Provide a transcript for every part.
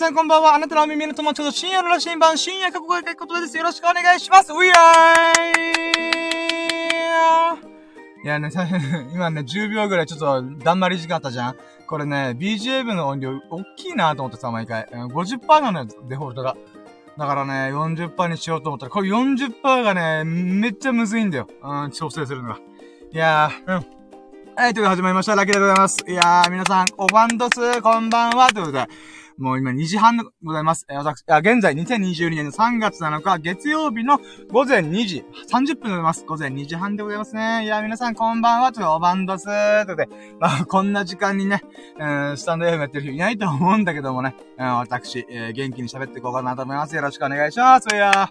皆さんこんばんは。あなたのお耳の友達の深夜の羅針盤、深夜過去が書くことです。よろしくお願いします。ういーいやね、今ね、10秒ぐらいちょっと、だんまり時間あったじゃんこれね、BGM の音量、大きいなと思ってさ、毎回。50%なのよ、デフォルトが。だからね、40%にしようと思ったら、これ40%がね、めっちゃむずいんだよ。うん、調整するのが。いやー、うん。はい、ということで始まりました。ラッキーでございます。いやー、皆さん、おばんどす、こんばんは、ということで。もう今2時半でございます。えー、私、あ、現在2022年の3月7日、月曜日の午前2時30分でございます。午前2時半でございますね。いや、皆さんこんばんは、というおばんどすー、ということで、まあ、こんな時間にね、えー、スタンド FM やってる人いないと思うんだけどもね、えー、私、えー、元気に喋っていこうかなと思います。よろしくお願いします。いやは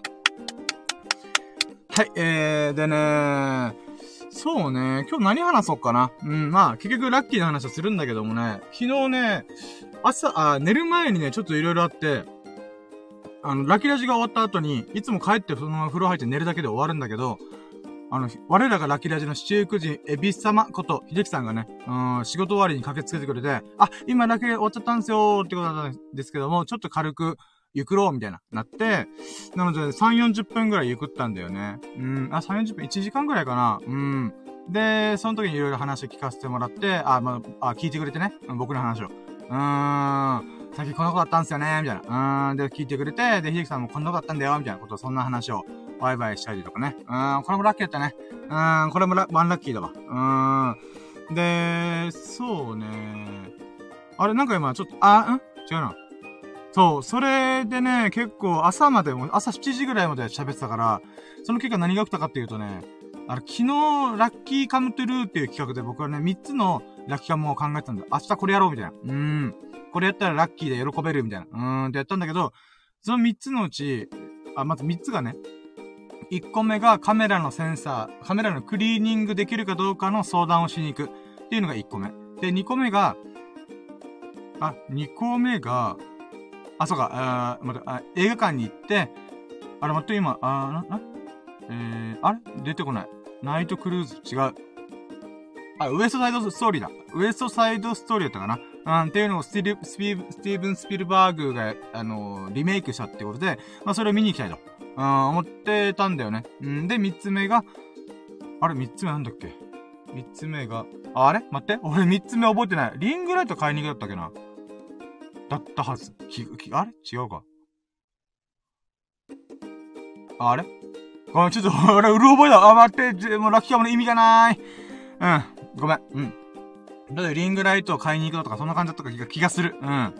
い、えー、でねそうね。今日何話そうかな。うん、まあ、結局ラッキーな話をするんだけどもね、昨日ね、朝、あ、寝る前にね、ちょっと色々あって、あの、ラキラジが終わった後に、いつも帰ってそのまま風呂入って寝るだけで終わるんだけど、あの、我らがラキラジの七福神、エビス様こと、秀樹さんがね、うん、仕事終わりに駆けつけてくれて、あ、今ラキラジ終わっちゃったんですよってことだったんですけども、ちょっと軽く、ゆくろうみたいな、なって、なので、3、40分ぐらいゆくったんだよね。うん、あ、3、40分、1時間ぐらいかな。うん。で、その時にいろいろ話を聞かせてもらって、あ、まあ、あ、聞いてくれてね、僕の話を。うーん。さっきこの子だったんですよね、みたいな。うーん。で、聞いてくれて、で、ひできさんもこんな子だったんだよ、みたいなことそんな話を、ワイワイしたりとかね。うーん。これもラッキーだったね。うーん。これもワンラッキーだわ。うーん。で、そうね。あれ、なんか今ちょっと、あ、ん？違うな。そう、それでね、結構朝まで、朝7時ぐらいまで喋ってたから、その結果何が起きたかっていうとね、あの、昨日、ラッキーカムトゥルーっていう企画で僕はね、3つのラッキーカムを考えてたんだ。明日これやろうみたいな。うん。これやったらラッキーで喜べるみたいな。うーんってやったんだけど、その3つのうち、あ、まず3つがね、1個目がカメラのセンサー、カメラのクリーニングできるかどうかの相談をしに行くっていうのが1個目。で、2個目が、あ、2個目が、あ、そうか、あ、また、あ、映画館に行って、あれ、待って、今、あ、な、な、えー、あれ？出てこない。ナイトクルーズ、違う。あ、ウエストサイドストーリーだ。ウエストサイドストーリーだったかなうん、っていうのをスティル、スピー、スティーブン・スピルバーグが、あのー、リメイクしたってことで、まあ、それを見に行きたいと。うん、思ってたんだよね。うん、で、三つ目が、あれ、三つ目なんだっけ？三つ目が、ああれ？待って。俺三つ目覚えてない。リングライト買いに行くだったっけな？だったはず。き、き、あれ？違うか。あれ？あ、ちょっと、あれ、うる覚えだ。あ、待って、もうラッキーカムの意味がない。うん。ごめん。うん。だってリングライトを買いに行くとか、そんな感じだったか気がする。うん。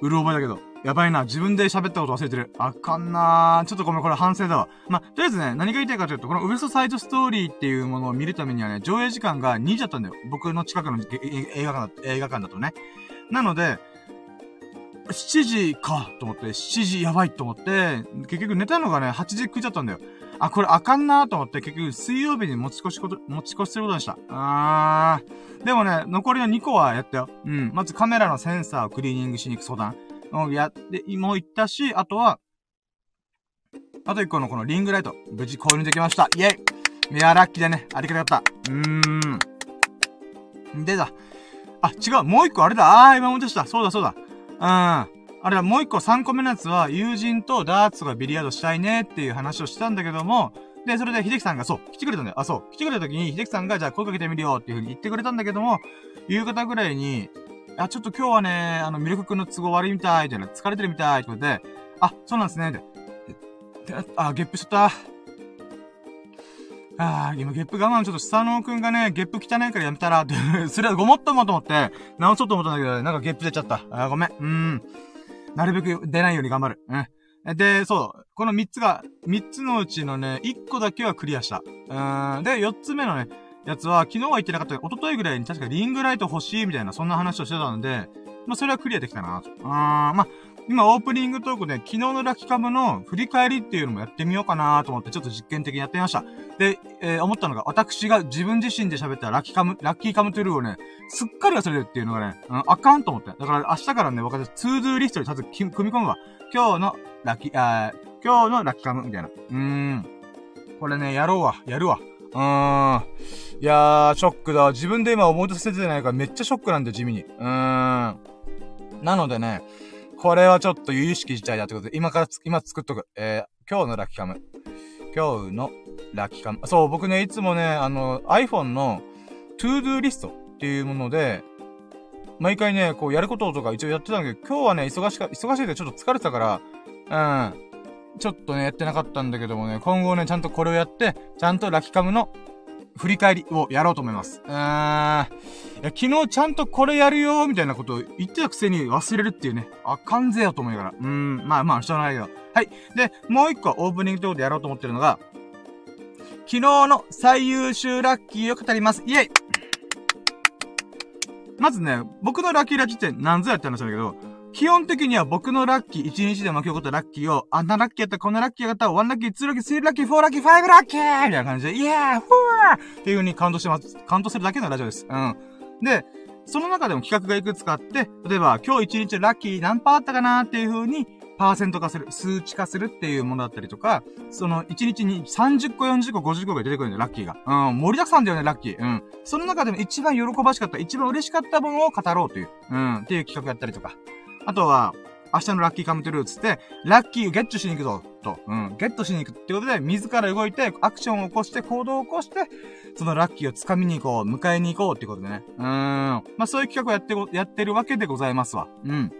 うる覚えだけど。やばいな。自分で喋ったこと忘れてる。あかんなちょっとごめん、これ反省だわ。まとりあえずね、何が言いたいかというと、このウエストサイドストーリーっていうものを見るためにはね、上映時間が2時だったんだよ。僕の近くの映画館だ映画館だとね。なので、7時かと思って、7時やばいと思って、結局寝たのがね、8時9時だったんだよ。あ、これあかんなと思って、結局水曜日に持ち越しこと、持ち越しすることにした。あー。でもね、残りの2個はやったよ。うん。まずカメラのセンサーをクリーニングしに行く相談。をやって、も行ったし、あとは、あと1個のこのリングライト、無事購入できました。イェイいや、ラッキーだね。ありがたかった。うーん。でだ。あ、違う。もう1個あれだ。あー、今思い出した。そうだ、そうだ。うん。あれはもう一個3個目のやつは、友人とダーツがビリヤードしたいねっていう話をしたんだけども、で、それで秀樹さんが、そう、来てくれたんだよ。あ、そう。来てくれた時に、秀樹さんが、じゃあ声かけてみるよっていう風に言ってくれたんだけども、夕方ぐらいに、あ、ちょっと今日はね、あの、ミルク君の都合悪いみたい、みたいな、疲れてるみたい、ってことで、あ、そうなんですね、で。あ、ゲップしちゃった。ああ、今ゲップ我慢ちょっと下野くんがね、ゲップ汚いからやめたら、ってそれはごもっともと思って、直そうと思ったんだけど、なんかゲップ出ちゃった。あーごめん。うん。なるべく出ないように頑張る。うん。で、そう。この3つが、3つのうちのね、1個だけはクリアした。うーん。で、4つ目のね、やつは、昨日は言ってなかったけど、一昨日ぐらいに確かリングライト欲しいみたいな、そんな話をしてたので、まあ、それはクリアできたなと。うん。まあ、今オープニングトークで昨日のラッキーカムの振り返りっていうのもやってみようかなと思ってちょっと実験的にやってみました。で、えー、思ったのが私が自分自身で喋ったラッキーカム、ラッキーカムトゥルーをね、すっかり忘れてっていうのがね、うん、あかんと思って。だから明日からね、僕は ToDoリストにタスク組み込むわ。今日のラッキー、あ今日のラッキーカムみたいな。うーん。これね、やろうわ。やるわ。うーん。いやー、ショックだ。自分で今思い出せてないからめっちゃショックなんだよ、地味に。うーん。なのでね、これはちょっと有識事態だってことで、今から今作っとく。えー、今日のラッキカム。今日のラッキカム。そう、僕ね、いつもね、あの、iPhone の To Do リストっていうもので、毎回ね、こうやることとか一応やってたんだけど、今日はね、忙しか、忙しいでちょっと疲れてたから、うん。ちょっとね、やってなかったんだけどもね、今後ね、ちゃんとこれをやって、ちゃんとラキカムの振り返りをやろうと思います。うーん。昨日ちゃんとこれやるよ、みたいなことを言ってたくせに忘れるっていうね。あかんぜよと思いながら。うーん、まあまあ、しょうがないけど。はい。で、もう一個オープニングということでやろうと思ってるのが、昨日の最優秀ラッキーを語ります。イェイまずね、僕のラッキーラッキーって何ぞやって話なんだけど、基本的には僕のラッキー、1日でも今日ことラッキーを、あんなラッキーやった、こんなラッキーやった、1ラッキー、2ラッキー、3ラッキー、4ラッキー、5ラッキーみたいな感じで、イエーフーっていう風にカウントしてます。カウントするだけのラジオです。うん。で、その中でも企画がいくつかあって、例えば今日1日ラッキー何パーあったかなっていう風に、パーセント化する、数値化するっていうものだったりとか、その1日に30個、40個、50個が出てくるんだよ、ラッキーが。うん、盛りだくさんだよね、ラッキー。うん。その中でも一番喜ばしかった、一番嬉しかったものを語ろうという、うん、っていう企画やったりとか。あとは、明日のラッキーカムトゥルーつって、ラッキーをゲットしに行くぞ、と。うん。ゲットしに行くってことで、自ら動いて、アクションを起こして、行動を起こして、そのラッキーを掴みに行こう、迎えに行こうってことでね。うーん。まあ、そういう企画をやって、やってるわけでございますわ。うん。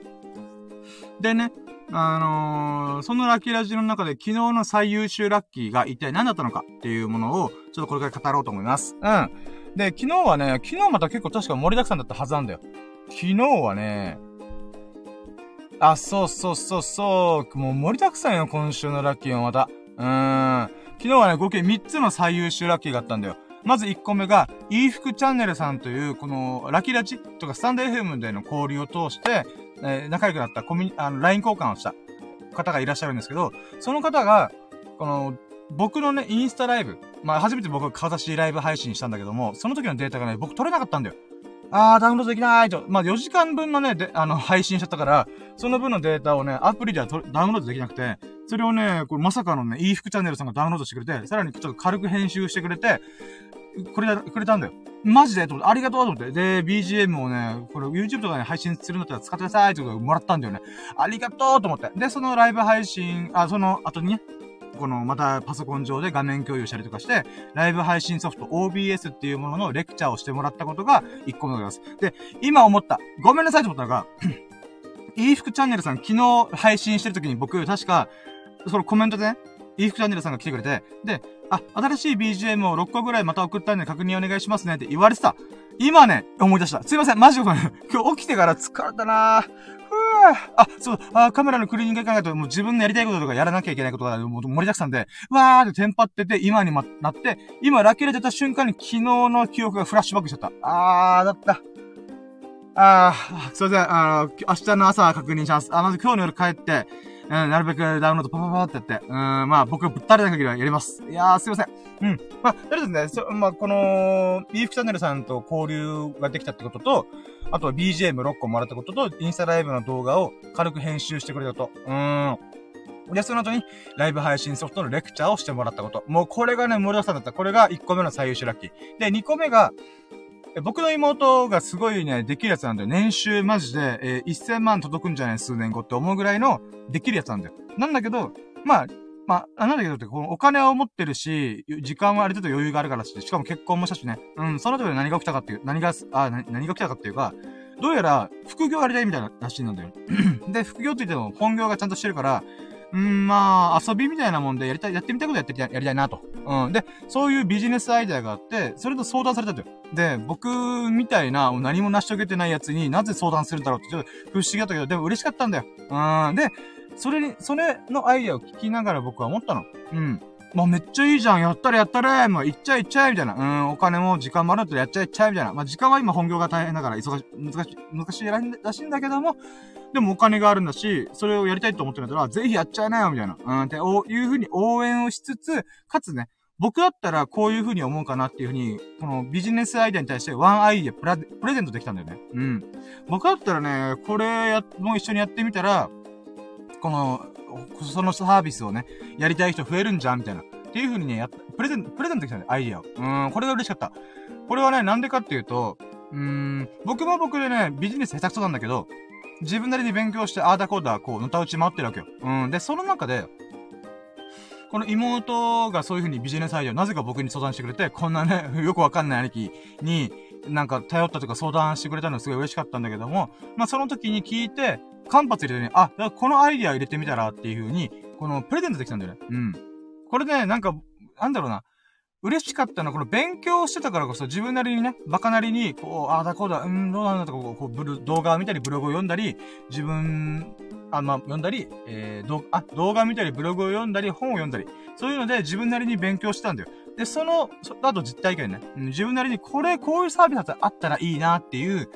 でね、あのー、そのラッキーラジオの中で昨日の最優秀ラッキーが一体何だったのかっていうものを、ちょっとこれから語ろうと思います。うん。で、昨日はね、昨日また結構確か盛りだくさんだったはずなんだよ。昨日はね、あ、そうそうそうそう。もう盛りだくさんよ、今週のラッキーはまた。うーん。昨日はね、合計3つの最優秀ラッキーがあったんだよ。まず1個目が、いい服チャンネルさんという、この、ラキラチとかスタンド FM での交流を通して、えー、仲良くなったコミュニ、あの、LINE 交換をした方がいらっしゃるんですけど、その方が、この、僕のね、インスタライブ、まあ、初めて僕が顔出しライブ配信したんだけども、その時のデータがね、僕取れなかったんだよ。あー、ダウンロードできないと。まあ、4時間分のね、で、あの、配信しちゃったから、その分のデータをね、アプリではダウンロードできなくて、それをね、これまさかのね、いい服チャンネルさんがダウンロードしてくれて、さらにちょっと軽く編集してくれて、これ、くれたんだよ。マジでと思って、ありがとうと思って。で、BGM をね、これ YouTube とかで配信するんだったら使ってくださいとでもらったんだよね。ありがとうと思って。で、そのライブ配信、あ、その後にね、この、またパソコン上で画面共有したりとかして、ライブ配信ソフト OBS っていうもののレクチャーをしてもらったことが1個目でございます。で、今思った。ごめんなさいと思ったのが、いい服チャンネルさん昨日配信してる時に僕、確か、そのコメントでね、いい服チャンネルさんが来てくれて、で、あ、新しい BGM を6個ぐらいまた送ったんで確認お願いしますねって言われてた。今ね、思い出した。すいません、マジでごめん。今日起きてから疲れたなぁ。あ、そう、あ、カメラのクリーニング考えと、もう自分のやりたいこととかやらなきゃいけないことがもう盛りだくさんで、わーってテンパってて、今にま、なって、今ラッキーで出た瞬間に昨日の記憶がフラッシュバックしちゃった。あー、だった。あー、すいません、あの、明日の朝確認します。あ、まず今日の夜帰って、うん、なるべくダウンロードパパパってやって、うん、まあ僕ぶったれた限りはやります。いやー、すいません。うん。まあ、とりあえずね、そ、まあ、この、ビーフチャンネルさんと交流ができたってことと、あとは BGM6 個もらったことと、インスタライブの動画を軽く編集してくれたと。うーん。で、その後に、ライブ配信ソフトのレクチャーをしてもらったこと。もうこれがね、盛りだくさんだった。これが1個目の最優秀ラッキー。で、2個目が、僕の妹がすごいね、できるやつなんだよ。年収マジで、えー、1000万届くんじゃない数年後って思うぐらいの、できるやつなんだよ。なんだけど、まあ、まあ、なんだけどって、このお金を持ってるし、時間はある程度余裕があるからして、しかも結婚もしたしね。うん、その時で何が起きたかっていう、何が、あ、何が起きたかっていうか、どうやら、副業やりたいみたいならしいんだよ。で、副業って言っても、本業がちゃんとしてるから、うん、まあ、遊びみたいなもんでやりたい、やってみたいことやってやりたいなと。うん。で、そういうビジネスアイデアがあって、それと相談されたとよ。で、僕みたいな何も成し遂げてないやつになぜ相談するんだろうって、ちょっと不思議だったけど、でも嬉しかったんだよ。うん。で、それに、それのアイデアを聞きながら僕は思ったの。うん。まあ、めっちゃいいじゃん。やったらやったらもう行っちゃえ行っちゃえみたいな。うん、お金も時間もあるとやっちゃえ行っちゃえみたいな。まあ、時間は今本業が大変だから忙し、難しい、難しいらしいんだけども、でもお金があるんだし、それをやりたいと思ってるんだったら、ぜひやっちゃいなよ、みたいな。うん、っていう風に応援をしつつ、かつね、僕だったらこういう風に思うかなっていう風に、このビジネスアイデアに対してワンアイデアプレゼントできたんだよね。うん。僕だったらね、これや、もう一緒にやってみたら、この、そのサービスをね、やりたい人増えるんじゃんみたいな。っていう風にね、やっ、プレゼント、プレゼントできたんだよ、アイディアを。うん、これが嬉しかった。これはね、なんでかっていうと、うーん、僕も僕でね、ビジネス下手くそなんだけど、自分なりに勉強して、ああだこうだ、こう、のたうち回ってるわけよ。うん。で、その中で、この妹がそういう風にビジネスアイデアをなぜか僕に相談してくれて、こんなね、よくわかんない兄貴に、なんか頼ったとか相談してくれたのすごい嬉しかったんだけども、まあ、その時に聞いて、間髪入れてね、あ、このアイディア入れてみたらっていう風に、このプレゼントできたんだよね。うん。これね、なんか、なんだろうな。嬉しかったのは、この勉強してたからこそ自分なりにね、バカなりに、こう、ああだこうだ、うん、どうなんだとか、こう、ブル、動画を見たり、ブログを読んだり、自分、あ、まあ、読んだり、えー、ど、あ、動画見たり、ブログを読んだり、本を読んだり、そういうので自分なりに勉強したんだよ。で、その、そあと実体験ね、自分なりにこれ、こういうサービスだあったらいいなっていう、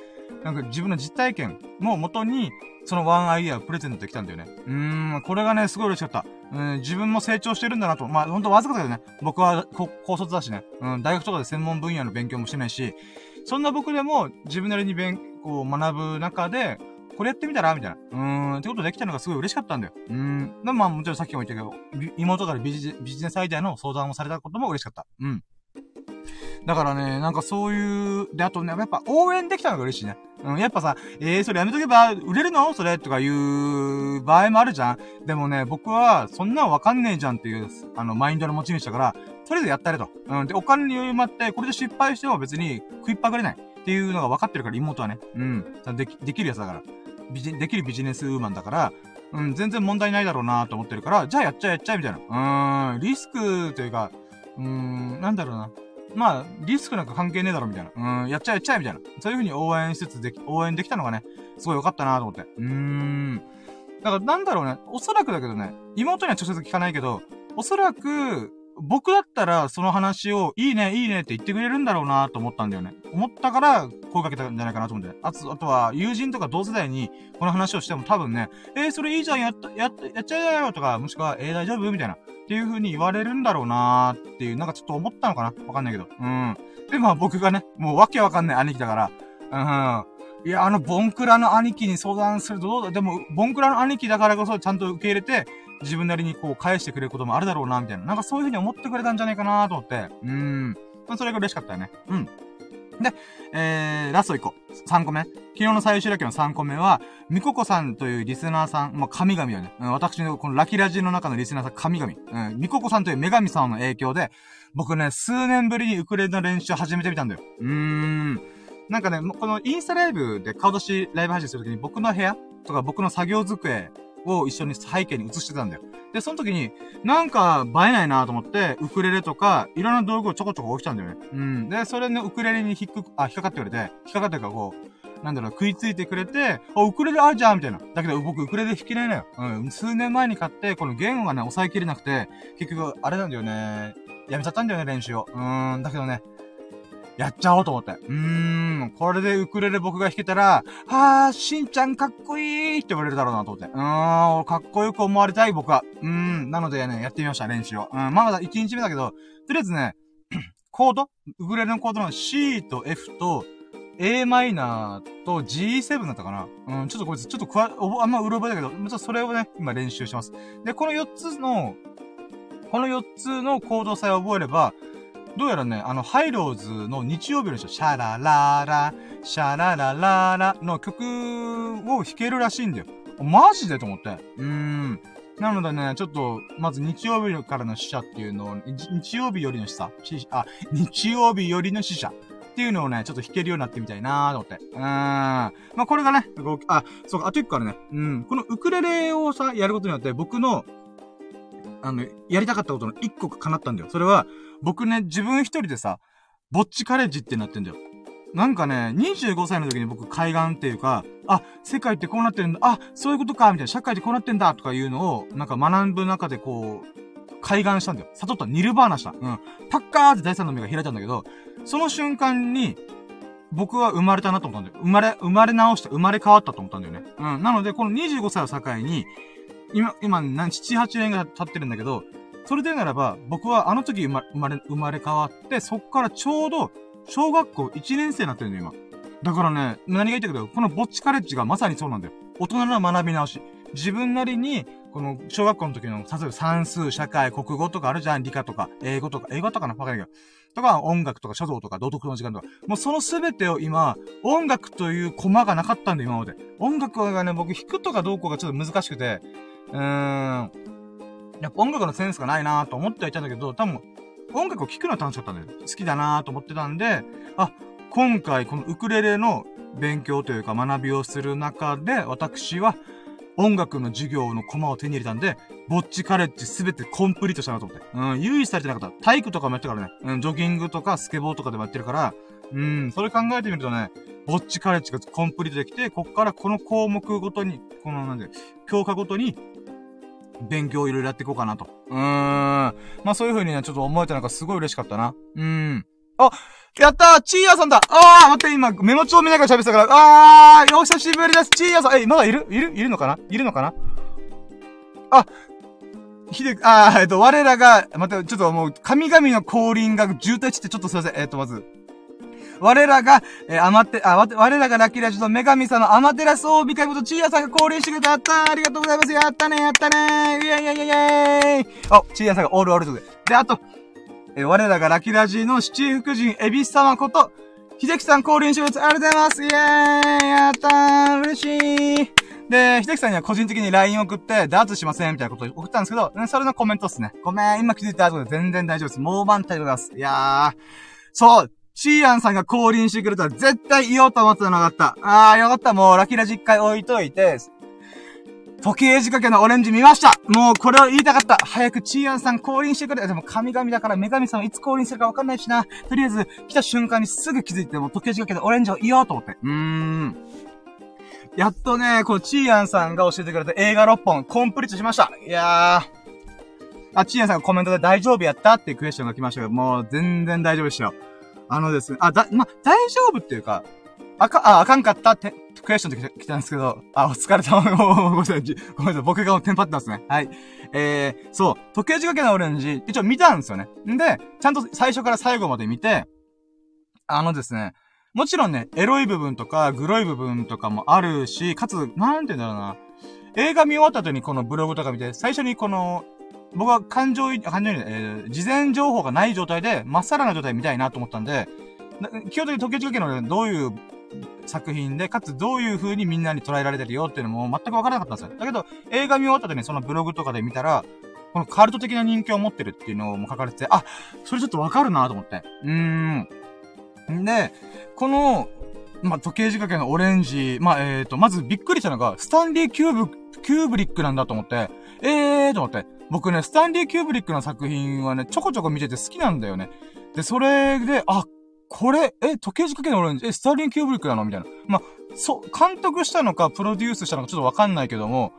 なんか自分の実体験も元に、そのワンアイデアをプレゼントできたんだよね。うーん、これがね、すごい嬉しかった。うん、自分も成長してるんだなと。まあ、ほんとわずかだよね。僕は高卒だしね。うん、大学とかで専門分野の勉強もしてないし、そんな僕でも自分なりに勉、こう学ぶ中で、これやってみたら？みたいな。うーん、ってことできたのがすごい嬉しかったんだよ。うーん。でまあもちろんさっきも言ったけど、妹からビジビジネスアイデアの相談をされたことも嬉しかった。うん。だからね、なんかそういう、で、あとね、やっぱ応援できたのが嬉しいね。うん、やっぱさ、えー、それやめとけば売れるの？それとかいう場合もあるじゃん。でもね、僕はそんなんわかんねえじゃんっていう、あの、マインドの持ち主だから、とりあえずやったれと。うん、で、お金に余裕もあって、これで失敗しても別に食いっぱぐれない。っていうのが分かってるから、妹はね。うん。でき、できるやつだから。ビジ、できるビジネスウーマンだから、うん、全然問題ないだろうなと思ってるから、じゃあやっちゃえやっちゃえみたいな。うーん、リスクというか、うーん、なんだろうな。まあ、リスクなんか関係ねえだろみたいな。うん、やっちゃえやっちゃえみたいな。そういう風に応援しつつでき、応援できたのがね、すごい良かったなと思って。うーん。だからなんだろうね、おそらくだけどね、妹には直接聞かないけど、おそらく、僕だったらその話をいいね、いいねって言ってくれるんだろうなと思ったんだよね。思ったから声かけたんじゃないかなと思って。あと、あとは友人とか同世代にこの話をしても多分ね、えー、それいいじゃん、やった、やっ、やっちゃえよとか、もしくは、えー、大丈夫？みたいな。っていう風に言われるんだろうなーっていう、なんかちょっと思ったのかな？わかんないけど。うん。で、まあ僕がね、もうわけわかんない兄貴だから、うん。いや、あの、ボンクラの兄貴に相談するとどうだ？でも、ボンクラの兄貴だからこそちゃんと受け入れて、自分なりにこう返してくれることもあるだろうな、みたいな。なんかそういう風に思ってくれたんじゃないかなと思って。うーん。それが嬉しかったよね。うん。で、えー、ラスト1個。3個目。昨日の最終だけの3個目は、みここさんというリスナーさん、まあ、神々よね。うん、私のこのラキラジの中のリスナーさん、神々。うん、みここさんという女神さんの影響で、僕ね、数年ぶりにウクレレの練習を始めてみたんだよ。うーん。なんかね、このインスタライブで顔出しライブ配信するときに僕の部屋とか僕の作業机を一緒に背景に映してたんだよ。で、その時に、なんか映えないなと思って、ウクレレとか、いろんな道具をちょこちょこ置きたんだよね。うん。で、それね、ウクレレに引っか、あ、引っかかってくれて、引っかかってるからこう、なんだろう、食いついてくれて、あ、ウクレレあるじゃんみたいな。だけど僕、ウクレレ弾けないのよ。うん。数年前に買って、この言語がね、抑えきれなくて、結局、あれなんだよね。やめちゃったんだよね、練習を。うーん。だけどね、やっちゃおうと思って。うーん、これでウクレレ僕が弾けたら、はぁ、しんちゃんかっこいいって言われるだろうなと思って。うーん、かっこよく思われたい僕は。うーん、なのでね、やってみました、練習を。うん、まだ1日目だけど、とりあえずね、コード？ウクレレのコードの C と F と a マイナーと G7 だったかなうん、ちょっとこれ、ちょっとくわ、あんまうろ覚えだけど、ちょっとそれをね、今練習します。で、この4つの、この4つのコードさえ覚えれば、どうやらね、あの、ハイローズの日曜日の人、シャラララ、シャララララの曲を弾けるらしいんだよ。マジで？と思って。うーん。なのでね、ちょっと、まず日曜日からの死者っていうのを、日曜日よりの死者あ、日曜日よりの死者っていうのをね、ちょっと弾けるようになってみたいなーと思って。うーん。まあ、これがね、あ、そうか、あと一個あるね。うん。このウクレレをさ、やることによって僕の、あの、やりたかったことの一個が叶ったんだよ。それは、僕ね、自分一人でさ、ぼっちカレッジってなってんだよ。なんかね、25歳の時に僕海岸っていうか、あ、世界ってこうなってるんだ、あ、そういうことか、みたいな、社会ってこうなってんだ、とかいうのを、なんか学ぶ中でこう、開眼したんだよ。悟った、ニルバーナした。うん。パッカーって第三の目が開いたんだけど、その瞬間に、僕は生まれたなと思ったんだよ。生まれ、生まれ直して、生まれ変わったと思ったんだよね。うん。なので、この25歳を境に、今、今、何、7、8年が経ってるんだけど、それでならば、僕はあの時生ま生まれ、生まれ変わって、そっからちょうど、小学校1年生になってるんだよ、今。だからね、何が言ったけど、このぼっちカレッジがまさにそうなんだよ。大人の学び直し。自分なりにこの、小学校の時の、例えば算数、社会、国語とかあるじゃん、理科とか、英語とか、英語とかなわかんないけど。とか、音楽とか書道とか、道徳の時間とか。もうそのすべてを今、音楽というコマがなかったんで、今まで。音楽がね、僕弾くとかどうこうがちょっと難しくて、うーん。やっぱ音楽のセンスがないなと思ってはいたんだけど、多分、音楽を聴くのは楽しかったんだよ。好きだなと思ってたんで、あ、今回このウクレレの勉強というか学びをする中で、私は音楽の授業のコマを手に入れたんで、ぼっちカレッジすべてコンプリートしたなと思って。うん、唯一されてなかった。体育とかもやってからね。うん、ジョギングとかスケボーとかでもやってるから、うん、それ考えてみるとね、ぼっちカレッジがコンプリートできて、こっからこの項目ごとに、このなんで、教科ごとに、勉強いろいろやっていこうかなと。うーん。まあそういう風にね、ちょっと思えたのがすごい嬉しかったな。うーん。あ、やったーチーヤさんだあー待って今、メモ帳見ながら喋ってたから、あーお久しぶりですチーヤさんえ、まだいる？いる？いるのかな？いるのかな？あ、ひで、あー、えっと、我らが、待って、ちょっともう、神々の降臨が渋滞して、ちょっとすいません。えっと、まず、我らが、えー、アマテ、あ、我らがラッキーラジオの女神様、アマテラスオービカイブとチーヤさんが降臨してくれた。やったーありがとうございますやったねやったねーイェイイェイイェイあ、チーヤさんがオールオールとで。で、あと、えー、我らがラキラジの七福神、エビス様こと、秀樹さん降臨してくれた。ありがとうございますイェーイやったー嬉しいで、秀樹さんには個人的に LINE 送って、ダーツしませんみたいなことを送ったんですけど、それのコメントっすね。ごめん、今気づいた後で全然大丈夫です。もう満タイでございます。いやー、そう、シーアンさんが降臨してくれたら絶対言おうと思ってたのがあった。あー、よかった。もう、ラキラ実家置いといて、時計仕掛けのオレンジ見ましたもうこれを言いたかった早くチーアンさん降臨してくれでも神々だから女神さんいつ降臨するかわかんないしな。とりあえず、来た瞬間にすぐ気づいても時計仕掛けのオレンジを言おうと思って。うーん。やっとね、このチーアンさんが教えてくれた映画6本、コンプリートしました。いやー。あ、チーアンさんがコメントで大丈夫やったっていうクエスチョンが来ましたけど、もう全然大丈夫でしよ。あのですね、あ、だ、ま、大丈夫っていうか、あか、あ、あかんかったって、クエスチョンって来たんですけど、あ、お疲れ様。ごめんなさい。ごめんなさい。僕がテンパってますね。はい。えー、そう、時計仕掛けのオレンジ、一応見たんですよね。んで、ちゃんと最初から最後まで見て、あのですね、もちろんね、エロい部分とか、グロい部分とかもあるし、かつ、なんて言うんだろうな。映画見終わった後にこのブログとか見て、最初にこの、僕は感情、感情に、えー、事前情報がない状態で、まっさらな状態見たいなと思ったんで、基本的に時計仕掛けのどういう作品で、かつどういう風にみんなに捉えられてるよっていうのも全くわからなかったんですよ。だけど、映画見終わった後にそのブログとかで見たら、このカルト的な人気を持ってるっていうのも書かれてて、あ、それちょっとわかるなと思って。うーん。で、この、まあ、時計仕掛けのオレンジ、まあ、えっ、ー、と、まずびっくりしたのが、スタンリー・キューブ、キューブリックなんだと思って、ええーと思って。僕ね、スタンリー・キューブリックの作品はね、ちょこちょこ見てて好きなんだよね。で、それで、あ、これ、え、時計仕掛けのオレンジ、え、スタンリー・キューブリックなの？みたいな。まあ、そう、監督したのか、プロデュースしたのかちょっとわかんないけども、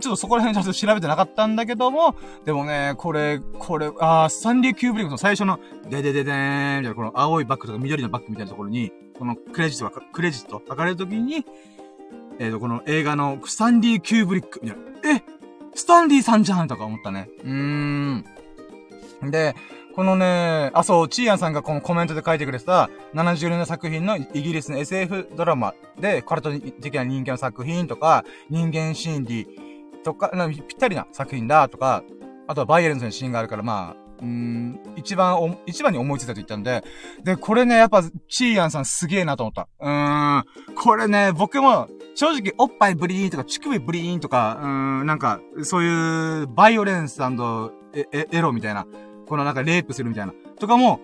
ちょっとそこら辺ちょっと調べてなかったんだけども、でもね、これ、これ、あー、スタンリー・キューブリックの最初の、ででででーん、みたいな、この青いバッグとか緑のバッグみたいなところに、このクレジットが、クレジット書かれるときに、えっ、ー、と、この映画のスタンリー・キューブリック、みたいな、えスタンリーさんじゃんとか思ったね。うーん。で、このね、あ、そう、チーアンさんがこのコメントで書いてくれてた、70年の作品のイギリスの SF ドラマで、カルト的な人気の作品とか、人間心理とか、ぴったりな作品だとか、あとはバイエルンズのシーンがあるから、まあ、うん、一番お、一番に思いついたと言ったんで、で、これね、やっぱ、チーアンさんすげえなと思った。うーん、これね、僕も、正直、おっぱいブリーンとか、乳首ブリーンとか、うーん、なんか、そういう、バイオレンスエエエロみたいな、このなんかレイプするみたいな、とかも、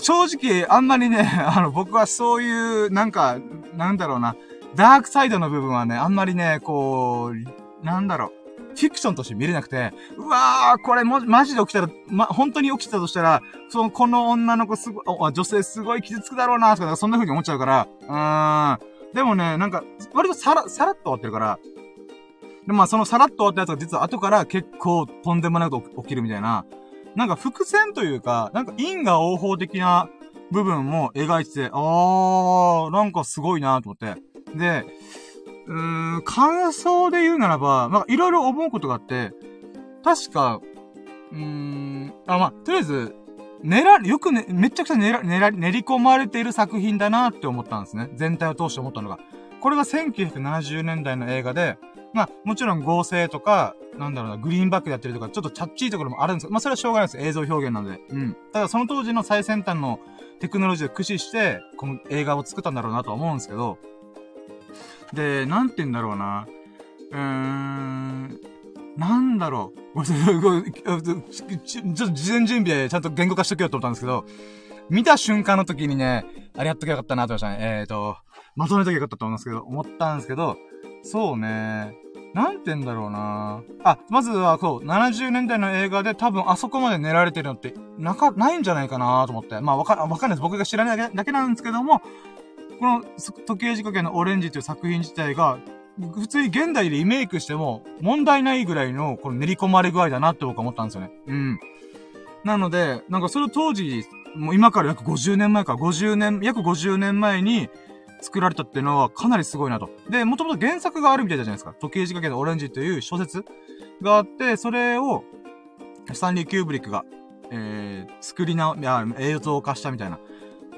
正直、あんまりね、あの、僕はそういう、なんか、なんだろうな、ダークサイドの部分はね、あんまりね、こう、なんだろう、フィクションとして見れなくて、うわー、これも、マジで起きたら、ま、本当に起きたとしたら、その、この女の子すごい、女性すごい傷つくだろうな、とか、そんな風に思っちゃうから、うーん。でもね、なんか、割とさら、さらっと終わってるから、で、まあ、そのさらっと終わったやつが実は後から結構とんでもないこと起きるみたいな、なんか伏線というか、なんか因果応報的な部分も描いてて、あー、なんかすごいなと思って。で、うーん、感想で言うならば、まあ、いろいろ思うことがあって、確か、うーん、あ、まあ、とりあえず、練ら、よくね、めちゃくちゃ練ら、練ら、練り込まれている作品だなって思ったんですね。全体を通して思ったのが。これが1970年代の映画で、まあ、もちろん合成とか、なんだろうな、グリーンバックでやってるとか、ちょっとチャッチーところもあるんですけど、まあ、それはしょうがないです。映像表現なので。うん。ただ、その当時の最先端のテクノロジーを駆使して、この映画を作ったんだろうなとは思うんですけど、で、なんて言うんだろうな。うーん、なんだろう。ちょっと事前準備でちゃんと言語化しとけよと思ったんですけど、見た瞬間の時にね、あれやっときゃよかったなと思いましたね。えっ、ー、と、まとめときゃよかったと思うんですけど、思ったんですけど、そうね。なんて言うんだろうなあ、まずは、そう、70年代の映画で多分あそこまで練られてるのって、なか、ないんじゃないかなと思って。まあ、わか、わかんないです。僕が知らないだけなんですけども、この、時計仕掛けのオレンジという作品自体が、普通に現代でリメイクしても問題ないぐらいのこの練り込まれ具合だなって僕は思ったんですよね。うん。なので、なんかそれを当時、もう今から約50年前か、50年、約50年前に作られたっていうのはかなりすごいなと。で、もともと原作があるみたいじゃないですか。時計仕掛けのオレンジという小説があって、それを、スタンリー・キューブリックが、えー、作りな、いや、映像化したみたいな。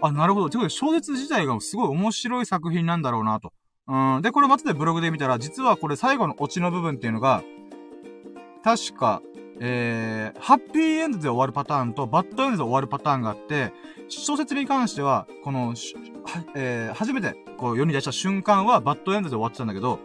あ、なるほど。ということで、小説自体がすごい面白い作品なんだろうなと。うん。で、これ後でブログで見たら、実はこれ最後のオチの部分っていうのが、確か、えー、ハッピーエンドで終わるパターンとバッドエンドで終わるパターンがあって、小説に関しては、この、えー、初めて、こう、世に出した瞬間はバッドエンドで終わってたんだけど、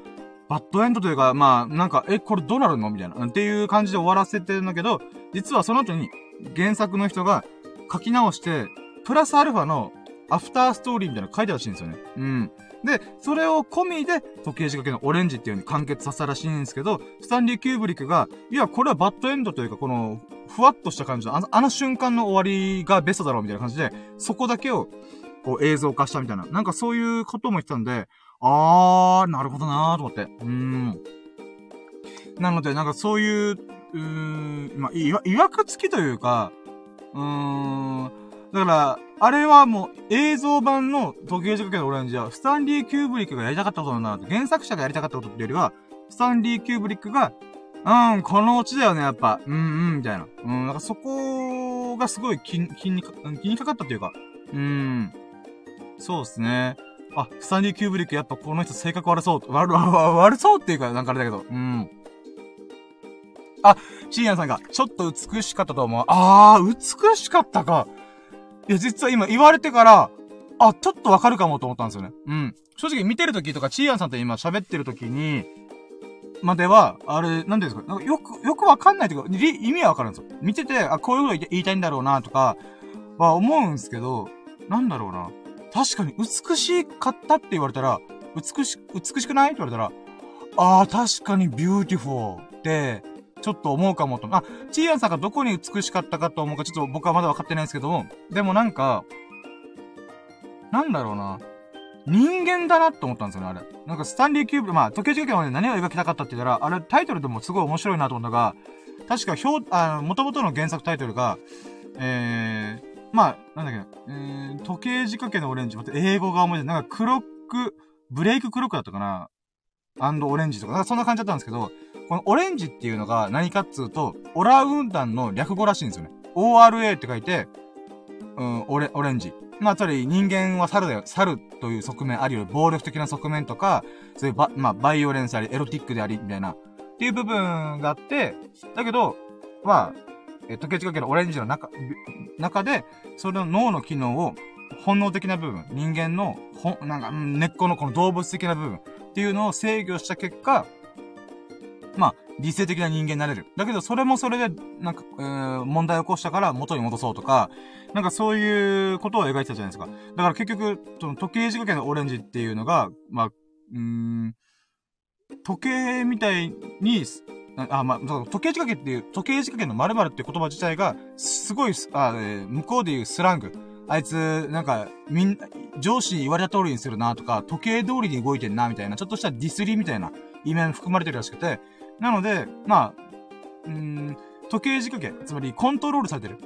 バッドエンドというか、まあ、なんか、え、これどうなるの？みたいな。っていう感じで終わらせてるんだけど、実はその後に、原作の人が書き直して、プラスアルファのアフターストーリーみたいなの書いてらしいんですよね。うん。で、それを込みで、時計仕掛けのオレンジっていう風に完結させたらしいんですけど、スタンリー・キューブリックが、いや、これはバッドエンドというか、この、ふわっとした感じの、あの、あの瞬間の終わりがベストだろうみたいな感じで、そこだけを、こう映像化したみたいな。なんかそういうことも言ってたんで、あー、なるほどなーと思って。うーん。なので、なんかそういう、うーん、まあ、いわ、いわくつきというか、うーん、だから、あれはもう映像版の時計仕掛けのオレンジは、スタンリー・キューブリックがやりたかったことなんだな原作者がやりたかったことってよりは、スタンリー・キューブリックが、うん、このオチだよね、やっぱ。うん、うん、みたいな。うん、なんかそこがすごい気気にか、気にかかったっていうか。うん。そうですね。あ、スタンリー・キューブリックやっぱこの人性格悪そう。悪、悪、悪そうっていうか、なんかあれだけど。うん。あ、シーヤンさんが、ちょっと美しかったと思う。あー、美しかったか。いや、実は今言われてから、あ、ちょっとわかるかもと思ったんですよね。うん。正直見てる時とか、チーアンさんと今喋ってる時に、までは、あれ、なんですか、かよく、よくわかんないというか、意味はわかるんですよ。見てて、あ、こういうこと言いたいんだろうな、とか、は思うんですけど、なんだろうな。確かに美しかったって言われたら、美し、美しくないって言われたら、ああ、確かに beautiful って、ちょっと思うかもと。あ、ちーやんさんがどこに美しかったかと思うか、ちょっと僕はまだ分かってないんですけども、でもなんか、なんだろうな。人間だなって思ったんですよね、あれ。なんかスタンリーキューブ、まあ、時計仕掛けはね、何を描きたかったって言ったら、あれタイトルでもすごい面白いなと思ったが、確か表、あの、元々の原作タイトルが、えー、まあ、なんだっけ、えー、時計仕掛けのオレンジ、また英語が思い出なんかクロック、ブレイククロックだったかなアンドオレンジとか、なんかそんな感じだったんですけど、このオレンジっていうのが何かっつうと、オラウンダンの略語らしいんですよね。ORA って書いて、うん、オレ、オレンジ。まあ、つまり人間は猿だよ。猿という側面あるよ。暴力的な側面とか、そういうば、まあ、バイオレンスあり、エロティックであり、みたいな。っていう部分があって、だけど、まあ、え、時計仕掛けのオレンジの中、中で、それの脳の機能を、本能的な部分、人間の、ほ、なんか、根っこのこの動物的な部分っていうのを制御した結果、まあ、理性的な人間になれる。だけど、それもそれで、なんか、えー、問題を起こしたから元に戻そうとか、なんかそういうことを描いてたじゃないですか。だから結局、その時計仕掛けのオレンジっていうのが、まあ、うん、時計みたいに、あ、まあ、時計仕掛けっていう、時計仕掛けの〇〇って言葉自体が、すごい、あ、えー、向こうで言うスラング。あいつ、なんか、みん、上司に言われた通りにするなとか、時計通りに動いてんなみたいな、ちょっとしたディスリーみたいな意味合いも含まれてるらしくて、なので、まあ、うん、時計仕掛け、つまりコントロールされてる。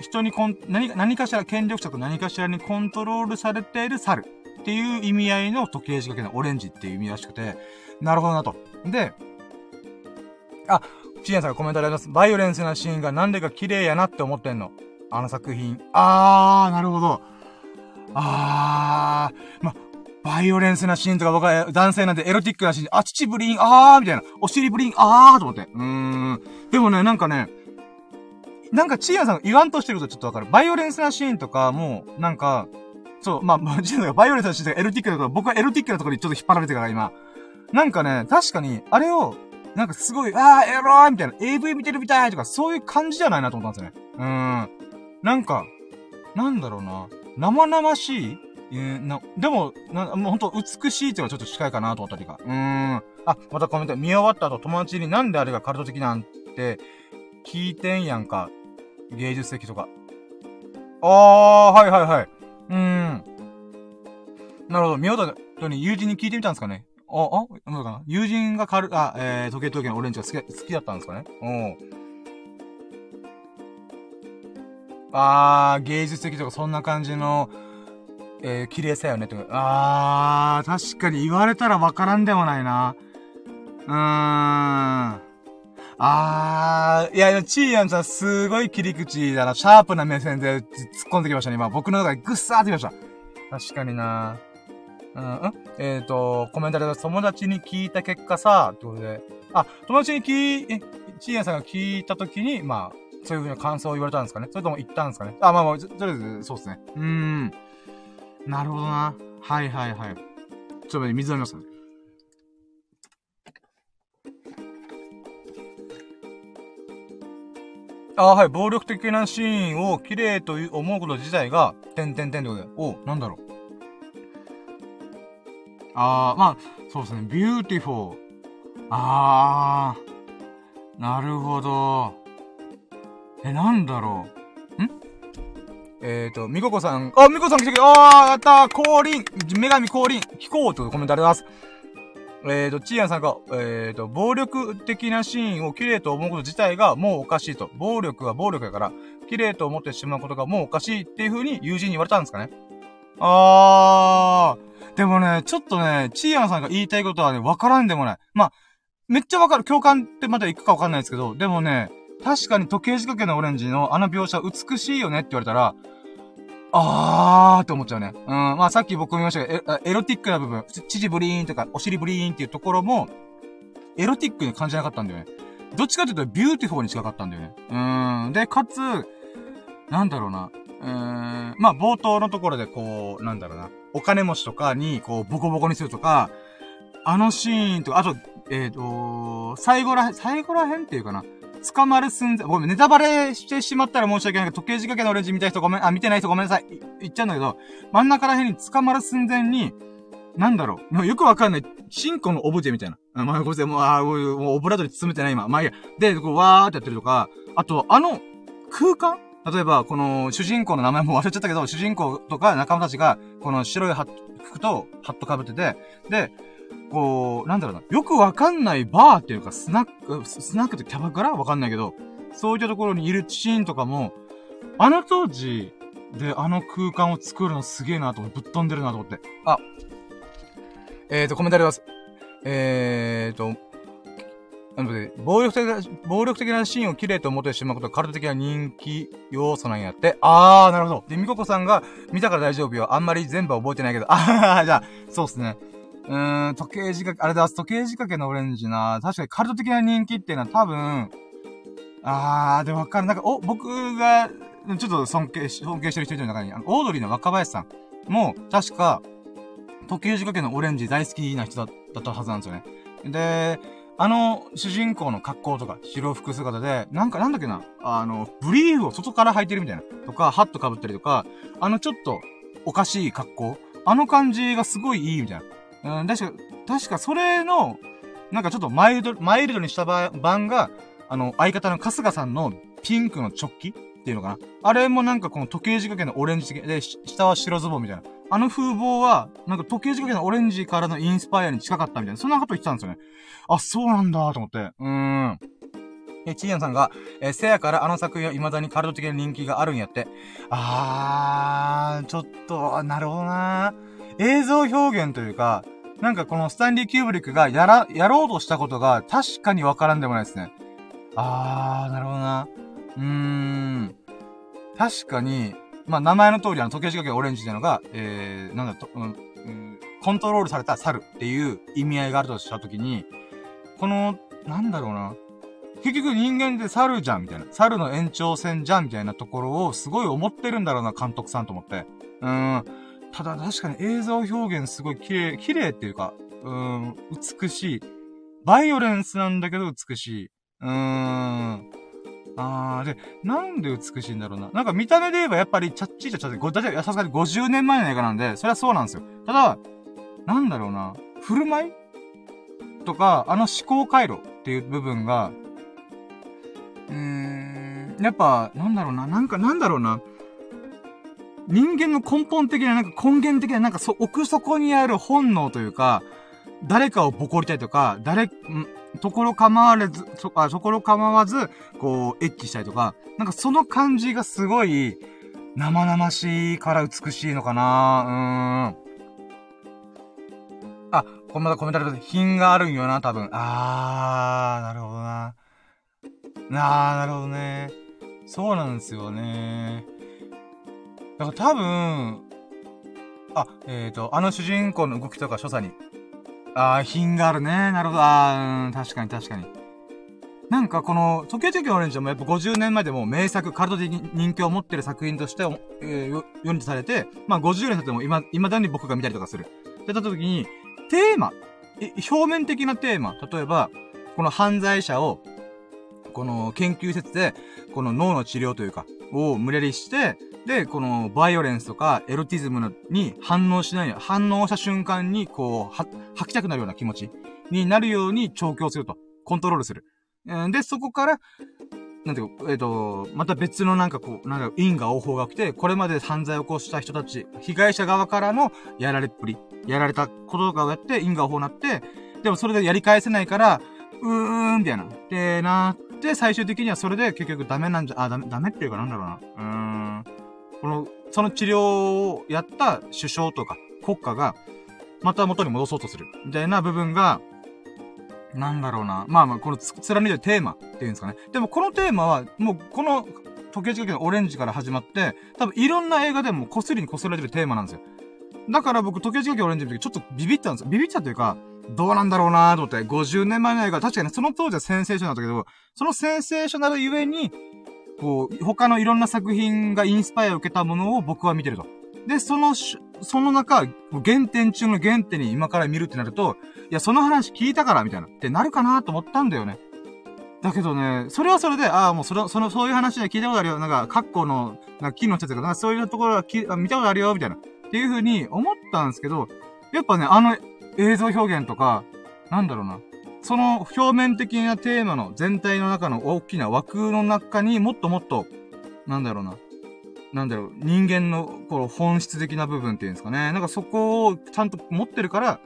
人にコン、何か、何かしら、権力者と何かしらにコントロールされている猿っていう意味合いの時計仕掛けのオレンジっていう意味らしくて、なるほどなと。で、あ、ちーやんさんがコメントあります。バイオレンスなシーンがなんでか綺麗やなって思ってんの。あの作品。あー、なるほど。あー、ま、バイオレンスなシーンとか僕は男性なんでエロティックなシーン、あ、乳ブリン、あーみたいな。お尻ブリン、あーと思って。うーん。でもね、なんかね、なんかチーやんさんが言わんとしてることちょっとわかる。バイオレンスなシーンとかも、なんか、そう、まあ、まあ、チーヤさんがバイオレンスなシーンとかエロティックなところ、僕はエロティックなところにちょっと引っ張られてから今。なんかね、確かに、あれを、なんかすごい、あー、エローみたいな、AV 見てるみたいとか、そういう感じじゃないなと思ったんですよね。うーん。なんか、なんだろうな。生々しいえー、な、でも、な、もうほんと美しいっていうのはちょっと近いかなと思ったりか。うーん。あ、またコメント、見終わった後友達になんであれがカルト的なんて聞いてんやんか。芸術的とか。あー、はいはいはい。うーん。なるほど。見終わった後に友人に聞いてみたんですかね。あ、あ、なんかな友人がカル、あ、えー、時計時計のオレンジが好き、好きだったんですかね。おあー、芸術的とかそんな感じの、えー、綺麗さよねとか。あー、確かに言われたらわからんでもないな。うーん。あー、いや、チーヤンさんすごい切り口だな。シャープな目線で突っ込んできましたね。今、僕の中でグッサーってきました。確かになうん、んえっ、ー、と、コメントで友達に聞いた結果さ、ってことで。あ、友達に聞い、え、チーヤンさんが聞いたときに、まあ、そういう風な感想を言われたんですかね？それとも言ったんですかね？あ、まあまあ、とりあえず、そうですね。うーん。なるほどな。はいはいはい。ちょっと待って、水飲みますね。あはい、暴力的なシーンを綺麗と思うこと自体が、てんてんてんってことで。おなんだろう。あー、まあ、そうですね。 beautiful。あー。なるほど。え、なんだろう。えっ、ー、と、みここさん、あ、みこさん来てくれ、あー、やったー、降臨女神降臨聞こうというコメントありがとうございます。えっ、ー、と、ちーやんさんが、えっ、ー、と、暴力的なシーンを綺麗と思うこと自体がもうおかしいと。暴力は暴力だから、綺麗と思ってしまうことがもうおかしいっていう風に友人に言われたんですかね。あー。でもね、ちょっとね、ちーやんさんが言いたいことはね、わからんでもない。まあ、めっちゃわかる。共感ってまだ行くかわかんないですけど、でもね、確かに時計仕掛けのオレンジのあの描写美しいよねって言われたら、あーって思っちゃうね。うん。まあさっき僕も言いましたけど、エロティックな部分、乳ブリーンとか、お尻ブリーンっていうところも、エロティックに感じなかったんだよね。どっちかというと、 beautiful に近かったんだよね。うん。で、かつ、なんだろうな。うーん。まあ冒頭のところでこう、なんだろうな。お金持ちとかに、こう、ボコボコにするとか、あのシーンとか、あと、えっ、ー、と、最後ら、最後ら辺っていうかな。捕まる寸前、ごめん、ネタバレしてしまったら申し訳ないけど、時計仕掛けのオレンジ見た人ごめん、あ、見てない人ごめんなさい。言っちゃうんだけど、真ん中ら辺に捕まる寸前に、なんだろう。よくわかんない。チンコのオブジェみたいな。あ、まあ、ごめんなさい。もう、あ、もう、オブラートに包めてない今。まあいいや。で、こう、わーってやってるとか、あと、あの、空間？例えば、この、主人公の名前も忘れちゃったけど、主人公とか仲間たちが、この白い服とハット被ってて、で、こう、なんだろうな、よくわかんないバーっていうか、スナック、スナックってキャバクラ？わかんないけど、そういったところにいるシーンとかも、あの当時であの空間を作るのすげえなと思って、ぶっ飛んでるなと思って。あ、えーと、コメントあります。えーと、なので、暴力的な、暴力的なシーンを綺麗と思ってしまうことは、カルト的な人気要素なんやって。あー、なるほど。で、みここさんが見たから大丈夫よ。あんまり全部は覚えてないけど。あはは、じゃあ、そうっすね。うーん、時計仕掛け、あれだ、時計仕掛けのオレンジな。確かにカルト的な人気っていうのは多分、あー、でもわかる。なんか、お、僕が、ちょっと尊敬し、尊敬してる人の中に、あの、オードリーの若林さんも、確か、時計仕掛けのオレンジ大好きな人だったはずなんですよね。で、あの、主人公の格好とか、白服姿で、なんかなんだっけな、あの、ブリーフを外から履いてるみたいな。とか、ハット被ったりとか、あのちょっと、おかしい格好。あの感じがすごいいいみたいな。うん、確か、確かそれの、なんかちょっとマイルド、マイルドにした版が、あの、相方の春日さんのピンクのチョッキっていうのかな。あれもなんかこの時計仕掛けのオレンジで、下は白ズボンみたいな。あの風貌は、なんか時計仕掛けのオレンジからのインスパイアに近かったみたいな。そんなこと言ってたんですよね。あ、そうなんだと思って。うーん。え、ちーやんさんが、えせやからあの作品は未だにカルト的な人気があるんやって。あー、ちょっと、なるほどなー。映像表現というか、なんかこのスタンリー・キューブリックがやら、やろうとしたことが確かにわからんでもないですね。あー、なるほどな。うーん。確かに、まあ、名前の通りあの、時計仕掛けオレンジっていうのが、えー、なんだと、うん、コントロールされた猿っていう意味合いがあるとしたときに、この、なんだろうな。結局人間って猿じゃんみたいな。猿の延長線じゃんみたいなところをすごい思ってるんだろうな、監督さんと思って。うーん。ただ確かに映像表現すごい綺麗、綺麗っていうか、うん、美しい。バイオレンスなんだけど美しい。うーん。あー、で、なんで美しいんだろうな。なんか見た目で言えばやっぱりチャッチーチャッチャって、だってさすがに50年前の映画なんで、それはそうなんですよ。ただ、なんだろうな。振る舞いとか、あの思考回路っていう部分が、うーん、やっぱ、なんだろうな。なんか、なんだろうな。人間の根本的な、なんか根源的な、なんかそ、奥底にある本能というか、誰かをボコりたいとか、誰、ん、ところ構われず、そ、あ、ところ構わず、こう、エッチしたいとか、なんかその感じがすごい、生々しいから美しいのかなうーん。あ、これまだコメントある品があるんよな、多分。あー、なるほどな。なー、なるほどね。そうなんですよね。だから多分、あ、えっ、ー、と、あの主人公の動きとか所作に。あー、品があるね。なるほど。あー、うん、確かに確かに。なんかこの、時計時計オレンジもやっぱ50年前でも名作、カルト的人気を持ってる作品として、えー、読んでされて、まあ50年経っても今、未だに僕が見たりとかする。ってった時に、テーマ、表面的なテーマ、例えば、この犯罪者を、この研究施設で、この脳の治療というか、を無理やりして、で、このバイオレンスとかエロティズムに反応しないよ、反応した瞬間に、こう、は、吐きたくなるような気持ちになるように調教すると。コントロールする。で、そこから、なんていうか、えっ、ー、と、また別のなんかこう、なんか因果応報が来て、これまで犯罪を起こした人たち、被害者側からのやられっぷり、やられたこととかをやって、因果応報になって、でもそれでやり返せないから、うーん、みたいな。で、なって、最終的にはそれで結局ダメなんじゃ、あ、ダメ、ダメっていうかなんだろうな。うーん。この、その治療をやった首相とか国家が、また元に戻そうとする。みたいな部分が、なんだろうな。まあまあ、この貫いてるテーマっていうんですかね。でもこのテーマは、もうこの時計仕掛けのオレンジから始まって、多分いろんな映画でもこすりにこすられてるテーマなんですよ。だから僕、時計仕掛けオレンジの時ちょっとビビったんですよ。ビビったというか、どうなんだろうなと思って、50年前の映画、確かにその当時はセンセーショナルだったけど、そのセンセーショナルゆえに、こう、他のいろんな作品がインスパイアを受けたものを僕は見てると。で、その、その中、原点中の原点に今から見るってなると、いや、その話聞いたから、みたいな。ってなるかなと思ったんだよね。だけどね、それはそれで、ああ、もうそれ、その、そういう話で聞いたことあるよ。なんか、カッコの、なんか、木のやつとか、なんかそういうところはき見たことあるよ、みたいな。っていう風に思ったんですけど、やっぱね、あの映像表現とか、なんだろうな。その表面的なテーマの全体の中の大きな枠の中にもっともっと、なんだろうな。なんだろう、人間の、この本質的な部分っていうんですかね。なんかそこをちゃんと持ってるから、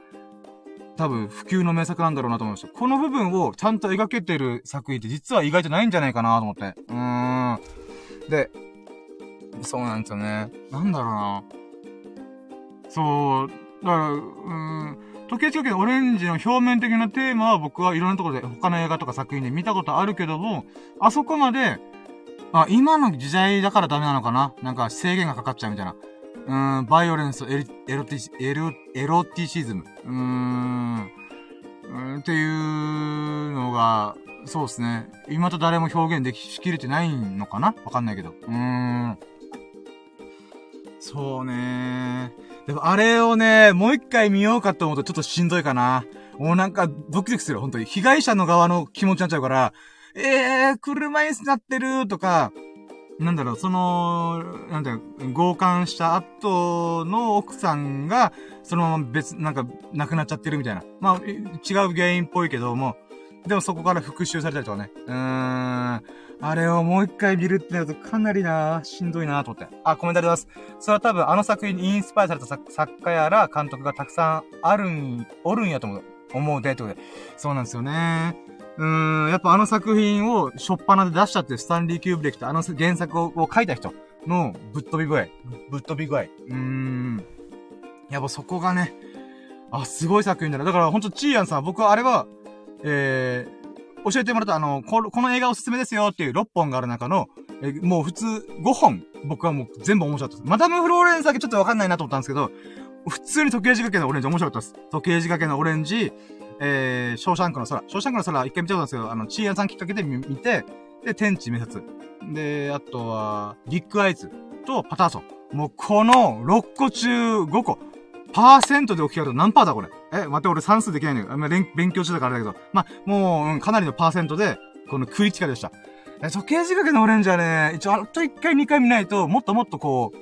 多分普及の名作なんだろうなと思いました。この部分をちゃんと描けてる作品って実は意外とないんじゃないかなと思って。うーん。で、そうなんですよね。なんだろうな。そう、だから、うーん。時計時計オレンジの表面的なテーマは僕はいろんなところで他の映画とか作品で見たことあるけども、あそこまで、あ、今の時代だからダメなのかな？なんか制限がかかっちゃうみたいな。うん、バイオレンス、エロ、エロティシ、エロ、エロティシズム。うーん、うんっていうのが、そうですね。今と誰も表現できしきれてないのかな？わかんないけど。うーん。そうねーでもあれをね、もう一回見ようかと思うとちょっとしんどいかな。もうなんかドキドキする。本当に。被害者の側の気持ちになっちゃうから、えー、車椅子になってるとか、なんだろう、その、なんだろう、強姦した後の奥さんが、そのまま別、なんか、亡くなっちゃってるみたいな。まあ、違う原因っぽいけども、でもそこから復讐されたりとかね。うーん。あれをもう一回見るってなるとかなりなしんどいなと思って。あ、コメントあります。それは多分あの作品にインスパイアされた作家やら監督がたくさんあるん、おるんやと思う。思うで、ってことで。そうなんですよね。うーん、やっぱあの作品をしょっぱなで出したってスタンリー・キューブリックってあの原作をを書いた人のぶっ飛び具合。ぶっ飛び具合。うーん。やっぱそこがね、あ、すごい作品だな。だからほんとちーやんさん、僕はあれは、えー、教えてもらったあの、この映画おすすめですよっていう6本がある中の、えもう普通5本、僕はもう全部面白かったです。マダム・フローレンスだけちょっとわかんないなと思ったんですけど、普通に時計仕掛けのオレンジ面白かったです。時計仕掛けのオレンジ、えー、ショーシャンクの空。ショーシャンクの空一回見たことあるんですけど、あの、チーアンさんきっかけで見て、で、天地滅殺。で、あとは、ビッグアイズとパターソン。もうこの6個中5個。パーセントで置き換えると何パーだこれ？え、待って、俺算数できないのよ。勉強中だからだけど。まあ、もう、うん、かなりのパーセントで、このクリティカルでした。え、時計仕掛けのオレンジはね、一応あと1回2回見ないと、もっともっとこう、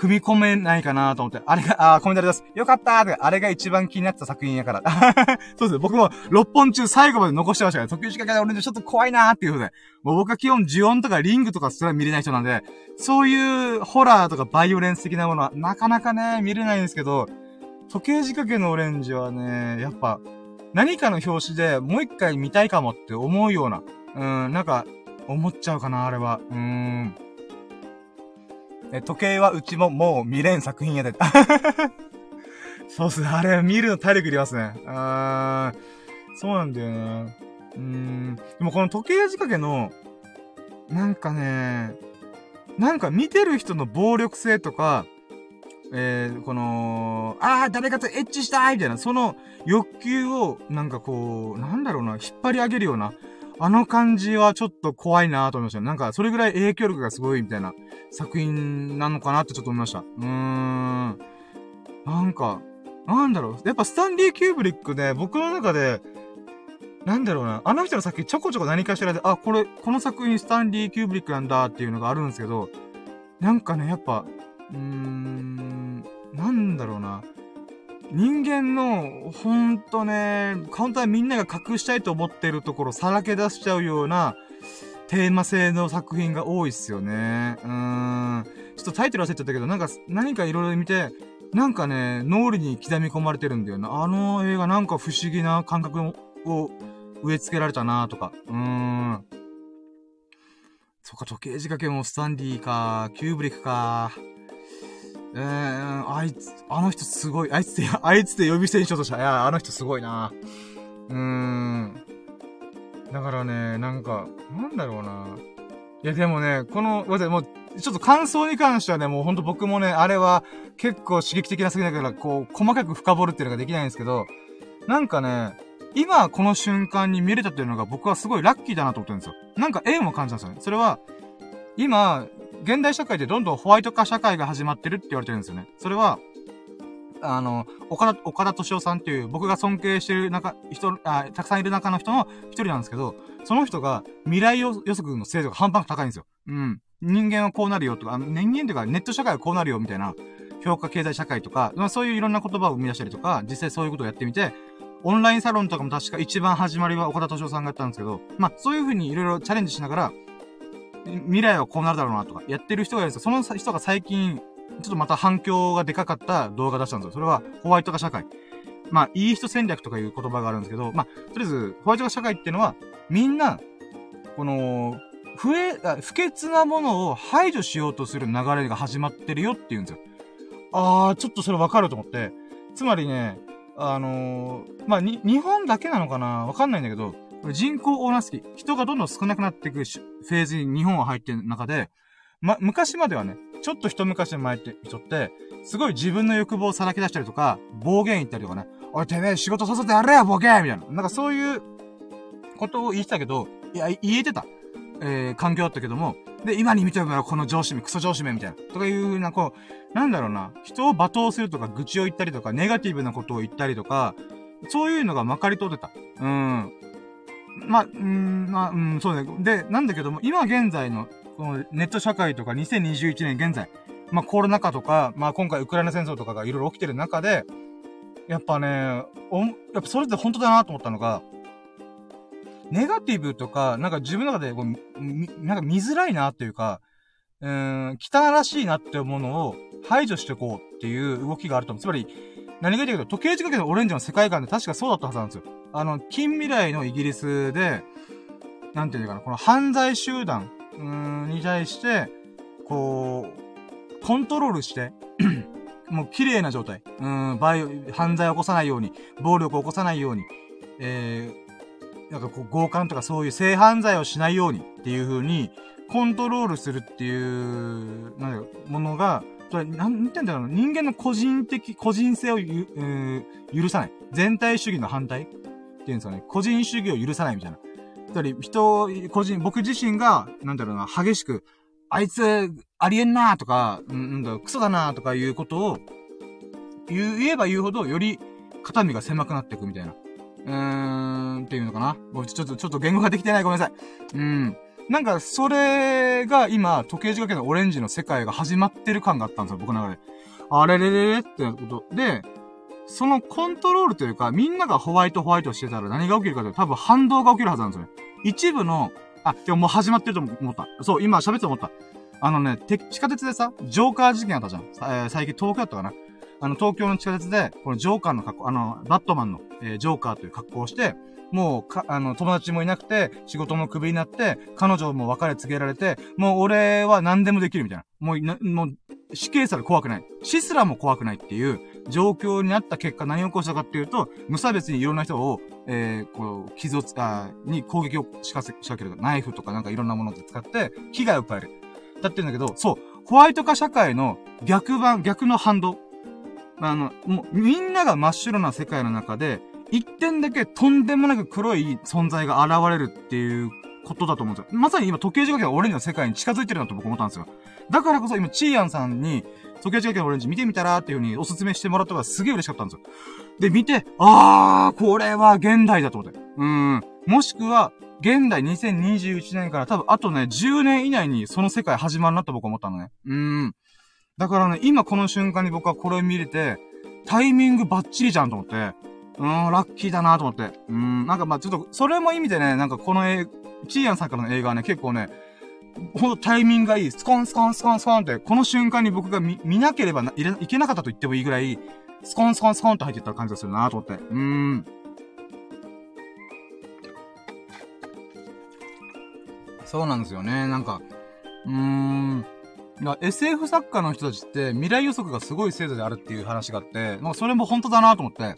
踏み込めないかなと思って。あれが、あ、コメントあります。よかったーって、あれが一番気になった作品やから。そうですね僕も6本中最後まで残してましたから、時計仕掛けのオレンジちょっと怖いなーっていうことで。もう僕は基本、ジオンとかリングとかすら見れない人なんで、そういうホラーとかバイオレンス的なものはなかなかね、見れないんですけど、時計仕掛けのオレンジはね、やっぱ、何かの表紙でもう一回見たいかもって思うような、うん、なんか、思っちゃうかな、あれは。うーん。え、時計はうちももう見れん作品やで。そうっすね。あれ、見るの体力いりますね。あー、そうなんだよね。うーん。でもこの時計仕掛けの、なんかね、なんか見てる人の暴力性とか、えー、この、ああ、誰かとエッチしたいみたいな、その欲求を、なんかこう、なんだろうな、引っ張り上げるような、あの感じはちょっと怖いなと思いました。なんか、それぐらい影響力がすごいみたいな作品なのかなってちょっと思いました。うーん。なんか、なんだろう。やっぱスタンリー・キューブリックで、僕の中で、なんだろうな。あの人の作品ちょこちょこ何かしらで、あ、これ、この作品スタンリー・キューブリックなんだっていうのがあるんですけど、なんかね、やっぱ、うーん、なんだろうな。人間の、ほんとね、本当はみんなが隠したいと思ってるところさらけ出しちゃうような、テーマ性の作品が多いっすよね。うーん。ちょっとタイトル忘れちゃったけど、なんか、何かいろいろ見て、なんかね、脳裏に刻み込まれてるんだよな。あの映画なんか不思議な感覚を植え付けられたなとか。うーん。そっか、時計仕掛けもスタンディーか、キューブリックか。えー、あいつ、あの人すごい。あいつって、あいつって呼び捨てにしようとした。いや、あの人すごいな。うーん。だからね、なんか、なんだろうな。いや、でもね、この、わもう、ちょっと感想に関してはね、もうほんと僕もね、あれは結構刺激的なすぎだから、こう、細かく深掘るっていうのができないんですけど、なんかね、今この瞬間に見れたっていうのが僕はすごいラッキーだなと思ってるんですよ。なんか縁を感じたんですよね。それは、今、現代社会でどんどんホワイト化社会が始まってるって言われてるんですよね。それは、あの、岡田、岡田敏夫さんっていう僕が尊敬してる中、人、あ、たくさんいる中の人の一人なんですけど、その人が未来予測の精度が半端なく高いんですよ。うん。人間はこうなるよとか、人間というかネット社会はこうなるよみたいな、評価経済社会とか、まあそういういろんな言葉を生み出したりとか、実際そういうことをやってみて、オンラインサロンとかも確か一番始まりは岡田敏夫さんがやったんですけど、まあそういうふうにいろいろチャレンジしながら、未来はこうなるだろうなとか、やってる人がいるんですよ。その人が最近、ちょっとまた反響がでかかった動画出したんですよ。それは、ホワイト化社会。まあ、いい人戦略とかいう言葉があるんですけど、まあ、とりあえず、ホワイト化社会っていうのは、みんな、この、不え、不潔なものを排除しようとする流れが始まってるよって言うんですよ。あー、ちょっとそれわかると思って。つまりね、あのー、まあ、に、日本だけなのかな？わかんないんだけど、人口オーナースキ人がどんどん少なくなっていくフェーズに日本は入ってる中で、ま、昔まではね、ちょっと一昔前って人って、すごい自分の欲望をさらけ出したりとか、暴言言ったりとかね、おいてめえ仕事させてやれよ、ボケみたいな。なんかそういうことを言ってたけど、いや、言えてた。えー、環境だったけども、で、今に見てみろ、この上司名、クソ上司名みたいな。とかいう、な、こう、なんだろうな、人を罵倒するとか、愚痴を言ったりとか、ネガティブなことを言ったりとか、そういうのがまかり通ってた。うん。まあ、うん、まあ、うん、そうね。で、なんだけども、今現在の、このネット社会とか2021年現在、まあコロナ禍とか、まあ今回ウクライナ戦争とかがいろいろ起きてる中で、やっぱね、お、やっぱそれって本当だなと思ったのが、ネガティブとか、なんか自分の中でこう、なんか見づらいなっていうか、うん、汚らしいなって思うものを排除していこうっていう動きがあると思う。つまり、何が言うけど、時計仕掛けのオレンジの世界観で確かそうだったはずなんですよ。あの、近未来のイギリスで、なんていうかな、この犯罪集団、に対して、こう、コントロールして、もう綺麗な状態。うん、バイ、犯罪を起こさないように、暴力を起こさないように、えー、なんかこう、強姦とかそういう性犯罪をしないようにっていう風に、コントロールするっていう、なんものが、なん、なんて言うんだろう人間の個人的、個人性をゆ、えー、許さない。全体主義の反対っていうんですかね。個人主義を許さないみたいな。つまり、人、個人、僕自身が、なんだろうな、激しく、あいつ、ありえんなとか、うんだ、クソだなとかいうことを、言えば言うほど、より、肩身が狭くなっていくみたいな。うーん、っていうのかな。ちょっと、ちょっと言語ができてない。ごめんなさい。うん。なんか、それが今、時計仕掛けのオレンジの世界が始まってる感があったんですよ、僕の中で。あれれれれってことで、そのコントロールというか、みんながホワイトホワイトしてたら何が起きるかというと、多分反動が起きるはずなんですよね。一部の、あ、でももう始まってると思った。そう、今喋って思った。あのね、地下鉄でさ、ジョーカー事件あったじゃん。えー、最近東京だったかな。あの、東京の地下鉄で、このジョーカーの格好、あの、バットマンの、えー、ジョーカーという格好をして、もう、か、あの、友達もいなくて、仕事もクビになって、彼女も別れ告げられて、もう俺は何でもできるみたいな。もう、な、もう、死刑さえ怖くない。死すらも怖くないっていう状況になった結果何を起こしたかっていうと、無差別にいろんな人を、えー、こう、傷をつ、あに攻撃を仕掛け、仕掛ける。ナイフとかなんかいろんなものを使って、危害を加える。だってんだけど、そう、ホワイト化社会の逆版、逆の反動。あの、もう、みんなが真っ白な世界の中で、一点だけとんでもなく黒い存在が現れるっていうことだと思うんですよ。まさに今、時計仕掛けがオレンジの世界に近づいてるなと僕思ったんですよ。だからこそ今、チーアンさんに、時計仕掛けのオレンジ見てみたらっていう風におすすめしてもらったのがすげえ嬉しかったんですよ。で、見て、あー、これは現代だと思って。うん。もしくは、現代2021年から多分あとね、10年以内にその世界始まるなと僕思ったのね。うん。だからね、今この瞬間に僕はこれを見れて、タイミングバッチリじゃんと思って、うん、ラッキーだなと思って。うん、なんかまあちょっと、それも意味でね、なんかこの映チーアンさんからの映画はね、結構ね、ほんとタイミングがいい。スコンスコンスコンスコンって、この瞬間に僕が見、見なければいいけなかったと言ってもいいぐらい、スコンスコンスコンと入ってった感じがするなと思って。うーん。そうなんですよね。なんか、うーん。SF 作家の人たちって未来予測がすごい精度であるっていう話があって、まあそれも本当だなと思って。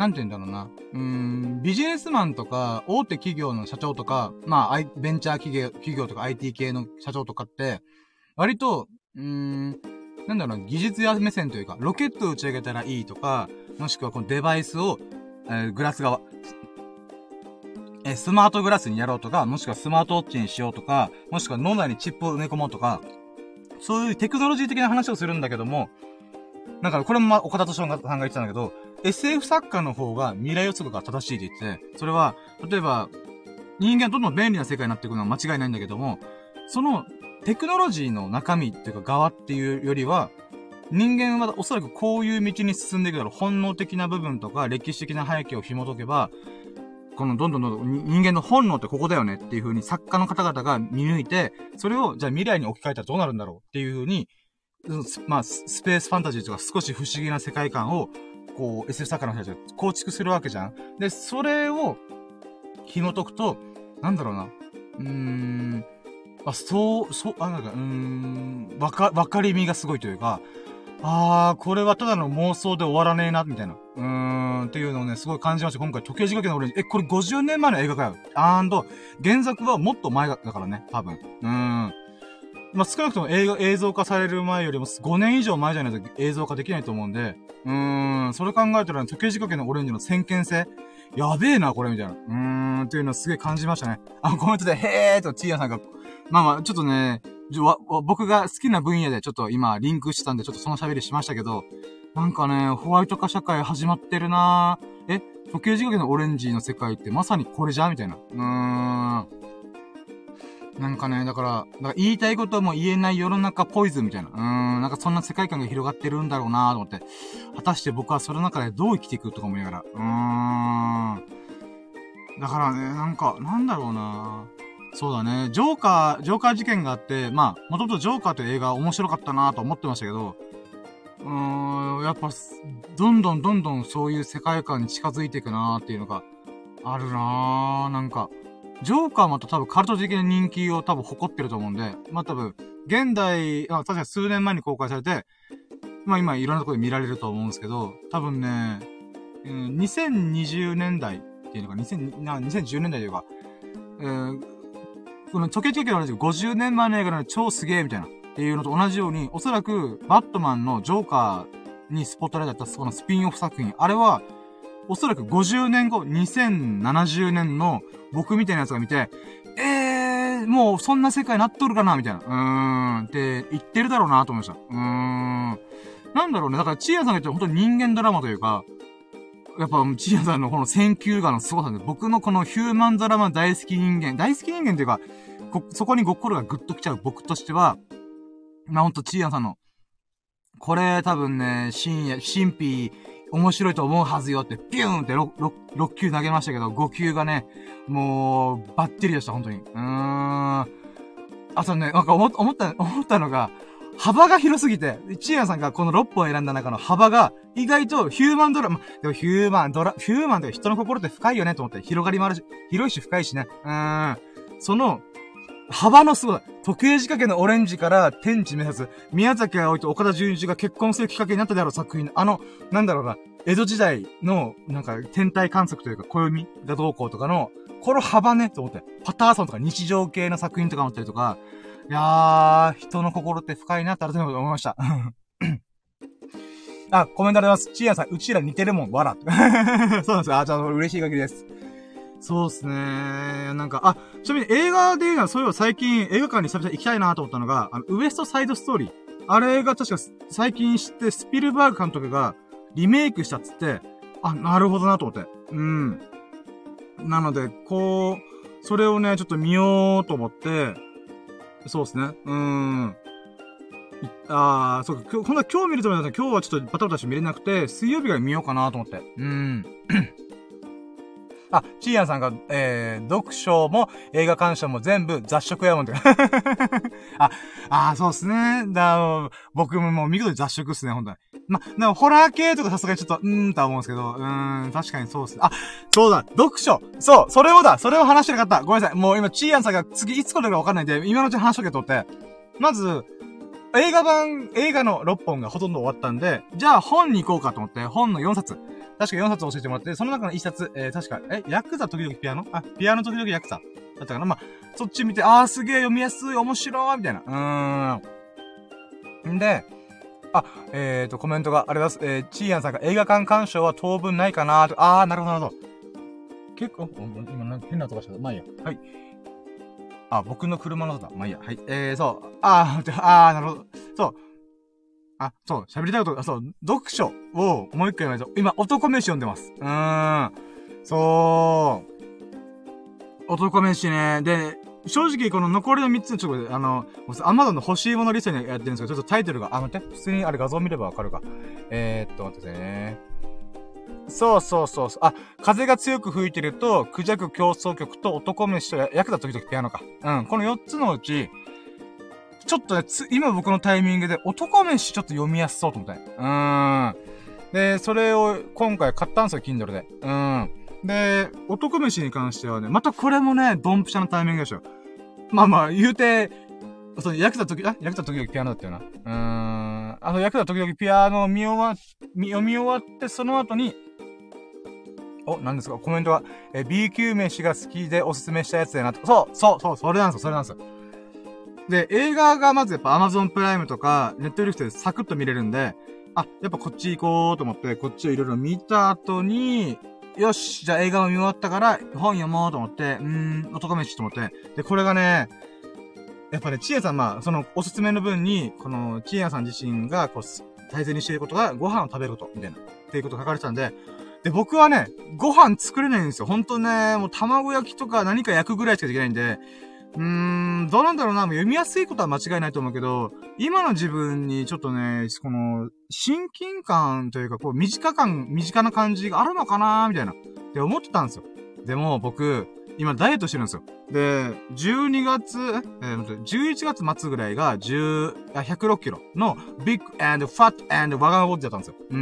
なんて言うんだろうな。うーん、ビジネスマンとか、大手企業の社長とか、まあ、ベンチャー企業、企業とか IT 系の社長とかって、割と、うーん、なんだろうな、技術や目線というか、ロケットを打ち上げたらいいとか、もしくはこのデバイスを、えー、グラス側、え、スマートグラスにやろうとか、もしくはスマートウォッチにしようとか、もしくは脳内にチップを埋め込もうとか、そういうテクノロジー的な話をするんだけども、なんかこれもま、岡田敏夫さんが言ってたんだけど、SF 作家の方が未来予測が正しいって言って、それは、例えば、人間どんどん便利な世界になっていくのは間違いないんだけども、そのテクノロジーの中身っていうか側っていうよりは、人間はおそらくこういう道に進んでいくだろう。本能的な部分とか歴史的な背景を紐解けば、このどんどんどんどん人間の本能ってここだよねっていう風に作家の方々が見抜いて、それをじゃあ未来に置き換えたらどうなるんだろうっていう風に、まあ、スペースファンタジーとか少し不思議な世界観を、こう、SF 作家の人たちが構築するわけじゃん。で、それを紐解くと、なんだろうな。うーん、あ、そう、そう、あ、なんか、うーん、わか、わかりみがすごいというか、あー、これはただの妄想で終わらねえな、みたいな。うーん、っていうのをね、すごい感じました。今回、時計仕掛けのオレンジ。え、これ50年前の映画かよ。アンド、原作はもっと前だからね、多分。うーん。まあ、少なくとも映画、映像化される前よりも5年以上前じゃないと映像化できないと思うんで、うーん、それ考えたら、時計仕掛けのオレンジの先見性、やべえな、これ、みたいな。うーん、っていうのはすげえ感じましたね。あ、コメントで、へーと、ティアさんが、まあまあ、ちょっとね、僕が好きな分野でちょっと今リンクしてたんでちょっとその喋りしましたけど、なんかね、ホワイト化社会始まってるなぁ。え、時計仕掛けのオレンジの世界ってまさにこれじゃみたいな。うーん。なんかね、だから、だから言いたいことも言えない世の中ポイズンみたいな。うーん、なんかそんな世界観が広がってるんだろうなぁと思って。果たして僕はその中でどう生きていくとか思いながら。うーん。だからね、なんか、なんだろうな。そうだね。ジョーカー、ジョーカー事件があって、まあ、もともとジョーカーという映画面白かったなと思ってましたけど、うーん、やっぱ、どんどんどんどんそういう世界観に近づいていくなーっていうのがあるなーなんか、ジョーカーまた多分カルト的な人気を多分誇ってると思うんで、まあ多分、現代、あ、確か数年前に公開されて、まあ今いろんなところで見られると思うんですけど、多分ね、うん、2020年代っていうのか、2010年代というか、えー、このチョケチョケの話50年前の映画の超すげえみたいな。っていうのと同じように、おそらく、バットマンのジョーカーにスポットライトだったそのスピンオフ作品、あれは、おそらく50年後、2070年の僕みたいなやつが見て、えー、もうそんな世界なっとるかなみたいな。うーん、って言ってるだろうなと思いました。うーん。なんだろうね。だから、チーヤさんが言ってる本当に人間ドラマというか、やっぱ、チーヤさんのこの選球眼の凄さで、僕のこのヒューマンドラマ大好き人間、大好き人間っていうか、そこに心がグッときちゃう僕としては、まあ、ほんと、チーヤさんの、これ多分ね、深夜、神秘、面白いと思うはずよって、ピューンって 6, 6, 6球投げましたけど、5球がね、もう、バッテリーでした、本当に。うーん。あとね、なんか思思った、思ったのが、幅が広すぎて、チーアさんがこの6本選んだ中の幅が、意外とヒューマンドラマ、でもヒューマンドラ、ヒューマンで人の心って深いよねと思って、広がりもあるし、広いし深いしね。うーん。その、幅のすごい。時計仕掛けのオレンジから天地目指す、宮崎葵と岡田純一が結婚するきっかけになったであろう作品。あの、なんだろうな、江戸時代の、なんか、天体観測というか、暦がどうこうとかの、この幅ね、と思って。パターソンとか日常系の作品とかもったりとか、いやー、人の心って深いなって改めて思いました。あ、コメントあります。チーアさん、うちら似てるもん、わら。そうなんですよ。あ、ちょっと嬉しい限りです。そうっすねなんか、あ、ちなみに映画で言うのは、そういえば最近映画館に久々に行きたいなと思ったのが、あの、ウエストサイドストーリー。あれが確か最近知って、スピルバーグ監督がリメイクしたっつって、あ、なるほどなと思って。うん。なので、こう、それをね、ちょっと見ようと思って、そうですね。うん。ああ、そうか、今度は今日見ると思います今日はちょっとバタバタして見れなくて、水曜日から見ようかなと思って。うん。あ、チーヤンさんが、えー、読書も映画鑑賞も全部雑食やもんって。あ、あそうっすね。だ、僕ももう見事に雑食っすね、ほんとに。ま、でもホラー系とかさすがにちょっと、うーんとは思うんですけど、うーん、確かにそうっす。あ、そうだ、読書そう、それをだそれを話してなかったごめんなさい。もう今、チーヤンさんが次いつ来るかわかんないんで、今のうちに話しとけとって。まず、映画版、映画の6本がほとんど終わったんで、じゃあ本に行こうかと思って、本の4冊。確か4冊教えてもらって、その中の1冊、えー、確か、え、ヤクザ時々ピアノ？あ、ピアノ時々ヤクザだったかなまあ、そっち見て、あーすげえ読みやすい、面白い、みたいな。うーん。んで、あ、えーと、コメントがあります。えー、チーヤンさんが映画館鑑賞は当分ないかなと。あー、なるほど、なるほど。結構、今なんか変な音がした。まあいいや。はい。あ、僕の車の音だ。まあいいや。はい。えー、そう。あー、あー、なるほど。そう。あ、そう、喋りたいこと、あそう、読書をもう一回言わないと。今、男飯読んでます。うーん。そう。男飯ね。で、正直この残りの3つのちょっと、あの、アマゾンの欲しいものリストにやってるんですけど、ちょっとタイトルが、あ、待って、普通にあれ画像見ればわかるか。えー、っと、待ってね。そうそうそうそう。あ、風が強く吹いてると、クジャク競争曲と男飯とヤクザ時々ピアノか。うん。この4つのうち、ちょっとね、つ、今僕のタイミングで男飯ちょっと読みやすそうと思って。うーん。で、それを今回買ったんですよ、Kindle で。うん。で、男飯に関してはね、またこれもね、ドンピシャのタイミングでしょ。まあまあ、言うて、その、ヤクザ時、あ、ヤクザ時々ピアノだったよな。うーん。あの、ヤクザ時々ピアノを見終わ、読み終わって、その後に、お、何ですかコメントが、え、B 級飯が好きでおすすめしたやつだよなと。そう、そう、そう、それなんですよ、それなんですよ。で、映画がまずやっぱ Amazon プライムとか、Netflix でサクッと見れるんで、あ、やっぱこっち行こうと思って、こっちをいろいろ見た後に、よし、じゃあ映画も見終わったから、本読もうと思って、うーん、男飯と思って。で、これがね、やっぱね、ちえさん、まあ、その、おすすめの分に、この、ちえさん自身が、こう、大切にしていることが、ご飯を食べること、みたいな、っていうこと書かれてたんで、で、僕はね、ご飯作れないんですよ。ほんとね、もう卵焼きとか何か焼くぐらいしかできないんで、うーん、どうなんだろうな。読みやすいことは間違いないと思うけど、今の自分にちょっとね、この、親近感というか、こう、短感、身近な感じがあるのかなみたいな、って思ってたんですよ。でも、僕、今ダイエットしてるんですよ。で、12月、えー、11月末ぐらいが10、106キロのビッグ and fat and ワガマボディだったんですよ。う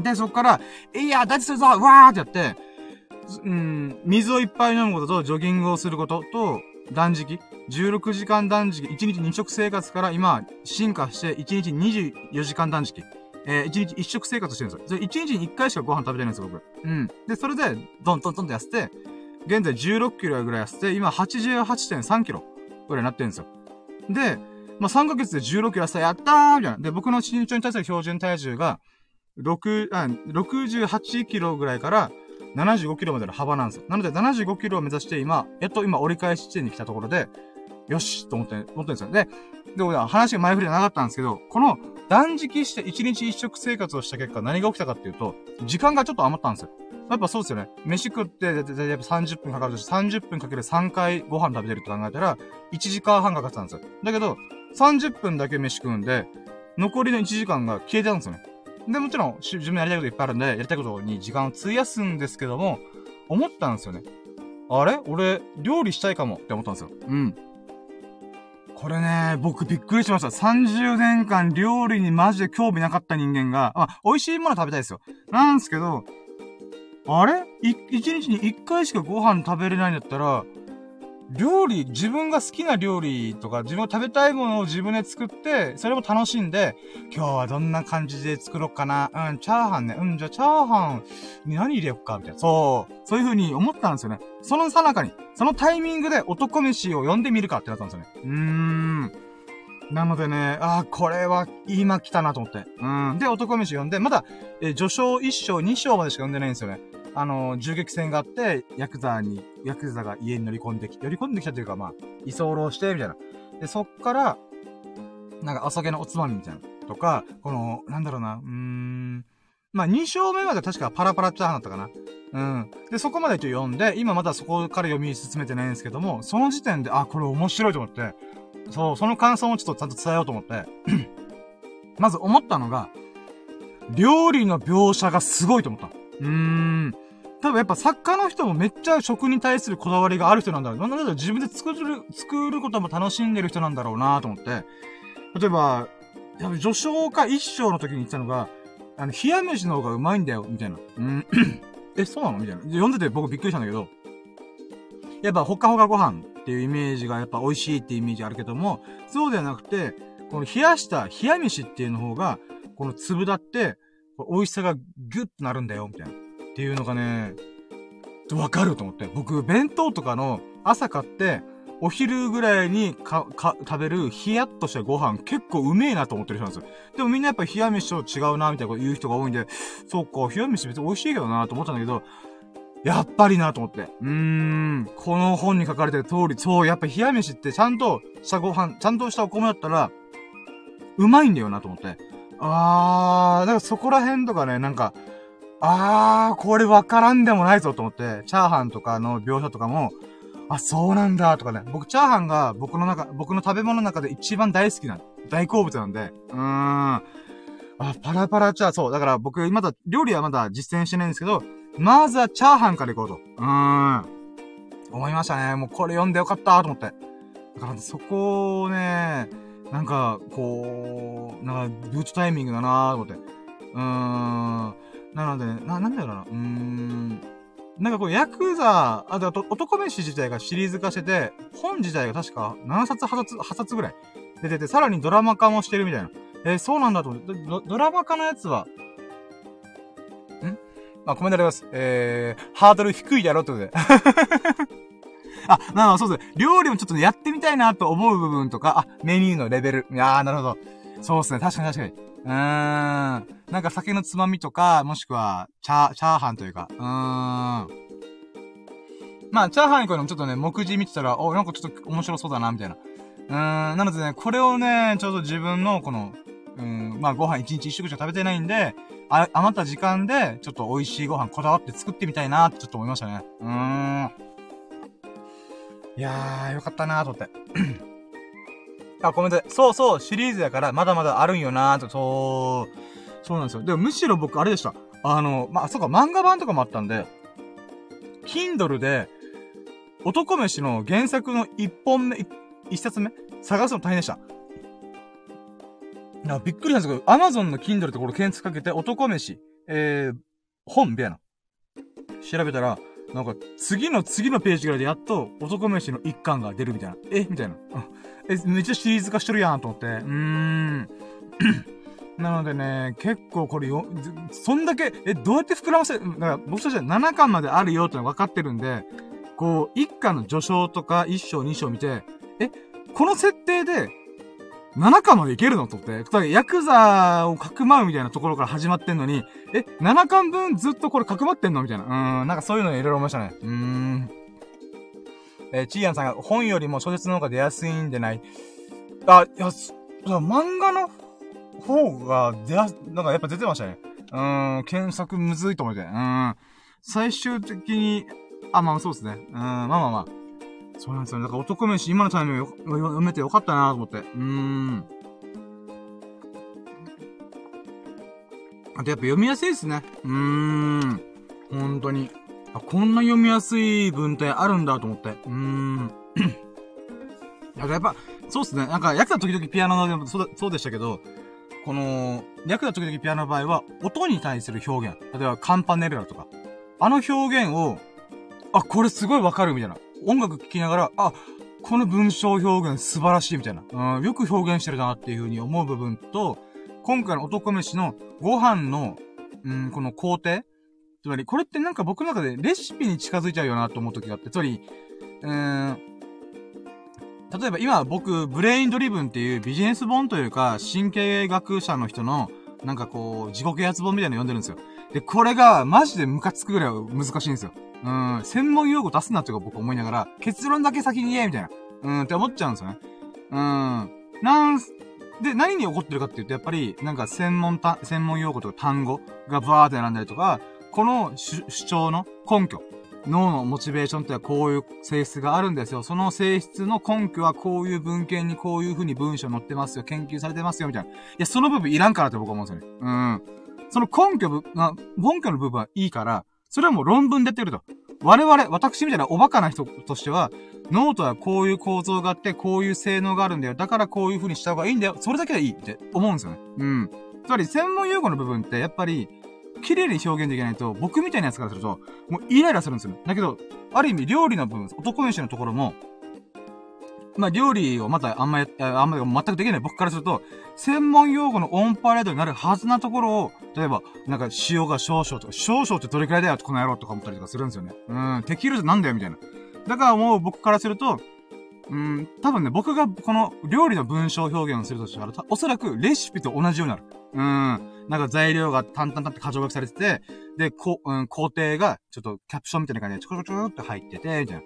ん。で、そっから、いや、ダイエッチするぞわーってやって、うん、水をいっぱい飲むことと、ジョギングをすることと、断食 ?16 時間断食、1日2食生活から今、進化して、1日24時間断食。えー、1日1食生活してるんですよ。1日に1回しかご飯食べてないんですよ、僕。うん。で、それで、どんどんどんと痩せて、現在16キロぐらい痩せて、今88.3キロぐらいになってるんですよ。で、まあ、3ヶ月で16キロ痩せた、やったーみたいな。で、僕の身長に対する標準体重が、6、あ、68キロぐらいから75キロまでの幅なんですよ。なので75キロを目指して今、やっと今折り返し地点に来たところで、よしと思って、思ってるんですよ。で、で、話が前振りじゃなかったんですけど、この断食して1日1食生活をした結果何が起きたかっていうと、時間がちょっと余ったんですよ。やっぱそうですよね。飯食って、だいたい30分かかるとし、30分かける3回ご飯食べてるって考えたら、1時間半かかってたんですよ。だけど、30分だけ飯食うんで、残りの1時間が消えてたんですよね。で、もちろん、自分やりたいこといっぱいあるんで、やりたいことに時間を費やすんですけども、思ったんですよね。あれ？俺、料理したいかもって思ったんですよ。うん。これね、僕びっくりしました。30年間料理にマジで興味なかった人間が、あ、美味しいもの食べたいですよ。なんですけど、あれ？一日に一回しかご飯食べれないんだったら、料理、自分が好きな料理とか、自分が食べたいものを自分で作って、それも楽しんで、今日はどんな感じで作ろうかな。うん、チャーハンね。うん、じゃあチャーハンに何入れよっか、みたいな。そう。そういう風に思ったんですよね。そのさなかに、そのタイミングで男飯を呼んでみるかってなったんですよね。うーん。なのでね、ああ、これは今来たなと思って。うん。で、男飯呼んで、まだ、え序章1章、2章までしか呼んでないんですよね。あの、銃撃戦があって、ヤクザに、ヤクザが家に乗り込んできて、乗り込んできたというか、まあ、居候して、みたいな。で、そっから、なんか、朝げのおつまみみたいな。とか、この、なんだろうな、うーん、まあ、2章目まで確かパラパラチャーハンだったかな。うん。で、そこまでと読んで、今まだそこから読み進めてないんですけども、その時点で、あ、これ面白いと思って、そう、その感想をちょっとちゃんと伝えようと思って、まず思ったのが、料理の描写がすごいと思った。うーん。多分やっぱ作家の人もめっちゃ食に対するこだわりがある人なんだろう。なんだろう自分で作る、作ることも楽しんでる人なんだろうなと思って。例えば、やっぱ序章か一章の時に言ってたのが、あの、冷や飯の方がうまいんだよ、みたいな。うん。え、そうなの？みたいな。読んでて僕びっくりしたんだけど、やっぱほかほかご飯っていうイメージがやっぱ美味しいっていうイメージあるけども、そうではなくて、この冷やした冷や飯っていうの方が、この粒だって、美味しさがギュッとなるんだよ、みたいな。っていうのがね、わかると思って。僕、弁当とかの朝買って、お昼ぐらいにか、か、食べるヒヤッとしたご飯結構うめえなと思ってる人なんですよ。でもみんなやっぱ冷や飯と違うな、みたいなこと言う人が多いんで、そうか、冷や飯別に美味しいけどなと思ったんだけど、やっぱりなと思って。うーん、この本に書かれてる通り、そう、やっぱ冷や飯ってちゃんとしたご飯、ちゃんとしたお米だったら、うまいんだよなと思って。あー、だからそこら辺とかね、なんか、あー、これわからんでもないぞと思って、チャーハンとかの描写とかも、あ、そうなんだとかね。僕、チャーハンが僕の中、僕の食べ物の中で一番大好きな、大好物なんで、うーん。あ、パラパラチャー、そう。だから僕、まだ、料理はまだ実践してないんですけど、まずはチャーハンからいこうと。うーん。思いましたね。もうこれ読んでよかったと思って。だからそこをね、なんか、こう、なんか、ブートタイミングだなと思って。うーん。なので、な、なんだろうな、うーん。なんかこう、ヤクザ、あと、男飯自体がシリーズ化してて、本自体が確か7冊、8冊、8冊ぐらい出てて、さらにドラマ化もしてるみたいな。えー、そうなんだと思って、ドドラマ化のやつは、ん？まあ、コメントあります。えー、ハードル低いだろってことで。あ、なるほど、そうです。料理もちょっとやってみたいなと思う部分とか、あ、メニューのレベル。いやー、なるほど。そうですね。確かに確かに。うーん。なんか酒のつまみとか、もしくは、チャー、チャーハンというか、うーん。まあ、チャーハン行くのもちょっとね、目次見てたら、お、なんかちょっと面白そうだな、みたいな。うーん。なのでね、これをね、ちょうど自分の、この、うん、まあ、ご飯一日一食しか食べてないんで、あ、余った時間で、ちょっと美味しいご飯こだわって作ってみたいなってちょっと思いましたね。うーん。いやー、よかったなーと思って。あ、コメントで。そうそう、シリーズやからまだまだあるんよなーと、そう、そうなんですよ。でもむしろ僕あれでした。あの、まあ、そうか、漫画版とかもあったんで、Kindle で、男飯の原作の一本目、一冊目探すの大変でした。な、びっくりなんですけど、Amazon の Kindle ってこれ検索かけて、男飯、えー、本みたいな。調べたら、なんか、次の次のページぐらいでやっと、男飯の一巻が出るみたいな。え？みたいな。え、めっちゃシリーズ化してるやんと思って。うーん。なのでね、結構これよ、そんだけ、え、どうやって膨らませ、だから僕たちは7巻まであるよっての分かってるんで、こう、1巻の序章とか1章2章見て、え、この設定で、7巻までいけるのとって。ヤクザをかくまうみたいなところから始まってんのに、え、7巻分ずっとこれかくまってんのみたいな。うん、なんかそういうのいろいろ思いましたね。うーん。えー、チーヤンさんが本よりも小説の方が出やすいんでない。あ、いや、漫画の方が出やす、なんかやっぱ出てましたね。うーん、検索むずいと思って。うん。最終的に、あ、まあそうですね。うん、まあまあまあ。そうなんですよね。だから男飯今のタイミング読めてよかったなと思って。うーん。あとやっぱ読みやすいですね。うーん。本当に。あ、こんな読みやすい文体あるんだと思って。うーん。なんかやっぱ、そうっすね。なんか、ヤクザ時々ピアノの、そうそうでしたけど、この、ヤクザ時々ピアノの場合は、音に対する表現。例えば、カンパネルラとか。あの表現を、あ、これすごいわかるみたいな。音楽聴きながら、あ、この文章表現素晴らしいみたいな。うん、よく表現してるなっていう風に思う部分と、今回の男飯のご飯の、うん、この工程つまり、これってなんか僕の中でレシピに近づいちゃうよなと思う時があって、つまり、うーん、例えば今僕、ブレインドリブンっていうビジネス本というか、神経学者の人の、なんかこう、自己啓発本みたいなの読んでるんですよ。で、これがマジでムカつくぐらい難しいんですよ。うん、専門用語出すなって僕思いながら、結論だけ先に言えみたいな。うん、って思っちゃうんですよね。うん。なんすで、何に怒ってるかっていうと、やっぱり、なんか専門た、専門用語とか単語がバーって並んだりとか、この主張の根拠。脳のモチベーションってはこういう性質があるんですよ。その性質の根拠はこういう文献にこういう風に文章載ってますよ。研究されてますよ。みたいな。いや、その部分いらんからって僕は思うんですよね。うん。その根拠、根拠の部分はいいから、それはもう論文でやってると。我々、私みたいなおバカな人としては、脳とはこういう構造があって、こういう性能があるんだよ。だからこういう風にした方がいいんだよ。それだけでいいって思うんですよね。うん。つまり、専門用語の部分って、やっぱり、綺麗に表現できないと、僕みたいなやつからすると、もうイライラするんですよ。だけど、ある意味料理の部分、男飯のところも、まあ、料理をまたあんまり、あんまり全くできない僕からすると、専門用語のオンパレードになるはずなところを、例えば、なんか塩が少々とか、少々ってどれくらいだよこの野郎とか思ったりとかするんですよね。うん、テキールってなんだよみたいな。だからもう僕からすると、うん、多分ね、僕がこの料理の文章表現をするとしたら、おそらくレシピと同じようになる。うん。なんか材料が淡々々って過剰書きされてて、で、こ、うん、工程がちょっとキャプションみたいな感じでちょこちょこちょこって入ってて、みたいな。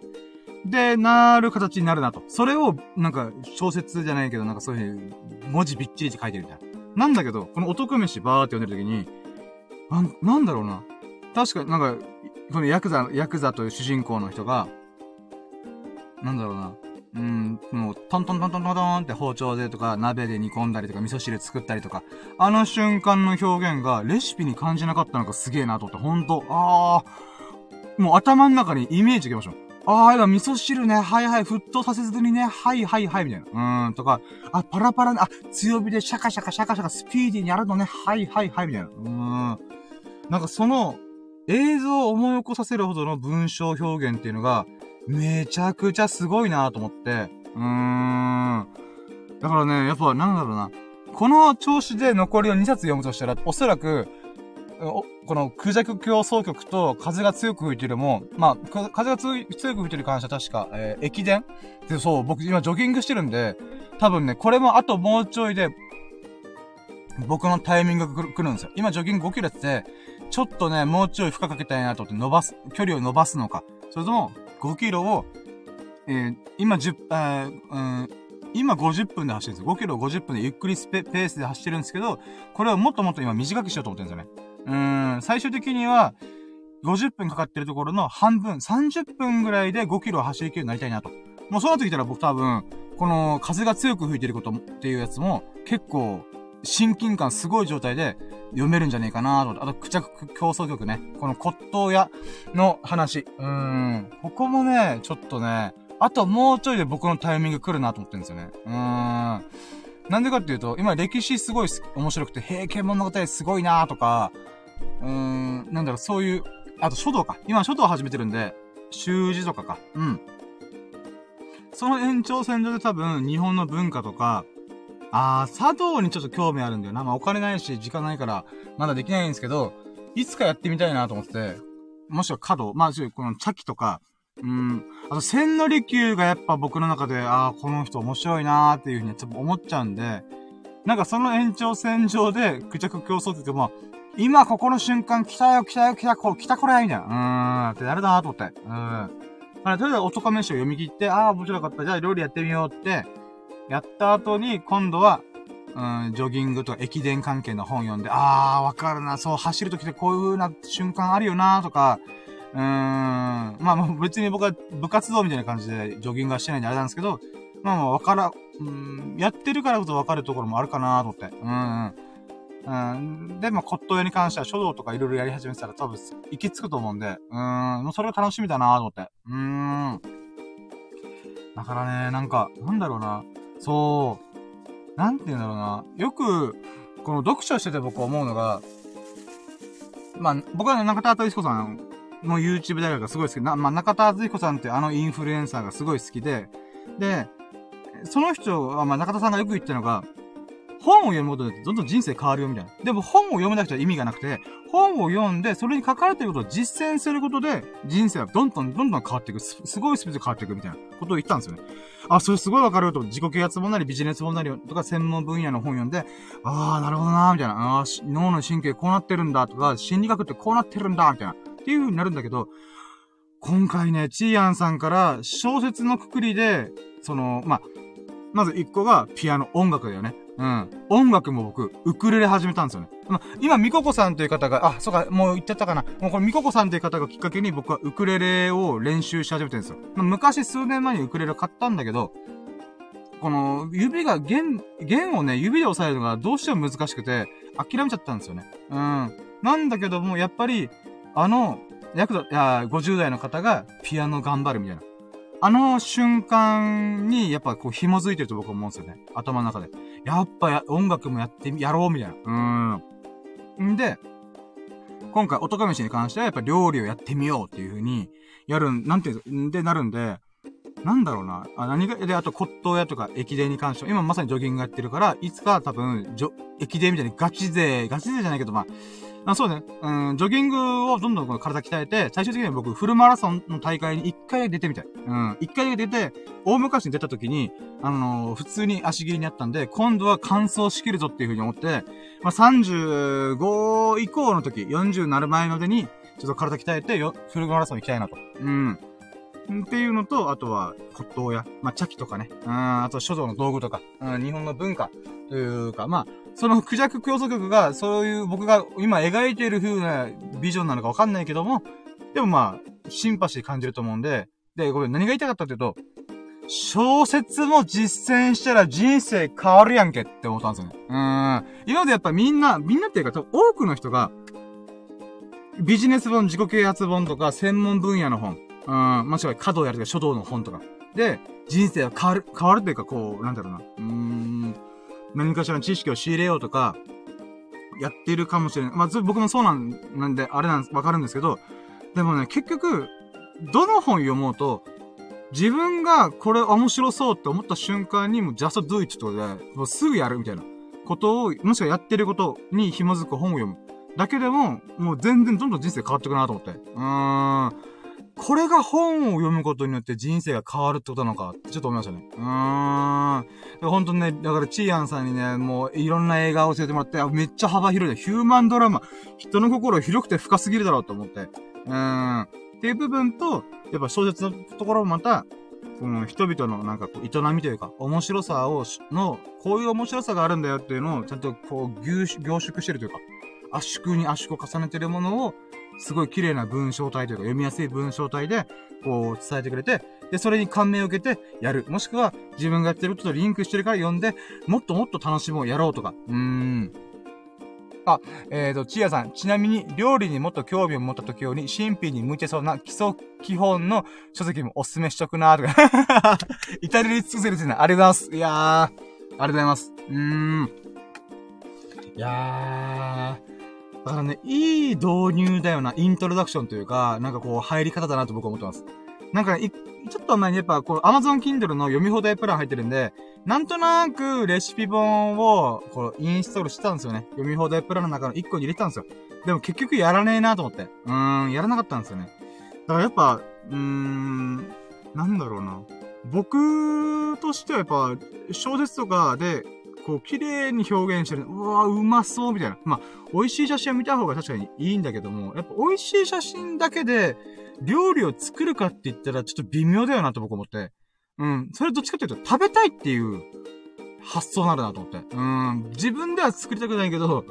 で、なる形になるなと。それを、なんか、小説じゃないけど、なんかそういう文字びっちりって書いてるみたいな。なんだけど、この男飯バーって読んでる時に、な、なんだろうな。確かになんか、このヤクザ、ヤクザという主人公の人が、なんだろうな。うん、もう、トントントントントンって包丁でとか、鍋で煮込んだりとか、味噌汁作ったりとか、あの瞬間の表現が、レシピに感じなかったのがすげえなと思って、ほんと、あー、もう頭の中にイメージいきましょう。ああ、今味噌汁ね、はいはい、沸騰させずにね、はいはいはい、みたいな。うん、とか、あ、パラパラ、あ、強火でシャカシャカシャカシャカスピーディーにやるのね、はいはいはい、みたいな。うーん。なんかその、映像を思い起こさせるほどの文章表現っていうのが、めちゃくちゃすごいなと思って、うーん。だからね、やっぱなんだろうな。この調子で残りを2冊読むとしたら、おそらく、この空弱競争局と風が強く吹いてるも、まあ、風が強く吹いてる感謝確か、えー、駅伝？で、そう、僕今ジョギングしてるんで、多分ね、これもあともうちょいで、僕のタイミングが来るんですよ。今ジョギング5キロやって、ちょっとね、もうちょい負荷かけたいなと思って伸ばす、距離を伸ばすのか。それとも、5キロを、えー、今10、えー、うん、今50分で走ってるんですよ。5キロ50分でゆっくりスペペースで走ってるんですけど、これをもっともっと今短くしようと思ってるんですよね。うん、最終的には、50分かかってるところの半分、30分ぐらいで5キロ走りきるようになりたいなと。もうそうなってきたら僕多分、この風が強く吹いてることっていうやつも結構親近感すごい状態で読めるんじゃねえかなと。あと、クチャク競争曲ね。この骨董屋の話。うーん。ここもね、ちょっとね、あともうちょいで僕のタイミング来るなと思ってるんですよね。うーん。なんでかっていうと、今歴史すごい面白くて、平家物語すごいなとか、うーん、なんだろう、そういう、あと書道か。今書道始めてるんで、習字とかか。うん。その延長線上で多分、日本の文化とか、あー、茶道にちょっと興味あるんだよな。まあお金ないし、時間ないから、まだできないんですけど、いつかやってみたいなと思って、もしくは華道、まあ、この茶器とか、うん。あと、千利休がやっぱ僕の中で、ああ、この人面白いなーっていうふうにちょっと思っちゃうんで、なんかその延長線上で、クジャク競争って言っても、今ここの瞬間来たよ来たよ来たこ、来たこれみたいな。うーん、ってなるなと思って。うん。あれ、とりあえず男飯を読み切って、ああ、面白かった。じゃあ料理やってみようって、やった後に、今度は、うん、ジョギングとか駅伝関係の本読んで、ああ、わかるな、そう、走るときってこういう風な瞬間あるよなとか、うーん、まあ別に僕は部活動みたいな感じでジョギングはしてないんであれなんですけど、まあまあわから、うん、やってるからこそわかるところもあるかなと思って。うん、うん。うん。で、まあ骨董屋に関しては書道とかいろいろやり始めてたら多分行き着くと思うんで、うん、もうそれが楽しみだなと思って。うーん。だからね、なんか、なんだろうな。そう。なんて言うんだろうな。よく、この読書してて僕思うのが、まあ、僕はね、中田敦彦さんの YouTube 大学がすごい好きな、まあ、中田敦彦さんってあのインフルエンサーがすごい好きで、で、その人は、まあ、中田さんがよく言ってるのが、本を読むことでどんどん人生変わるよみたいな。でも本を読めなくちゃ意味がなくて、本を読んで、それに書かれてることを実践することで、人生はどんどんどんどん変わっていく。すごいスピードで変わっていくみたいなことを言ったんですよね。あ、それすごいわかると、自己啓発本なりビジネス本なりとか専門分野の本読んで、ああ、なるほどなみたいな。あ、脳の神経こうなってるんだとか、心理学ってこうなってるんだみたいな。っていう風になるんだけど、今回ね、チーアンさんから小説のくくりで、その、まあ、まず一個がピアノ、音楽だよね。うん。音楽も僕、ウクレレ始めたんですよね。ま今、ミココさんという方が、あ、そうか、もう言ってたかな。もうこれミココさんという方がきっかけに僕はウクレレを練習し始めてるんですよ。ま昔数年前にウクレレ買ったんだけど、この、指が、弦、弦をね、指で押さえるのがどうしても難しくて、諦めちゃったんですよね。うん。なんだけども、やっぱり、あの、約、いや、50代の方がピアノ頑張るみたいな。あの瞬間に、やっぱこう紐づいてると僕は思うんですよね。頭の中で。やっぱや音楽もやってみ、やろうみたいな。うん。んで、今回、男飯に関してはやっぱ料理をやってみようっていう風に、やるん、なんていう、で、なるんで、なんだろうな。あ、何が、で、あと骨董屋とか駅伝に関しては、今まさにジョギングやってるから、いつか多分、ジョ、駅伝みたいにガチ勢、ガチ勢じゃないけど、まあ、あそうね。うん、ジョギングをどんどんこの体鍛えて、最終的には僕、フルマラソンの大会に一回出てみたい。うん、一回出て、大昔に出た時に、あのー、普通に足切りにあったんで、今度は完走しきるぞっていう風に思って、まあ、35以降の時、40になる前までに、ちょっと体鍛えて、よ、フルマラソン行きたいなと。うん。っていうのと、あとは骨董屋、まあ、茶器とかね、うん、あと書道の道具とか、うん、日本の文化というか、まあ、そのクジャク競争曲が、そういう僕が今描いている風なビジョンなのかわかんないけども、でもまあ、シンパシー感じると思うんで、で、これ何が言いたかったっていうと、小説も実践したら人生変わるやんけって思ったんですよね。うん。今までやっぱみんな、みんなっていうか、多くの人が、ビジネス本、自己啓発本とか、専門分野の本、うん、もしくは華道やるとか書道の本とか。で、人生は変わる、変わるというか、こう、なんだろうな。うーん、何かしらの知識を仕入れようとか、やっているかもしれない。まあ、僕もそうなんなんで、あれなんです、わかるんですけど、でもね、結局、どの本読もうと、自分がこれ面白そうって思った瞬間にもう just do it とで、もうすぐやるみたいなことを、もしくはやってることに紐づく本を読む。だけでも、もう全然どんどん人生変わってくなと思って。うーん。これが本を読むことによって人生が変わるってことなのかちょっと思いましたね。うーん。本当にね、だからチーアンさんにね、もういろんな映画を教えてもらって、めっちゃ幅広い、ヒューマンドラマ、人の心広くて深すぎるだろうと思って。うーん。っていう部分と、やっぱ小説のところもまた、この人々のなんかこう、営みというか、面白さを、の、こういう面白さがあるんだよっていうのを、ちゃんとこう、凝縮してるというか、圧縮に圧縮を重ねてるものを、すごい綺麗な文章体というか読みやすい文章体で、こう伝えてくれて、で、それに感銘を受けてやる。もしくは自分がやってることとリンクしてるから読んで、もっともっと楽しもう、やろうとか。うーん。あ、えっ、ー、と、チアさん。ちなみに、料理にもっと興味を持った時用に、新品に向いてそうな基礎基本の書籍もおすすめしとくなーとか。至れり尽くせるですね。ありがとうございます。いやー、ありがとうございます。うーん。いやー、だからね、いい導入だよな、イントロダクションというか、なんかこう、入り方だなと僕は思ってます。なんか、ね、ちょっと前にやっぱ、この Amazon Kindle の読み放題プラン入ってるんで、なんとなくレシピ本を、こう、インストールしてたんですよね。読み放題プランの中の1個に入れてたんですよ。でも結局やらねえなと思って。うーん、やらなかったんですよね。だからやっぱ、うーん、なんだろうな。僕としてはやっぱ、小説とかで、こう、綺麗に表現してる。うわうまそうみたいな。まあ、美味しい写真を見た方が確かにいいんだけども、やっぱ美味しい写真だけで、料理を作るかって言ったらちょっと微妙だよなと僕思って。うん。それどっちかっていうと、食べたいっていう発想になるなと思って。うん。自分では作りたくないけど、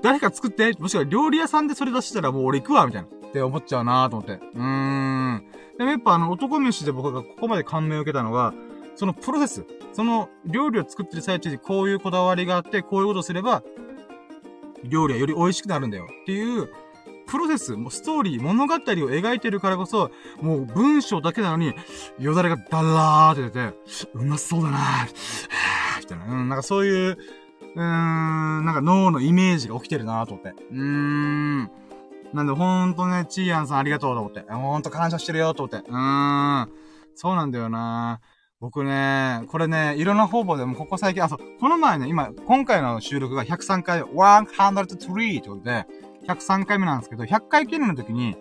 誰か作って、もしくは料理屋さんでそれ出したらもう俺行くわ、みたいな。って思っちゃうなと思って。うーん。でもやっぱあの、男飯で僕がここまで感銘を受けたのは、そのプロセス。その料理を作ってる最中にこういうこだわりがあって、こういうことをすれば、料理はより美味しくなるんだよ。っていう、プロセス、もうストーリー、物語を描いてるからこそ、もう文章だけなのに、よだれがダラーって出て、うまそうだなぁ、みたいな。うん、なんかそういう、うーん、なんか脳のイメージが起きてるなぁと思って。うーん。なんでほんとね、チーアンさんありがとうと思って。ほんと感謝してるよと思って。うーん。そうなんだよな僕ね、これね、いろんな方々でもここ最近、あ、そう、この前ね、今、今回の収録が103回、103ってことで、103回目なんですけど、100回記念の時に、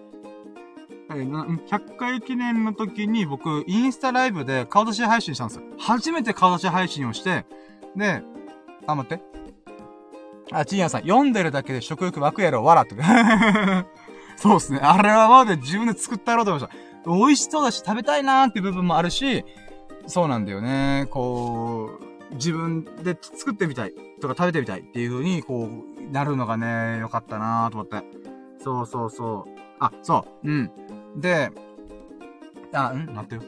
100回記念の時に僕、インスタライブで顔出し配信したんですよ。初めて顔出し配信をして、で、あ、待って。あ、ちんやさん、読んでるだけで食欲湧くやろ、わらって。そうっすね。あれはまで自分で作ったやろうと思いました。美味しそうだし、食べたいなーっていう部分もあるし、そうなんだよね。こう、自分で作ってみたいとか食べてみたいっていう風に、こう、なるのがね、よかったなーと思って。そうそうそう。あ、そう。うん。で、あ、ん待ってよ。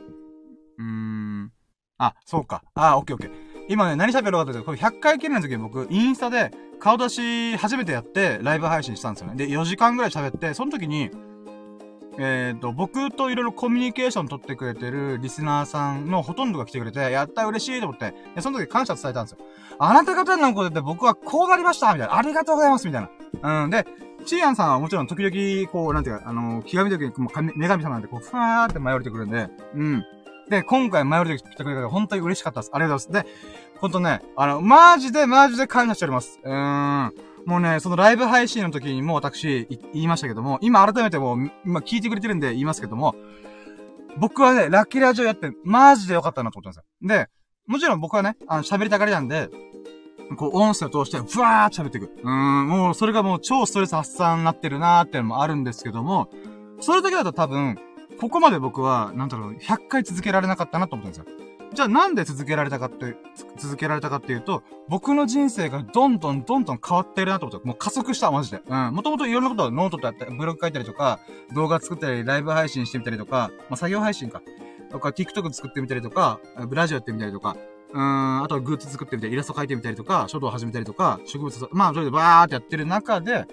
うーん。あ、そうか。あ、オッケーオッケー。今ね、何喋ろうかというと、これ100回記念の時に僕、インスタで顔出し初めてやって、ライブ配信したんですよね。で、4時間ぐらい喋って、その時に、えっ、ー、と、僕といろいろコミュニケーション取ってくれてるリスナーさんのほとんどが来てくれて、やった嬉しいと思って、で、その時感謝伝えたんですよ。あなた方のことで僕はこうなりましたみたいな。ありがとうございますみたいな。うん。で、チーアンさんはもちろん時々、こう、なんていうか、あのー、気が見た時に、もう女神様なんで、こう、ふわーって舞い降りてくるんで、うん。で、今回舞い降りてきてくれたから本当に嬉しかったです。ありがとうございます。で、ほんとね、あの、マジでマジで感謝しております。うーん。もうね、そのライブ配信の時にも私言いましたけども、今改めてもう、今聞いてくれてるんで言いますけども、僕はね、ラッキーラジオやってマジでよかったなと思ったんですよ。で、もちろん僕はね、あの、喋りたがりなんで、こう、音声を通して、ふわーって喋っていく。うーん、もう、それがもう超ストレス発散になってるなーっていうのもあるんですけども、それだけだと多分、ここまで僕は、なんだろう、100回続けられなかったなと思ったんですよ。じゃあなんで続けられたかって、続けられたかっていうと、僕の人生がどんどんどんどん変わってるなと思って、もう加速した、マジで。うん。もともといろんなことノートとやって、ブログ書いたりとか、動画作ったり、ライブ配信してみたりとか、まあ、作業配信か。とか、TikTok 作ってみたりとか、ラジオやってみたりとか、うん、あとはグッズ作ってみたり、イラスト描いてみたりとか、書道始めたりとか、植物、まあ、それでバーってやってる中で、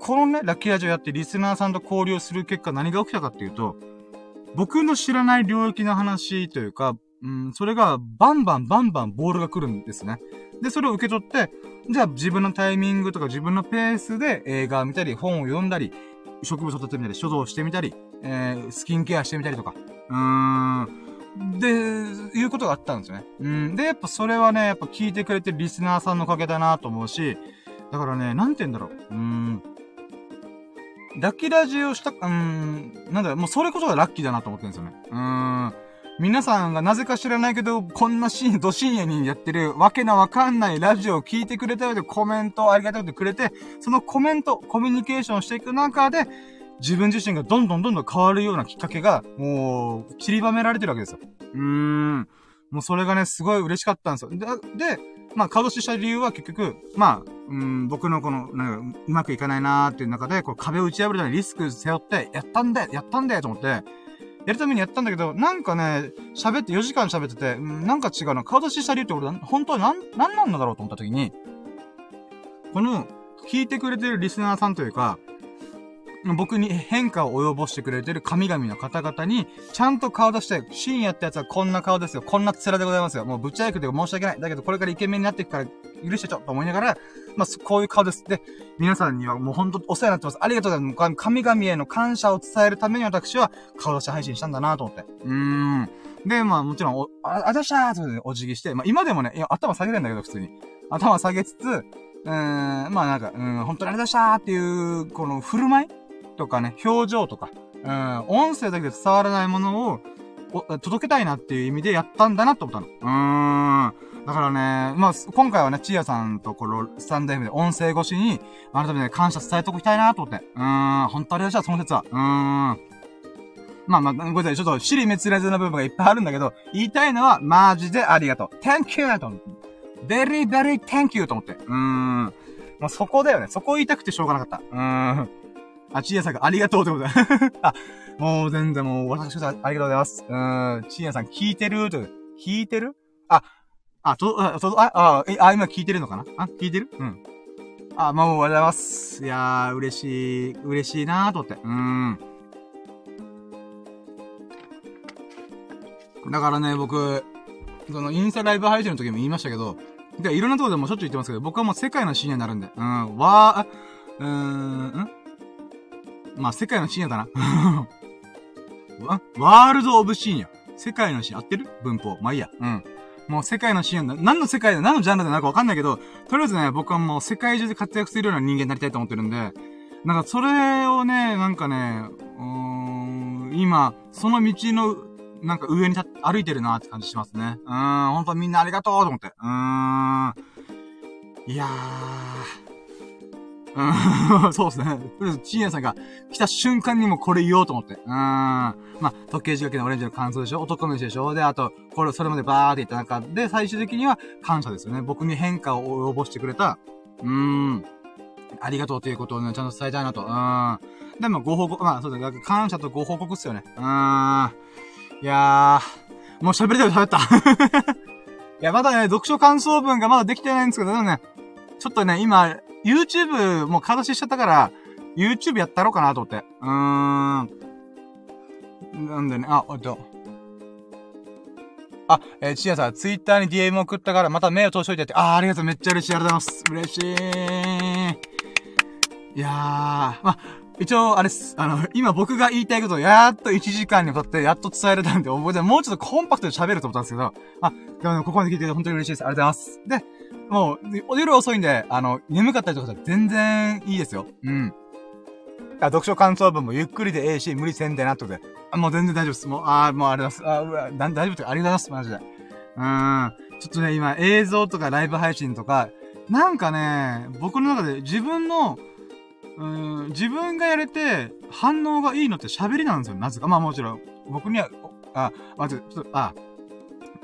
このね、ラッキーラジオやってリスナーさんと交流する結果何が起きたかっていうと、僕の知らない領域の話というか、うん、それがバンバンバンバンボールが来るんですね。で、それを受け取って、じゃあ自分のタイミングとか自分のペースで映画を見たり、本を読んだり、植物を取ってみたり、書道をしてみたり、えー、スキンケアしてみたりとか、うーん、で、いうことがあったんですよね。うん。で、やっぱそれはね、やっぱ聞いてくれてるリスナーさんのおかげだなと思うし、だからね、なんて言うんだろう。うーん。ラッキーラジオした、うーん、なんだもうそれこそがラッキーだなと思ってるんですよね。うーん。皆さんがなぜか知らないけど、こんなシーン、ど深夜にやってるわけなわかんないラジオを聞いてくれたようでコメントをありがたくてくれて、そのコメント、コミュニケーションしていく中で、自分自身がどんどんどんどん変わるようなきっかけが、もう、散りばめられてるわけですよ。うーん。もうそれがね、すごい嬉しかったんですよ。で、でまあ、顔出しした理由は結局、まあ、うん、僕のこの、なんか、うまくいかないなーっていう中で、こう壁を打ち破るためにリスク背負って、やったんだやったんだよと思って、やるためにやったんだけど、なんかね、喋って4時間喋ってて、なんか違うな。顔出しした理由って俺、本当はなん、なんなんだろうと思った時に、この、聞いてくれてるリスナーさんというか、僕に変化を及ぼしてくれてる神々の方々に、ちゃんと顔出して、シーンやったやつはこんな顔ですよ。こんな面でございますよ。もうぶっちゃけて申し訳ない。だけどこれからイケメンになっていくから許してちょっと思いながら、まあ、こういう顔です。で、皆さんにはもうほんとお世話になってます。ありがとうございます。神々への感謝を伝えるために私は顔出し配信したんだなと思って。うーん。で、まあもちろん、お、あ、あざしたーってお辞儀して、まあ今でもね、いや、頭下げるんだけど、普通に。頭下げつつ、うーん、まあなんか、うん、本当にありがとうございましたーっていう、この振る舞いとかね、表情とか、うん、音声だけで伝わらないものを、届けたいなっていう意味でやったんだなと思ったの。うーん。だからね、まあ、今回はね、ちやさんとこのスタンド M で音声越しに、改めて感謝伝えときたいなと思って。うーん、本当ありがとうその説は。うーん。まあまあ、ごめんなさい。ちょっと、尻滅裂な部分がいっぱいあるんだけど、言いたいのは、マジでありがとう。thank you! と思って。very, very thank you! と思って。うーん。もうそこだよね。そこ言いたくてしょうがなかった。うーん。あ、ちやさんがありがとうってことだ。あ、もう全然もう、私こありがとうございます。うん。ちやさん聞いてると。聞いてる？あ、あ、と、あ、と、あ、あ、え、あ、今聞いてるのかな？あ、聞いてる？うん。あ、まあ、もう、ありがとうございます。いやー、嬉しい、嬉しいなーと思って。うーん。だからね、僕、その、インスタライブ配信の時も言いましたけど、で、いろんなとこでもしょっちゅう言ってますけど、僕はもう世界の深夜になるんで。うん、わー、うーん、んまあ、世界の深夜だな。ワールドオブ深夜。世界の深夜。合ってる？文法。まあいいや。うん。もう世界のシーンだ。何の世界で、何のジャンルでなんかわかんないけど、とりあえずね、僕はもう世界中で活躍するような人間になりたいと思ってるんで、なんかそれをね、なんかね、うーん、今、その道の、なんか上に歩いてるなって感じしますね。うーん、ほんとみんなありがとうと思って。うーん。いやー。そうですね。とりあえずチーヤさんが来た瞬間にもこれ言おうと思って。うん。まあ、時計仕掛けのオレンジの感想でしょ男飯でしょで、あと、これ、それまでバーって言った中で、最終的には感謝ですよね。僕に変化を及ぼしてくれた、うーん。ありがとうということをね、ちゃんと伝えたいなと。うん。でも、ご報告、まあ、そうだ、感謝とご報告っすよね。うん。いやー、もう喋りたい喋った。いや、まだね、読書感想文がまだできてないんですけど、でもね、ちょっとね、今、YouTube もう形ししちゃったから、YouTube やったろうかなと思って。うーん。なんでね、あ、おっと。あ、えー、ちやさん、Twitter に DM 送ったから、また目を通しといてって。あ、ありがとう。めっちゃ嬉しい。ありがとうございます。嬉しい。いやー、まあ、一応、あれっす。あの、今僕が言いたいことをやっと1時間にわたってやっと伝えれたんで、覚えてもうちょっとコンパクトで喋ると思ったんですけど、あ、でも、ここまで聞いてて本当に嬉しいです。ありがとうございます。で、もう、夜遅いんで、あの、眠かったりとか全然いいですよ。うん。あ、読書感想文もゆっくりでええし、無理せんでなってことで。あ、もう全然大丈夫です。もう、あもうありがとうございます。あ、うわ、大丈夫ってありがとうございます。マジで。うーん。ちょっとね、今、映像とかライブ配信とか、なんかね、僕の中で自分の、うん、自分がやれて、反応がいいのって喋りなんですよ。なぜか。まあもちろん、僕には、あ、まず、ちょっと、あ、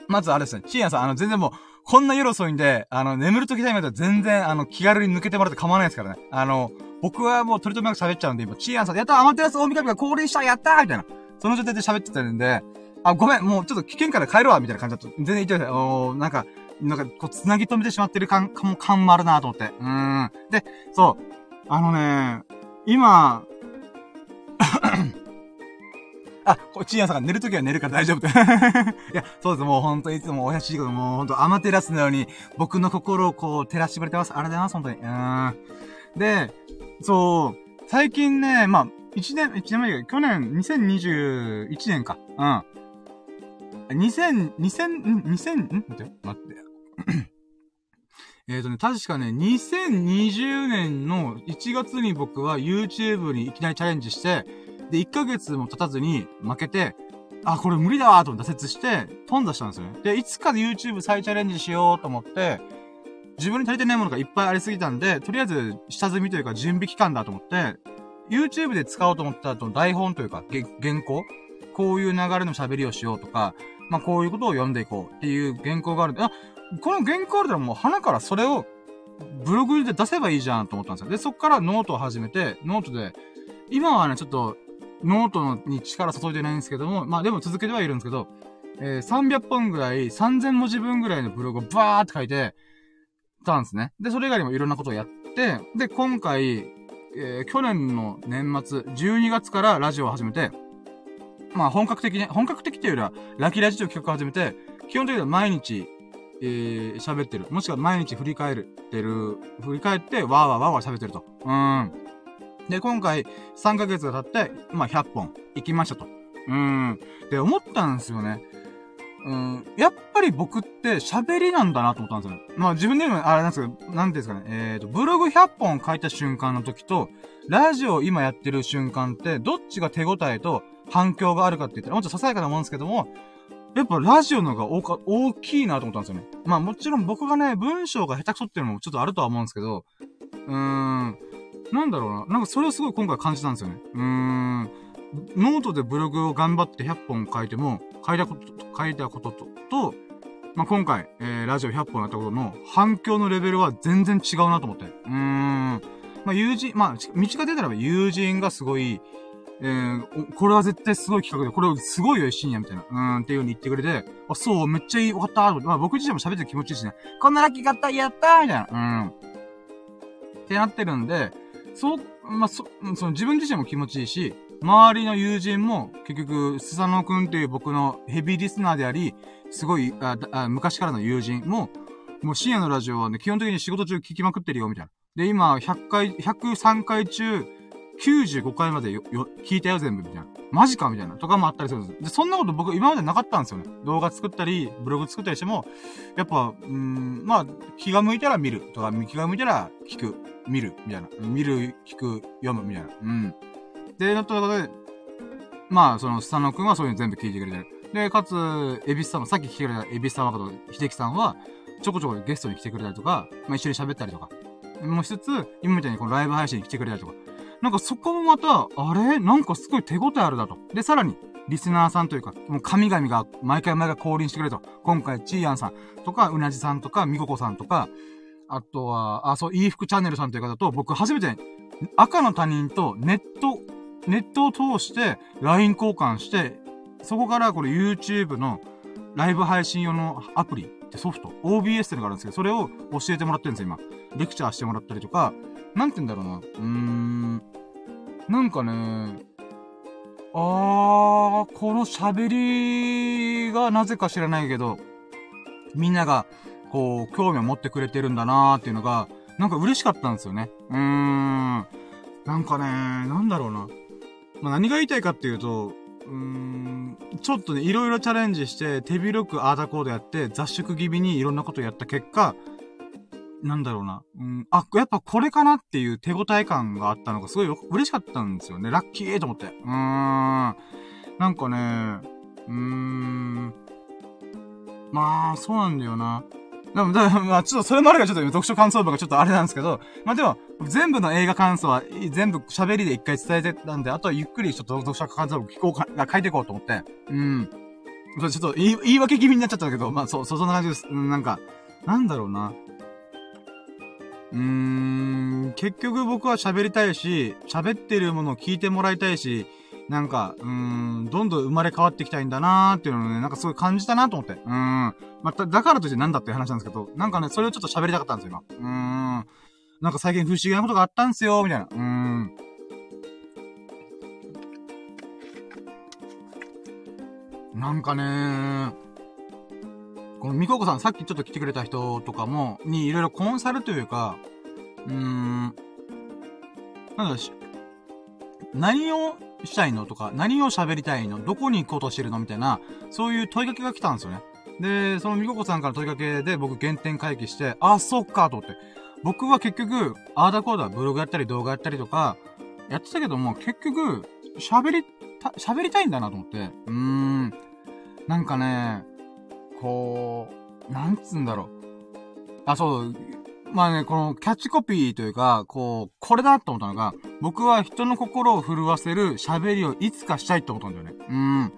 まずあれですね。チーヤンさん、あの、全然もう、こんな夜遅いんで、あの、眠る時タイムだと全然、あの、気軽に抜けてもらって構わないですからね。あの、僕はもう取り留めなく喋っちゃうんで、今、チーアンさん、やったアマテラス大神が降臨したやったーみたいな。その状態で喋ってたんで、あ、ごめん、もうちょっと危険から帰るわみたいな感じだと、全然言ってください。おなんか、なんか、こう、繋ぎ止めてしまってる感、感も、感もあるなと思って。うーん。で、そう。あのね、今、あ、こっちやさんが寝るときは寝るから大丈夫って。いや、そうです。もう本当いつもお優しいこと、もう本当アマテラスのように、僕の心をこう、照らしてくれてます。ありがとうございます、本当に。うん。で、そう、最近ね、まあ、一年、一年前、去年、2021年か。うん。2000、2000、ん ?2000、ん待って、待って。えっとね、確かね、2020年の1月に僕は YouTube にいきなりチャレンジして、で、1ヶ月も経たずに負けて、あ、これ無理だわーと挫折して、頓挫したんですよね。で、いつかで YouTube 再チャレンジしようと思って、自分に足りてないものがいっぱいありすぎたんで、とりあえず下積みというか準備期間だと思って、YouTube で使おうと思った後の台本というか、原稿こういう流れの喋りをしようとか、まあ、こういうことを読んでいこうっていう原稿があるんで、あ、この原稿あるならもう鼻からそれをブログで出せばいいじゃんと思ったんですよ。で、そっからノートを始めて、ノートで、今はね、ちょっとノートに力注いでないんですけども、まあでも続けてはいるんですけど、えー、300本ぐらい、3000文字分ぐらいのブログをバーって書いてたんですね。で、それ以外にもいろんなことをやって、で、今回、えー、去年の年末、12月からラジオを始めて、まあ本格的に、本格的っていうよりは、ラキラジという企画を始めて、基本的には毎日、えー、喋ってる。もしくは毎日振り返ってる、振り返って、わーわーわーわー喋ってると。うん。で、今回、3ヶ月経って、まあ、100本、行きましたと。うん。で、思ったんですよね。うん、やっぱり僕って喋りなんだなと思ったんですよね。まあ自分でもあれなんですけど、なんですかね、えっ、ー、と、ブログ100本書いた瞬間の時と、ラジオ今やってる瞬間って、どっちが手応えと反響があるかって言ったら、もっとささやかなもんですけども、やっぱラジオの方が大か大きいなと思ったんですよね。まあもちろん僕がね、文章が下手くそっていうのもちょっとあるとは思うんですけど、うーん、なんだろうな。なんかそれをすごい今回感じたんですよね。うーん。ノートでブログを頑張って100本書いても、書いたことと、書いたことと、と、まあ、今回、えー、ラジオ100本やったことの反響のレベルは全然違うなと思って。うーん。まあ、友人、まあ、道が出たら友人がすごい、えー、これは絶対すごい企画で、これすごいよ、深夜みたいな。うーん、っていう風に言ってくれて、あ、そう、めっちゃいい、わかった、まあ僕自身も喋ってる気持ちいいしね。こんなラッキー買った、やったーみたいな。うん。ってなってるんで、そう、まあ、そ、その自分自身も気持ちいいし、周りの友人も、結局、スサノくんっていう僕のヘビーリスナーであり、すごい、ああ昔からの友人も、もう深夜のラジオはね、基本的に仕事中聞きまくってるよ、みたいな。で、今、100回、103回中、95回までよ、よ、聞いたよ、全部、みたいな。マジかみたいな。とかもあったりするんです。で、そんなこと僕今までなかったんですよね。動画作ったり、ブログ作ったりしても、やっぱ、うん、まあ、気が向いたら見る。とか、気が向いたら聞く。見る。みたいな。見る、聞く、読む。みたいな。うん。で、なったことで、まあ、その、スタノ君はそういうの全部聞いてくれてる。で、かつ、エビスさんも、さっき来てくれたエビスさんはと、秀樹さんは、ちょこちょこゲストに来てくれたりとか、まあ一緒に喋ったりとか、もう一つ、今みたいにこのライブ配信に来てくれたりとか、なんかそこもまた、あれ？なんかすごい手応えあるだと。で、さらに、リスナーさんというか、もう神々が毎回毎回降臨してくれと。今回、チーアンさんとか、うなじさんとか、みここさんとか、あとは、あ、そう、いい服チャンネルさんという方と、僕初めて、赤の他人とネット、ネットを通して LINE 交換して、そこからこれ YouTube のライブ配信用のアプリってソフト、OBS ってのがあるんですけど、それを教えてもらってるんですよ、今。レクチャーしてもらったりとか、なんて言うんだろうな。うーん。なんかね、あー、この喋りがなぜか知らないけど、みんなが、こう、興味を持ってくれてるんだなーっていうのが、なんか嬉しかったんですよね。うーん。なんかね、なんだろうな。まあ、何が言いたいかっていうと、うーん、ちょっとね、いろいろチャレンジして、手広くアーダコードやって、雑食気味にいろんなことやった結果、なんだろうな。うん、あ、やっぱこれかなっていう手応え感があったのがすごい嬉しかったんですよね。ラッキーと思って。うーん。なんかね、うーん。まあ、そうなんだよな。でも、だまあ、ちょっとそれもあるからちょっと読書感想文がちょっとあれなんですけど、まあでも、全部の映画感想は全部喋りで一回伝えてたんで、あとはゆっくりちょっと読書感想文聞こうか、書いていこうと思って。うん。ちょっと言い言い訳気味になっちゃったけど、まあそう、そんな感じです。なんか、なんだろうな。うーん、結局僕は喋りたいし、喋ってるものを聞いてもらいたいし、なんか、うーん、どんどん生まれ変わっていきたいんだなーっていうのをね、なんかすごい感じたなと思って。うーん。また、だからとしてなんだっていう話なんですけど、なんかね、それをちょっと喋りたかったんですよ、今。うーん。なんか最近不思議なことがあったんですよ、みたいな。うーん。なんかねー、このみここさん、さっきちょっと来てくれた人とかも、にいろいろコンサルというか、うーん、なんだし、何をしたいのとか、何を喋りたいのどこに行こうとしてるのみたいな、そういう問いかけが来たんですよね。で、そのみここさんから問いかけで僕原点回帰して、あ、そっか、と思って。僕は結局、アーダコーダーブログやったり動画やったりとか、やってたけども、結局、喋り、喋りたいんだなと思って。うーん。なんかね、こう、なんつうんだろう。あ、そう、まあね、このキャッチコピーというか、こう、これだと思ったのが、僕は人の心を震わせる喋りをいつかしたいと思ったんだよね。うん。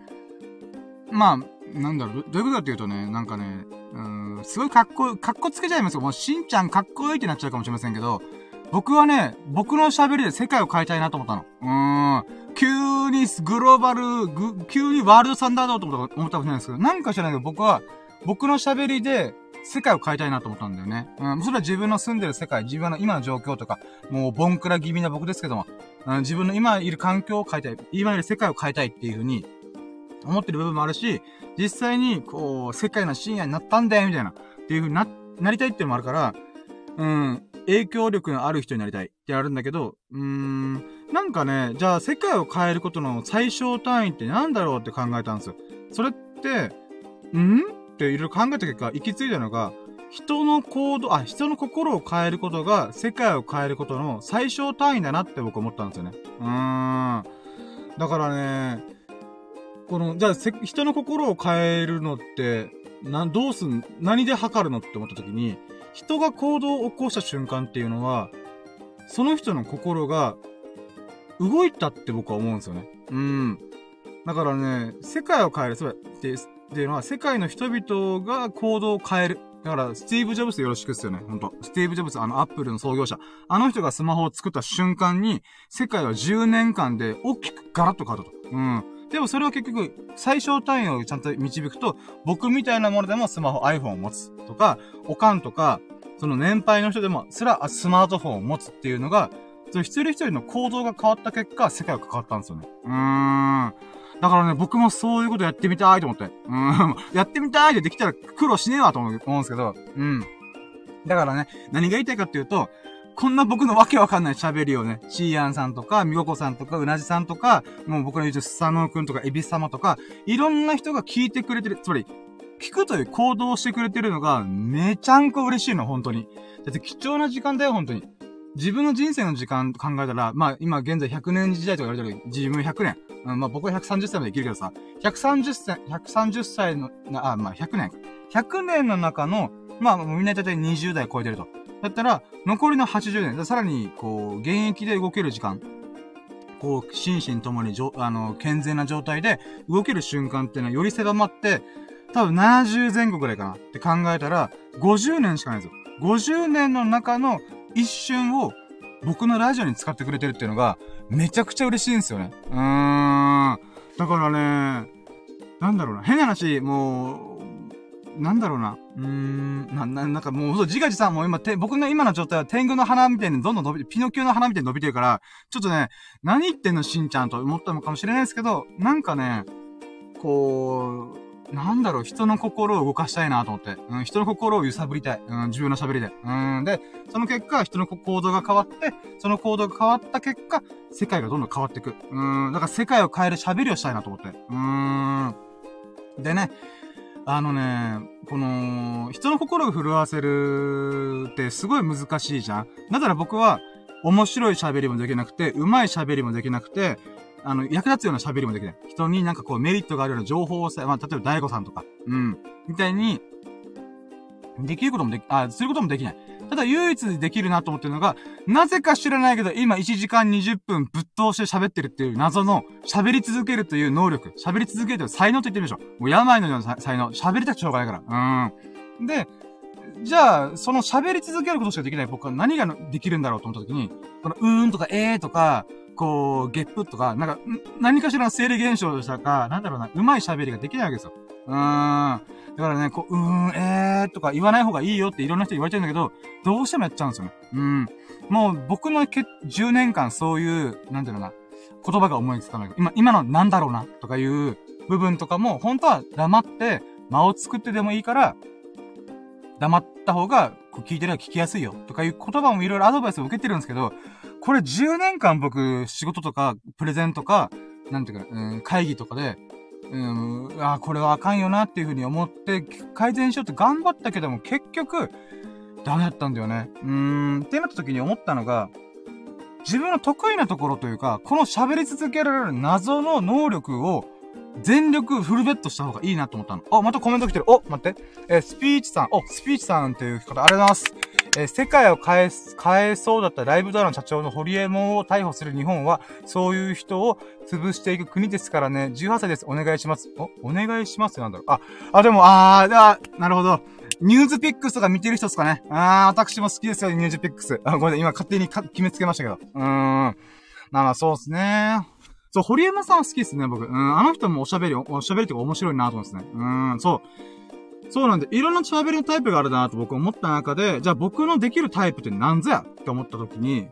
まあ、なんだろう、どういうことかっていうとね、なんかね、うん、すごいかっこ、かっこつけちゃいますよ。もう、しんちゃんかっこいいってなっちゃうかもしれませんけど、僕はね、僕の喋りで世界を変えたいなと思ったの。うーん。急にグローバル、ぐ、急にワールドスタンダードと思ったかもしれないですけど、なんか知らないけど僕は、僕の喋りで世界を変えたいなと思ったんだよね。うん、それは自分の住んでる世界、自分の今の状況とか、もうボンクラ気味な僕ですけども、うん、自分の今いる環境を変えたい、今いる世界を変えたいっていう風に、思ってる部分もあるし、実際に、こう、世界の深夜になったんだよ、みたいな、っていう風にな、なりたいっていうのもあるから、うん、影響力のある人になりたいってあるんだけど、うーん、なんかね、じゃあ世界を変えることの最小単位ってなんだろうって考えたんですよ。それって、ん？っていろいろ考えた結果、行き着いたのが、人の行動、あ、人の心を変えることが世界を変えることの最小単位だなって僕思ったんですよね。うーん。だからね、この、じゃあ、人の心を変えるのって、な、どうすん、何で測るのって思った時に、人が行動を起こした瞬間っていうのは、その人の心が動いたって僕は思うんですよね。うん。だからね、世界を変える、そうって、っていうのは、世界の人々が行動を変える。だから、スティーブ・ジョブズよろしくっすよね、ほんと。スティーブ・ジョブズ、あの、アップルの創業者。あの人がスマホを作った瞬間に、世界は10年間で大きくガラッと変わったと。うん。でもそれは結局、最小単位をちゃんと導くと、僕みたいなものでもスマホ、iPhone を持つとか、おかんとか、その年配の人でも、すらスマートフォンを持つっていうのが、その一人一人の行動が変わった結果、世界が変わったんですよね。うーん。だからね、僕もそういうことやってみたいと思って。うん。やってみたいでできたら苦労しねえわと思うんですけど、うん。だからね、何が言いたいかっていうと、こんな僕のわけわかんない喋りをね、シーアンさんとか、みごこさんとか、うなじさんとか、もう僕の言うとスサノーくんとか、エビス様とか、いろんな人が聞いてくれてる、つまり、聞くという行動をしてくれてるのが、めちゃんこ嬉しいの、本当に。だって貴重な時間だよ、本当に。自分の人生の時間考えたら、まあ今現在100年時代とか言われてる自分100年。うん、まあ僕は130歳まで生きるけどさ、130歳、130歳の、あ、まあ100年。100年の中の、まあみんな大体20代超えてると。だったら、残りの80年、さらに、こう、現役で動ける時間、こう、心身ともに、あの、健全な状態で動ける瞬間っていうのはより狭まって、多分70前後ぐらいかなって考えたら、50年しかないんですよ。50年の中の一瞬を僕のラジオに使ってくれてるっていうのが、めちゃくちゃ嬉しいんですよね。うーん。だからね、なんだろうな。変な話、もう、なんだろうな。うーん、な、な、なんかもう、そう、自画自賛も今、て、僕の今の状態は天狗の花みたいにどんどん伸びて、ピノキオの花みたいに伸びてるから、ちょっとね、何言ってんの、しんちゃんと思ったのかもしれないですけど、なんかね、こう、なんだろう、人の心を動かしたいなと思って。うん、人の心を揺さぶりたい。うん、自分の喋りで。うん、で、その結果、人の行動が変わって、その行動が変わった結果、世界がどんどん変わっていく。うん、だから世界を変える喋りをしたいなと思って。うん。でね、あのね、この、人の心を震わせるってすごい難しいじゃんだから僕は、面白い喋りもできなくて、上手い喋りもできなくて、あの、役立つような喋りもできない。人になんかこうメリットがあるような情報をさ、まあ、例えば大悟さんとか、うん、みたいに、できることもでき、あ、することもできない。ただ唯一できるなと思ってるのが、なぜか知らないけど、今1時間20分ぶっ通して喋ってるっていう謎の喋り続けるという能力。喋り続けるという才能と言ってみましょ。もう病のような才能。喋りたくしょうがないから。うん。で、じゃあ、その喋り続けることしかできない僕は何ができるんだろうと思った時に、このうーんとかえーとか、こう、ゲップとか、なんか、何かしらの生理現象でしたか、なんだろうな、うまい喋りができないわけですよ。うーん。だからね、こう、うーん、えーとか言わない方がいいよっていろんな人言われてるんだけど、どうしてもやっちゃうんですよね。うん。もう僕のけ10年間そういう、なんていうのな、言葉が思いつかない。今、今のなんだろうな、とかいう部分とかも、本当は黙って、間を作ってでもいいから、黙った方が、聞いてるら聞きやすいよ、とかいう言葉もいろいろアドバイスを受けてるんですけど、これ10年間僕、仕事とか、プレゼンとか、なんていうか、うん、会議とかで、うん、あこれはあかんよなっていうふうに思って、改善しようって頑張ったけども、結局、ダメだったんだよね。うーん、ってなった時に思ったのが、自分の得意なところというか、この喋り続けられる謎の能力を、全力フルベットした方がいいなと思ったの。あ、またコメント来てる。お、待って。え、スピーチさん。お、スピーチさんっていう方、ありがとうございます。えー、世界を変え、変えそうだったライブドアの社長のホリエモンを逮捕する日本は、そういう人を潰していく国ですからね。18歳です。お願いします。お、お願いしますなんだろう。あ、あ、でも、あー、あ、なるほど。ニュースピックスとか見てる人ですかね。あー、私も好きですよ、ニュースピックス。あ、ごめん。今勝手に決めつけましたけど。うーん。まあまあ、そうですね。そう、堀山さん好きですね、僕。うん、あの人もおしゃべり、おしゃべりとか面白いなと思うんですね。うん、そう。そうなんで、いろんな喋りのタイプがあるだなと僕思った中で、じゃあ僕のできるタイプって何ぞや？って思った時に、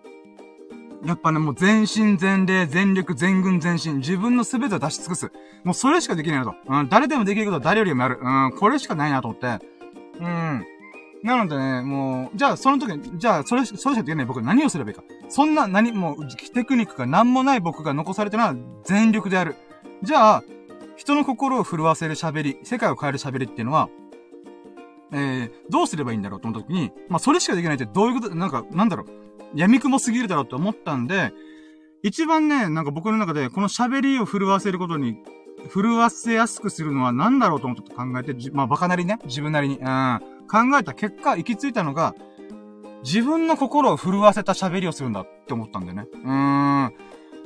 やっぱね、もう全身全霊、全力、全軍全身、自分の全てを出し尽くす。もうそれしかできないなと。うん、誰でもできることは誰よりもやる。うん、これしかないなと思って。うん。なのでね、もう、じゃあその時に、じゃあそれ、それしかできない僕は何をすればいいか。そんな、何、もう、テクニックが何もない僕が残されてるのは全力でやる。じゃあ、人の心を震わせる喋り、世界を変える喋りっていうのは、えー、どうすればいいんだろうと思った時に、まあ、それしかできないってどういうこと、なんか、なんだろう、闇雲すぎるだろうと思ったんで、一番ね、なんか僕の中で、この喋りを震わせることに、震わせやすくするのは何だろうと思って考えて、まあ、バカなりね、自分なりに、うん、考えた結果、行き着いたのが、自分の心を震わせた喋りをするんだって思ったんだよね。うーん。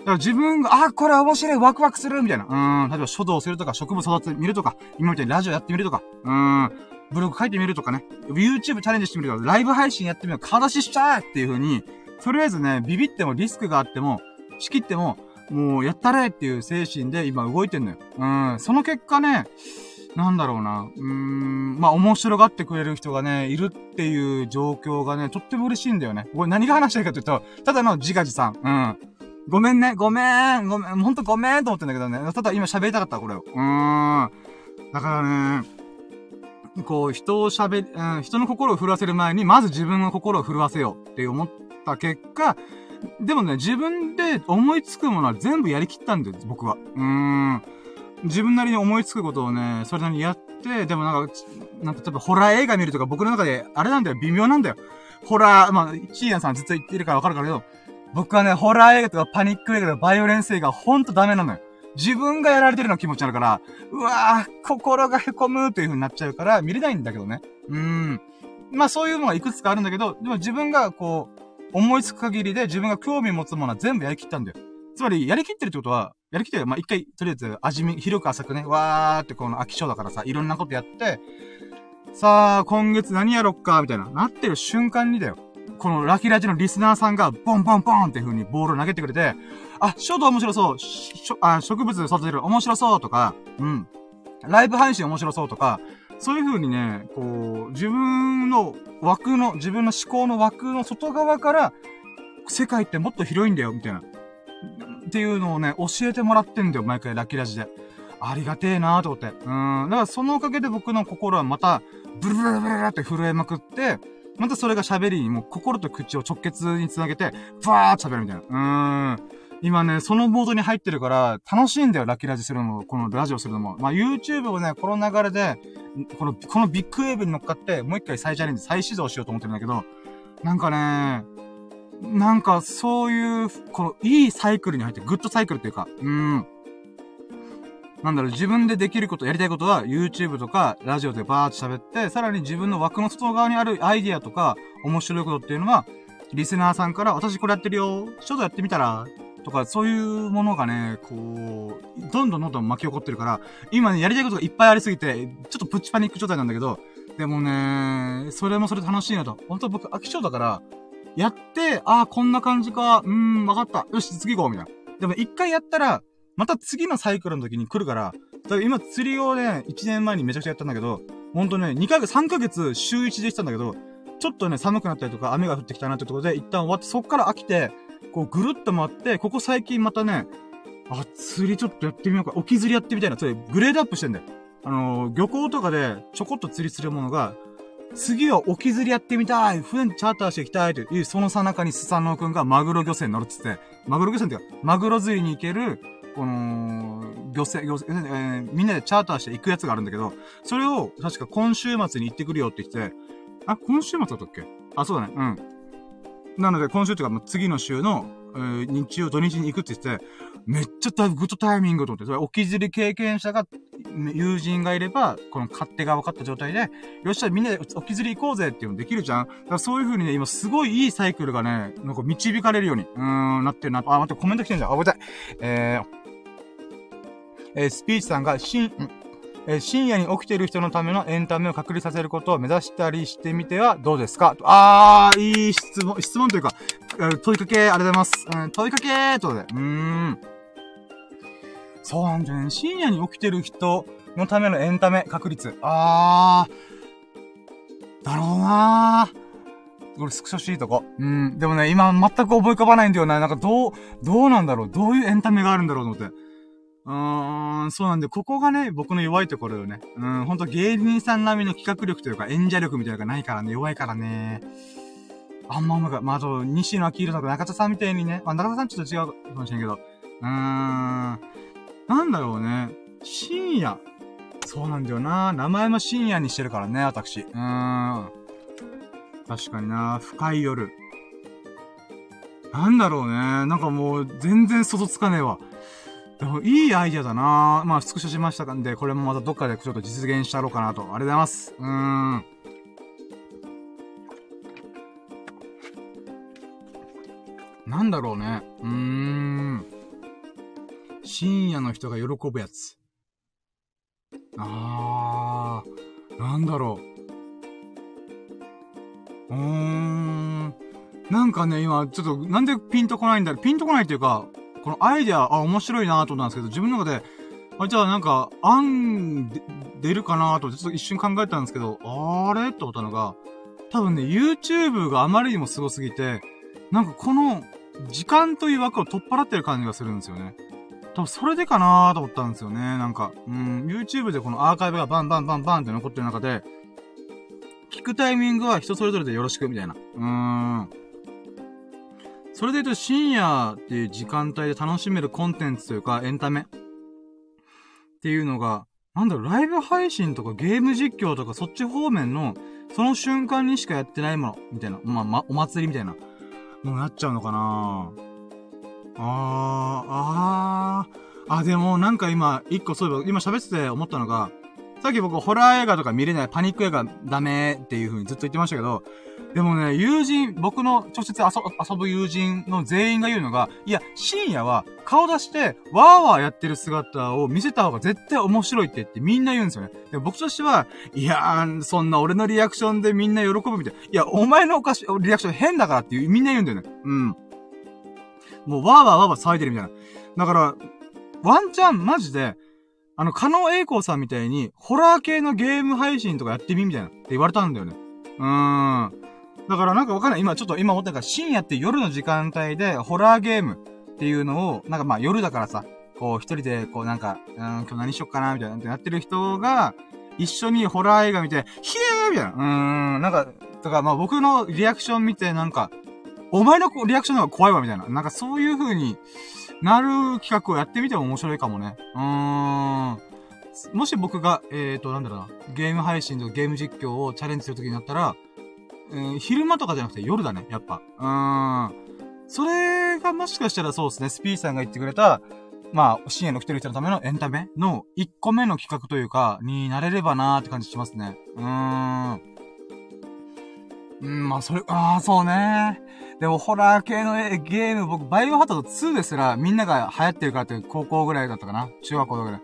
だから自分が、あ、これ面白い、ワクワクするみたいな。うん。例えば書道するとか、植物育ててみるとか、今みたいにラジオやってみるとか、うん。ブログ書いてみるとかね。YouTube チャレンジしてみるとか、ライブ配信やってみるとか、顔出ししちゃえっていう風に、とりあえずね、ビビってもリスクがあっても、仕切っても、もうやったれっていう精神で今動いてんのよ。うん。その結果ね、なんだろうな。うーん、まあ面白がってくれる人がね、いるっていう状況がね、とっても嬉しいんだよね。これ何が話したいかというと、ただの自画自賛。うん。ごめんね、ごめん、ごめん、ほんとごめんと思ってんだけどね。ただ今喋りたかった、これを。うーん。だからね、こう、人を喋、うん、人の心を震わせる前に、まず自分の心を震わせようって思った結果、でもね、自分で思いつくものは全部やりきったんだよ、僕は。うーん。自分なりに思いつくことをね、それなりにやって、でもなんか、なんか例えばホラー映画見るとか僕の中で、あれなんだよ、微妙なんだよ。ホラー、まあ、キーヤさんずっと言ってるからわかるからけど、僕はね、ホラー映画とかパニック映画とかバイオレンス映画ほんとダメなのよ。自分がやられてるの気持ちあるから、うわぁ、心が凹むという風になっちゃうから見れないんだけどね。うーん。まあそういうのがいくつかあるんだけど、でも自分がこう、思いつく限りで自分が興味持つものは全部やりきったんだよ。つまり、やりきってるってことは、やりきってるまあ一回、とりあえず味見、広く浅くね、わーってこの飽き性だからさ、いろんなことやって、さあ、今月何やろっか、みたいな、なってる瞬間にだよ。このラキラジのリスナーさんが、ボンボンボンっていう風にボールを投げてくれて、あ、書道面白そう、しょあ植物育てる面白そうとか、うん。ライブ配信面白そうとか、そういう風にね、こう、自分の枠の、自分の思考の枠の外側から、世界ってもっと広いんだよ、みたいな。っていうのをね、教えてもらってんだよ、毎回ラッキーラジで。ありがてえなーと思って。うん。だからそのおかげで僕の心はまた、ブルブルブルって震えまくって、またそれが喋りにもう心と口を直結につなげて、ブワーって喋るみたいな。うーん。今ね、そのモードに入ってるから、楽しいんだよ、ラッキーラジするのも、このラジオするのも。まあ、YouTube をね、この流れで、この、このビッグウェーブに乗っかって、もう一回再チャレンジ、再始動しようと思ってるんだけど、なんかね、なんか、そういう、この、いいサイクルに入って、グッドサイクルっていうか、うん。なんだろう、自分でできること、やりたいことは、YouTube とか、ラジオでバーって喋って、さらに自分の枠の外側にあるアイディアとか、面白いことっていうのは、リスナーさんから、私これやってるよ、ちょっとやってみたら、とか、そういうものがね、こう、どんどんどんどん巻き起こってるから、今ね、やりたいことがいっぱいありすぎて、ちょっとプチパニック状態なんだけど、でもね、それもそれ楽しいなと。本当僕飽き性だから、やって、ああ、こんな感じか、うーん、わかった。よし、次行こう、みたいな。でも一回やったら、また次のサイクルの時に来るから、だから今釣りをね、1年前にめちゃくちゃやったんだけど、ほんとね、2ヶ月、3ヶ月週1でしたんだけど、ちょっとね、寒くなったりとか、雨が降ってきたなってところで、一旦終わって、そっから飽きて、こう、ぐるっと回って、ここ最近またね、あ、釣りちょっとやってみようか。沖釣りやってみたいな。それ、グレードアップしてんだよ。あのー、漁港とかで、ちょこっと釣りするものが、次は沖釣りやってみたい船チャーターしていきたいという、そのさなかにスサノオくんがマグロ漁船に乗るっつって、マグロ漁船っていうか、マグロ釣りに行ける、この、漁船、漁船、えー、みんなでチャーターして行くやつがあるんだけど、それを、確か今週末に行ってくるよって言って、あ、今週末だったっけ？あ、そうだね。うん。なので、今週っていうか、もう次の週の、えー、日曜、土日に行くって言って、めっちゃグッドタイミングと思って、それ、置き釣り経験者が、友人がいれば、この勝手が分かった状態で、よっしゃ、みんなで置き釣り行こうぜっていうのできるじゃんだからそういう風にね、今すごいいいサイクルがね、なんか導かれるように、うーん、なってるな。あ、待って、コメント来てんじゃん。あ、ごめんなさい。えー、えー、スピーチさんが、しん、えー、深夜に起きてる人のためのエンタメを隔離させることを目指したりしてみてはどうですか？あー、いい質問、質問というか、問いかけ、ありがとうございます。うん、問いかけということで。うーん。そうなんだよね。深夜に起きてる人のためのエンタメ確率。あー。だろうなー。これスクショしていいとこ？うん。でもね、今全く思い浮かばないんだよな。なんかどう、どうなんだろう？どういうエンタメがあるんだろうと思って。うーん、そうなんで、ここがね、僕の弱いところよね。うん、ほんと芸人さん並みの企画力というか演者力みたいなのがないからね、弱いからね。あんまうまく、まあ、あと、西野明宏とか中田さんみたいにね、まあ、中田さんちょっと違うかもしれんけど、うーん、なんだろうね。深夜。そうなんだよな。名前も深夜にしてるからね、私。うーん。確かにな。深い夜。なんだろうね。なんかもう、全然想像つかねえわ。でも、いいアイディアだなまあ、スクショしましたんで、これもまたどっかでちょっと実現したろうかなと。ありがとうございます。うーん。なんだろうね。うーん。深夜の人が喜ぶやつ。あー、なんだろう。うーん。なんかね、今、ちょっと、なんでピンとこないんだろう。ピンとこないっていうか、このアイディア、あ、面白いなと思ったんですけど、自分の中で、あ、じゃあなんか、案、出るかなと、ちょっと一瞬考えたんですけど、あれ？と思ったのが、多分ね、YouTube があまりにも凄すぎて、なんかこの、時間という枠を取っ払ってる感じがするんですよね。多分それでかなと思ったんですよね。なんか、うん、YouTube でこのアーカイブがバンバンバンバンって残ってる中で、聞くタイミングは人それぞれでよろしく、みたいな。うーん。それで言うと深夜っていう時間帯で楽しめるコンテンツというかエンタメっていうのが、なんだろう、ライブ配信とかゲーム実況とかそっち方面の、その瞬間にしかやってないもの、みたいな。まあ、ま、お祭りみたいな、もうなっちゃうのかなあー、あー、あ、でもなんか今、一個そういえば、今喋ってて思ったのが、さっき僕ホラー映画とか見れない、パニック映画ダメっていう風にずっと言ってましたけど、でもね、友人、僕の直接遊ぶ友人の全員が言うのが、いや、深夜は顔出して、わーわーやってる姿を見せた方が絶対面白いって言ってみんな言うんですよね。で僕としては、いやー、そんな俺のリアクションでみんな喜ぶみたいな。いや、お前のおかし、リアクション変だからって、みんな言うんだよね。うん。もうわーわーわーわー騒いでるみたいな。だから、ワンチャンマジで、あの、加納栄光さんみたいに、ホラー系のゲーム配信とかやってみみたいなって言われたんだよね。うーん。だからなんかわかんない。今ちょっと今思ったから深夜って夜の時間帯でホラーゲームっていうのを、なんかまあ夜だからさ、こう一人でこうなんか、うん、今日何しよっかなみたいなってやってる人が、一緒にホラー映画見て、ひえーみたいな。うーん、なんか、とかまあ僕のリアクション見てなんか、お前のリアクションの方が怖いわ、みたいな。なんかそういう風になる企画をやってみても面白いかもね。うーん。もし僕が、えーと、なんだろうな、ゲーム配信とかゲーム実況をチャレンジするときになったら、えー、昼間とかじゃなくて夜だね、やっぱ。うーん。それがもしかしたらそうですね、スピーさんが言ってくれた、まあ、深夜の来てる人のためのエンタメの1個目の企画というか、になれればなーって感じしますね。うーん。うん、まあ、それ、ああ、そうね。でも、ホラー系のゲーム、僕、バイオハザード2ですら、みんなが流行ってるからって、高校ぐらいだったかな中学校ぐらい。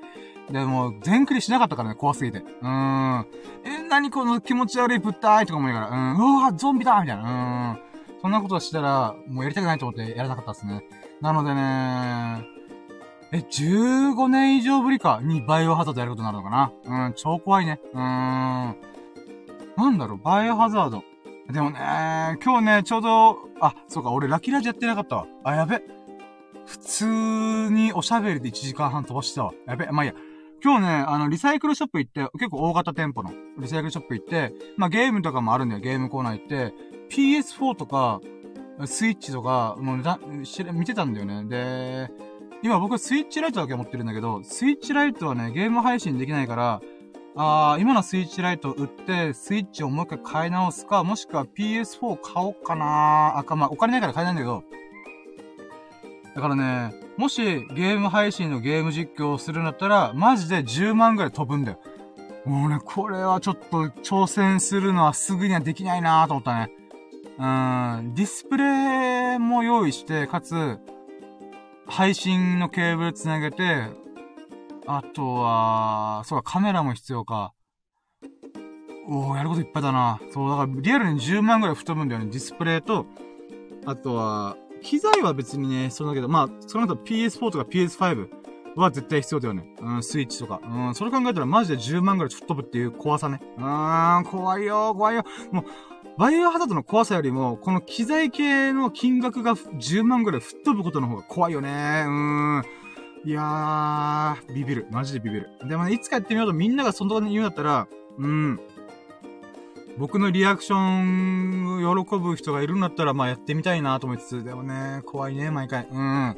でも、全クリしなかったからね、怖すぎて。うーん。え、なにこの気持ち悪い物体とか思いながら、うん、うわゾンビだみたいな。うん。そんなことしたら、もうやりたくないと思ってやらなかったですね。なのでね、え、15年以上ぶりかにバイオハザードやることになるのかなうん、超怖いね。うーん。なんだろう、バイオハザード。でもね、今日ね、ちょうど、あ、そうか、俺ラキラジやってなかったわ。あ、やべ。普通におしゃべりで1時間半飛ばしてたわ。やべ。まあ、いいや。今日ね、あの、リサイクルショップ行って、結構大型店舗のリサイクルショップ行って、まあ、ゲームとかもあるんだよ。ゲームコーナー行って、PS4 とか、スイッチとか、もう、見てたんだよね。で、今僕スイッチライトだけ持ってるんだけど、スイッチライトはね、ゲーム配信できないから、あー、今のスイッチライト売って、スイッチをもう一回買い直すか、もしくは PS4 買おうかなあか、まあ、お金ないから買えないんだけど、だからね、もしゲーム配信のゲーム実況をするんだったら、マジで10万ぐらい飛ぶんだよ。もうね、これはちょっと挑戦するのはすぐにはできないなと思ったね。うん、ディスプレイも用意して、かつ、配信のケーブルつなげて、あとは、そうか、カメラも必要か。おー、やることいっぱいだな。そう、だからリアルに10万ぐらい吹っ飛ぶんだよね。ディスプレイと、あとは、機材は別にね、そうだけど、まあ、その後 PS4 とか PS5 は絶対必要だよね。うん、スイッチとか。うん、それ考えたらマジで10万ぐらい吹っ飛ぶっていう怖さね。うーん、怖いよ、怖いよ。もう、バイオハザードの怖さよりも、この機材系の金額が10万ぐらい吹っ飛ぶことの方が怖いよね。うーん。いやー、ビビる。マジでビビる。でもね、いつかやってみようとみんながそのとに言うんだったら、うん。僕のリアクション、喜ぶ人がいるんだったら、まあやってみたいなと思いつつ、でもね、怖いね、毎回。うん。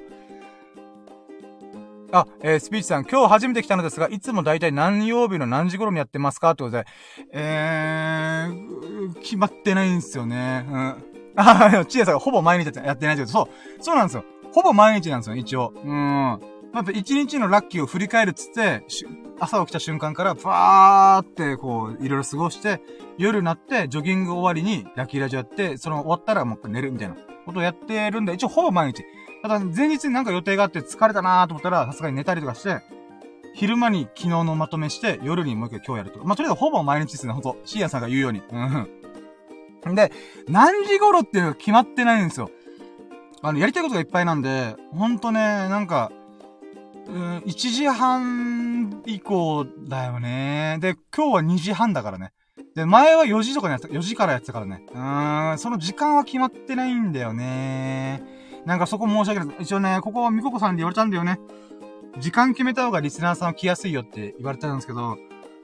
あ、えー、スピーチさん、今日初めて来たのですが、いつもだいたい何曜日の何時頃にやってますかってことで、えー、決まってないんですよね。うん。あ、チエさんがほぼ毎日やってないけど、そう、そうなんですよ。ほぼ毎日なんですよ、一応。うん。まず一日のラッキーを振り返るっつって、朝起きた瞬間から、バーって、こう、いろいろ過ごして、夜になって、ジョギング終わりに、ラッキーラジオやって、その終わったらもう寝るみたいなことをやってるんで、一応ほぼ毎日。ただ、前日になんか予定があって疲れたなーと思ったら、さすがに寝たりとかして、昼間に昨日のまとめして、夜にもう一回今日やると。まあ、とりあえずほぼ毎日ですね、ほんと。シーヤさんが言うように。うん。で、何時頃っていうのが決まってないんですよ。あの、やりたいことがいっぱいなんで、ほんとね、なんか、うん、1時半以降だよね。で、今日は2時半だからね。で、前は4時とかにやってた、4時からやってたからね。うーん、その時間は決まってないんだよね。なんかそこ申し訳ない。一応ね、ここはみここさんで言われたんだよね。時間決めた方がリスナーさんは来やすいよって言われたんですけど、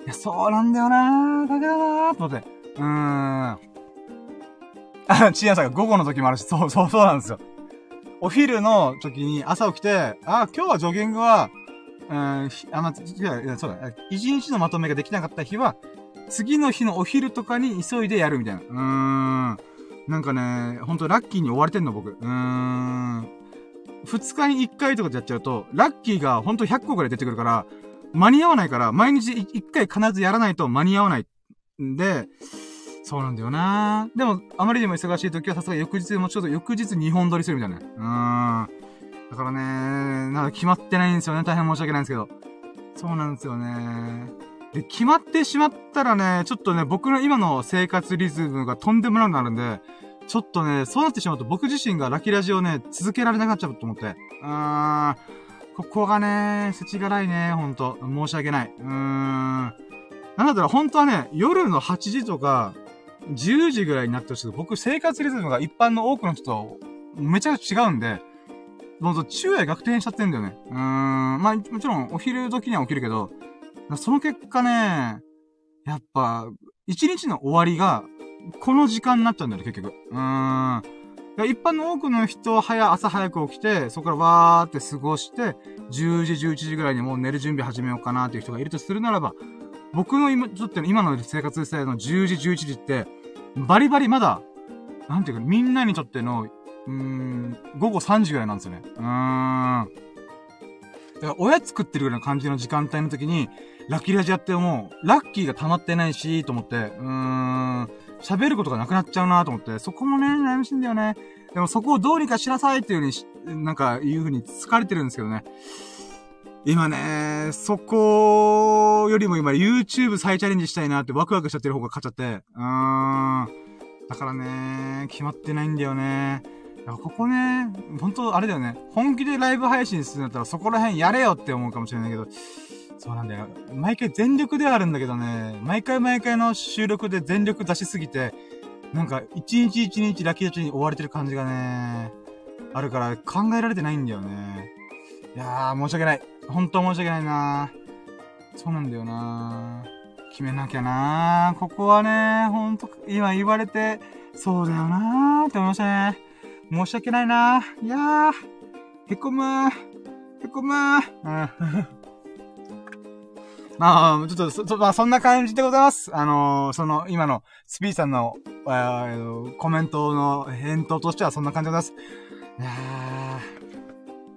いや、そうなんだよなー、だからなー、と思って。うーん。あ、チアさんが午後の時もあるし、そう、そう、そうなんですよ。お昼の時に朝起きて、あ、今日はジョギングは、うん、あ、ま、いや、そうだ。一日のまとめができなかった日は、次の日のお昼とかに急いでやるみたいな。うーん。なんかね、ほんとラッキーに追われてんの、僕。うーん。二日に一回とかでやっちゃうと、ラッキーがほんと100個くらい出てくるから、間に合わないから、毎日一回必ずやらないと間に合わない。んで、そうなんだよなでも、あまりにも忙しい時はさすが翌日もちょっと翌日2本撮りするみたいな。うーん。だからね、なんか決まってないんですよね。大変申し訳ないんですけど。そうなんですよね。で、決まってしまったらね、ちょっとね、僕の今の生活リズムがとんでもなくなるんで、ちょっとね、そうなってしまうと僕自身がラキラジをね、続けられなくなっちゃうと思って。うーん。ここがね、世知辛いね、ほんと。申し訳ない。うーん。なんだったら本当はね、夜の8時とか、10時ぐらいになってほしいけど、僕生活リズムが一般の多くの人とめちゃくちゃ違うんで、ほんと昼夜逆転しちゃってんだよね。うーん。まあ、もちろんお昼時には起きるけど、その結果ね、やっぱ、一日の終わりが、この時間になっちゃうんだよね、結局。うーん。一般の多くの人は早、朝早く起きて、そこからわーって過ごして、10時、11時ぐらいにもう寝る準備始めようかなっていう人がいるとするならば、僕の今、ちょっと今の生活スタイルの10時、11時って、バリバリまだ、なんていうか、みんなにとっての、うーん、午後3時ぐらいなんですよね。うーん。だから、おやつ食ってるぐらいの感じの時間帯の時に、ラッキーラジやっても、ラッキーが溜まってないし、と思って、うーん、喋ることがなくなっちゃうなと思って、そこもね、悩みしいんだよね。でもそこをどうにかしなさいっていう風に、なんか、いう風に疲れてるんですけどね。今ね、そこよりも今 YouTube 再チャレンジしたいなってワクワクしちゃってる方が勝っちゃって。うーん。だからね、決まってないんだよね。だからここね、ほんとあれだよね。本気でライブ配信するんだったらそこら辺やれよって思うかもしれないけど、そうなんだよ。毎回全力ではあるんだけどね、毎回毎回の収録で全力出しすぎて、なんか一日一日ラッキーダチに追われてる感じがね、あるから考えられてないんだよね。いやー、申し訳ない。本当申し訳ないなそうなんだよな決めなきゃなここはね、ほんと、今言われて、そうだよなーって思いましたね。申し訳ないないやー、へこむー。へこむー。うん。まあ、ちょっと、そ、まあ、そんな感じでございます。あのー、その、今の、スピーさんの、コメントの返答としてはそんな感じでございます。いや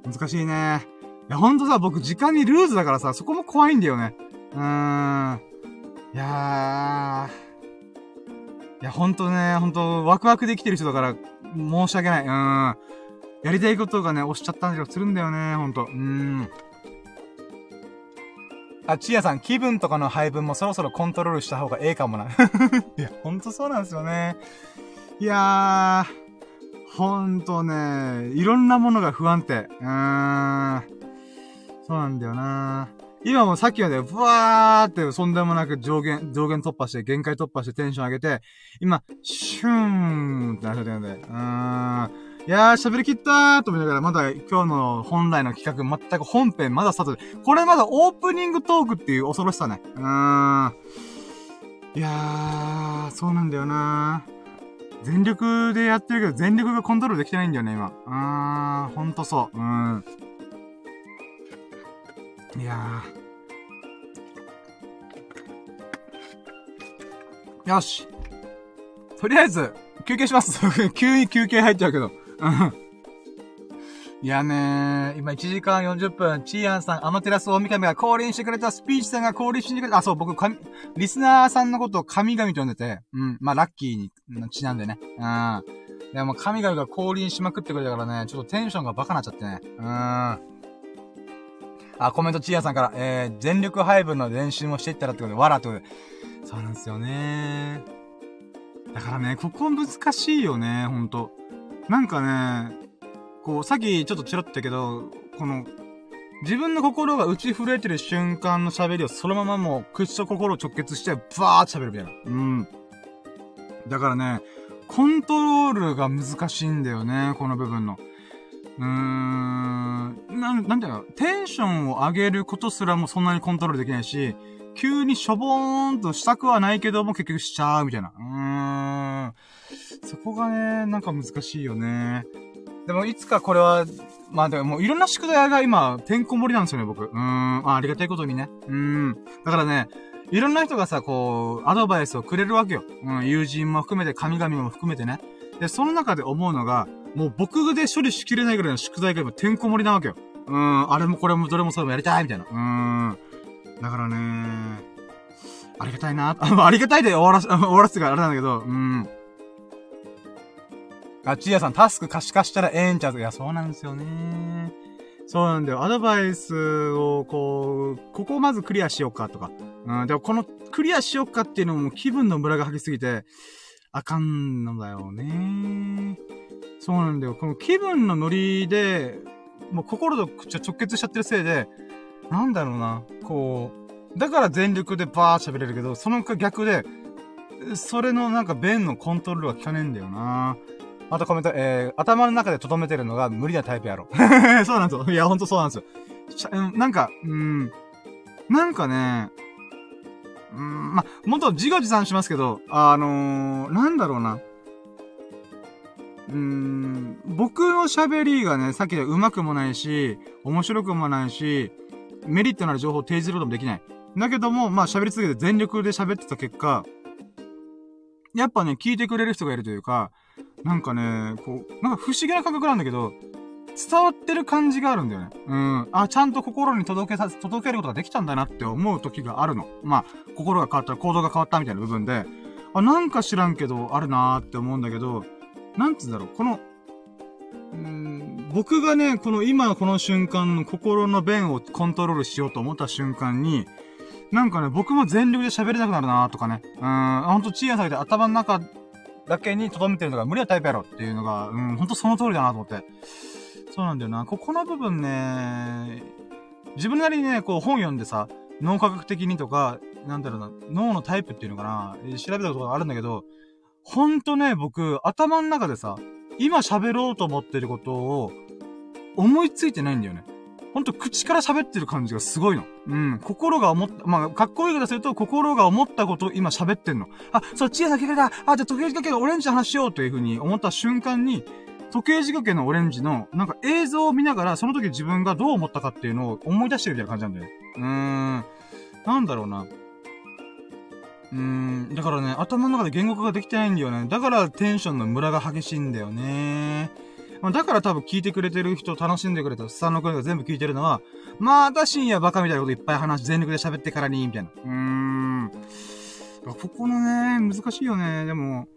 ー、難しいね。いや、ほんとさ、僕時間にルーズだからさ、そこも怖いんだよね。うーん。いやー。いや、ほんとね、ほんと、ワクワクできてる人だから、申し訳ない。うーん。やりたいことがね、押しちゃったんじゃするんだよね、ほんと。うーん。あ、ちやさん、気分とかの配分もそろそろコントロールした方がええかもな。いや、ほんとそうなんですよね。いやー、ほんとね、いろんなものが不安定。うーん。そうなんだよな今もさっきまで、ブワーって、そんでもなく上限、上限突破して、限界突破してテンション上げて、今、シューンってなっちゃってるんで、うーん。いやー、喋りきったーと思いながら、まだ今日の本来の企画、全く本編まだスタートで、これまだオープニングトークっていう恐ろしさね。うーん。いやー、そうなんだよな全力でやってるけど、全力がコントロールできてないんだよね、今。うーん、ほんとそう。うん。いやー。よし。とりあえず、休憩します。急に休憩入っちゃうけど。いやねー、今1時間40分、チーアンさん、アマテラス大神が降臨してくれた、スピーチさんが降臨してくれた、あ、そう、僕、リスナーさんのことを神々と呼んでて、うん、まあ、ラッキーにちなんでね。うん。でも、神々が降臨しまくってくれたからね、ちょっとテンションがバカなっちゃってね。うん。あ、コメントチーアンさんから、えー、全力配分の練習もしていったらってことで、わらってことで。そうなんですよねだからね、ここ難しいよね、ほんと。なんかね、こう、さっきちょっとチロったけど、この、自分の心が打ち震えてる瞬間の喋りをそのままもう口と心を直結してバーって喋るみたいな。うん。だからね、コントロールが難しいんだよね、この部分の。うーん、なん、なんだろう、テンションを上げることすらもそんなにコントロールできないし、急にしょぼーんとしたくはないけども結局しちゃうみたいな。うーん。そこがね、なんか難しいよね。でも、いつかこれは、まあでもいろんな宿題が今、てんこ盛りなんですよね、僕。うーん。あありがたいことにね。うーん。だからね、いろんな人がさ、こう、アドバイスをくれるわけよ。うん、友人も含めて、神々も含めてね。で、その中で思うのが、もう僕で処理しきれないぐらいの宿題が今、てんこ盛りなわけよ。うーん、あれもこれもどれもそれもやりたいみたいな。うーん。だからねありがたいな あ、ありがたいで終わらす、終わらすがあれなんだけど、うん。あ、ちやさん、タスク可視化したらええんちゃう？いや、そうなんですよね。そうなんだよ。アドバイスを、こう、ここをまずクリアしようかとか。うん、でもこのクリアしようかっていうのも気分のムラが激しすぎて、あかんのだよね。そうなんだよ。この気分のノリで、もう心と直結しちゃってるせいで、なんだろうな。こう、だから全力でバー喋れるけど、その逆で、それのなんか弁のコントロールは効かねえんだよな。またコメント、えー、頭の中で留めてるのが無理なタイプやろ。そうなんですよ。いや、ほんとそうなんですよ。なんか、うん、なんかね、うん、ま、もっと自画自賛しますけど、あのー、なんだろうな。うーん、僕の喋りがね、さっきで上手くもないし、面白くもないし、メリットのある情報を提示することもできない。だけども、まあ喋り続けて全力で喋ってた結果、やっぱね、聞いてくれる人がいるというか、なんかね、こう、なんか不思議な感覚なんだけど、伝わってる感じがあるんだよね。うん。あ、ちゃんと心に届けさ、届けることができたんだなって思う時があるの。まあ、心が変わったら行動が変わったみたいな部分で、あ、なんか知らんけど、あるなーって思うんだけど、なんつうんだろう、この、うん、僕がね、この今この瞬間の心の弁をコントロールしようと思った瞬間に、なんかね、僕も全力で喋れなくなるなとかね。うん、ほんと、チーヤさんで頭の中だけに留めてるのが無理なタイプやろっていうのが、うん、ほんとその通りだなと思って。そうなんだよな。ここの部分ね、自分なりにね、こう本読んでさ、脳科学的にとか、なんだろうな、脳のタイプっていうのかな、調べたことがあるんだけど、ほんとね、僕、頭の中でさ、今喋ろうと思ってることを、思いついてないんだよね。ほんと口から喋ってる感じがすごいの。うん。心が思った、まあ、かっこいい方すると、心が思ったことを今喋ってんの。あ、そう、小さなけた。あ、じゃあ時計仕掛けのオレンジの話しようという風に思った瞬間に、時計仕掛けのオレンジの、なんか映像を見ながら、その時自分がどう思ったかっていうのを思い出してるみたいな感じなんだよ。うーん。なんだろうな。うん。だからね、頭の中で言語化ができてないんだよね。だからテンションのムラが激しいんだよね。まあ、だから多分聞いてくれてる人、楽しんでくれたスタンの声が全部聞いてるのは、また深夜バカみたいなこといっぱい話、全力で喋ってからに、みたいな。うーん。ここのね、難しいよね。でも、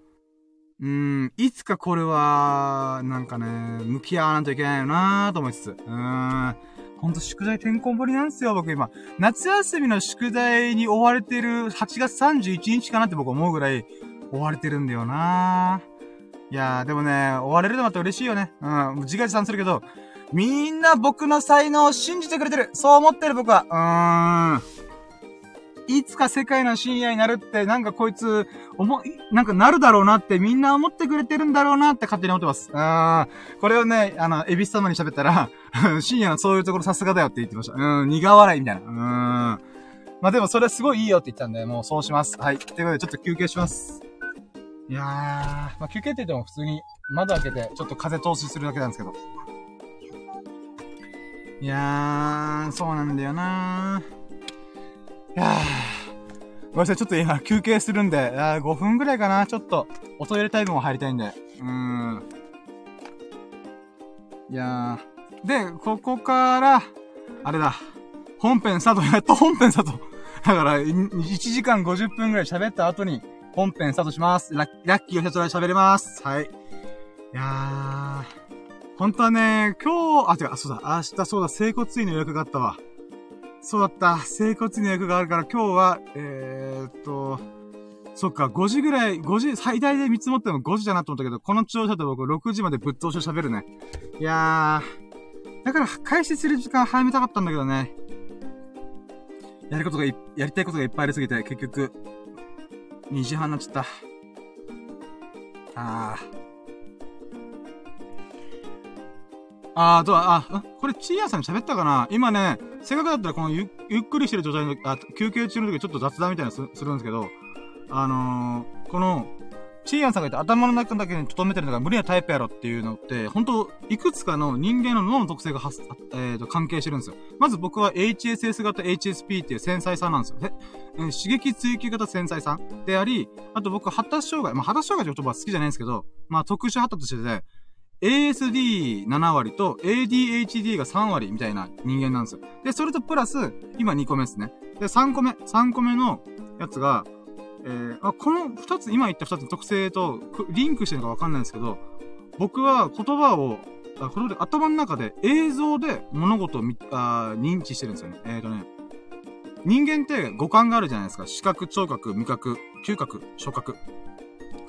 うーん、いつかこれは、なんかね、向き合わないといけないよなーと思いつつ。うーん。ほんと宿題てんこ盛りなんですよ、僕今。夏休みの宿題に追われてる8月31日かなって僕思うぐらい追われてるんだよなぁ。いやー、でもね、追われるのまた嬉しいよね。うん、自画自賛するけど、みんな僕の才能を信じてくれてる。そう思ってる僕は。うーん。いつか世界の深夜になるって、なんかこいつ、思、なんかなるだろうなってみんな思ってくれてるんだろうなって勝手に思ってます。うん。これをね、あの、エビス様に喋ったら、深夜のそういうところさすがだよって言ってました。うん、苦笑いみたいな。うん。まあでもそれすごいいいよって言ったんで、もうそうします。はい。ということでちょっと休憩します。いやー、まあ、休憩って言っても普通に窓開けて、ちょっと風通しするだけなんですけど。いやー、そうなんだよなー。いやー。ごめんなさい、ちょっと今休憩するんで、あ5分ぐらいかな。ちょっと、おトイレタイムも入りたいんで。うーん。いやー。で、ここから、あれだ。本編スタート、やっと本編スタート。だから、1時間50分ぐらい喋った後に、本編スタートします。ラッキーを一つら喋れます。はい。いやー。本当はね、今日、あ、違う、そうだ、明日そうだ、整骨院の予約があったわ。そうだった、整骨院の予約があるから今日は、えー、っと、そっか、5時ぐらい、5時、最大で見積もっても5時だなと思ったけど、この調子だと僕6時までぶっ通しを喋るね。いやー、だから開始する時間早めたかったんだけどね。やることがやりたいことがいっぱいありすぎて、結局、2時半になっちゃった。あー。あー、とは、あ、これ、チーヤさんに喋ったかな？今ね、せっかくだったらこのゆっくりしてる状態の、あ、休憩中の時ちょっと雑談みたいなすするんですけど、あのー、この、チーヤンさんが言った頭の中だけに留めてるのが無理なタイプやろっていうのって、本当いくつかの人間の脳の特性がはえー、と、関係してるんですよ。まず僕は HSS 型 HSP っていう繊細さなんですよ。えー、刺激追求型繊細さんであり、あと僕は発達障害、まあ発達障害って言葉は好きじゃないんですけど、まあ特殊発達してて、ASD7 割と ADHD が3割みたいな人間なんですよ。で、それとプラス、今2個目ですね。で、3個目、3個目のやつが、えー、あこの2つ、今言った2つの特性とリンクしてるのかわかんないんですけど、僕は言葉を、あこれで頭の中で映像で物事をあ認知してるんですよね。えっ、ー、とね、人間って五感があるじゃないですか。視覚、聴覚、味覚、嗅覚、触覚。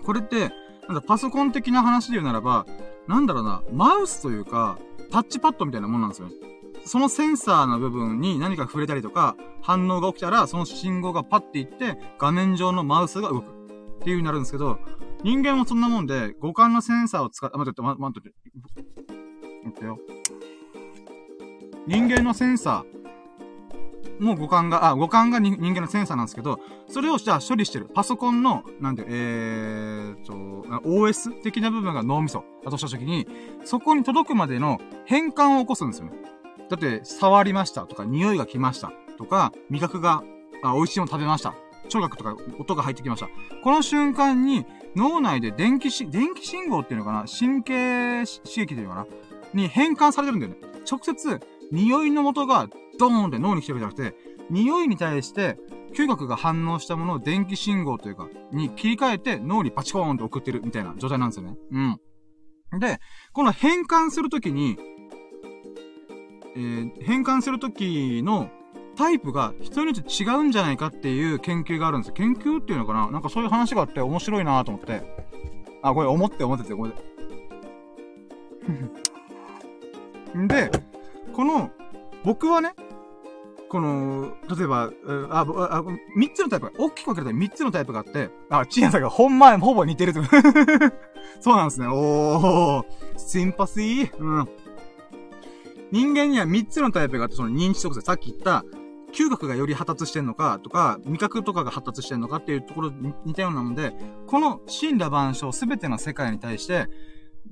これって、なんだ、パソコン的な話で言うならば、なんだろうな、マウスというか、タッチパッドみたいなもんなんですよね。そのセンサーの部分に何か触れたりとか、反応が起きたら、その信号がパッていって、画面上のマウスが動く。っていう風になるんですけど、人間もそんなもんで、五感のセンサーを使って、待って待って、待って。待ってよ。人間のセンサー、もう五感が、あ、五感が人間のセンサーなんですけど、それをじゃあ処理してる。パソコンの、なんで、えーと、OS 的な部分が脳みそだとしたときに、そこに届くまでの変換を起こすんですよね。だって、触りましたとか、匂いが来ましたとか、味覚が、あ、美味しいもの食べました。聴覚とか音が入ってきました。この瞬間に、脳内で電気し、電気信号っていうのかな？神経刺激っていうのかな？に変換されてるんだよね。直接、匂いの元がドーンって脳に来てるじゃなくて、匂いに対して、嗅覚が反応したものを電気信号というか、に切り替えて脳にパチコーンと送ってるみたいな状態なんですよね。うん。で、この変換するときに、えー、変換するときのタイプが人によって違うんじゃないかっていう研究があるんですよ。研究っていうのかな？なんかそういう話があって面白いなと思って。あ、これ思って思ってて、これで。で、この、僕はね、この、例えば、あ、あ、三つのタイプが、大きく分けると三つのタイプがあって、あ、チーヤさんがほんまほぼ似てると。そうなんですね。おー、シンパシー。うん。人間には三つのタイプがあって、その認知特性、さっき言った、嗅覚がより発達してんのか、とか、味覚とかが発達してんのかっていうところに似たようなので、この真羅万象すべての世界に対して、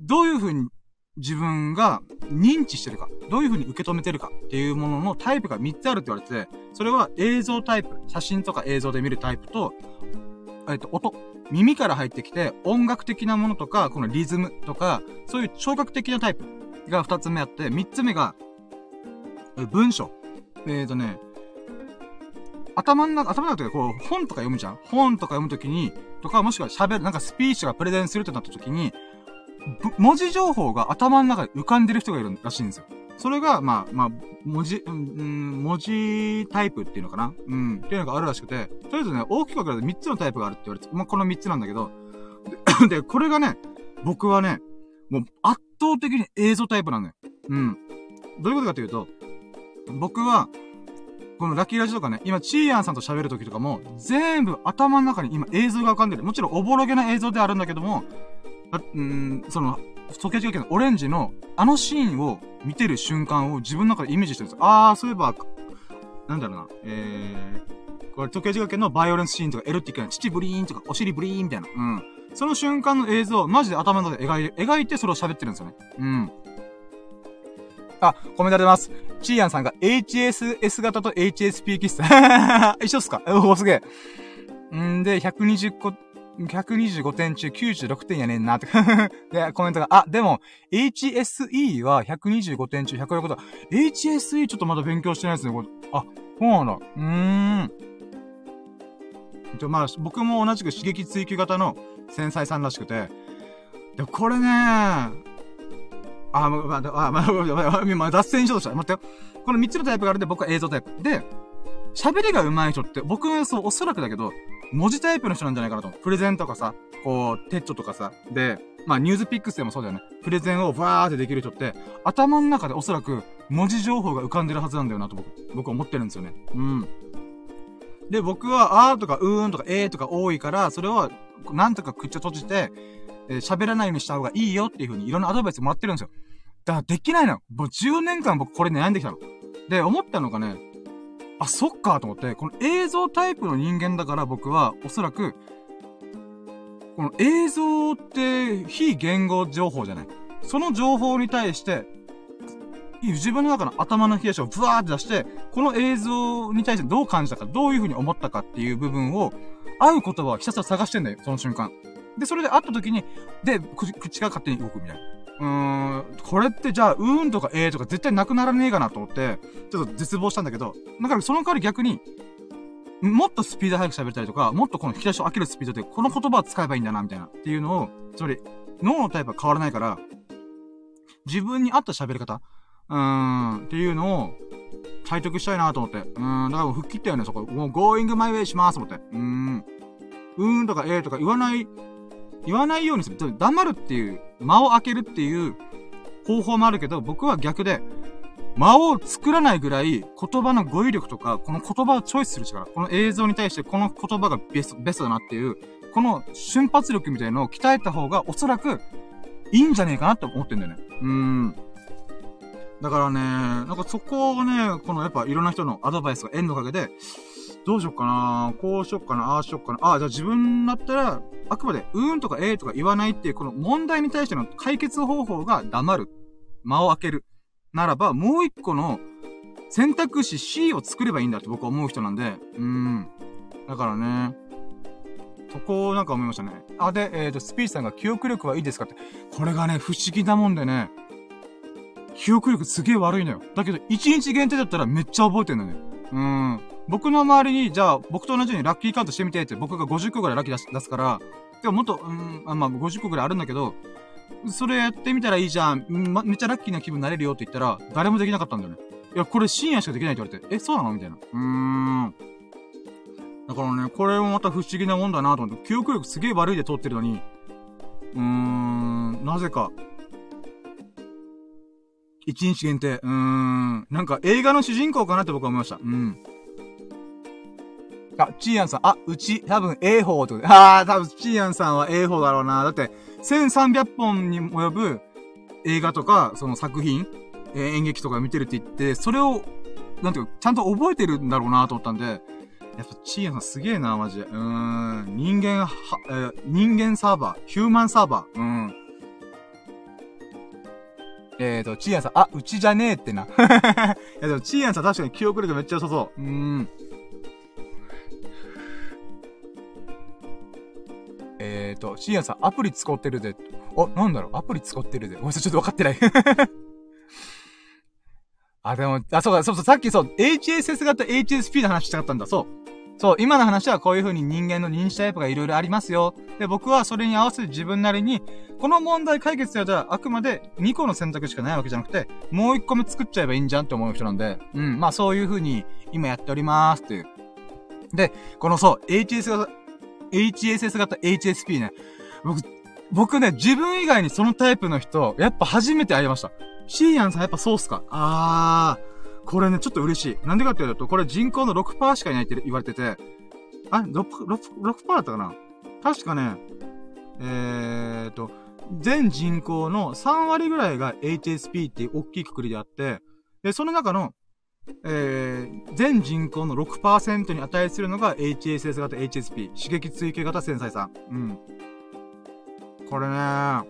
どういう風に自分が認知してるか、どういう風に受け止めてるかっていうもののタイプが3つあるって言われてて、それは映像タイプ、写真とか映像で見るタイプと、えっと、音、耳から入ってきて音楽的なものとか、このリズムとか、そういう聴覚的なタイプが2つ目あって、3つ目が、文章。えっ、ー、とね、頭の中、頭の中でこう、本とか読むじゃん本とか読むときに、とか、もしくは喋る、なんかスピーチとかプレゼンするってなったときに、文字情報が頭の中で浮かんでる人がいるらしいんですよ。それが、まあ、まあ、文字、うん、文字タイプっていうのかな？うん、っていうのがあるらしくて、とりあえずね、大きく分けると3つのタイプがあるって言われて、まあ、この3つなんだけど、で、これがね、僕はね、もう圧倒的に映像タイプなのよ。うん。どういうことかというと、僕は、このラッキーラジとかね、今、チーヤンさんと喋るときとかも、全部頭の中に今映像が浮かんでる。もちろんおぼろげな映像であるんだけども、うん、その、時計時計のオレンジの、あのシーンを見てる瞬間を自分の中でイメージしてるんですよ。あー、そういえば、なんだろうな、えー、これ時計時計のバイオレンスシーンとかエロティックな、乳ブリーンとか、お尻ブリーンみたいな。うん。その瞬間の映像をマジで頭の中で描いて、描いてそれを喋ってるんですよね。うん。あ、コメント出ます。チーアンさんが HSS 型と HSP キス。一緒っすか？おお、すげえ。んで、120個、125点中96点やねんなって。で、コメントが、あ、でも、HSE は125点中106だ。HSE ちょっとまだ勉強してないですね、これ。あ、そうなんだ。うーん。でまあ、僕も同じく刺激追求型の繊細さんらしくて。で、これねあ、まあ、まあ、まあ、まあ、脱線しようとした。待ってよ。この3つのタイプがあるんで、僕は映像タイプ。で、喋りが上手い人って、僕はそう、おそらくだけど、文字タイプの人なんじゃないかなと。プレゼンとかさ、こう、テッチョとかさ、で、まあ、ニュースピックスでもそうだよね。プレゼンをバーってできる人って、頭の中でおそらく文字情報が浮かんでるはずなんだよなと僕、僕は思ってるんですよね。うん。で、僕は、あーとか、うーんとか、えーとか多いから、それは、なんとか口を閉じて、えー、喋らないようにした方がいいよっていう風にいろんなアドバイスもらってるんですよ。だからできないの。もう10年間僕これ悩んできたの。で、思ったのがね、あ、そっかと思って、この映像タイプの人間だから僕は、おそらく、この映像って非言語情報じゃない。その情報に対して、自分の中の頭の冷やしをブワーって出して、この映像に対してどう感じたか、どういう風に思ったかっていう部分を、合う言葉をひたすら探してんだよ、その瞬間。で、それで会った時に、で、口が勝手に動くみたいな。うーん、これってじゃあ、うーんとかえーとか絶対なくならねえかなと思って、ちょっと絶望したんだけど、だからその代わり逆に、もっとスピード速く喋ったりとか、もっとこの引き出しを開けるスピードで、この言葉を使えばいいんだな、みたいな。っていうのを、つまり、脳のタイプは変わらないから、自分に合った喋り方、うーん、っていうのを、体得したいなと思って。うーん、だから吹っ切ったよね、そこ。もう、going my way します、と思って。うーん。うーんとかえーとか言わない、言わないようにする。黙るっていう、間を開けるっていう方法もあるけど、僕は逆で、間を作らないぐらい言葉の語彙力とか、この言葉をチョイスする力、この映像に対してこの言葉がベスト、ベストだなっていう、この瞬発力みたいのを鍛えた方がおそらくいいんじゃねえかなって思ってんだよね。うーん。だからね、なんかそこをね、このやっぱいろんな人のアドバイスが縁のおかげで、どうしよっかなこうしよっかなああしよっかなああ、じゃあ自分だったら、あくまで、うーんとかえーとか言わないっていう、この問題に対しての解決方法が黙る。間を開ける。ならば、もう一個の選択肢 C を作ればいいんだって僕は思う人なんで、うん。だからね、そこをなんか思いましたね。あ、で、えっ、ー、と、スピーチさんが記憶力はいいですかって。これがね、不思議なもんでね、記憶力すげえ悪いのよ。だけど、1日限定だったらめっちゃ覚えてんのね。うん。僕の周りに、じゃあ、僕と同じようにラッキーカウントしてみてって、僕が50個ぐらいラッキー出す出すから、でももっと、うん、あまあ、50個ぐらいあるんだけど、それやってみたらいいじゃん、ま、めっちゃラッキーな気分になれるよって言ったら、誰もできなかったんだよね。いや、これ深夜しかできないって言われて、え、そうなの？みたいな。うーん。だからね、これもまた不思議なもんだなと思って、記憶力すげえ悪いで通ってるのに、うーん、なぜか、一日限定。うーん。なんか映画の主人公かなって僕は思いました。うん。あ、チーアンさん、あ、うち、多分 A 法ってことで。ああ、多分チーアンさんは A 法だろうな。だって、1300本に及ぶ映画とか、その作品、えー、演劇とか見てるって言って、それを、なんていうか、ちゃんと覚えてるんだろうなと思ったんで、やっぱチーアンさんすげえな、マジで。うーん。人間は、えー、人間サーバー、ヒューマンサーバー。うん。えーと、チーアンさん、あ、うちじゃねえってな。いやでも、チーアンさん確かに記憶力めっちゃ良さそう。うーん。えーと、シーアンさん、アプリ使ってるで。あ、なんだろう？アプリ使ってるで。ごめんなさい、ちょっと分かってない。あ、でも、あ、そうか、そうそう、さっきそう、HSS 型 HSP の話したかったんだ。そう。そう、今の話はこういう風に人間の認知タイプがいろいろありますよ。で、僕はそれに合わせて自分なりに、この問題解決するとはあくまで2個の選択しかないわけじゃなくて、もう1個目作っちゃえばいいんじゃんって思う人なんで、うん、まあそういう風に今やっておりますっていう。で、このそう、HS 型、HSS 型 HSP ね。僕、僕ね、自分以外にそのタイプの人、やっぱ初めて会いました。シーアンさんやっぱそうっすか？あー、これね、ちょっと嬉しい。なんでかっていうと、これ人口の6%しかいないって言われてて、あ、6、6、6%だったかな？確かね、えーと、全人口の3割ぐらいが HSP っていう大きいくくりであって、で、その中のえー、全人口の6%に値するのが HSS 型 HSP。刺激追求型繊細さん。うん。これねな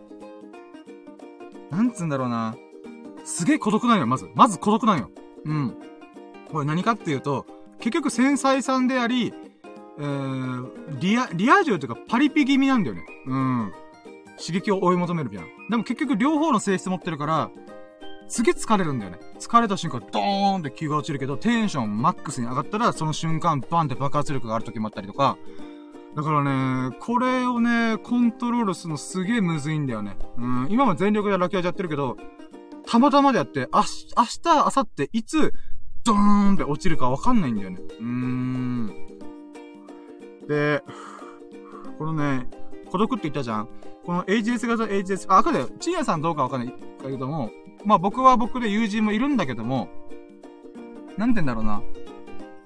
んつうんだろうな。すげえ孤独なんよ、まず。まず孤独なんよ。うん。これ何かっていうと、結局繊細さんであり、えー、リア、リア充というかパリピ気味なんだよね。うん。刺激を追い求めるみたいな。でも結局両方の性質持ってるから、すげえ疲れるんだよね。疲れた瞬間、ドーンって気が落ちるけど、テンションマックスに上がったら、その瞬間、バンって爆発力がある時もあったりとか、だからね、これをね、コントロールするのすげえむずいんだよね。うん、今も全力でラキアジやってるけど、たまたまでやって、あ、明日、明後日、いつ、ドーンって落ちるかわかんないんだよね。うーん。で、このね、孤独って言ったじゃんこの HS 型 HS、あ、あかで、チーヤさんどうかわかんないけども、まあ僕は僕で友人もいるんだけども、なんて言うんだろうな。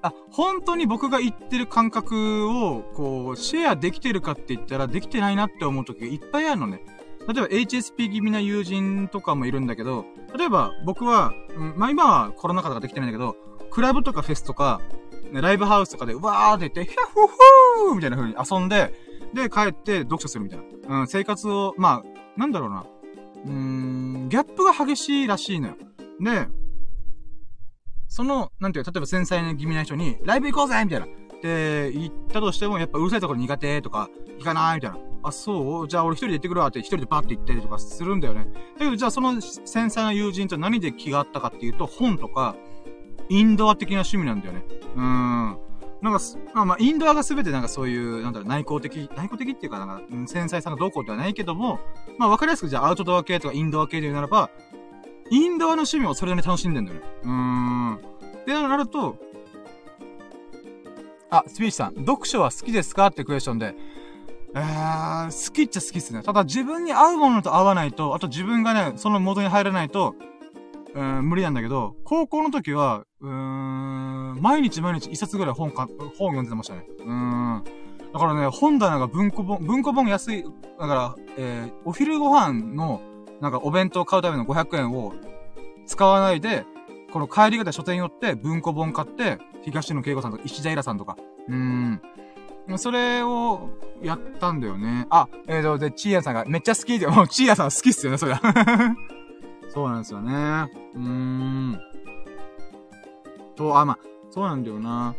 あ、本当に僕が言ってる感覚を、こう、シェアできてるかって言ったらできてないなって思う時がいっぱいあるのね。例えば HSP 気味な友人とかもいるんだけど、例えば僕は、まあ今はコロナ禍とかできてないんだけど、クラブとかフェスとか、ね、ライブハウスとかで、わーって言って、ヒャッフーフーみたいな風に遊んで、で、帰って読書するみたいな。うん、生活を、まあ、なんだろうな。うーん、ギャップが激しいらしいのよ。で、その、なんていうか、例えば繊細な気味な人に、ライブ行こうぜみたいな。って言ったとしても、やっぱうるさいところ苦手とか、行かないみたいな。あ、そう？じゃあ俺一人で行ってくるわって一人でパッて行ったりとかするんだよね。だけどじゃあその繊細な友人と何で気があったかっていうと、本とか、インドア的な趣味なんだよね。うーん。なんか、まあまあ、インドアがすべてなんかそういう、なんだろう、内向的、内向的っていうかなんか、繊細さがどうこうではないけども、まあわかりやすくじゃあアウトドア系とかインドア系で言うならば、インドアの趣味をそれなりに楽しんでんだよね。うーん。ってなると、あ、スピーチさん、読書は好きですかってクエスチョンで、えー、好きっちゃ好きっすね。ただ自分に合うものと合わないと、あと自分がね、その元に入らないと、うん、無理なんだけど、高校の時は、うーん、毎日毎日一冊ぐらい本か、本読んでましたね。うーん。だからね、本棚が文庫本、文庫本安い、だから、えー、お昼ご飯の、なんかお弁当買うための500円を使わないで、この帰り方書店寄って文庫本買って、東野圭吾さんとか石田イラさんとか、うーん。それを、やったんだよね。あ、えーと、で、チーヤさんがめっちゃ好きで、もうチーヤさん好きっすよね、そりゃ。そうなんですよね。うーん。と、あ、まあ、そうなんだよな。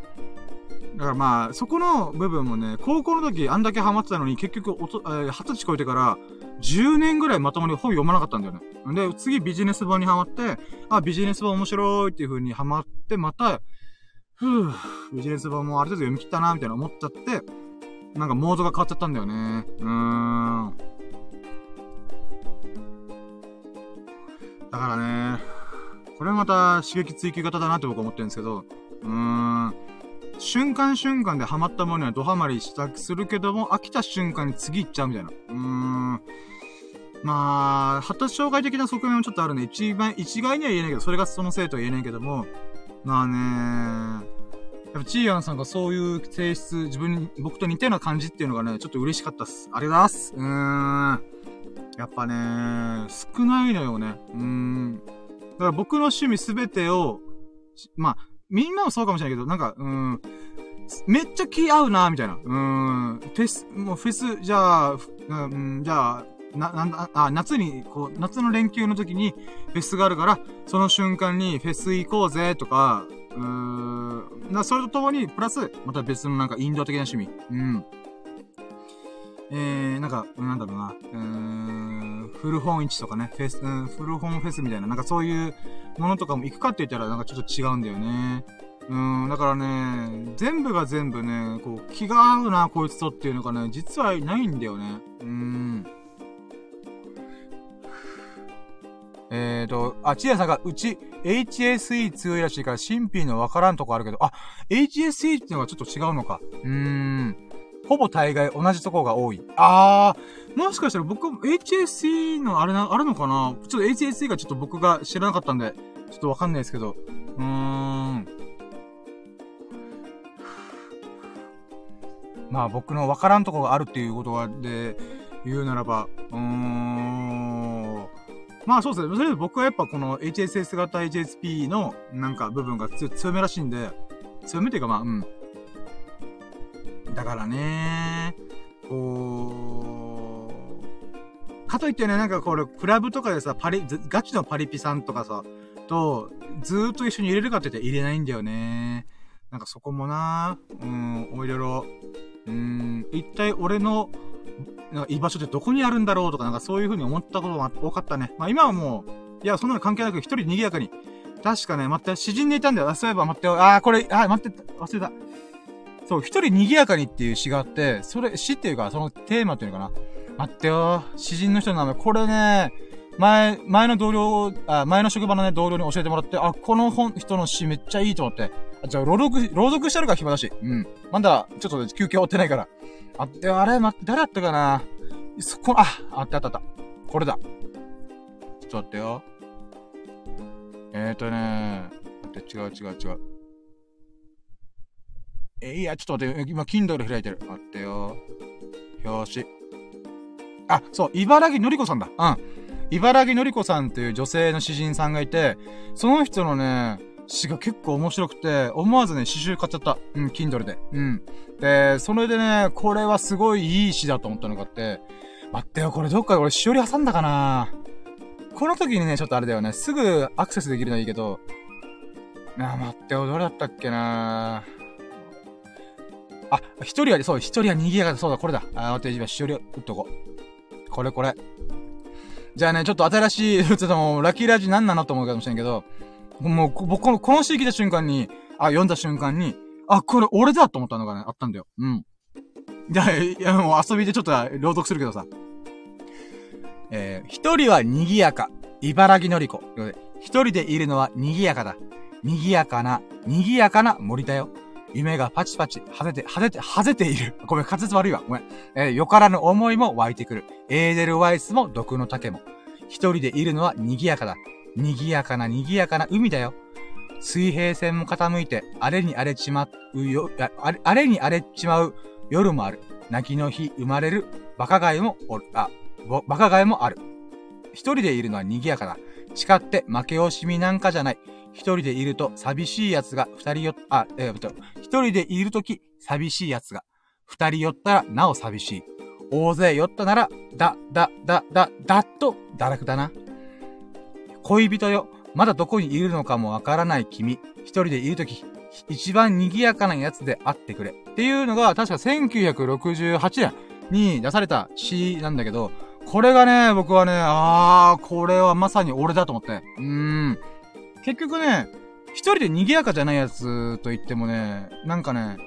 だからまあ、そこの部分もね、高校の時あんだけハマってたのに、結局おと、えー、20歳超えてから、10年ぐらいまともに本読まなかったんだよね。で、次ビジネス本にハマって、あ、ビジネス本面白いっていう風にハマって、また、ふぅ、ビジネス本もある程度読み切ったな、みたいな思っちゃって、なんかモードが変わっちゃったんだよね。うーん。だからね、これまた刺激追求型だなって僕は思ってるんですけど、うーん。瞬間瞬間でハマったものにはドハマりしたくするけども、飽きた瞬間に次行っちゃうみたいな。うーん。まあ、発達障害的な側面もちょっとあるね。一番、一概には言えないけど、それがそのせいとは言えないけども、まあねやっぱチーヤンさんがそういう性質、自分に、僕と似たような感じっていうのがね、ちょっと嬉しかったっす。ありがとうございます。うーん。やっぱね少ないのよね。うーん。だから僕の趣味すべてを、まあ、みんなもそうかもしれないけど、なんか、うん、めっちゃ気合うな、みたいな。うん、フェス、もうフェス、じゃあ、うん、じゃあ、な、なんだ、あ、夏に、こう、夏の連休の時にフェスがあるから、その瞬間にフェス行こうぜとか、うーん、な、それとともに、プラス、また別のなんかインド的な趣味。うん。えー、なんか、なんだろうな、うーん、古本市とかね、フェス、うん、古本フェスみたいな、なんかそういうものとかも行くかって言ったらなんかちょっと違うんだよね。うん、だからね、全部が全部ね、こう、気が合うな、こいつとっていうのがね、実はないんだよね。うん。えーと、あ、ちやさんが、うち、HSE 強いらしいから、新品のわからんとこあるけど、あ、HSE っていうのがちょっと違うのか。うーん。ほぼ大概同じとこが多い。あー、もしかしたら僕、HSE のあれな、あるのかな？ちょっと HSE がちょっと僕が知らなかったんで、ちょっとわかんないですけど。うーん。まあ僕のわからんとこがあるっていうことで言うならば、うーん。まあそうですね。それで僕はやっぱこの HSS 型 HSP のなんか部分が強めらしいんで、強めっていうかまあ、うん。だからねこうかといってね、なんかこれ、クラブとかでさ、パリ、ガチのパリピさんとかさ、と、ずーっと一緒に入れるかって言って入れないんだよね。なんかそこもなうん、おいろいろ、うん、一体俺の、なんか居場所ってどこにあるんだろうとか、なんかそういう風に思ったことが多かったね。まあ今はもう、いや、そんなの関係なく一人賑やかに。確かね、待って、詩人でいたんだよ。そういえば待ってよ。あー、これ、あ、待って、忘れた。そう、一人賑やかにっていう詩があって、それ、詩っていうか、そのテーマっていうのかな。待ってよ。詩人の人の名前。これね、前、前の同僚、あ、前の職場のね、同僚に教えてもらって、あ、この本、人の詩めっちゃいいと思って。あ、じゃあ、朗読、朗読してるから暇だし。うん。まだ、ちょっと休憩終わってないから。あって、あれ、待って、誰だったかなそこ、あ、あったあったあった。これだ。ちょっと待ってよ。えーとね待って、違う違う違う。え、いや、ちょっと待って、今、Kindle 開いてる。待ってよ。表紙。あ、そう、茨城のりこさんだ。うん。茨城のりこさんっていう女性の詩人さんがいて、その人のね、詩が結構面白くて、思わずね、詩集買っちゃった。うん、Kindle で。うん。で、それでね、これはすごいいい詩だと思ったのがあって、待ってよ、これどっかで俺しおり挟んだかなこの時にね、ちょっとあれだよね、すぐアクセスできるのはいいけど、なあ、待ってよ、どれだったっけなあ、一人は、そう、一人は賑やかだ、そうだ、これだ。あ、待って、今、しおり打っとこう。これこれ。じゃあね、ちょっと新しい、ちょっともう、ラッキーラジ何なのと思うかもしれんけど、もう、僕、この、この詩来た瞬間に、あ、読んだ瞬間に、あ、これ俺だと思ったのがね、あったんだよ。うん。じゃあ、いや、もう遊びでちょっと朗読するけどさ。えー、一人は賑やか、茨城のりこ。一人でいるのは賑やかだ。賑やかな、賑やかな森だよ。夢がパチパチ、はぜて、はぜて、はぜている。ごめん、滑舌悪いわ。ごめん。えー、よからぬ思いも湧いてくる。エーデルワイスも毒の竹も。一人でいるのは賑やかだ。賑やかな賑やかな海だよ。水平線も傾いて、あれに荒れちまうよ、あれ、あれに荒れちまう夜もある。泣きの日生まれるバカガイもおる、あ、バカガイもある。一人でいるのは賑やかだ。誓って負け惜しみなんかじゃない。一人でいると寂しい奴が二人よ、あ、えっー、一人でいるとき寂しい奴が二人寄ったらなお寂しい。大勢寄ったなら、だ、だ、だ、だ、だっと堕落だな。恋人よ、まだどこにいるのかもわからない君、一人でいるとき、一番賑やかなやつであってくれ。っていうのが、確か1968年に出された詩なんだけど、これがね、僕はね、あー、これはまさに俺だと思って。うーん。結局ね、一人で賑やかじゃないやつと言ってもね、なんかね、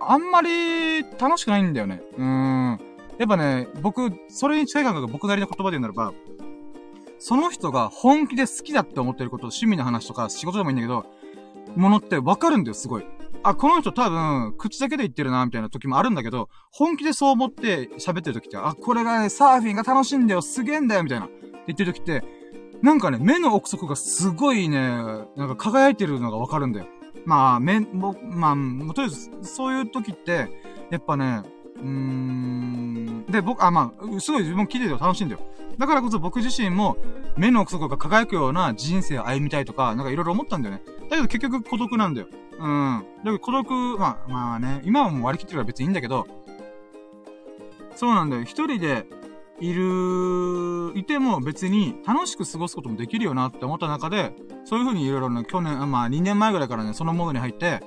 あんまり楽しくないんだよね。うーん。やっぱね、僕、それに近い感覚僕なりの言葉で言うならば、その人が本気で好きだって思ってること、趣味の話とか仕事でもいいんだけど、ものってわかるんだよ、すごい。あ、この人多分、口だけで言ってるな、みたいな時もあるんだけど、本気でそう思って喋ってる時って、あ、これがね、サーフィンが楽しいんだよ、すげえんだよ、みたいな。って言ってる時って、なんかね、目の奥底がすごいね、なんか輝いてるのがわかるんだよ。まあ、目、も、まあ、とりあえず、そういう時って、やっぱね、うーん。で、僕、あ、まあ、すごい自分聞いてて楽しいんだよ。だからこそ僕自身も、目の奥底が輝くような人生を歩みたいとか、なんかいろいろ思ったんだよね。だけど結局孤独なんだよ。うん。だけど孤独、まあ、まあね、今はもう割り切ってるから別にいいんだけど、そうなんだよ。一人でいる、いても別に楽しく過ごすこともできるよなって思った中で、そういう風にいろいろね、去年、まあ2年前ぐらいからね、そのモードに入って、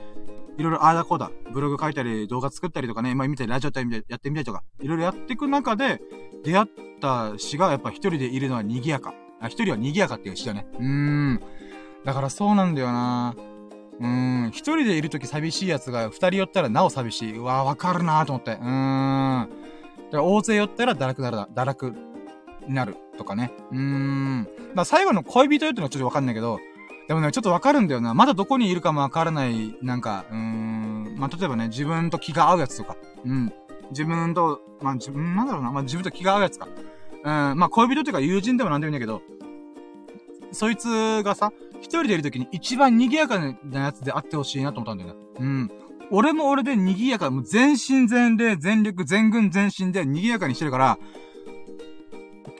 いろいろああだこうだ、ブログ書いたり、動画作ったりとかね、今見たり、ラジオやってみたりとか、いろいろやっていく中で、出会った詩がやっぱ一人でいるのは賑やか。あ、一人は賑やかっていう詩だね。うーん。だからそうなんだよなうーん。一人でいるとき寂しい奴が二人寄ったらなお寂しい。うわわかるなと思って。うーん。大勢寄ったら堕落なるだ、堕落になるとかね。うーん。だから最後の恋人よってのはちょっとわかんないけど、でもね、ちょっとわかるんだよな。まだどこにいるかもわからない、なんか、うーん、まあ、例えばね、自分と気が合うやつとか、うん。自分と、まあ、自分、なんだろうな、まあ、自分と気が合うやつか。うん、まあ、恋人というか友人でもなんでもいいんだけど、そいつがさ、一人でいるときに一番賑やかなやつであってほしいなと思ったんだよね。うん。俺も俺で賑やか、もう全身全霊、全力、全軍全身で賑やかにしてるから、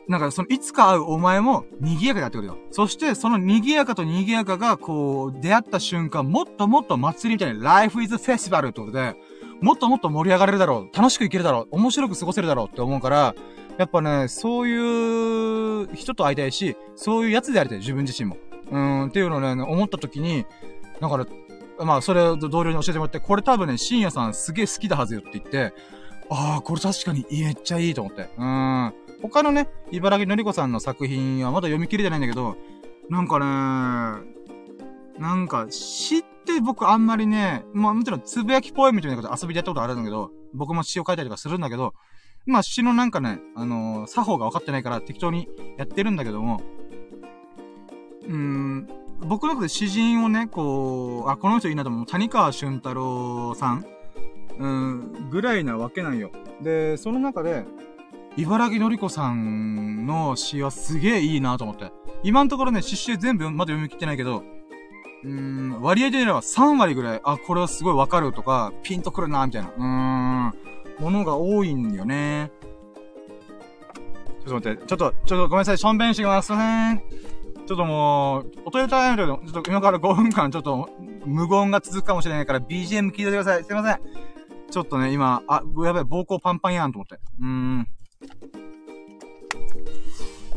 なんかその、いつか会うお前も賑やかでやってくれよ。そして、その賑やかと賑やかが、こう、出会った瞬間、もっともっと祭りみたいな、Life is Festival ってことで、もっともっと盛り上がれるだろう。楽しくいけるだろう。面白く過ごせるだろうって思うから、やっぱね、そういう人と会いたいし、そういうやつでありたい、自分自身も。うん、っていうのをね、思った時に、だから、まあ、それを同僚に教えてもらって、これ多分ね、深夜さんすげえ好きだはずよって言って、ああ、これ確かにめっちゃいいと思って。うん。他のね、茨城のりこさんの作品はまだ読み切れてないんだけど、なんかね、なんか、詩って僕あんまりね、まあもちろんつぶやきポエムみたいなこと遊びでやったことあるんだけど、僕も詩を書いたりとかするんだけど、まあ詩のなんかね、あのー、作法が分かってないから適当にやってるんだけども、うーん、僕の中で詩人をね、こう、あ、この人いいなと思う。谷川俊太郎さんうん、ぐらいなわけなんよ。で、その中で、茨城のりこさんの詩はすげえいいなと思って。今のところね、詩集全部まだ読み切ってないけど、うーん、割合で言えば3割ぐらい、あ、これはすごいわかるとか、ピンとくるなみたいな、うーん、ものが多いんだよね。ちょっと待って、ちょっと、ちょっとごめんなさい、しょんべんしてきます。すいません。ちょっともう、おトヨタイムで、ちょっと今から5分間ちょっと無言が続くかもしれないから BGM 聞いてください。すいません。ちょっとね、今、あ、やばい、膀胱パンパンやんと思って。うーん。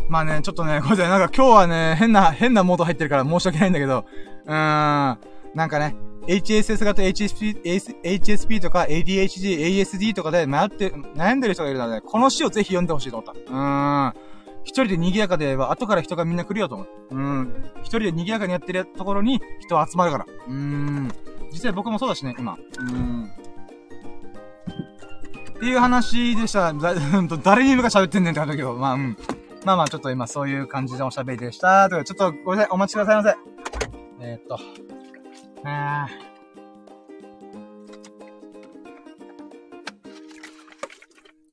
まあね、ちょっとね、これでなんか今日はね、変な、変なモード入ってるから申し訳ないんだけど、うーん、なんかね、HSS 型 HSP、HSP とか ADHD、ASD とかで迷って、悩んでる人がいるので、この詩をぜひ読んでほしいと思った。うーん。一人で賑やかで言えば、後から人がみんな来るよと思う。うん。一人で賑やかにやってるところに人集まるから。うーん。実際僕もそうだしね、今。うーん。っていう話でした。だ、誰に向か喋ってんねんって感じだけど、まあ、うん。まあまあ、ちょっと今そういう感じでおしゃべりでした。とか、ちょっとごめんなさい、お待ちくださいませ。えー、っと。あー。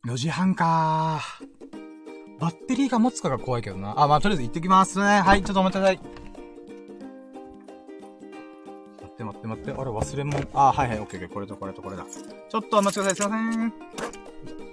4時半かバッテリーが持つかが怖いけどな。あ、まあ、とりあえず行ってきますね。はい、ちょっとお待ちください。待って待って待って。あれ、忘れ物。あ、はいはい、オッケーオッケー。これとこれとこれだ。ちょっとお待ちください。すいません。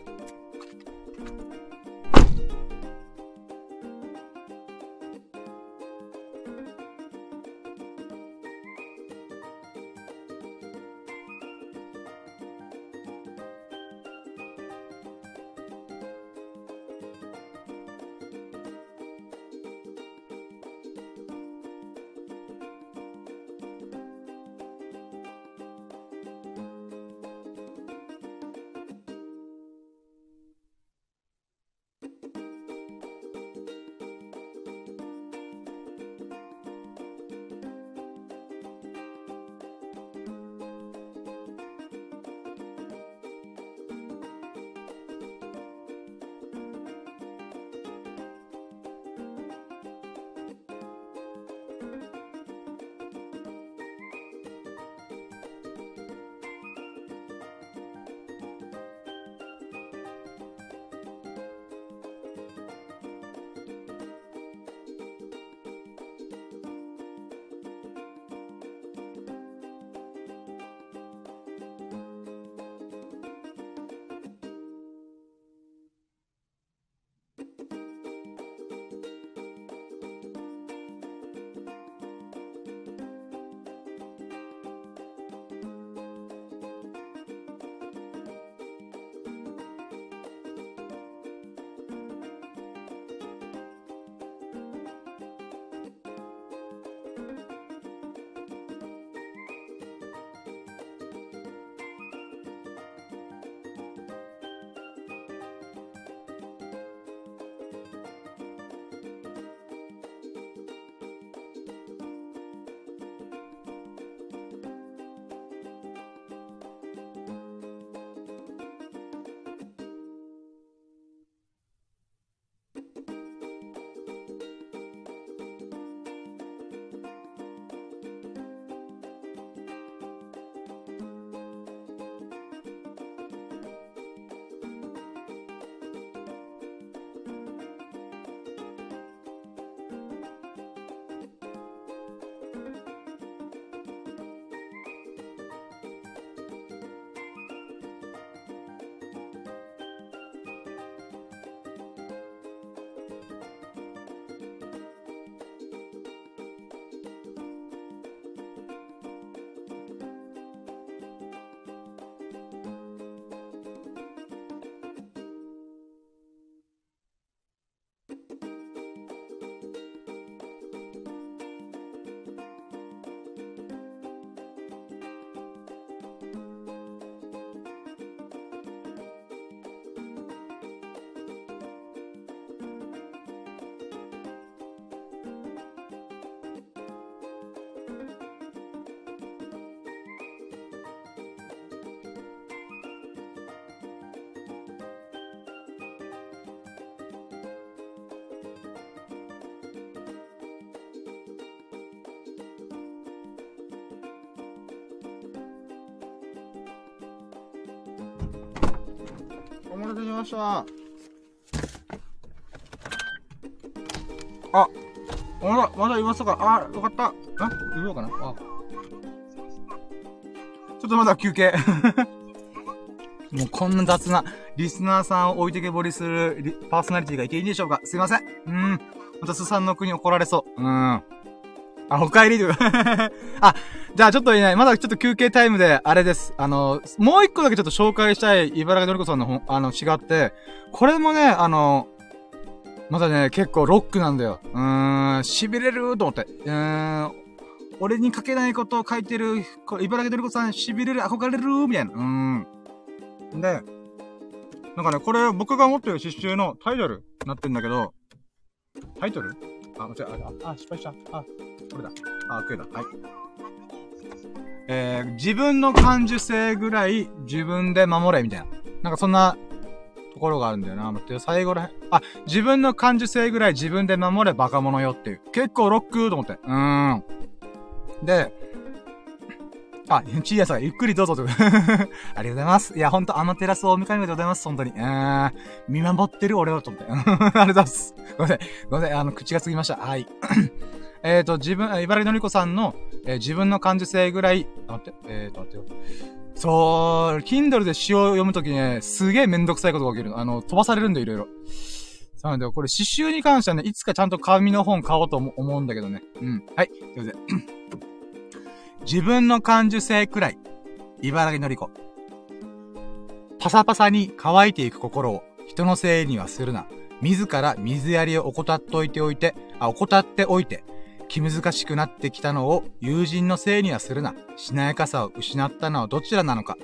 お待たせしました。あ、まだ、まだ言いますかあ、よかった。あ、言おうかなあ。ちょっとまだ休憩。もうこんな雑な、リスナーさんを置いてけぼりするパーソナリティがいていいんでしょうかすいません。うん。またスさんの国怒られそう。うん。あ、お帰りと あ、じゃあちょっといない。まだちょっと休憩タイムで、あれです。あの、もう一個だけちょっと紹介したい、茨城のりこさんの、あの、違って、これもね、あの、まだね、結構ロックなんだよ。うーん、痺れると思って。うーん、俺に書けないことを書いてる、茨城のりこさん痺れる、憧れる、みたいな。うーん。で、なんかね、これ僕が持ってる刺繍のタイトルになってんだけど、タイトル？あ、間違え、あ、あ、失敗した。あ、これだ。あ、これだ。はい。えー、自分の感受性ぐらい自分で守れ、みたいな。なんかそんなところがあるんだよな。待って、最後らへん。あ、自分の感受性ぐらい自分で守れ、バカ者よっていう。結構ロックと思って。うーん。で、あ、チーヤさん、ゆっくりどうぞと。ありがとうございます。いや、ほんと、アマテラスをお迎えでございます。本当に。えーん、見守ってる俺をと思って。ありがとうございます。ごめんなさい。ごめんなさい。あの、口が過ぎました。はい。えっと、自分、茨城のりこさんの、えー、自分の感受性ぐらい、あ、待って、えーと、待ってよ。そう、Kindle で詩を読むときね、すげえめんどくさいことが起きる。あの、飛ばされるんで、いろいろ。そうなんだよ。これ、詩集に関してはね、いつかちゃんと紙の本買おうと思うんだけどね。うん。はい。すいません。自分の感受性くらい、茨城のりこ。パサパサに乾いていく心を人のせいにはするな。自ら水やりを怠っておいておいて、あ、怠っておいて、気難しくなってきたのを友人のせいにはするな。しなやかさを失ったのはどちらなのか。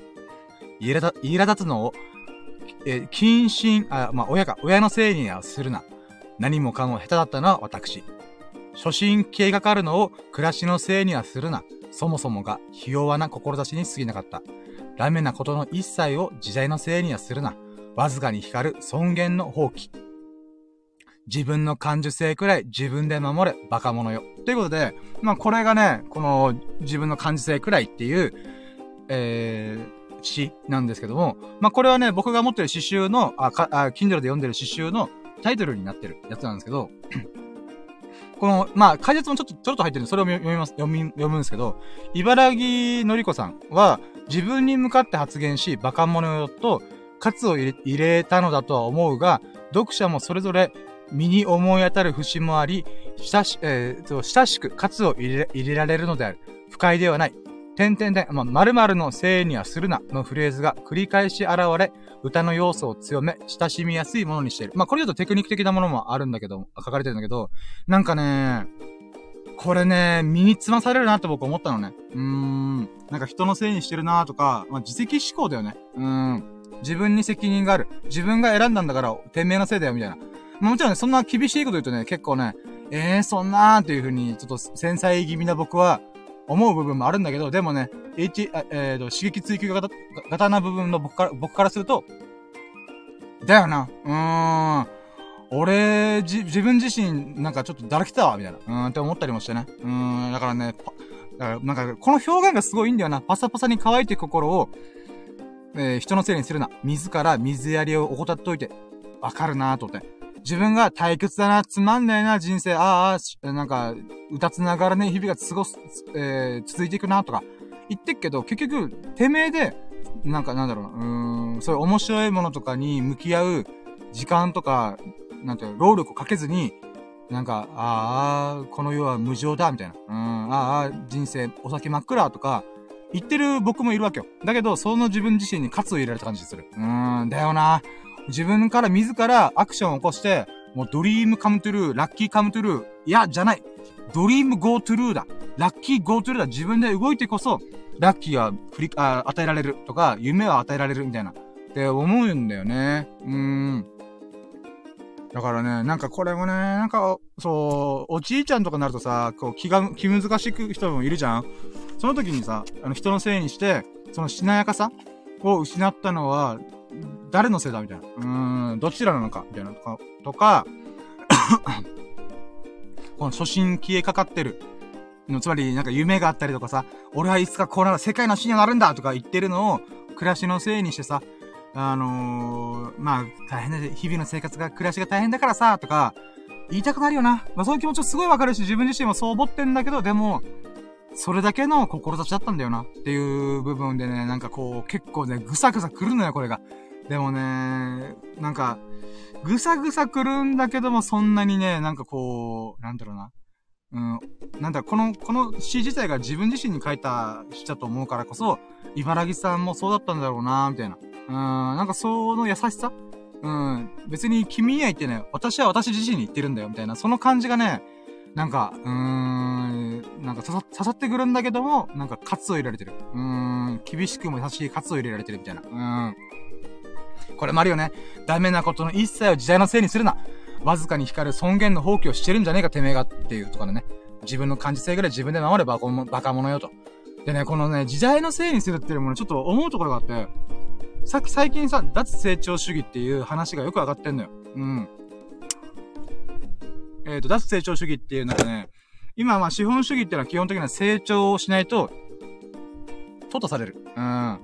いら立つのを、え、謹慎、あ、まあ、親か、親のせいにはするな。何もかも下手だったのは私。初心計がかるのを暮らしのせいにはするな。そもそもが、ひ弱な志に過ぎなかった。ダメなことの一切を時代のせいにはするな。わずかに光る尊厳の放棄。自分の感受性くらい自分で守れ、バカ者よ。ということで、まあこれがね、この自分の感受性くらいっていう、えー、詩なんですけども、まあこれはね、僕が持ってる詩集の、あ、か、あ、Kindle で読んでる詩集のタイトルになってるやつなんですけど、この、まあ、解説もちょっと、ちょっと入ってるんで、それを読みます、読み、読むんですけど、茨城のりこさんは、自分に向かって発言し、バカ者よと、喝を入れ入れたのだとは思うが、読者もそれぞれ身に思い当たる節もあり、親し、えー、親しく喝を入れ、入れられるのである。不快ではない。点々点、まあ、〇〇のせいにはするなのフレーズが繰り返し現れ、歌の要素を強め、親しみやすいものにしている。まあ、これだとテクニック的なものもあるんだけど、書かれてるんだけど、なんかね、これね、身につまされるなって僕思ったのね。うーん。なんか人のせいにしてるなとか、まあ、自責思考だよね。うーん。自分に責任がある。自分が選んだんだから、てめえのせいだよ、みたいな。もちろんね、そんな厳しいこと言うとね、結構ね、えー、そんなーっていう風に、ちょっと繊細気味な僕は、思う部分もあるんだけど、でもね、H、えー、と、刺激追求型、型な部分の僕から、僕からすると、だよな。うーん。俺、じ、自分自身、なんかちょっとだらけたわ、みたいな。うーんって思ったりもしてね。うーん、だからね、だからなんか、この表現がすごいんだよな。パサパサに乾いていく心を、えー、人のせいにするな。自ら水やりを怠っといて。わかるなぁと思って。自分が退屈だな、つまんないな、人生、ああ、なんか、歌つながらね、日々が過ごす、えー、続いていくな、とか、言ってっけど、結局、てめえで、なんか、なんだろうな、うーん、そういう面白いものとかに向き合う時間とか、なんていう、労力をかけずに、なんか、ああ、この世は無常だ、みたいな。うん、ああ、人生、お酒真っ暗、とか、言ってる僕もいるわけよ。だけど、その自分自身に喝を入れられた感じする。うーん、だよな。自分から自らアクションを起こして、もう dream come true、 lucky come true、いや、じゃない。 dream go true だ。 lucky go true だ。自分で動いてこそ、ラッキーは振り、あ、与えられるとか、夢は与えられるみたいな。って思うんだよね。うーん。だからね、なんかこれもね、なんか、そう、おじいちゃんとかになるとさ、こう気が、気難しく人もいるじゃんその時にさ、あの人のせいにして、そのしなやかさを失ったのは、誰のせいだ？みたいな。うーん、どちらなのか？みたいなとか、とか この初心消えかかってる。つまり、なんか夢があったりとかさ、俺はいつかこうなる、世界の死になるんだとか言ってるのを、暮らしのせいにしてさ、あのー、まあ、大変だ、日々の生活が、暮らしが大変だからさ、とか、言いたくなるよな。まあ、そういう気持ちはすごいわかるし、自分自身もそう思ってんだけど、でも、それだけの志だったんだよな。っていう部分でね、なんかこう、結構ね、ぐさぐさ来るのよ、これが。でもね、なんか、ぐさぐさ来るんだけども、そんなにね、なんかこう、なんだろうな。うん、なんだ、この、この詩自体が自分自身に書いた詩だと思うからこそ、茨城さんもそうだったんだろうなみたいな。うん、なんかその優しさ？うん、別に君には言ってね、私は私自身に言ってるんだよ、みたいな、その感じがね、なんか、うーん、なんか刺さってくるんだけども、なんか、カツを入れられてる。うーん、厳しくも優しいカツを入れられてるみたいな。うん。これもあるよね。ダメなことの一切を時代のせいにするな。わずかに光る尊厳の放棄をしてるんじゃねえか、てめえがっていうとかね。自分の感じ性ぐらい自分で守れば、バカ者よと。でね、このね、時代のせいにするっていうもね、ちょっと思うところがあって、さっき最近さ、脱成長主義っていう話がよく上がってんのよ。うん。えっ、ー、と、脱成長主義っていうのはね、今まあ資本主義っていうのは基本的には成長をしないと、淘汰される。うん。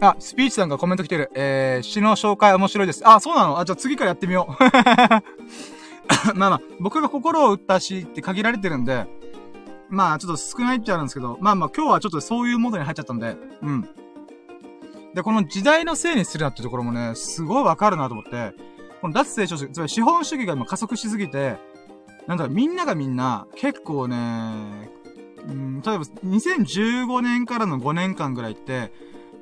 あ、スピーチさんがコメント来てる。えー、詩の紹介面白いです。あ、そうなの？あ、じゃあ次からやってみよう。まあまあ、僕が心を打った詩って限られてるんで、まあちょっと少ないっちゃうんですけど、まあまあ今日はちょっとそういうモードに入っちゃったんで、うん。で、この時代のせいにするなってところもね、すごいわかるなと思って、この脱成長主義、つまり資本主義が今加速しすぎて、なんだろ、みんながみんな、結構ね、うん、例えば2015年からの5年間ぐらいって、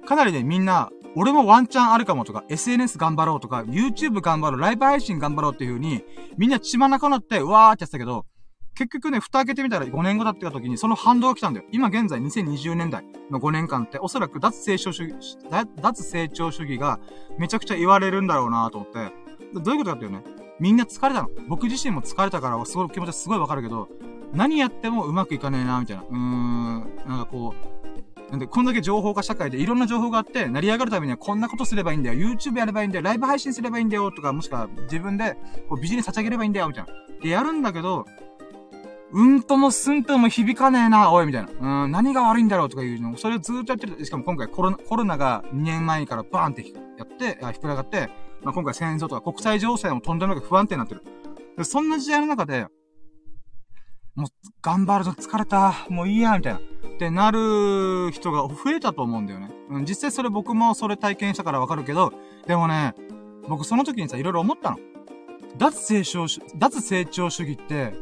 かなりね、みんな、俺もワンチャンあるかもとか、SNS 頑張ろうとか、YouTube 頑張ろう、ライブ配信頑張ろうっていう風に、みんな血まなくなって、うわーってやってたけど、結局ね、蓋開けてみたら5年後だってた時にその反動が来たんだよ。今現在2020年代の5年間っておそらく脱成長主義、脱成長主義がめちゃくちゃ言われるんだろうなと思って。どういうことかっていうね。みんな疲れたの。僕自身も疲れたから、すごい気持ちはすごいわかるけど、何やってもうまくいかねえなみたいな。うーん、なんかこう、なんで、こんだけ情報化社会でいろんな情報があって、成り上がるためにはこんなことすればいいんだよ。YouTube やればいいんだよ。ライブ配信すればいいんだよ。とか、もしくは自分でこうビジネス立ち上げればいいんだよ。みたいな。で、やるんだけど、うんともすんとも響かねえな、おい、みたいな。うん、何が悪いんだろうとかいうの。それをずっとやってる。しかも今回コロナ、コロナが2年前からバーンってやって、あ、膨らがって、まあ、今回戦争とか国際情勢もとんでもなく不安定になってる。でそんな時代の中で、もう、頑張るぞ、疲れた、もういいや、みたいな。ってなる人が増えたと思うんだよね。うん、実際それ僕もそれ体験したからわかるけど、でもね、僕その時にさ、いろいろ思ったの。脱成長、脱成長主義って、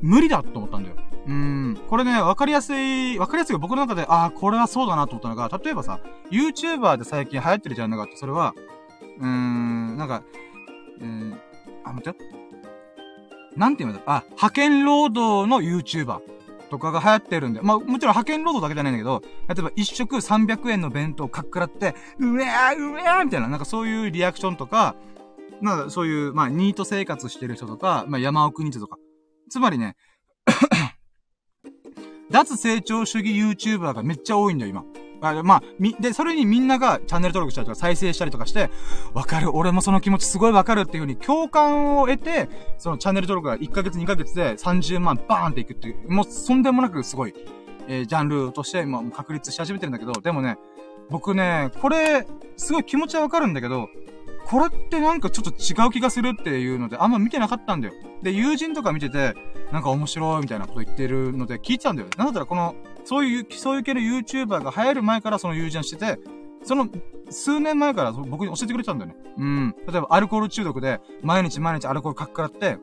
無理だと思ったんだよ。うん。これね、わかりやすい、わかりやすい僕の中で、ああ、これはそうだなと思ったのが、例えばさ、YouTuber で最近流行ってるジャンルがあって、それは、うーん、なんか、うん、あ、待ってよ。なんて言うんだあ、派遣労働の YouTuber とかが流行ってるんで、まあ、もちろん派遣労働だけじゃないんだけど、例えば一食300円の弁当かっくらって、うえーうめーみたいな、なんかそういうリアクションとか、まあそういう、まあ、ニート生活してる人とか、まあ、山奥ニートとか。つまりね、脱成長主義 YouTuber がめっちゃ多いんだよ、今。あまあ、み、で、それにみんながチャンネル登録したりとか再生したりとかして、わかる、俺もその気持ちすごいわかるっていう風に共感を得て、そのチャンネル登録が1ヶ月2ヶ月で30万バーンっていくっていう、もうそんでもなくすごい、えー、ジャンルとして今確立し始めてるんだけど、でもね、僕ね、これ、すごい気持ちはわかるんだけど、これってなんかちょっと違う気がするっていうので、あんま見てなかったんだよ。で、友人とか見てて、なんか面白いみたいなこと言ってるので聞いてたんだよ。なんだったらこの、そういう、そういう系の YouTuber が流行る前からその友人してて、その、数年前から僕に教えてくれてたんだよね。うん。例えば、アルコール中毒で、毎日毎日アルコールかっからって、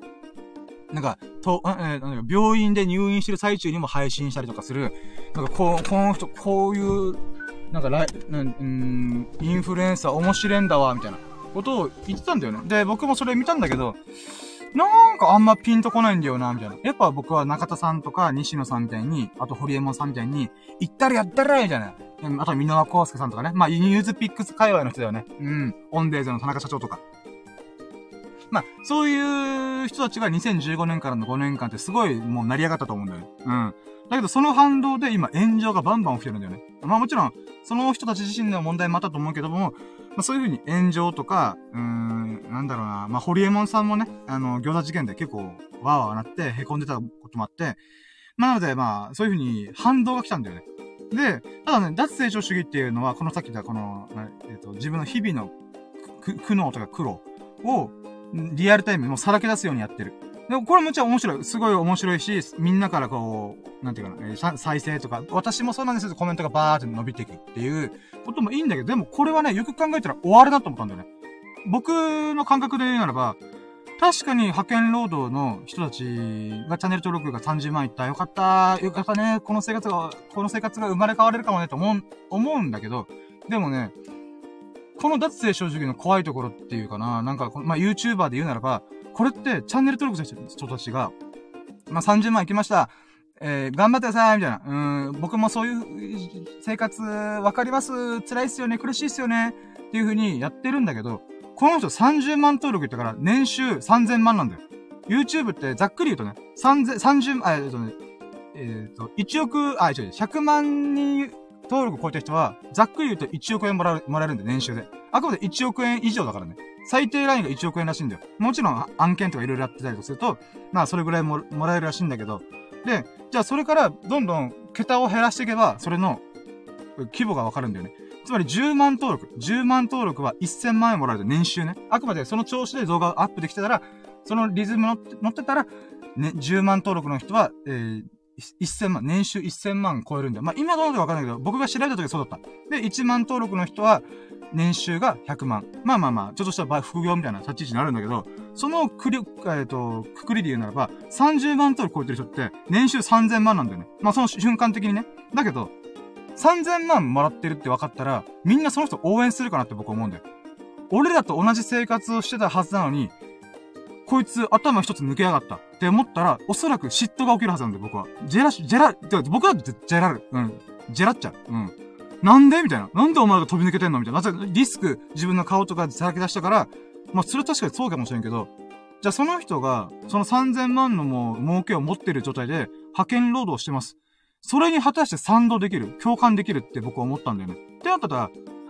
なんか、と、えー、なんか病院で入院してる最中にも配信したりとかする。なんか、こう、この人、こういう、なんか、ライ、うん、インフルエンサー面白いんだわ、みたいなことを言ってたんだよね。で、僕もそれ見たんだけど、なんかあんまピンとこないんだよな、みたいな。やっぱ僕は中田さんとか西野さんみたいに、あと堀江門さんみたいに、行ったらやったらみたいない。あと、箕輪厚介さんとかね。まあ、 NewsPicks 界隈の人だよね。うん。オンデーズの田中社長とか。まあ、そういう人たちが2015年からの5年間ってすごいもう成り上がったと思うんだよね。うん。だけどその反動で今炎上がバンバン起きてるんだよね。まあもちろん、その人たち自身の問題もあったと思うけども、まあ、そういうふうに炎上とか、うーん、なんだろうな、まあ、ホリエモンさんもね、あの、餃子事件で結構、わーわーなって、凹んでたこともあって、まあ、なので、まあ、そういうふうに反動が来たんだよね。で、ただね、脱成長主義っていうのは、このさっき言ったこの、えっ、ー、と、自分の日々の苦悩とか苦労を、リアルタイムもさらけ出すようにやってる。でもこれむちゃ面白い。すごい面白いし、みんなからこう、なんていうかな、えー、再生とか、私もそうなんですけど、コメントがバーって伸びていくっていうこともいいんだけど、でもこれはね、よく考えたら終わるなと思ったんだよね。僕の感覚で言うならば、確かに派遣労働の人たちがチャンネル登録が30万いった。よかった。よかったね。この生活が、この生活が生まれ変われるかもねと思う、思うんだけど、でもね、この脱性正直の怖いところっていうかな、なんか、まあ、YouTuber で言うならば、これってチャンネル登録した人たちが、まあ、30万いきました。えー、頑張ってくださいみたいな。うん、僕もそういう生活わかります辛いっすよね苦しいっすよねっていう風にやってるんだけど、この人30万登録言ったから年収3000万なんだよ。YouTube ってざっくり言うとね、3000、30、あ、えっとね、えっ、ー、と、1億、あ、違う、100万人登録超えた人は、ざっくり言うと1億円もらう、もらえるんで、年収で。あくまで1億円以上だからね。最低ラインが1億円らしいんだよ。もちろん案件とかいろいろやってたりとすると、まあそれぐらいももらえるらしいんだけど、で、じゃあそれからどんどん桁を減らしていけば、それの規模がわかるんだよね。つまり10万登録。10万登録は1000万円もらえる年収ね。あくまでその調子で動画をアップできてたら、そのリズム乗って乗ってたら、ね、10万登録の人は、えー、1000万、年収1000万超えるんだよ。まあ、今どうなのかわかんないけど、僕が調べた時はそうだった。で、1万登録の人は、年収が100万。まあまあまあ、ちょっとした副業みたいな立ち位置になるんだけど、そのくり、えっ、ー、と、くくりで言うならば、30万登録超えてる人って、年収3000万なんだよね。まあその瞬間的にね。だけど、3000万もらってるって分かったら、みんなその人応援するかなって僕思うんだよ。俺らと同じ生活をしてたはずなのに、こいつ頭一つ抜けやがったって思ったら、おそらく嫉妬が起きるはずなんだよ、僕は。ジェラ、ジェラ、僕だってジェラる。うん。ジェラっちゃう。うん。なんで？みたいな。なんでお前が飛び抜けてんの？みたいな。なぜリスク、自分の顔とかでさらけ出したから、まあ、それは確かにそうかもしれんけど、じゃあその人が、その3000万のもう、儲けを持ってる状態で、派遣労働してます。それに果たして賛同できる、共感できるって僕は思ったんだよね。ってなったら、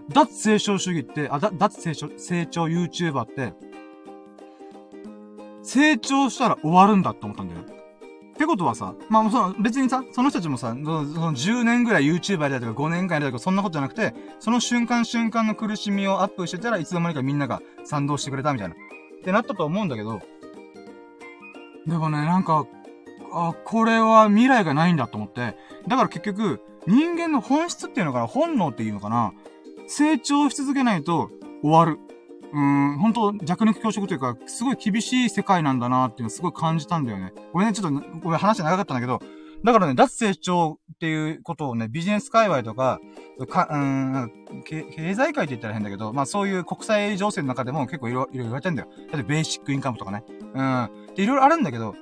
脱成長主義って、あ、だ脱成長、成長 YouTuber って、成長したら終わるんだって思ったんだよ。ってことはさ、まあ、その、別にさ、その人たちもさ、その10年ぐらい YouTuber やりたいとか5年間やりたいとかそんなことじゃなくて、その瞬間瞬間の苦しみをアップしてたらいつの間にかみんなが賛同してくれたみたいな。ってなったと思うんだけど、でもね、なんか、あ、これは未来がないんだと思って。だから結局、人間の本質っていうのかな、本能っていうのかな、成長し続けないと終わる。うん、本当弱肉強食というか、すごい厳しい世界なんだなっていうのをすごい感じたんだよね。これね、ちょっと、これ話長かったんだけど、だからね、脱成長っていうことをね、ビジネス界隈とか、か、うん、経済界って言ったら変だけど、まあそういう国際情勢の中でも結構いろいろ言われてんだよ。だってベーシックインカムとかね。うん。で、いろいろあるんだけど、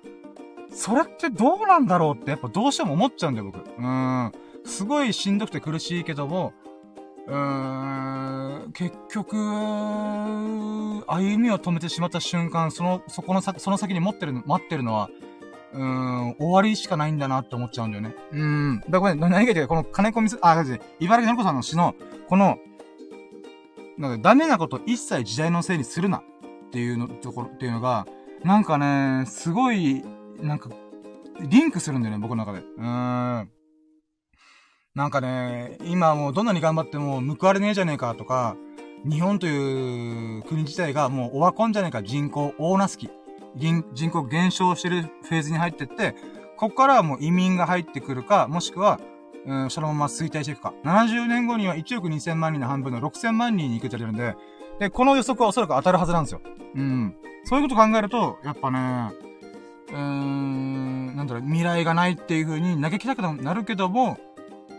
それってどうなんだろうってやっぱどうしても思っちゃうんだよ、僕。うん。すごいしんどくて苦しいけども、うーん、結局、歩みを止めてしまった瞬間、その、そこのさ、その先に持ってる、待ってるのは、うーん、終わりしかないんだなって思っちゃうんだよね。うん。だからこれ、何が言ってこの金子みす、あ、茨城の子さんの詩の、この、なんかダメなこと一切時代のせいにするなっていうの、ところ、っていうのが、なんかね、すごい、なんか、リンクするんだよね、僕の中で。うーん。なんかね、今もうどんなに頑張っても報われねえじゃねえかとか、日本という国自体がもうオワコンじゃねえか、人口大なすき。人口減少してるフェーズに入ってって、ここからはもう移民が入ってくるか、もしくは、うん、そのまま衰退していくか。70年後には1億2000万人の半分の6000万人に行くと言われるんで、で、この予測はおそらく当たるはずなんですよ。うん。そういうこと考えると、やっぱね、うーん、なんだろう、未来がないっていう風に嘆きたくなるけども、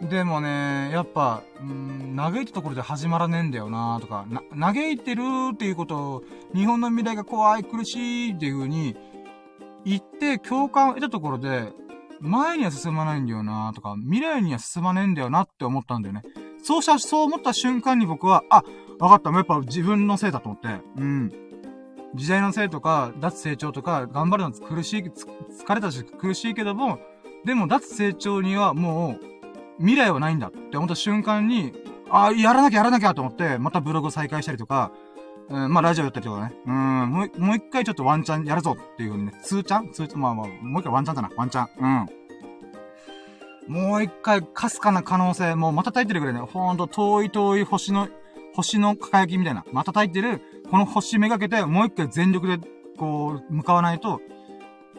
でもね、やっぱ、うん、嘆いたところで始まらねえんだよなとか、な、嘆いてるっていうことを、日本の未来が怖い、苦しいっていう風に言って共感を得たところで、前には進まないんだよなとか、未来には進まねえんだよなって思ったんだよね。そうした、そう思った瞬間に僕は、あ、わかった、もうやっぱ自分のせいだと思って、うん。時代のせいとか、脱成長とか、頑張るの苦しい、疲れたし苦しいけども、でも脱成長にはもう、未来はないんだって思った瞬間に、ああ、やらなきゃやらなきゃと思って、またブログ再開したりとか、うん、まあラジオやったりとかね。うん、もう、もう一回ちょっとワンチャンやるぞっていう風にね、ツーチャンツーチャンまあまあ、もう一回ワンチャンだな、ワンチャン。うん。もう一回、かすかな可能性、もうまた焚いてるぐらいね、ほんと遠い遠い星の、星の輝きみたいな、また焚いてる、この星めがけて、もう一回全力で、こう、向かわないと、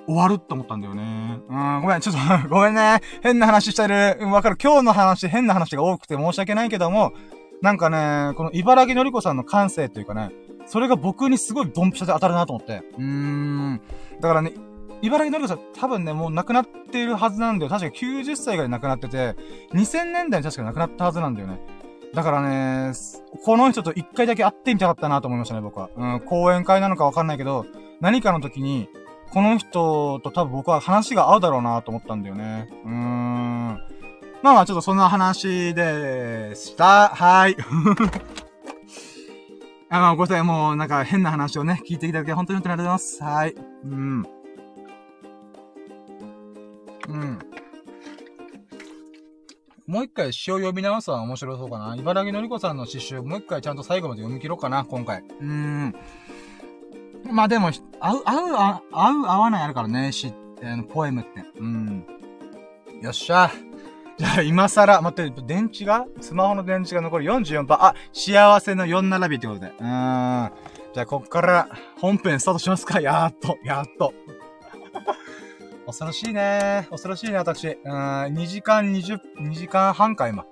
終わるって思ったんだよね。うん、ごめん、ちょっと ごめんね。変な話してる。わかる。今日の話、変な話が多くて申し訳ないけども、なんかね、この茨城のりこさんの感性っていうかね、それが僕にすごいドンピシャで当たるなと思って。うーん。だからね、茨城のりこさん多分ね、もう亡くなっているはずなんだよ。確か90歳ぐらい亡くなってて、2000年代に確か亡くなったはずなんだよね。だからね、この人と一回だけ会ってみたかったなと思いましたね、僕は。うん、講演会なのかわかんないけど、何かの時に、この人と多分僕は話が合うだろうなと思ったんだよね。うーん。まあまあ、ちょっとそんな話でした。はい。あ、まあ、ごめんなさい。もう、なんか変な話をね、聞いていただき本当に本当にありがとうございます。はい。うん。うん。もう一回詩を読み直すのは面白そうかな。茨城のりこさんの詩集、もう一回ちゃんと最後まで読み切ろうかな、今回。うーん。まあでも、合う、合う、合う、合わないあるからね、し、あの、ポエムって。うん。よっしゃ。じゃあ、今更、待って、電池が？スマホの電池が残り44%。あ、幸せの4並びってことで。うーん。じゃあ、こっから、本編スタートしますかやっと、やっと。恐ろしいね恐ろしいね、私。うん、2時間20、2時間半か、今。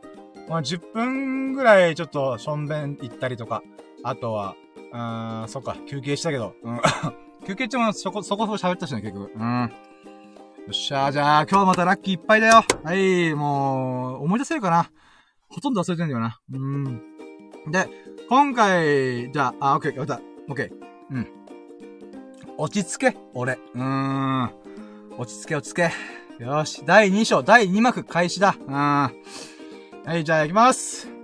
まあ、10分ぐらいちょっと、しょんべん行ったりとか、あとは、うーん、そっか、休憩したけど。うん。休憩中もそこ、そこそこ喋ったしね、結局。うん。よっしゃ、じゃあ、今日またラッキーいっぱいだよ。はい、もう、思い出せるかな。ほとんど忘れてんだよな。うん。で、今回、じゃあ、あ、オッケー、また、オッケー。うん。落ち着け、俺。うーん。落ち着け、落ち着け。よし、第2章、第2幕開始だ。うん。はい、じゃあ行きます。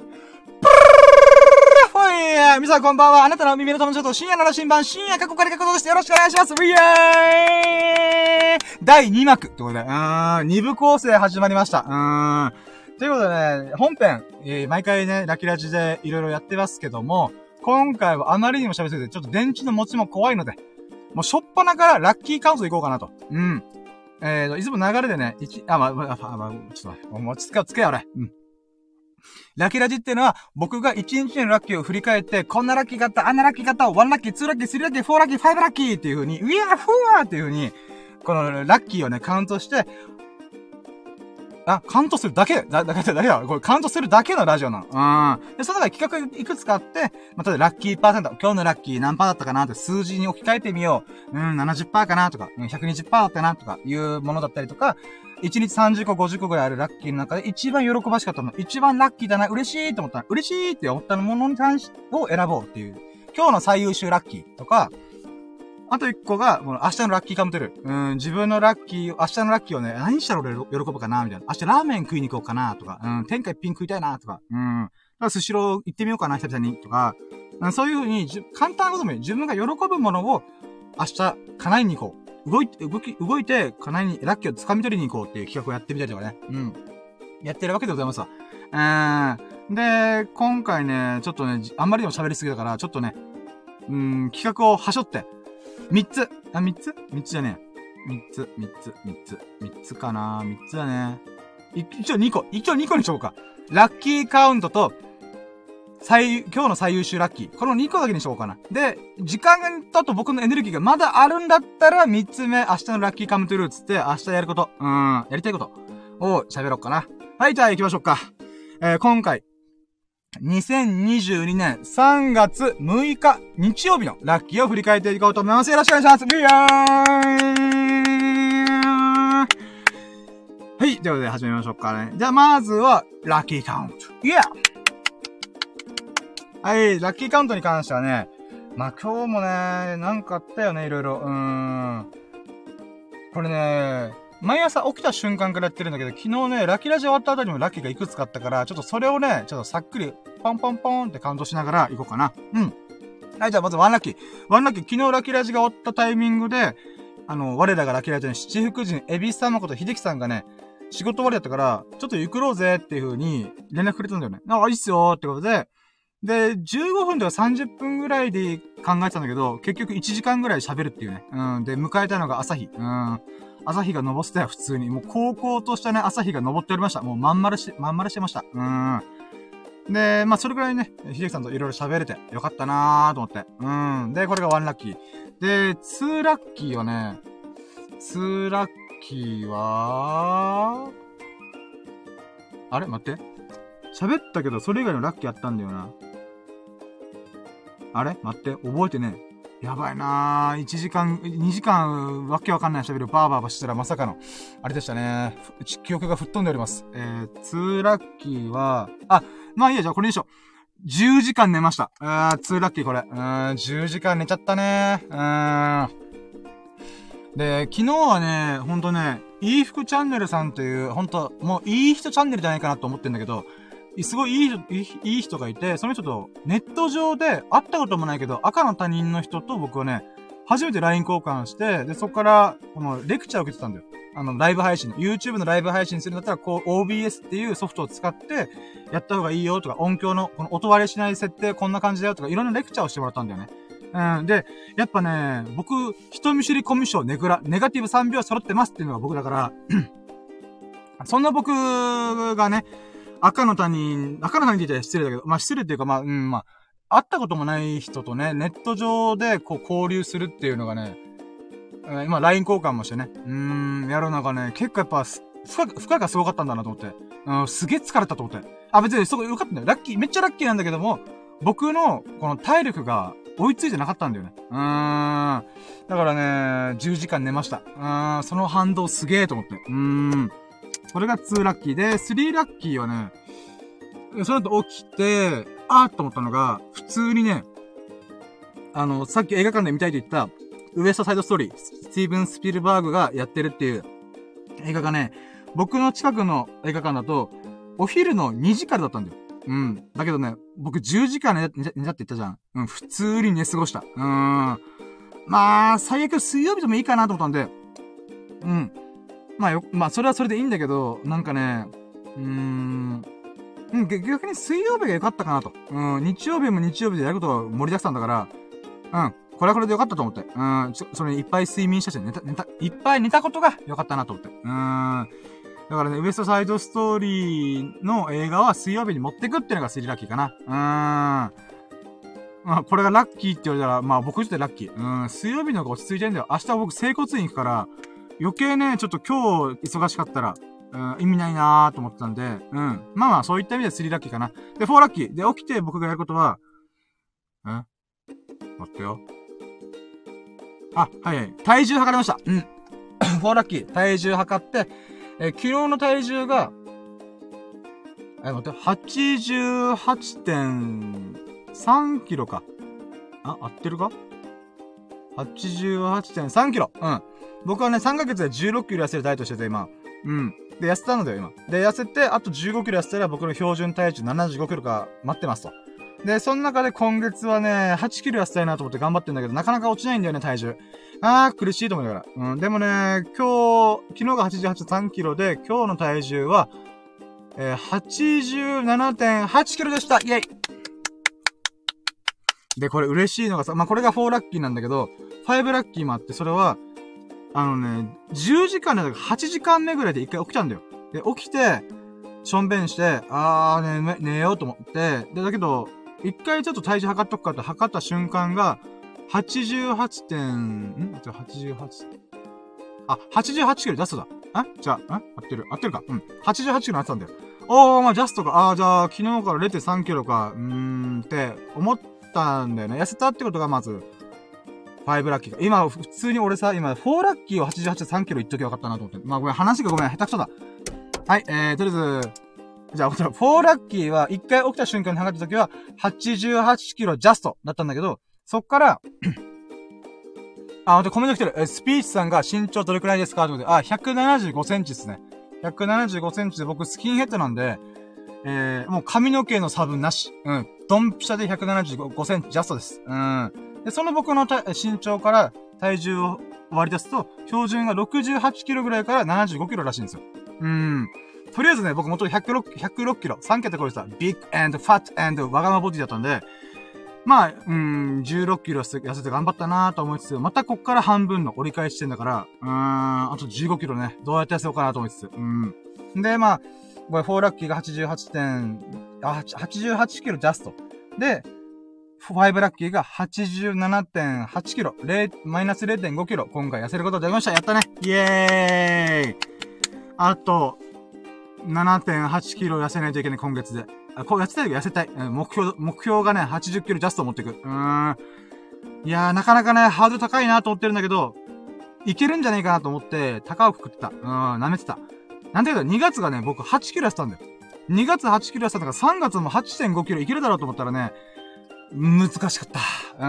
ほい皆さんこんばんは。あなたの耳の友達と深夜の羅針盤、深夜過去から過去です。よろしくお願いします。ウィーイ第2幕ってことで、うーん、2部構成始まりました。うーん。ということでね、本編、えー、毎回ね、ラキラジでいろいろやってますけども、今回はあまりにも喋りすぎて、ちょっと電池の持ちも怖いので、もうしょっぱなからラッキーカウントいこうかなと。うん。えーと、いつも流れでね、1、あ、まあ、まあ、まあ、ちょっと待って、もう落ち着け、つけよ、俺。うん。ラッキーラジっていうのは、僕が一日のラッキーを振り返って、こんなラッキーがあった、あんなラッキーがあった、1ラッキー、 two ラッキー、3ラッキー、フォーラッキー、5ラッキーっていう風に、ウィアーフォーっていう風に、このラッキーをね、カウントして、あ、カウントするだけだ、だけだ、だけだ。これカウントするだけのラジオなの。うん。で、その中で企画いくつかあって、また、ラッキーパーセント、今日のラッキー何パーだったかな？って数字に置き換えてみよう。うん、70%かな？とか、うん、120%だったな？とか、いうものだったりとか、1日30個、50個ぐらいあるラッキーの中で一番喜ばしかったの、一番ラッキーだな、嬉しいって思った嬉しいって思ったものに関し、を選ぼうっていう。今日の最優秀ラッキーとか、あと一個が、この明日のラッキーカムテル。うん、自分のラッキー、明日のラッキーをね、何したら俺喜ぶかなみたいな。明日ラーメン食いに行こうかなとか、うん、天下一品食いたいなとか、うん。だからスシロー行ってみようかな、久々に、とか、うん、そういうふうに、簡単なことも。自分が喜ぶものを、明日、叶えに行こう。動いて、動き、動いて、叶えに、ラッキーを掴み取りに行こうっていう企画をやってみたりとかね。うん。やってるわけでございますわ。うん。で、今回ね、ちょっとね、あんまりでも喋りすぎだから、ちょっとね、うん、企画をはしょって、三つ。あ、三つ？三つじゃねえ。三つ、三つ、三つ。三つかな三つだね。一応二個。一応二個にしようか。ラッキーカウントと、最、今日の最優秀ラッキー。この2個だけにしようかな。で、時間だと僕のエネルギーがまだあるんだったら、3つ目、明日のラッキーカムトゥルーつって、明日やること、うん、やりたいことを喋ろうかな。はい、じゃあ行きましょうか。えー、今回、2022年3月6日日曜日のラッキーを振り返っていこうと思います。よろしくお願いします。ビヤーはい。ということで始めましょうかね。じゃあまずは、ラッキーカウント。イエーはい。ラッキーカウントに関してはね、まあ、今日もね、なんかあったよね、いろいろ。うーん。これね、毎朝起きた瞬間からやってるんだけど、昨日ね、ラキラジ終わった後にもラッキーがいくつかあったから、ちょっとそれをね、ちょっとさっくり、ポンポンポンってカウントしながら行こうかな。うん。はい、じゃあまずワンラッキー。ワンラッキー、昨日ラキラジが終わったタイミングで、あの、我らがラキラジの七福神、エビス様こと秀樹さんがね、仕事終わりだったから、ちょっとゆくろうぜっていう風に連絡くれたんだよね。あ、いいっすよってことで、で、15分とか30分ぐらいで考えてたんだけど、結局1時間ぐらい喋るっていうね。うん。で、迎えたのが朝日。うん。朝日が昇ってたよ、普通に。もう高校としたね、朝日が昇っておりました。もうまん丸し、まん丸してました。うーん。で、まあ、それくらいね、秀樹さんといろいろ喋れてよかったなーと思って。うん。で、これがワンラッキー。で、ツーラッキーはね、ツーラッキーは、あれ？待って。喋ったけど、それ以外のラッキーあったんだよな。あれ？待って、覚えてねやばいなぁ。1時間、2時間、わけわかんない喋るバーバーバしたらまさかの、あれでしたね。記憶が吹っ飛んでおります。えー、2ラッキーは、あ、まあいいや、じゃあこれにしよう。10時間寝ました。あー、2ラッキーこれ。うん、10時間寝ちゃったねうん。で、昨日はね、ほんとね、いい服チャンネルさんという、ほんと、もういい人チャンネルじゃないかなと思ってんだけど、すごいいい人、いい人がいて、その人とネット上で会ったこともないけど、赤の他人の人と僕はね、初めて LINE 交換して、で、そこから、このレクチャーを受けてたんだよ。あの、ライブ配信。YouTube のライブ配信するんだったら、こう、OBS っていうソフトを使って、やった方がいいよとか、音響の、この音割れしない設定こんな感じだよとか、いろんなレクチャーをしてもらったんだよね。うん。で、やっぱね、僕、人見知りコミュ障、ネグラ、ネガティブ3秒揃ってますっていうのが僕だから、そんな僕がね、赤の他人、赤の他人って言ったら失礼だけど、まあ失礼っていうか、まあ、うん、まあ、会ったこともない人とね、ネット上でこう交流するっていうのがね、えー、今 LINE 交換もしてね、うーん、やるのがね、結構やっぱ、負荷、負荷がすごかったんだなと思って。うん、すげえ疲れたと思って。あ、別にそこよかったんだよ。ラッキー、めっちゃラッキーなんだけども、僕の、この体力が追いついてなかったんだよね。うーん。だからね、10時間寝ました。うーん、その反動すげえと思って。うーん。これが2ラッキーで、3ラッキーはね、その後起きて、あーっと思ったのが、普通にね、あの、さっき映画館で見たいと言った、ウエストサイドストーリー、スティーブン・スピルバーグがやってるっていう映画がね、僕の近くの映画館だと、お昼の2時からだったんだよ。うん。だけどね、僕10時間寝た寝たって言ったじゃん。うん、普通に寝過ごした。うーん。まあ、最悪水曜日でもいいかなと思ったんで、うん。まあよ、まあそれはそれでいいんだけど、なんかね、うーん、うん、逆に水曜日が良かったかなと。うん、日曜日も日曜日でやることが盛りだくさんだから、うん、これはこれで良かったと思って。うん、ちょそれいっぱい睡眠したし、寝た、寝た、いっぱい寝たことが良かったなと思って。うん。だからね、ウエストサイドストーリーの映画は水曜日に持ってくっていうのがスリラッキーかな。うーん。まあ、これがラッキーって言われたら、まあ僕自体ラッキー。うん、水曜日の方が落ち着いてるんだよ。明日僕整骨院行くから、余計ね、ちょっと今日忙しかったら、うん、意味ないなーと思ってたんで、うん。まあまあ、そういった意味で3ラッキーかな。で、4ラッキー。で、起きて僕がやることは、え待ってよ。あ、はいはい。体重測りました。うん。4ラッキー。体重測って、え昨日の体重が、え、待って、88.3キロか。あ、合ってるか ?88.3 キロ。うん。僕はね、3ヶ月で16キロ痩せるダイエットしてて、今。うん。で、痩せたのだよ、今。で、痩せて、あと15キロ痩せたら僕の標準体重75キロか待ってますと。で、その中で今月はね、8キロ痩せたいなと思って頑張ってんだけど、なかなか落ちないんだよね、体重。あー、苦しいと思いながら。うん、でもね、今日、昨日が88.3キロで、今日の体重は、えー、87.8キロでしたイェイで、これ嬉しいのがさ、まあ、これが4ラッキーなんだけど、5ラッキーもあって、それは、あのね、10時間で8時間目ぐらいで一回起きたんだよ。で、起きて、しょんべんして、あー、ね、寝ようと思って、で、だけど、一回ちょっと体重測っとくかって測った瞬間が、88点、ん ?88? あ、88キロジャストだ。あ？じゃあ、あ？合ってる合ってるか？うん。88キロなってたんだよ。おー、まあ、ジャストか。あー、じゃあ、昨日から0.3キロか。うーん、って思ったんだよね。痩せたってことがまず、5ラッキーか。今、普通に俺さ、今、4ラッキーを88 3キロ言っときゃよかったなと思って。まあごめん、話がごめん、下手くそだ。はい、えー、とりあえず、じゃあ、4ラッキーは、一回起きた瞬間に測った時は、88キロジャストだったんだけど、そっからあ、ほんとコメント来てる。え、スピーチさんが身長どれくらいですか？ってことで、あ、175センチですね。175センチで僕スキンヘッドなんで、えー、もう髪の毛の差分なし。うん。ドンピシャで175センチジャストです。うん。で、その僕の身長から体重を割り出すと、標準が68キロぐらいから75キロらしいんですよ。うん。とりあえずね、僕元々106、106キロ、3桁超えてた、ビッグ and fat and わがまボディだったんで、まあ、うん、16キロ痩せて頑張ったなと思いつつ、またこっから半分の折り返してんだから、うーん、あと15キロね、どうやって痩せようかなと思いつつ、うん。で、まあ、これ4ラッキーが88点、あ、88キロジャスト。で、5ラッキーが87.8キロ、マイナス0.5キロ、今回痩せることができました。やったねイエーイあと、7.8キロ痩せないといけない、今月で。あ、こう痩せたい痩せたい。目標、目標がね、80キロジャスト持っていく。うーん。いやー、なかなかね、ハードル高いなと思ってるんだけど、いけるんじゃないかなと思って、高をくくってた。うん、舐めてた。なんだけど、2月がね、僕8キロ痩せたんだよ。2月8キロ痩せたんだから3月も8.5キロいけるだろうと思ったらね、難しかった。うん。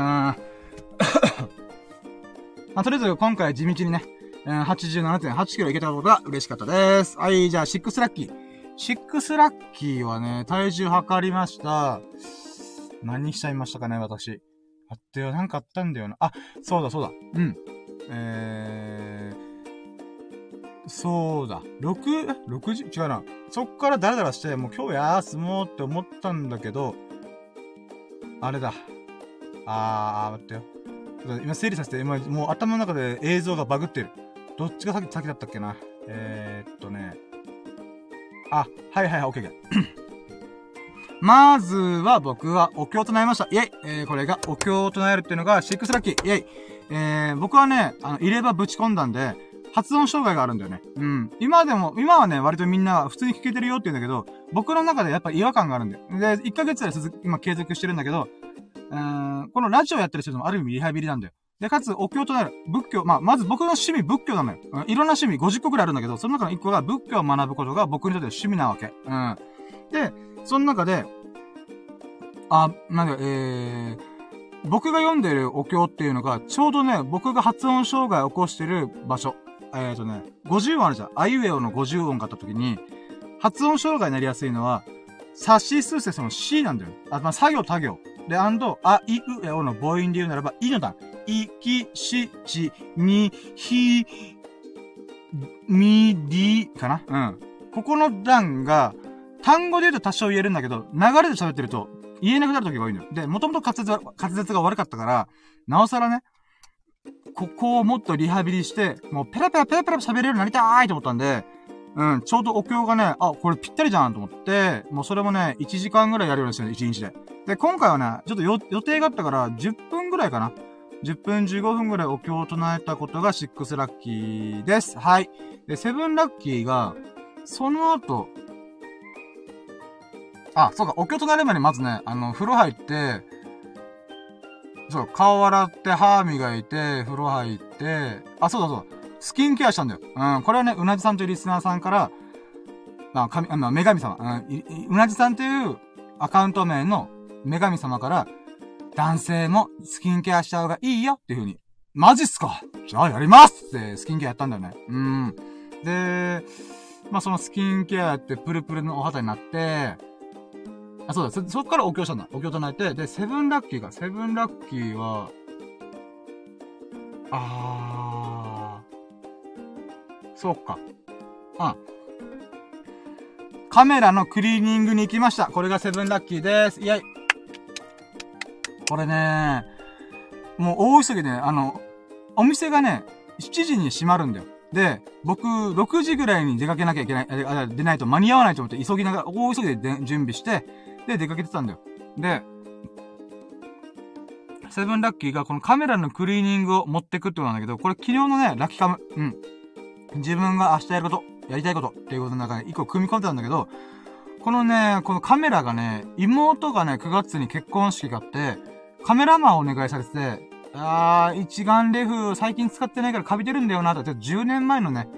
まあ、とりあえず今回地道にね、87.8キロいけたことが嬉しかったです。はい、じゃあ、6ラッキー。6ラッキーはね、体重測りました。何しちゃいましたかね、私。あったよ、なんかあったんだよな。あ、そうだそうだ。うん。えー、そうだ。6、6時違うな。そっからダラダラして、もう今日や休もうって思ったんだけど、あれだ。あー、待ってよ。今整理させて、今もう頭の中で映像がバグってる。どっちが先、先だったっけな。えー、っとね。あ、はいはいはい、オッケー。まずは僕はお経を唱えました。イェイえー、これがお経を唱えるっていうのが6ラッキー。イェイえー、僕はね、あの、入れ歯ぶち込んだんで、発音障害があるんだよね。うん。今でも、今はね、割とみんな普通に聞けてるよって言うんだけど、僕の中でやっぱ違和感があるんだよ。で、1ヶ月で続今継続してるんだけど、うーん、このラジオやったりするのもある意味リハビリなんだよ。で、かつ、お経となる、仏教、まあ、まず僕の趣味仏教なのよ。うん、いろんな趣味50個くらいあるんだけど、その中の1個が仏教を学ぶことが僕にとって趣味なわけ。うん。で、その中で、あ、なんだ、えー、僕が読んでるお経っていうのが、ちょうどね、僕が発音障害を起こしてる場所。えっ、ー、とね、50音あるじゃん。あいうえおの50音があった時に、発音障害になりやすいのは、差し数せその C なんだよ。あ、まあ、作業、他行。で、アンド、あ、い、う、え、おの母音で言うならば、いの段。い、き、し、ち、に、ひ、み、り、かなうん。ここの段が、単語で言うと多少言えるんだけど、流れで喋ってると、言えなくなる時が多いのよ。で、もともと滑舌が悪かったから、なおさらね、ここをもっとリハビリして、もうペラペラペラペラ喋れるようになりたいと思ったんで、うん、ちょうどお経がね、あ、これぴったりじゃんと思って、もうそれもね、1時間ぐらいやるようにしてる、1日で。で、今回はね、ちょっと予定があったから、10分ぐらいかな。10分15分ぐらいお経を唱えたことが6ラッキーです。はい。で、7ラッキーが、その後、あ、そうか、お経唱える前にまずね、あの、風呂入って、そう、顔洗って、歯磨いて、風呂入って、あ、そうだそう、スキンケアしたんだよ。うん、これはね、うなじさんというリスナーさんから、あ、神、あ、ま、女神様、うん、うなじさんというアカウント名の女神様から、男性もスキンケアした方がいいよっていう風に。マジっすか？じゃあやりますってスキンケアやったんだよね。うん。で、まあ、そのスキンケアってプルプルのお肌になって、あ、そうだ、そ、そっからお経したんだ。お経唱えて、で、セブンラッキーが、セブンラッキーは、あー、そうか。あ、カメラのクリーニングに行きました。これがセブンラッキーです。イェイこれね、もう大急ぎで、あの、お店がね、7時に閉まるんだよ。で、僕、6時ぐらいに出かけなきゃいけない、あ出ないと間に合わないと思って、急ぎながら、大急ぎで準備して、で、出かけてたんだよ。で、セブンラッキーがこのカメラのクリーニングを持ってくってことなんだけど、これ昨日のね、ラッキーカム、うん。自分が明日やること、やりたいことっていうことの中で一個組み込んでたんだけど、このね、このカメラがね、妹がね、9月に結婚式があって、カメラマンをお願いされてて、あー、一眼レフ最近使ってないからカビてるんだよな、と。10年前のね、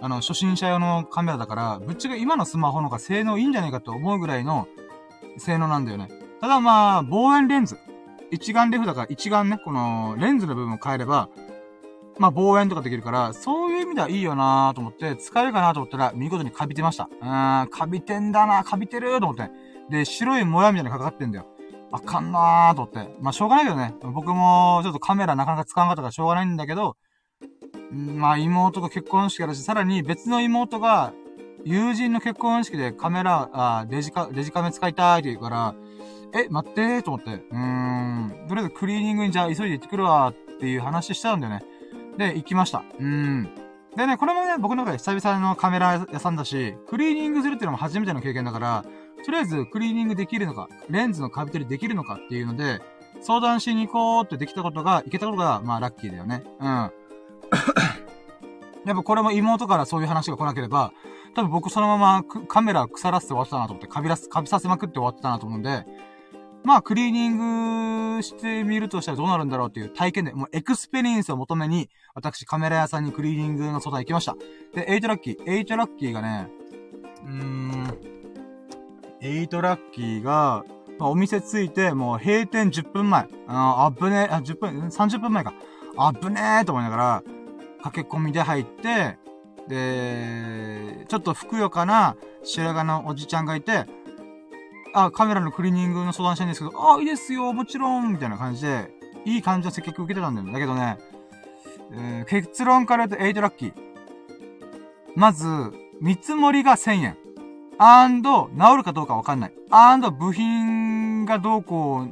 あの、初心者用のカメラだから、ぶっちゃけ今のスマホの方が性能いいんじゃないかと思うぐらいの性能なんだよね。ただまあ、望遠レンズ。一眼レフだから一眼ね、このレンズの部分を変えれば、まあ望遠とかできるから、そういう意味ではいいよなーと思って、使えるかなと思ったら、見事にカビてました。うーん、カビてんだな、カビてると思って。で、白いもやみたいなのかかってんだよ。あかんなーと思って。まあ、しょうがないけどね。僕も、ちょっとカメラなかなか使わなかったからしょうがないんだけど、まあ、妹と結婚式やるし、さらに別の妹が、友人の結婚式でカメラ、あデジカ、デジカメ使いたいって言うから、え、待ってーと思って。うーん。とりあえずクリーニングにじゃあ急いで行ってくるわっていう話したんだよね。で、行きました。うーん。でね、これもね、僕の中で久々のカメラ屋さんだし、クリーニングするっていうのも初めての経験だから、とりあえずクリーニングできるのか、レンズのカビ取りできるのかっていうので、相談しに行こうってできたことが、行けたことが、まあラッキーだよね。うん。やっぱこれも妹からそういう話が来なければ、多分僕そのままカメラ腐らせて終わったなと思って、カビらす、カビさせまくって終わったなと思うんで、まあ、クリーニングしてみるとしたらどうなるんだろうっていう体験で、もう experience を求めに、私カメラ屋さんにクリーニングの相談行きました。で、8ラッキー。8ラッキーがね、うーん、8ラッキーが、まあ、お店着いて、もう閉店10分前。あ、あぶねえ、あ、10分、30分前か。あぶねえと思いながら、駆け込みで入って、で、ちょっとふくよかな白髪のおじちゃんがいて、あ、カメラのクリーニングの相談したいんですけど、あ、いいですよ、もちろん、みたいな感じで、いい感じの接客受けてたんだよ。だけどね、えー、結論から言うと8ラッキー。まず、見積もりが1000円。アンド、治るかどうかわかんない。アンド、部品がどうこ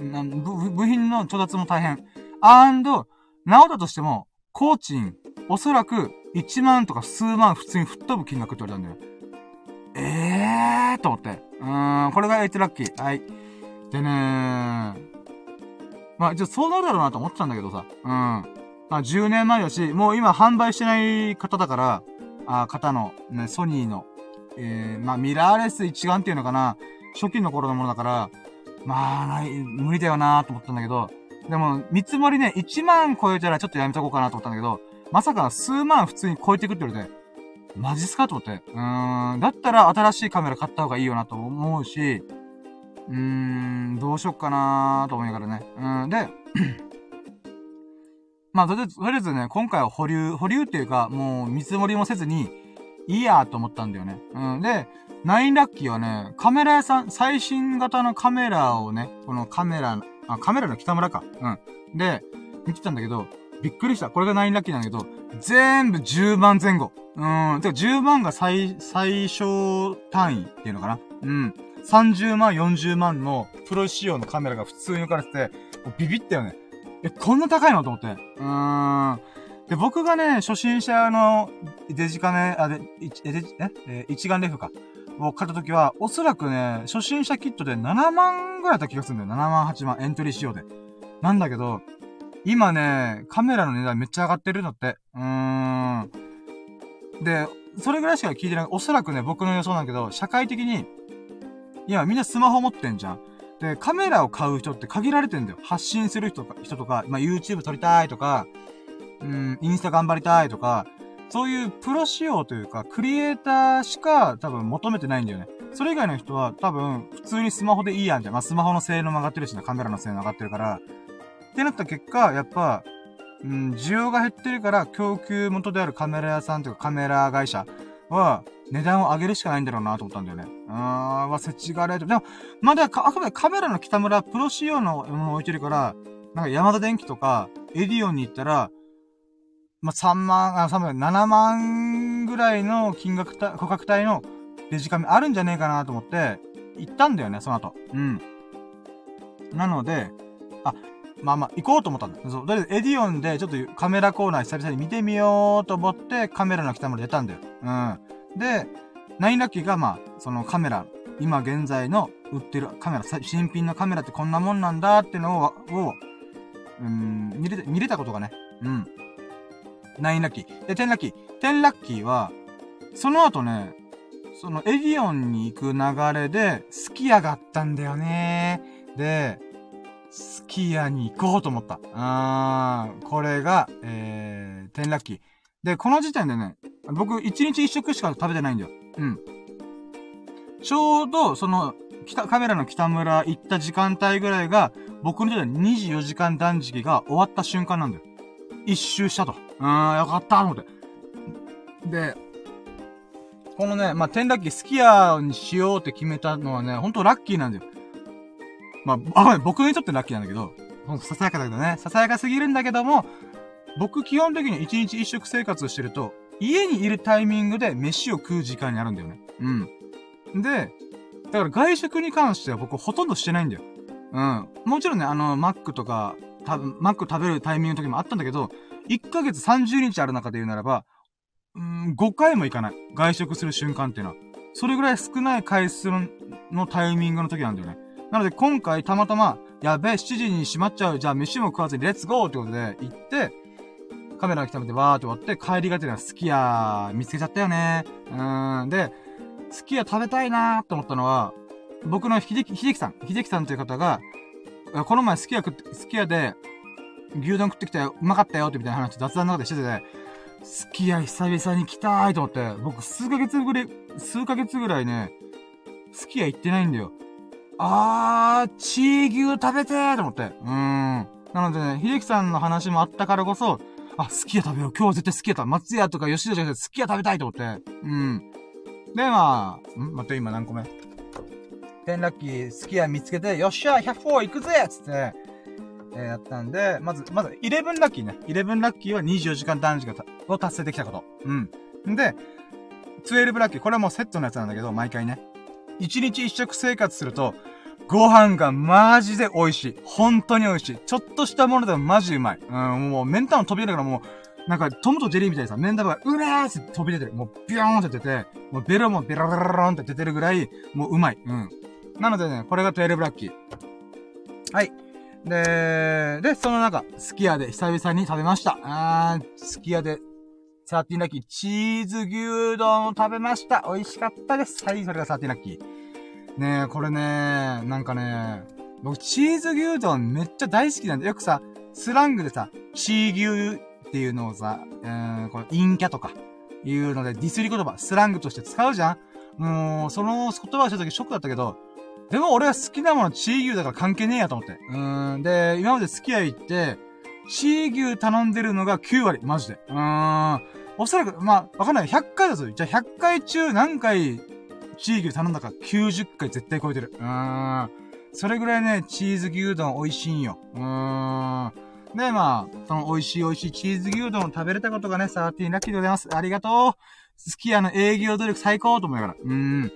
う、な部部品の調達も大変。アンド、治ったとしても、工賃、おそらく1万とか数万普通に吹っ飛ぶ金額って言われたんだよ。ええーと思って。うーん、これが8ラッキー。はい。でねまあ、一応そうなるだろうなと思ってたんだけどさ。うん。まあ、10年前だし、もう今販売してない方だから、あ、方の、ね、ソニーの、えー、まあ、ミラーレス一眼っていうのかな。初期の頃のものだから、まあ、ない、無理だよなと思ったんだけど、でも、見積もりね、1万超えたらちょっとやめとこうかなと思ったんだけど、まさか数万普通に超えてくって言われて、マジっすかと思って。うーん。だったら新しいカメラ買った方がいいよなと思うし、うーん、どうしよっかなーと思いながらね。うん。で、まあ、とりあえず、ね、今回は保留、保留っていうか、もう見積もりもせずに、いいやと思ったんだよね。うん。で、ナインラッキーはね、カメラ屋さん、最新型のカメラをね、このカメラ、あ、カメラの北村か。うん。で、見てたんだけど、びっくりした。これがナインラッキーなんだけど、全部10万前後。うん。てか10万が最、最小単位っていうのかな。うん。30万、40万のプロ仕様のカメラが普通に置かれてて、ビビったよね。え、こんな高いのと思って。うーん。で、僕がね、初心者のデジカメ、あ、で、え、デジ、え、え一眼レフか。を買った時は、おそらくね、初心者キットで7万ぐらいだった気がするんだよ。7万、8万、エントリー仕様で。なんだけど、今ね、カメラの値段めっちゃ上がってるのって。うーん。で、それぐらいしか聞いてない。おそらくね、僕の予想なんだけど、社会的に、今みんなスマホ持ってんじゃん。で、カメラを買う人って限られてんだよ。発信する人とか、人とか、まあ、YouTube 撮りたいとか、うん、インスタ頑張りたいとか、そういうプロ仕様というか、クリエイターしか多分求めてないんだよね。それ以外の人は多分普通にスマホでいいやんじゃん。まあ、スマホの性能も上がってるしね、カメラの性能上がってるから。ってなった結果、やっぱ、うん、需要が減ってるから、供給元であるカメラ屋さんというかカメラ会社は、値段を上げるしかないんだろうなと思ったんだよね。うーん、は、設置がれと。でも、まだ、あくまでカメラの北村プロ仕様のものを置いてるから、なんかヤマダ電機とか、エディオンに行ったら、まあ、3万、あ、3万、7万ぐらいの金額た、価格帯のデジカメあるんじゃねえかなと思って、行ったんだよね、その後。うん。なので、あ、まあまあ、行こうと思ったんだ。そう。とりあえずエディオンでちょっとカメラコーナー久々に見てみようと思ってカメラのキタムラ出たんだよ。うん。で、 nine ラッキーがまあ、そのカメラ、今現在の売ってるカメラ、新品のカメラってこんなもんなんだってのを、を、うん、見れ、見れたことがね。うん。 nine ラッキー。で、 ten ラッキー。 ten ラッキーは、その後ね、そのエディオンに行く流れで、すき家がったんだよね。で、スキヤに行こうと思った。あー、これが、えー、天ラッキー。で、この時点でね、僕、一日一食しか食べてないんだよ。うん。ちょうど、その、北、カメラの北村行った時間帯ぐらいが、僕にとって24時間断食が終わった瞬間なんだよ。一周したと。うーん、よかったと思って。で、このね、まあ、天ラッキー、スキヤにしようって決めたのはね、ほんとラッキーなんだよ。まあ、あ、僕にとってラッキーなんだけど、ほんとささやかだけどね、ささやかすぎるんだけども、僕基本的に一日一食生活をしてると、家にいるタイミングで飯を食う時間にあるんだよね。うん。で、だから外食に関しては僕ほとんどしてないんだよ。うん。もちろんね、あの、マックとか、多分、マック食べるタイミングの時もあったんだけど、1ヶ月30日ある中で言うならば、うん、5回も行かない。外食する瞬間っていうのは。それぐらい少ない回数のタイミングの時なんだよね。なので今回たまたま、やべえ、7時に閉まっちゃう。じゃあ飯も食わずにレッツゴーってことで行って、カメラが来たのでわーって終わって、帰りがてらすき家見つけちゃったよね。うーん。で、すき家食べたいなーと思ったのは、僕の秀樹、秀樹さん、秀樹さんという方が、この前すき家食って、すき家で、牛丼食ってきたよ、うまかったよってみたいな話雑談の中でしてて、すき家久々に来たーいと思って、僕数ヶ月ぐらい、数ヶ月ぐらいね、すき家行ってないんだよ。あー、チー牛食べてーと思って。うーん。なのでね、秀樹さんの話もあったからこそ、あ、すき家食べよう。今日は絶対すき家食べ、松屋とか吉田じゃなくてすき家食べたいと思って。うん。で、まあ、ん？待って、今何個目？テンラッキー、すき家見つけて、よっしゃ、100フォー行くぜつって、えー、やったんで、まず、まず、11ラッキーね。11ラッキーは24時間断食を達成できたこと。うん。んで、12ラッキー、これはもうセットのやつなんだけど、毎回ね。1日1食生活すると、ご飯がマジで美味しい。本当に美味しい。ちょっとしたものでもマジうまい。うん、もう、メンタも飛び出るからもう、なんか、トムとジェリーみたいにさ、メンタが、うれーって飛び出てる。もう、ビョーンって出て、もう、ベロもベロベロロンって出てるぐらい、もううまい。うん。なのでね、これが12ラッキー。はい。で、で、その中、スキヤで久々に食べました。あー、スキヤで、サーティンラッキー、チーズ牛丼を食べました。美味しかったです。はい、それがサーティンラッキー。ねえ、これね、なんかね、僕、チーズ牛丼めっちゃ大好きなんで、よくさ、スラングでさ、チー牛っていうのをさ、えーん、これ、陰キャとか、いうので、ディスり言葉、スラングとして使うじゃんもう、その言葉をした時ショックだったけど、でも俺は好きなものチー牛だから関係ねえやと思って。うーん。で、今まで好きや行って、チー牛頼んでるのが9割、マジで。うーん。おそらく、まあ、わかんない。100回だぞ。じゃあ100回中何回、チー牛頼んだか90回絶対超えてる。うーん。それぐらいね、チーズ牛丼美味しいんよ。うーん。で、まあ、その美味しい美味しいチーズ牛丼を食べれたことがね、サーティーラッキーでございます。ありがとう。好きやの営業努力最高と思いながら。うーん。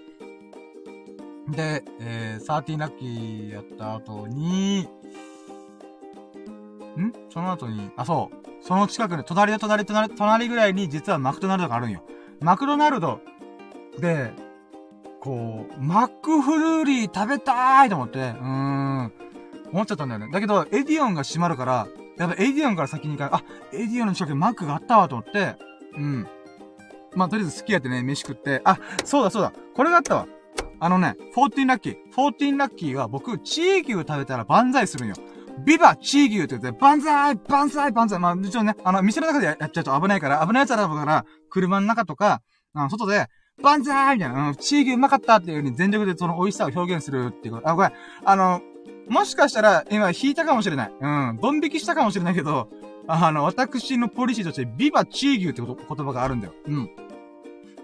で、えー、13ラッキーやった後に、ん？その後に、あ、そう。その近くで、隣で隣、隣、隣ぐらいに実はマクドナルドがあるんよ。マクドナルドで、こう、マックフルーリー食べたーいと思って、うーん、思っちゃったんだよね。だけど、エディオンが閉まるから、やっぱエディオンから先に行か。あ、エディオンの近くにマックがあったわと思って、うん。まあ、とりあえず好きやってね、飯食って、あ、そうだそうだ、これがあったわ。あのね、14ラッキー。14ラッキーは僕、チー牛食べたら万歳するんよ。ビバチー牛って言って、万歳万歳万歳まあ、もちろんね、あの、店の中でやっちゃうと危ないから、危ないやつだから、車の中とか、あの、外で、万歳みたいな、うん、チー牛うまかったっていう風に全力でその美味しさを表現するっていうこと。あ、これ、あの、もしかしたら、今引いたかもしれない。うん、ドン引きしたかもしれないけど、あの、私のポリシーとして、ビバチー牛ってこと言葉があるんだよ。うん。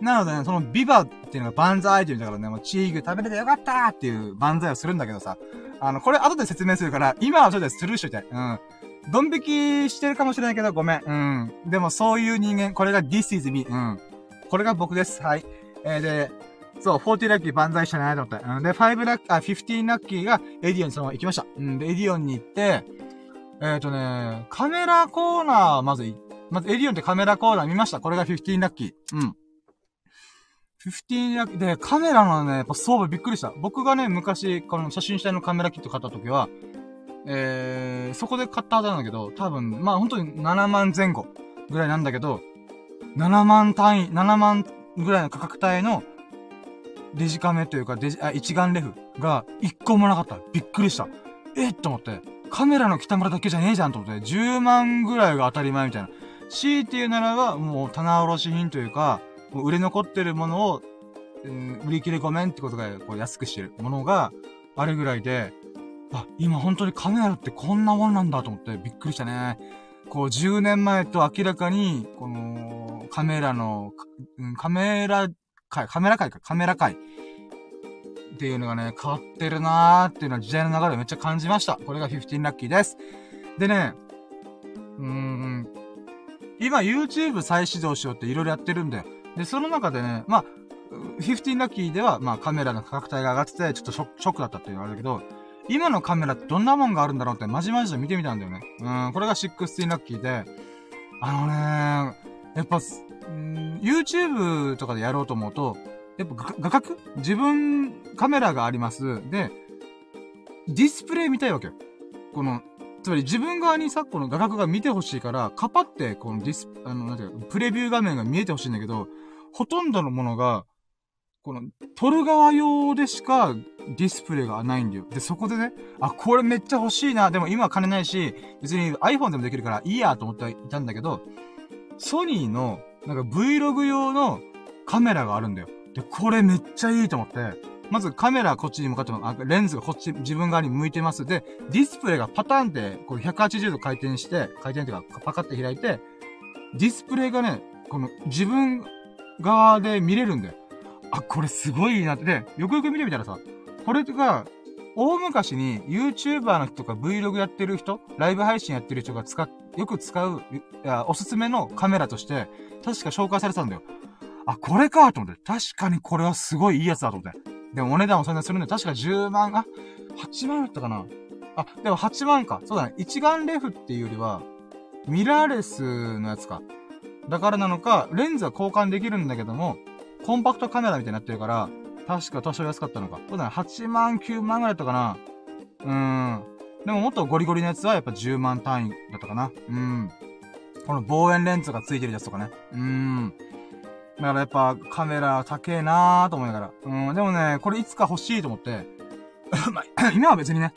なのでね、そのビバっていうのが万歳って言うんだからね、もうチーグ食べれてよかったっていう万歳をするんだけどさ、あの、これ後で説明するから、今はちょっとスルーしといて。うん。ドン引きしてるかもしれないけど、ごめん。うん。でもそういう人間、これが This is me. うん。これが僕です。はい。えー、で、そう、14ラッキー万歳したないと思って。うん。で、5ラッキー、あ、15ラッキーがエディオンにそのまま行きました。うん。で、エディオンに行って、えっ、ー、とね、カメラコーナー、まず、まずエディオンってカメラコーナー見ました。これが15ラッキー。うん。15役で、カメラのね、やっぱ装備びっくりした。僕がね、昔、この写真下のカメラキット買った時は、えー、そこで買ったはずなんだけど、多分、まあ本当に7万前後ぐらいなんだけど、7万単位、7万ぐらいの価格帯のデジカメというか、デジ、あ、一眼レフが1個もなかった。びっくりした。えっ？と思って、カメラの北村だけじゃねえじゃんと思って、10万ぐらいが当たり前みたいな。強いて言うならば、もう棚卸し品というか、売れ残ってるものを、うん、売り切れごめんってことが、こう安くしてるものがあるぐらいで、あ、今本当にカメラってこんなもんなんだと思ってびっくりしたね。こう10年前と明らかに、このカメラの、カメラ界、カメラ界か、カメラ界っていうのがね、変わってるなーっていうのは時代の流れをめっちゃ感じました。これが15ラッキーです。でね、うーん、今 YouTube 再始動しようって色々やってるんだよ。で、その中でね、まあ、15ラッキーでは、まあカメラの価格帯が上がってて、ちょっとショックだったっていうのがあるけど、今のカメラってどんなもんがあるんだろうってまじまじと見てみたんだよね。うん、これが16ラッキーで、あのねやっぱ、うん、YouTube とかでやろうと思うと、やっぱ画角？自分、カメラがあります。で、ディスプレイ見たいわけよ。この、つまり自分側にさ、この画角が見てほしいから、カパって、このディス、あの、なんていうか、プレビュー画面が見えてほしいんだけど、ほとんどのものが、この、撮る側用でしかディスプレイがないんだよ。で、そこでね、あ、これめっちゃ欲しいな。でも今は金ないし、別に iPhone でもできるからいいやと思っていたんだけど、ソニーの、なんか Vlog 用のカメラがあるんだよ。で、これめっちゃいいと思って、まずカメラこっちに向かってあ、レンズがこっち、自分側に向いてます。で、ディスプレイがパターンで、こう180度回転して、回転っていうか、パカって開いて、ディスプレイがね、この自分側で見れるんだよ。あ、これすごいいいなって。で、よくよく見てみたらさ、これが、大昔に YouTuber の人とか Vlog やってる人、ライブ配信やってる人が使っ、よく使う、いや、おすすめのカメラとして、確か紹介されてたんだよ。あ、これかと思って。確かにこれはすごいいいやつだと思って。でもお値段もそんなするんで、確か10万、あ、8万だったかなあ、でも8万か。そうだね。一眼レフっていうよりは、ミラーレスのやつか。だからなのか、レンズは交換できるんだけども、コンパクトカメラみたいになってるから、確か多少安かったのか。そうだね。8万、9万ぐらいだったかな。うーん。でももっとゴリゴリのやつはやっぱ10万単位だったかな。うん。この望遠レンズがついてるやつとかね。うーん。だからやっぱカメラ高えなーと思いながら。うん、でもね、これいつか欲しいと思って。今は別にね、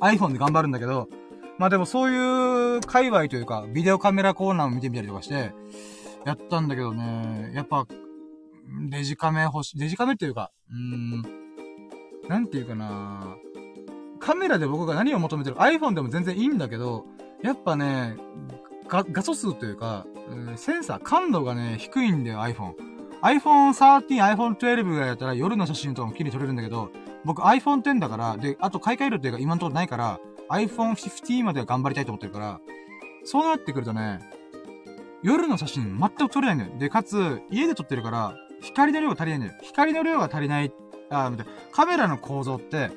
iPhone で頑張るんだけど、まあでもそういう界隈というか、ビデオカメラコーナーを見てみたりとかして、やったんだけどね、やっぱ、デジカメ欲しい、デジカメっていうか、うーん、なんていうかなカメラで僕が何を求めてる iPhone でも全然いいんだけど、やっぱね、画、画素数というか、センサー、感度がね、低いんだよ、iPhone。iPhone 13、iPhone 12ぐらいだったら夜の写真とかも綺麗に撮れるんだけど、僕 iPhone 10だから、で、あと買い替えるっていうか今のところないから、iPhone 15までは頑張りたいと思ってるから、そうなってくるとね、夜の写真全く撮れないんだよ。で、かつ、家で撮ってるから、光の量が足りないんだよ。光の量が足りない、あ、待って、カメラの構造って、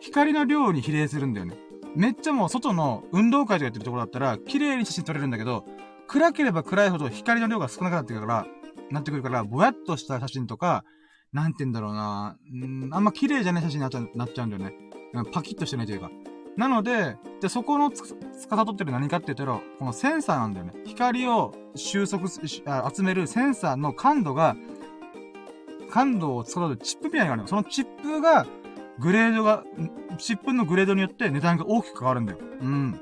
光の量に比例するんだよね。めっちゃもう外の運動会とかやってるところだったら、綺麗に写真撮れるんだけど、暗ければ暗いほど光の量が少なくなってくるから、なってくるから、ぼやっとした写真とか、なんて言うんだろうなうん、あんま綺麗じゃない写真になっちゃなっちゃうんだよね。パキッとしてないというか。なので、で、そこのつ、つかさとってる何かって言ったら、このセンサーなんだよね。光を収束あ、集めるセンサーの感度が、感度を使うチップみたいなのがあるの。そのチップが、グレードが、チップのグレードによって値段が大きく変わるんだよ。うん。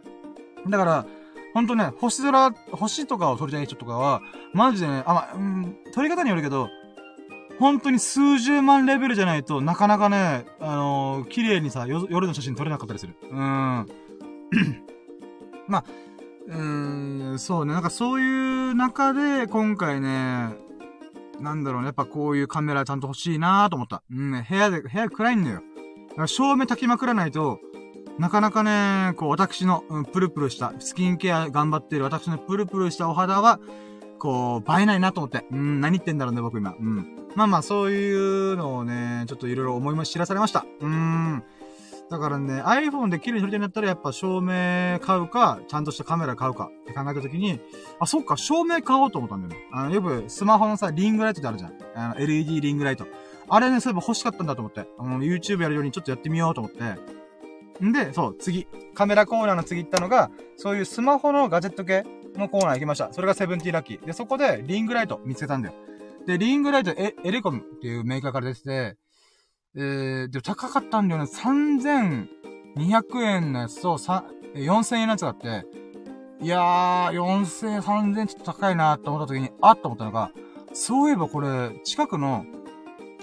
だから、ほんとね、星空、星とかを撮りたい人とかは、マジでね、あ、ま、うん、撮り方によるけど、本当に数十万レベルじゃないとなかなかね、あのー、綺麗にさ、夜の写真撮れなかったりする。うん。まあ、うーん、そうね。なんかそういう中で、今回ね、なんだろうね。やっぱこういうカメラちゃんと欲しいなと思った。うん、部屋で、部屋暗いんだよ。照明炊きまくらないと、なかなかね、こう、私の、うん、プルプルした、スキンケア頑張っている私のプルプルしたお肌は、こう、映えないなと思って。うん、何言ってんだろうね、僕今。うん。まあまあ、そういうのをね、ちょっといろいろ思いも知らされました。うーん。だからね、iPhone で綺麗に撮りたいんだったら、やっぱ照明買うか、ちゃんとしたカメラ買うかって考えたときに、あ、そっか、照明買おうと思ったんだよね。あの、よくスマホのさ、リングライトってあるじゃん。あの、LED リングライト。あれね、そういえば欲しかったんだと思って。あの、YouTube やるようにちょっとやってみようと思って。んで、そう、次。カメラコーナーの次行ったのが、そういうスマホのガジェット系のコーナー行きました。それがセブンティーラッキー。で、そこでリングライト見つけたんだよ。で、リングライトエエレコムっていうメーカーから出てて、えー、で、高かったんだよね。3200円のやつと、4000円のやつがあって、いやー、4000、3000ちょっと高いなって思った時に、あっと思ったのが、そういえばこれ、近くの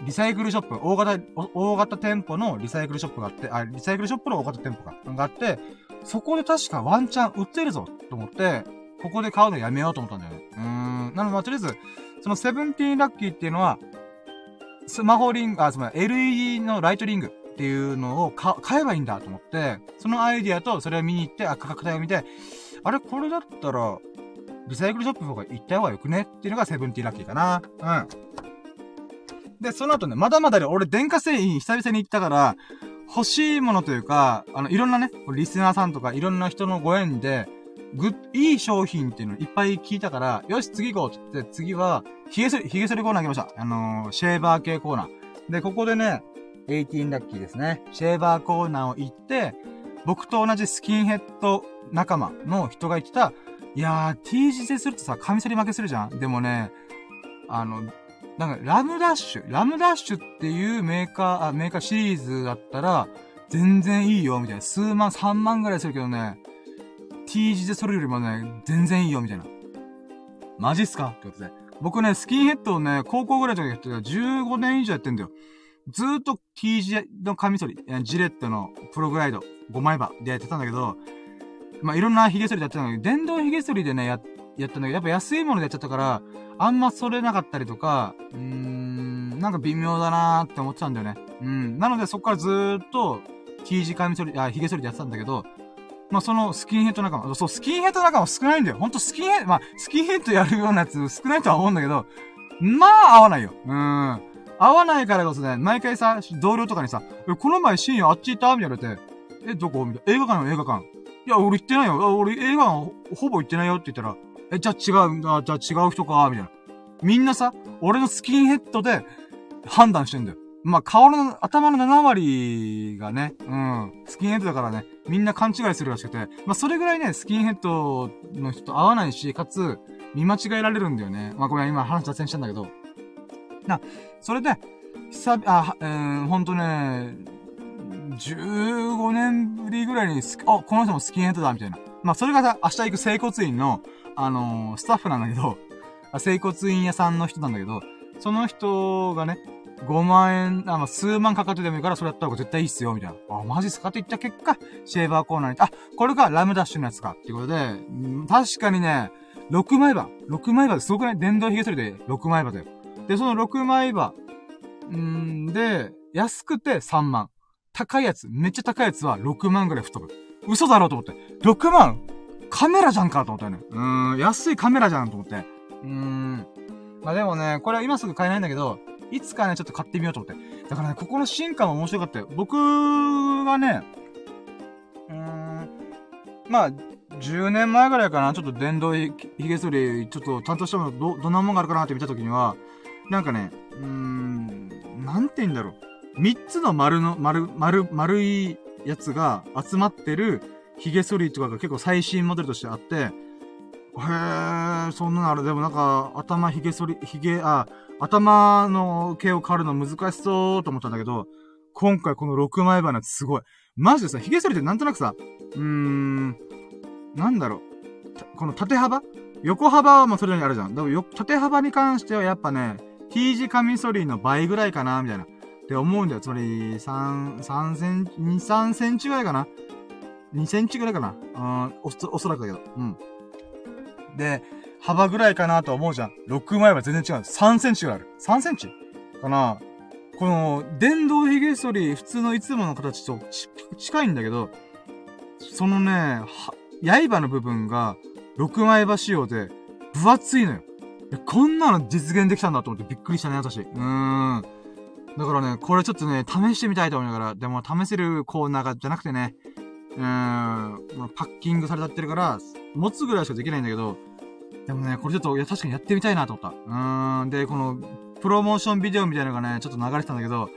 リサイクルショップ、大型、大型店舗のリサイクルショップがあって、あ、リサイクルショップの大型店舗ががあって、そこで確かワンチャン売ってるぞと思って、ここで買うのやめようと思ったんだよね。うーん。なので、まあ、とりあえず、そのセブンティーンラッキーっていうのは、スマホリング、あ、つまり LED のライトリングっていうのを買えばいいんだと思って、そのアイディアとそれを見に行って、あ、価格帯を見て、あれ、これだったら、リサイクルショップの方が行った方がよくねっていうのがセブンティーラッキーかな。うん。で、その後ね、まだまだで、俺電化製品久々に行ったから、欲しいものというか、あの、いろんなね、リスナーさんとかいろんな人のご縁で、ぐ、いい商品っていうのいっぱい聞いたから、よし、次行こうって言って、次は、髭剃り、髭剃りコーナー行きました。あのー、シェーバー系コーナー。で、ここでね、18ラッキーですね。シェーバーコーナーを行って、僕と同じスキンヘッド仲間の人が言ってた、いやー、T 字でするとさ、カミソリ負けするじゃんでもね、あの、なんか、ラムダッシュ、ラムダッシュっていうメーカー、あ、メーカーシリーズだったら、全然いいよ、みたいな。数万、3万ぐらいするけどね、T 字でそれよりもね、全然いいよ、みたいな。マジっすか？ってことで。僕ね、スキンヘッドをね、高校ぐらいの時やってた15年以上やってんだよ。ずーっと T 字のカミソリ、ジレットのプログライド5枚刃でやってたんだけど、まあ、いろんな髭剃りでやってたんだけど、電動髭剃りでね、や、やったんだけど、やっぱ安いものでやっちゃったから、あんま剃れなかったりとか、うーん、なんか微妙だなーって思ってたんだよね。うん。なのでそっからずーっと T 字カミソリ、あ、髭剃りでやってたんだけど、まあ、そのスキンヘッド仲間、そう、スキンヘッド仲間少ないんだよ。ほんとスキンヘッド、まあ、スキンヘッドやるようなやつ少ないとは思うんだけど、まあ、合わないよ。うん。合わないからこそね、毎回さ、同僚とかにさ、この前深夜あっち行った？みたいな言われて、え、どこ？みたいな。映画館の映画館。いや、俺行ってないよ。俺映画館ほぼ行ってないよって言ったら、え、じゃあ違う、あじゃあ違う人か、みたいな。みんなさ、俺のスキンヘッドで判断してんだよ。まあ、顔の、頭の7割がね、うん、スキンヘッドだからね、みんな勘違いするらしくて、まあ、それぐらいね、スキンヘッドの人と合わないし、かつ、見間違えられるんだよね。まあ、ごめん、今話脱線したんだけど。な、それで、久々、あ、えー、ほんとね、15年ぶりぐらいにあ、この人もスキンヘッドだ、みたいな。まあ、それがさ、明日行く整骨院の、あのー、スタッフなんだけど、整骨院屋さんの人なんだけど、その人がね、5万円、あの、数万かかってでもいいから、それやった方が絶対いいっすよ、みたいな。あ、マジっすか？って言った結果、シェーバーコーナーに、あ、これがラムダッシュのやつか、っていうことで、ん確かにね、6枚刃。6枚刃ですごくない？電動髭剃りで6枚刃だよ。で、その6枚刃、んで、安くて3万。高いやつ、めっちゃ高いやつは6万ぐらい太る。嘘だろうと思って。6万カメラじゃんかと思ったよね。うーん、安いカメラじゃんと思って。うーん。まあでもね、これは今すぐ買えないんだけど、いつかね、ちょっと買ってみようと思って。だからね、ここの進化も面白かったよ。僕がね、うーん、まあ、10年前ぐらいかな、ちょっと電動髭剃り、ちょっと担当したもの、ど、どんなもんがあるかなって見たときには、なんかね、うーん、なんて言うんだろう。三つの丸の、丸、丸、丸いやつが集まってる髭剃りとかが結構最新モデルとしてあって、へー、そんなのある。でもなんか、頭髭剃り、髭、あ、頭の毛を刈るの難しそうと思ったんだけど、今回この6枚刃のやつすごい。マジでさ、髭剃りってなんとなくさ、うーん、なんだろう。この縦幅？横幅はもうそれなりにあるじゃん。でもよ、縦幅に関してはやっぱね、T 字カミソリの倍ぐらいかな、みたいな。って思うんだよ。つまり、3、3センチ、2、3センチぐらいかな？2センチぐらいかな？うん、お、おそらくだけど。うん。で、幅ぐらいかなと思うじゃん。6枚は全然違う。3センチぐらいある。3センチ？かな？この、電動髭剃り、普通のいつもの形と近いんだけど、そのね、刃の部分が、6枚刃仕様で、分厚いのよ。こんなの実現できたんだと思ってびっくりしたね、私。うーん。だからね、これちょっとね、試してみたいと思いながら、でも試せるコーナーがじゃなくてね、うーん、パッキングされちゃってるから、持つぐらいしかできないんだけど、でもね、これちょっと、いや、確かにやってみたいなと思った。うーん。で、この、プロモーションビデオみたいなのがね、ちょっと流れてたんだけど、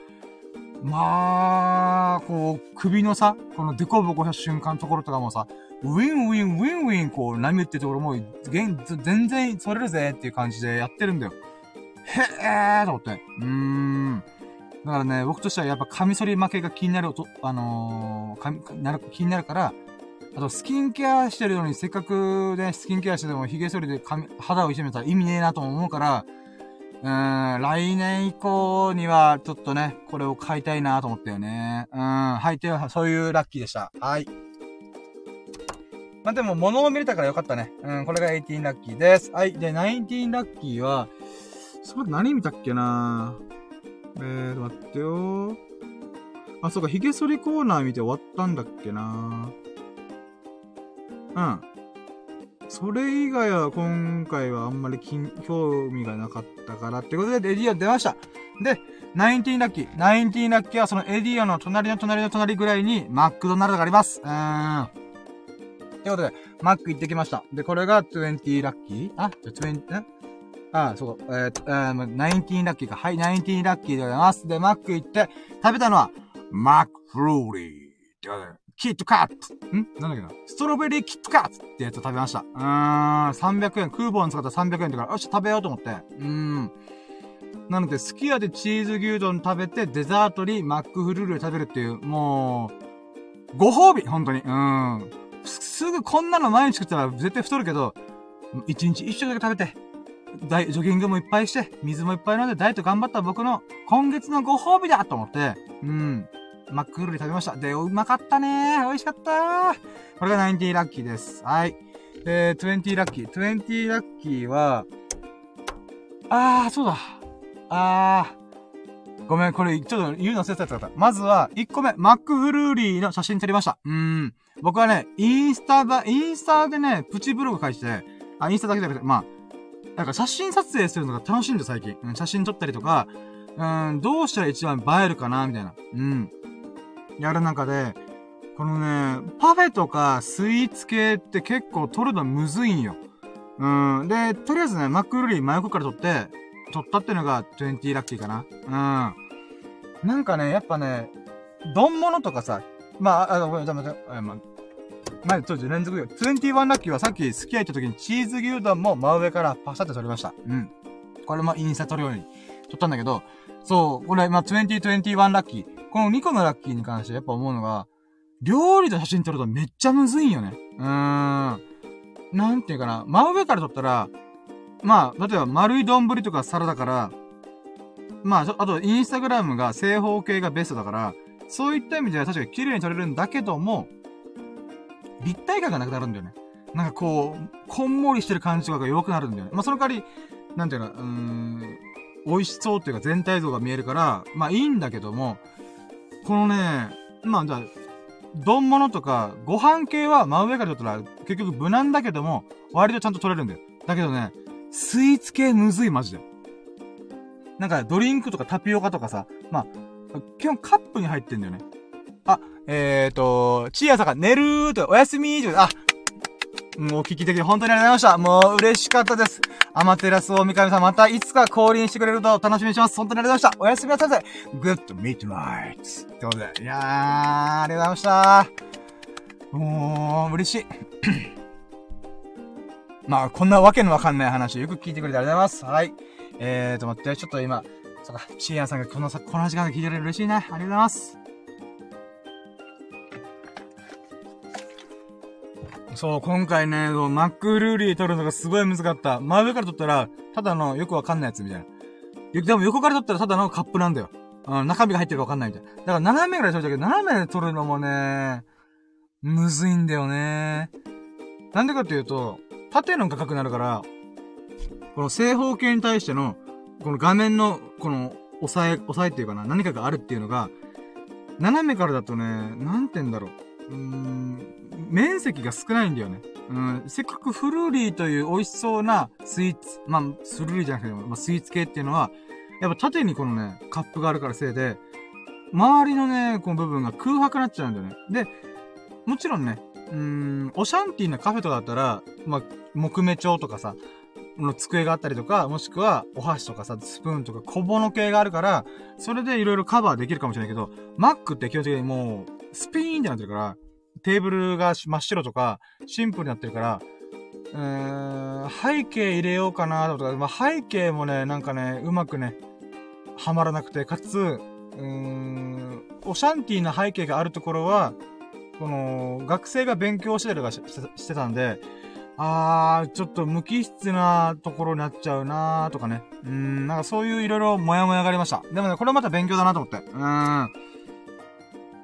まあ、こう、首のさ、このデコボコした瞬間のところとかもさ、ウィンウィンウィンウィン、こう、波打ってるところも、全然剃れるぜっていう感じでやってるんだよ。へえーと思って。うーん。だからね、僕としてはやっぱカミソリ負けが気になると、あのー、気になるから、あと、スキンケアしてるのに、せっかくね、スキンケアしてても、髭剃りで髪、肌をいじめたら意味ねえなと思うから、うーん、来年以降には、ちょっとね、これを買いたいなと思ったよね。うん、はい、という、そういうラッキーでした。はい。まあ、でも、物を見れたからよかったね。うん、これが18ラッキーです。はい。で、19ラッキーは、そこ何見たっけな？えーと、待ってよあ、そうか、髭剃りコーナー見て終わったんだっけな？ぁうん。それ以外は今回はあんまり興味がなかったからってことで、レディオ出ました。で、19ラッキー。19ラッキーはそのエディオの隣の隣の隣ぐらいにマックドナルドがあります。うーん。ということで、マック行ってきました。で、これが20ラッキー？あ、じゃ20、ああ、そう、えー、えー、19ラッキーか。はい、19ラッキーでございます。で、マック行って、食べたのは、マックフルーリー。ってことで、キットカットん？なんだっけな？ストロベリーキットカットってやつを食べました。うーん、300円。クーポン使ったら300円だから、よし、食べようと思って。うーん。なので、すき家でチーズ牛丼食べて、デザートにマックフルール食べるっていう、もう、ご褒美本当に。うん。すぐこんなの毎日食ったら絶対太るけど、一日一食だけ食べて、ダイ、ジョギングもいっぱいして、水もいっぱい飲んで、ダイエット頑張った僕の今月のご褒美だと思って、うん。マックフルーリー食べました。で、うまかったね美味しかったこれが19ラッキーです。はい。で、20ラッキー。20ラッキーは、あー、そうだ。あー。ごめん、これ、ちょっと言うの忘れてたった。まずは、1個目、マックフルーリーの写真撮りました。うーん。僕はね、インスタば、インスタでね、プチブログ書いて、あ、インスタだけじゃなくて、まあ、なんか写真撮影するのが楽しいんだ、最近。写真撮ったりとか、うん、どうしたら一番映えるかな、みたいな。うん。やる中で、このね、パフェとかスイーツ系って結構撮るのむずいんよ。うん。で、とりあえずね、マックルリー真横から撮って、撮ったっていうのが20ラッキーかな。うん。なんかね、やっぱね、丼物とかさ、まあ、あ、ごめん、待って、まあ、まず、連続で、21ラッキーはさっきスキヤ行った時にチーズ牛丼も真上からパシャって撮りました。うん。これもインスタ撮るように撮ったんだけど、そう、これ、まあ、2021ラッキー。この2個のラッキーに関してやっぱ思うのが、料理と写真撮るとめっちゃむずいんよね。うーん。なんていうかな。真上から撮ったら、まあ、例えば丸い丼とか皿だから、まあ、あと、インスタグラムが正方形がベストだから、そういった意味では確かに綺麗に撮れるんだけども、立体感がなくなるんだよね。なんかこう、こんもりしてる感じとかが弱くなるんだよね。まあ、その代わり、なんていうか、うーん、美味しそうっていうか全体像が見えるから、まあいいんだけども、このね、まあじゃあ、丼物とか、ご飯系は真上から撮ったら結局無難だけども、割とちゃんと撮れるんだよ。だけどね、スイーツ系むずいマジで。なんかドリンクとかタピオカとかさ、まあ、基本カップに入ってんだよね。あ、えーと、チーヤさんが寝るーと、おやすみーと、あ、もう聞き的に本当にありがとうございました。もう嬉しかったです。アマテラス大神さんまたいつか降臨してくれると楽しみにします。本当にありがとうございました。おやすみなさい。Good midnight. ってことで。いやー、ありがとうございました。もう、嬉しい。まあ、こんなわけのわかんない話よく聞いてくれてありがとうございます。はい。えーと、待って、ちょっと今、そうか、シーアンさんがこのさ、この時間で聞いてくれる嬉しいね。ありがとうございます。そう、今回ね、マックルーリー撮るのがすごい難かった。真上から撮ったら、ただのよくわかんないやつみたいな。でも横から撮ったらただのカップなんだよ。うん、中身が入ってるかわかんないみたいな。だから斜めぐらい撮るたけど、斜めで撮るのもね、むずいんだよね。なんでかっていうと、縦の画角になるから、この正方形に対しての、この画面の、この、押さえ、押さえっていうかな、何かがあるっていうのが、斜めからだとね、なんて言うんだろう。うーん、面積が少ないんだよね。うん、せっかくフルーリーという美味しそうなスイーツ、まあ、フルーリーじゃなくても、まあ、スイーツ系っていうのは、やっぱ縦にこのね、カップがあるからせいで、周りのね、この部分が空白になっちゃうんだよね。で、もちろんね、うーん、オシャンティーなカフェとかだったら、まあ、木目調とかさ、の机があったりとか、もしくはお箸とかさ、スプーンとか小物系があるから、それでいろいろカバーできるかもしれないけど、Mac って基本的にもう、スピーンってなってるから、テーブルが真っ白とか、シンプルになってるから、うーん、背景入れようかなとか、まあ、背景もね、なんかね、うまくね、はまらなくて、かつ、うーん、オシャンティーな背景があるところは、この、学生が勉強してたりとかしてたんで、あー、ちょっと無機質なところになっちゃうなーとかね。うーん、なんかそういういろいろモヤモヤがありました。でもね、これまた勉強だなと思って。うーん。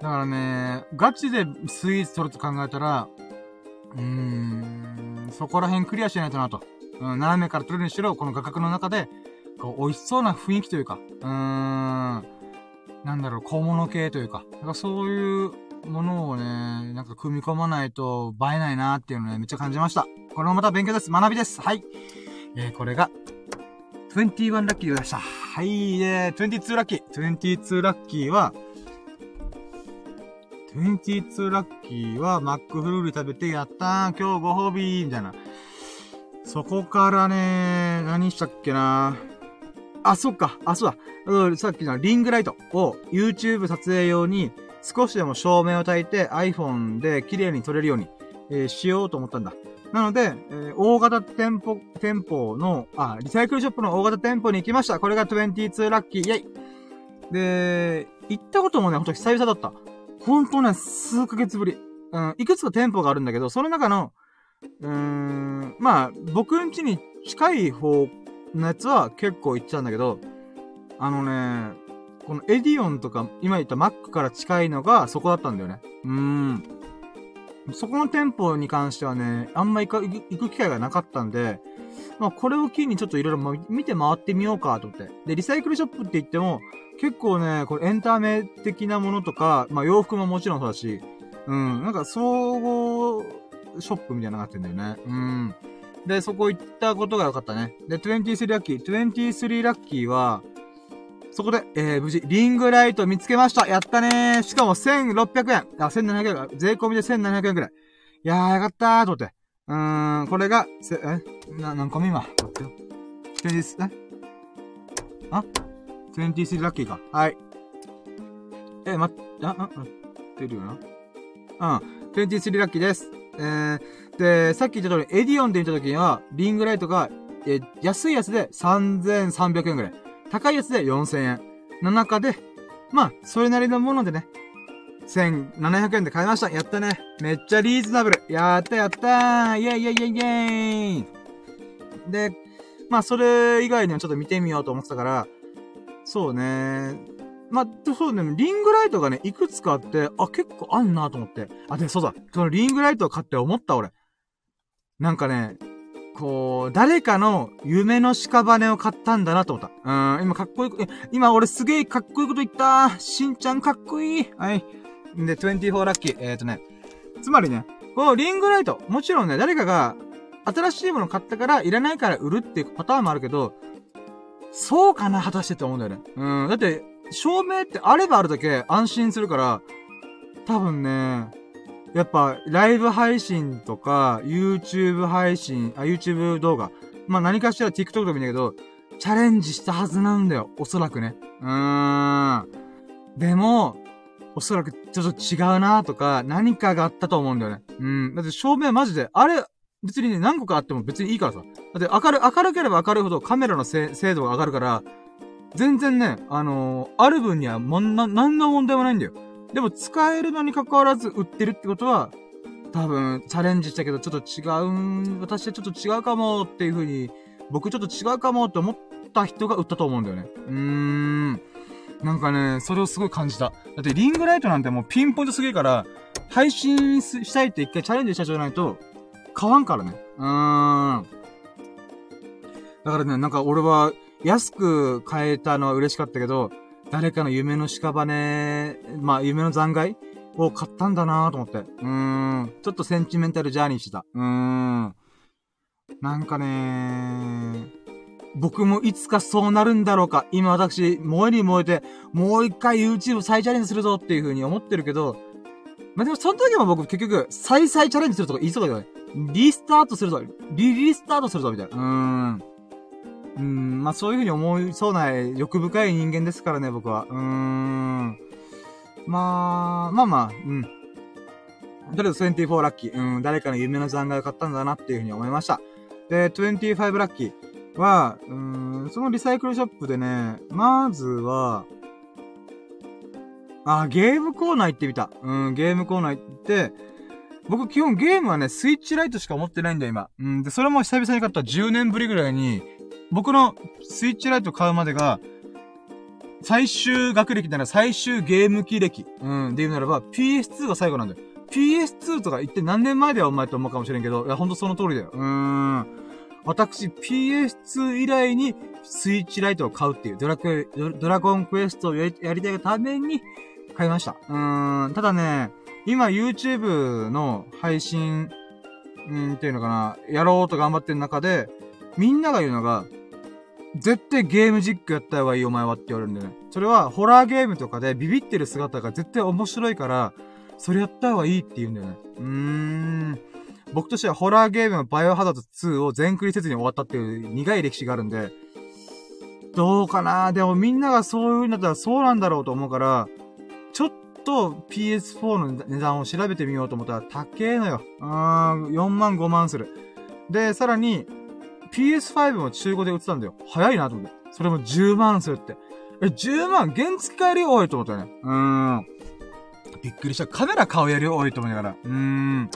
だからね、ガチでスイーツ取ると考えたら、うーん、そこら辺クリアしないとなと。うん、斜めから取るにしろ、この画角の中で、こう、美味しそうな雰囲気というか、うーん、なんだろう、小物系というか、なんかそういうものをね、なんか組み込まないと映えないなっていうのをね、めっちゃ感じました。これもまた勉強です。学びです。はい。えー、これが、21ラッキーでした。はい、で、22ラッキー。22ラッキーは、22ラッキーは、マックフルール食べて、やったー、今日ご褒美みたいな。そこからね、何したっけなあ、そっか。あ、そうだ。さっきのリングライトを YouTube 撮影用に少しでも照明を焚いて iPhone で綺麗に撮れるように、えー、しようと思ったんだ。なので、えー、大型店舗、店舗の、あ、リサイクルショップの大型店舗に行きました。これが22ラッキー、イェイで、行ったこともね、ほんと久々だった。ほんとね、数ヶ月ぶり。うん、いくつか店舗があるんだけど、その中の、うーん、まあ、僕ん家に近い方のやつは結構行っちゃうんだけど、あのね、このエディオンとか、今言った Mac から近いのがそこだったんだよね。うーん。そこの店舗に関してはね、あんま行く行く機会がなかったんで、まあこれを機にちょっといろいろ見て回ってみようかと思って。で、リサイクルショップって言っても、結構ね、これエンターメ的なものとか、まあ洋服ももちろんそうだし、うん、なんか総合ショップみたいなのがあってんだよね。うん。で、そこ行ったことが良かったね。で、23ラッキー。23ラッキーは、そこで、えー、無事、リングライト見つけましたやったねーしかも1600円あ、1700円税込みで1700円くらい。いやー、よかったーと思って。うーん、これが、せ、えな、何個目今待ってよ。1人です。えあ ?23 ラッキーか。はい。え、ま、あ、あ、出るよな。うん。23ラッキーです。えー、で、さっき言った通り、エディオンで見た時には、リングライトが、え安いやつで3300円くらい。高いやつで4000円。の中で、まあ、それなりのものでね、1700円で買いました。やったね。めっちゃリーズナブル。やったやったーイェイイェイイェイイェイで、まあ、それ以外にもちょっと見てみようと思ってたから、そうね。まあ、そうね、リングライトがね、いくつかあって、あ、結構あんなと思って。あ、で、そうだ。そのリングライトを買って思った俺。なんかね、こう、誰かの夢の屍を買ったんだなと思った。うん、今かっこいい、今俺すげえかっこいいこと言ったしんちゃんかっこいいはい。で、24ラッキー。えっ、ー、とね。つまりね、このリングライト、もちろんね、誰かが新しいもの買ったからいらないから売るっていうパターンもあるけど、そうかな果たしてって思うんだよね。うん。だって、照明ってあればあるだけ安心するから、多分ね、やっぱ、ライブ配信とか、YouTube 配信、あ、YouTube 動画。まあ、何かしら TikTok でもいいんだけど、チャレンジしたはずなんだよ。おそらくね。うーん。でも、おそらくちょっと違うなとか、何かがあったと思うんだよね。うん。だって照明マジで、あれ、別にね、何個かあっても別にいいからさ。だって明る、明るければ明るいほどカメラの精度が上がるから、全然ね、あのー、ある分にはもんな、何の問題もないんだよ。でも使えるのに関わらず売ってるってことは、多分、チャレンジしたけど、ちょっと違う、私はちょっと違うかもっていう風に、僕ちょっと違うかもって思った人が売ったと思うんだよね。うーん。なんかね、それをすごい感じた。だってリングライトなんてもうピンポイントすぎるから、配信したいって一回チャレンジしたじゃないと、買わんからね。うーん。だからね、なんか俺は安く買えたのは嬉しかったけど、誰かの夢の屍、まあ、夢の残骸を買ったんだなぁと思って。うーん。ちょっとセンチメンタルジャーニーしてた。うーん。なんかねー僕もいつかそうなるんだろうか。今私、燃えに燃えて、もう一回 YouTube 再チャレンジするぞっていう風に思ってるけど、まあ、でもその時も僕結局、再々チャレンジするとか言いそうだけどね。リスタートするぞ。リリスタートするぞ、みたいな。うーん。うん、まあそういうふうに思いそうな欲深い人間ですからね、僕は。うーん。まあ、まあまあ、うん。とりあえず24ラッキー。うん、誰かの夢の残骸を買ったんだなっていうふうに思いました。で、25ラッキーは、うん、そのリサイクルショップでね、まずは、あ、ゲームコーナー行ってみた。うん、ゲームコーナー行って、僕基本ゲームはね、スイッチライトしか持ってないんだよ、今。うん、で、それも久々に買った10年ぶりぐらいに、僕のスイッチライト買うまでが、最終学歴なら最終ゲーム機歴、うん、で言うならば PS2 が最後なんだよ。PS2 とか言って何年前だよお前と思うかもしれんけど、いや、ほんとその通りだよ。うーん。私、PS2 以来にスイッチライトを買うっていうドラクエ、ドラゴンクエストをやりたいために買いました。うーん。ただね、今 YouTube の配信、うん、っていうのかな、やろうと頑張ってる中で、みんなが言うのが、絶対ゲーム実況やった方がいいお前はって言われるんだよね。それは、ホラーゲームとかでビビってる姿が絶対面白いから、それやった方がいいって言うんだよね。うーん。僕としてはホラーゲームのバイオハザード2を全クリせずに終わったっていう苦い歴史があるんで、どうかなでもみんながそういう風になったらそうなんだろうと思うから、ちょっと PS4 の値段を調べてみようと思ったら高えのよ。うーん、4万5万する。で、さらに、PS5 も中古で売ってたんだよ。早いなと思って。それも10万するって。え、10万原付買えるよ、多いと思ったよね。うーん。びっくりした。カメラ買うやるよ、多いと思いながら。うーん。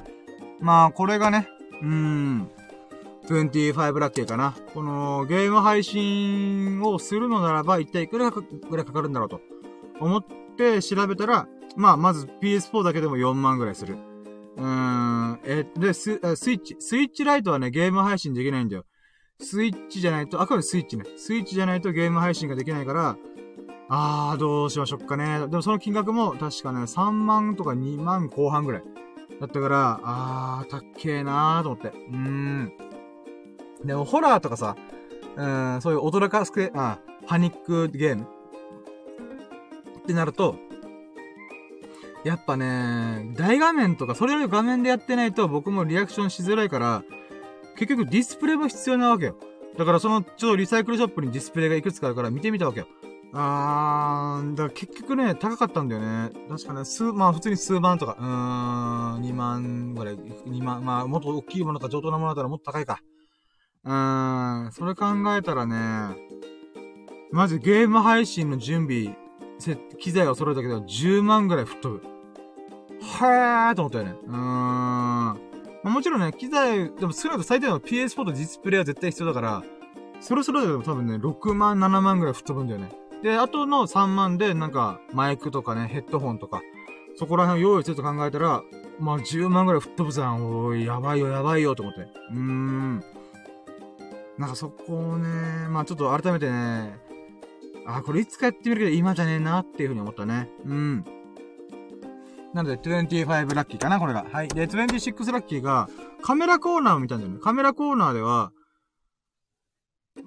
まあ、これがね、うーん。25ラッキーかな。このゲーム配信をするのならば一体いくらぐらいかかるんだろうと思って調べたら、まあ、まず PS4 だけでも4万ぐらいする。うーん。え、で、ス、スイッチ。スイッチライトはね、ゲーム配信できないんだよ。スイッチじゃないと、あくまでスイッチね。スイッチじゃないとゲーム配信ができないから、あー、どうしましょうかね。でもその金額も確かね、3万とか2万後半ぐらい。だったから、あー、たっけーなーと思って。うーん。でも、ホラーとかさ、うん、そういう驚かすけ、あ、パニックゲームってなると、やっぱね、大画面とか、それより画面でやってないと僕もリアクションしづらいから、結局ディスプレイも必要なわけよ。だからその、ちょっとリサイクルショップにディスプレイがいくつかあるから見てみたわけよ。あー、だから結局ね、高かったんだよね。確かね、数、まあ普通に数万とか、うーん、2万ぐらい、2万、まあもっと大きいものか上等なものだったらもっと高いか。うーん、それ考えたらね、まずゲーム配信の準備、機材を揃えたけど、10万ぐらい吹っ飛ぶ。はーと思ったよね。うーん。まあ、もちろんね、機材、でも少なくと最低の PS4 とディスプレイは絶対必要だから、そろそろでも多分ね、6万、7万ぐらい吹っ飛ぶんだよね。で、あとの3万で、なんか、マイクとかね、ヘッドホンとか、そこら辺を用意すると考えたら、まあ、10万ぐらい吹っ飛ぶじゃん。おい、やばいよ、やばいよ、と思って。うーん。なんかそこをね、まあちょっと改めてね、あ、これいつかやってみるけど今じゃねえなっていうふうに思ったね。うん。なので、25ラッキーかな、これが。はい。で、26ラッキーが、カメラコーナーを見たんだよね。カメラコーナーでは、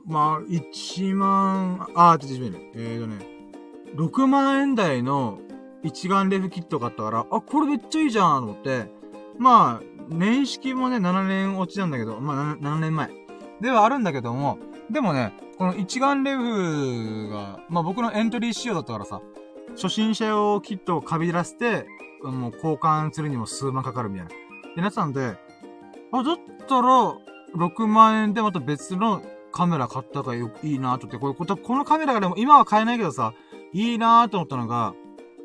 まあ、1万、あーって始め。えーとね、6万円台の一眼レフキット買ったから、あ、これめっちゃいいじゃんと思って、まあ、年式もね、7年落ちなんだけど、まあ、7年前。ではあるんだけども、でもね、この一眼レフが、まあ僕のエントリー仕様だったからさ、初心者用キットをかびらせて、もう交換するにも数万かかるみたいな。で、なってたんで、あ、だったら、6万円でまた別のカメラ買ったからよいいなと思って、これ、このカメラがでも今は買えないけどさ、いいなと思ったのが、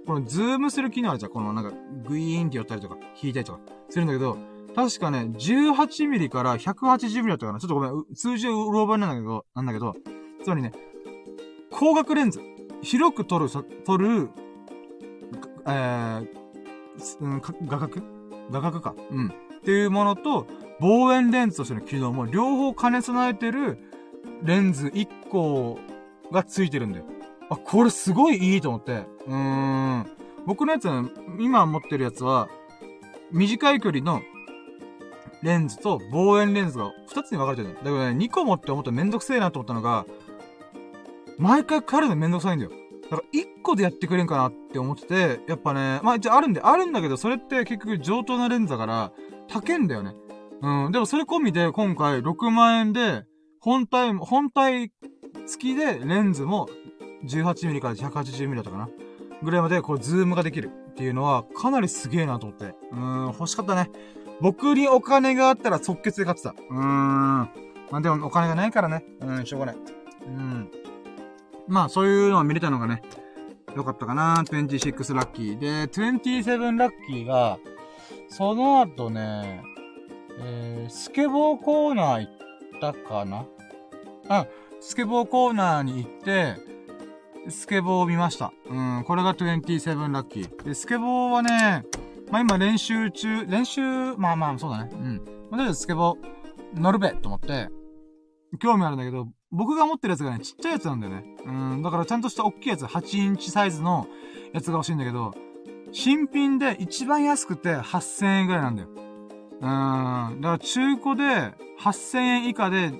このズームする機能あるじゃん。このなんか、グイーンって寄ったりとか、引いたりとか、するんだけど、確かね、18ミリから180ミリだったかな。ちょっとごめん、数字うろ覚えなんだけど、なんだけど、つまりね、光学レンズ、広く撮る、撮る、えー、画角？画角か。うん。っていうものと、望遠レンズとしての機能も両方兼ね備えてるレンズ1個がついてるんだよ。あ、これすごいいいと思って。うーん。僕のやつは、今持ってるやつは、短い距離のレンズと望遠レンズが2つに分かれてるんだよ。だけどね、2個持って思ったらめんどくせえなと思ったのが、毎回変えるのめんどくさいんだよ。だから1個でやってくれんかなって思ってて、やっぱね、まあ一応あるんで、あるんだけど、それって結局上等なレンズだから、高えんだよね。うん。でもそれ込みで今回6万円で、本体、本体付きでレンズも 18mm から 180mm だったかな。ぐらいまでこうズームができるっていうのはかなりすげえなと思って。うーん、欲しかったね。僕にお金があったら即決で買ってた。うーん。まあでもお金がないからね。うん、しょうがない。うん。まあそういうのを見れたのがね、よかったかな。26ラッキー。で、27ラッキーが、その後ね、えー、スケボーコーナー行ったかなあ、スケボーコーナーに行って、スケボーを見ました。うん、これが27ラッキー。で、スケボーはね、まあ、今練習中、練習、まあまあ、そうだね。うん。まあ、とりあえずスケボー、乗るべと思って、興味あるんだけど、僕が持ってるやつがね、ちっちゃいやつなんだよね。うん、だからちゃんとした大きいやつ、8インチサイズのやつが欲しいんだけど、新品で一番安くて8000円ぐらいなんだよ。うん、だから中古で8000円以下で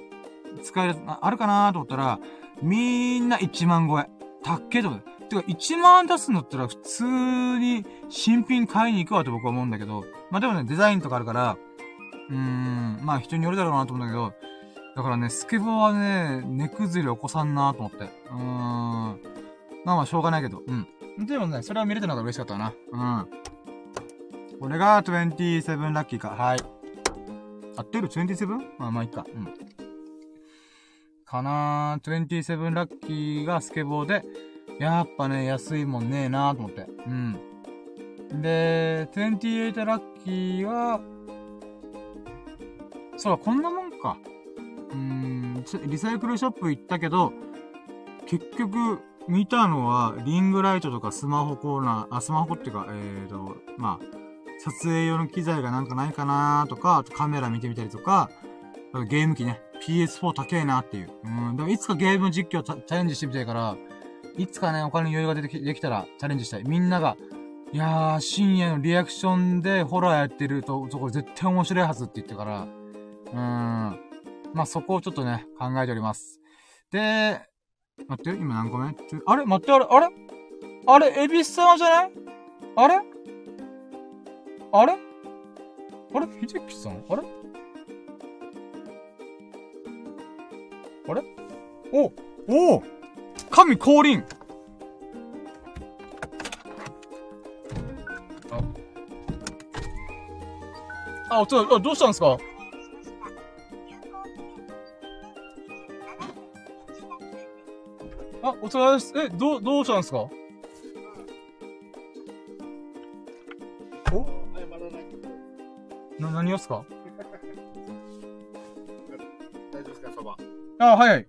使える、ああるかなと思ったら、みんな1万超え。たっけと思って。てか、1万出すんだったら普通に新品買いに行くわと僕は思うんだけど、まあでもね、デザインとかあるから、うーん、まあ人によるだろうなと思うんだけど、だからね、スケボーはね、値崩れ起こさんなと思って。うーん。まあまあしょうがないけど、うん。でもね、それは見れたのが嬉しかったな。うん。これが27ラッキーか。はい。合ってる ?27? まあまあいいか。うん。かなー。27ラッキーがスケボーで、やっぱね、安いもんねえなーと思って。うん。で、28ラッキーは、そう、こんなもんか。うーん、リサイクルショップ行ったけど、結局、見たのは、リングライトとかスマホコーナー、あ、スマホっていうか、えーと、まあ、撮影用の機材がなんかないかなーとか、あとカメラ見てみたりとか、あとゲーム機ね、PS4 高えなっていう。うん、でもいつかゲーム実況チャチャレンジしてみたいから、いつかね、お金に余裕が出てきできたらチャレンジしたい。みんなが、いやー、深夜のリアクションでホラーやってると、そこ絶対面白いはずって言ってから、うーん。まあ、そこをちょっとね、考えております。で、待って、今何個目？あれ？待って、あれ？あれ？あれ？エビス様じゃない？あれ？あれ？あれ？秀樹さん？あれ？あれ？おお神降臨。あ、あ、おつあ、どうしたんですか？あ、お疲れ様です。え、どう、どうしたんですか？お。な、何をっすか？あ、はいはい。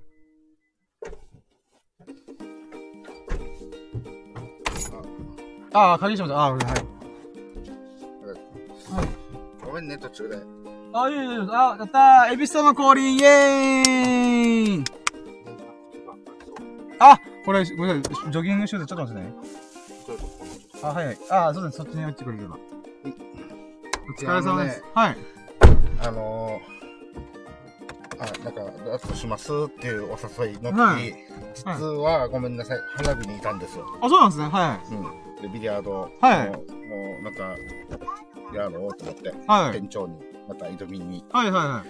ああ、鍵閉めた。あはい。ごめんね、途中で。あ、いいよいいよ。あ、やったー。エビス様降臨イェーイあ、これ、ごめんなさい。ジョギングシューズちょっと待ってね。あ、はいはい。あ、そうですね。そっちに置いてくれれば。お疲れ様です。はい。あのー、あ、なんか、ダーツしますっていうお誘いの時、はい実はごめんなさい、花火にいたんですよ。あ、そうなんですね。はうん。で、ビリヤード、はいもう、もうなんか、やろうと思って、い。はい。店長にまた挑みにはいはいは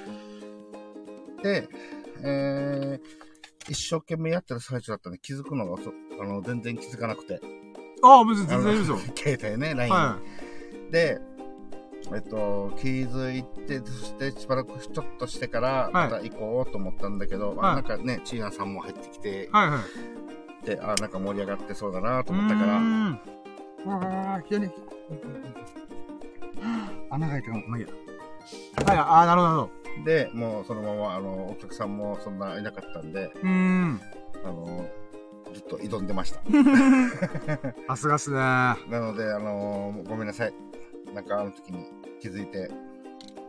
い。で、えー、一生懸命やってる最中だったんで気づくのがそ、あの、全然気づかなくて。あ、別に全然いいですよ。携帯ね、LINE。はで、えっと、気づいて、そしてしばらくちょっとしてから、また行こうと思ったんだけど、あはいなんかね、チーナさんも入ってきてい。、はいはい。で、あなんか盛り上がってそうだなと思ったから、ん。ああ、非常に。穴が開いたかも。まあいいや。はい、ああ、なるほど、なるほど。で、もうそのまま、あの、お客さんもそんないなかったんで、うーん。あの、ずっと挑んでました。さすがっすね。なので、あのごめんなさい。なんかあの時に気づいて、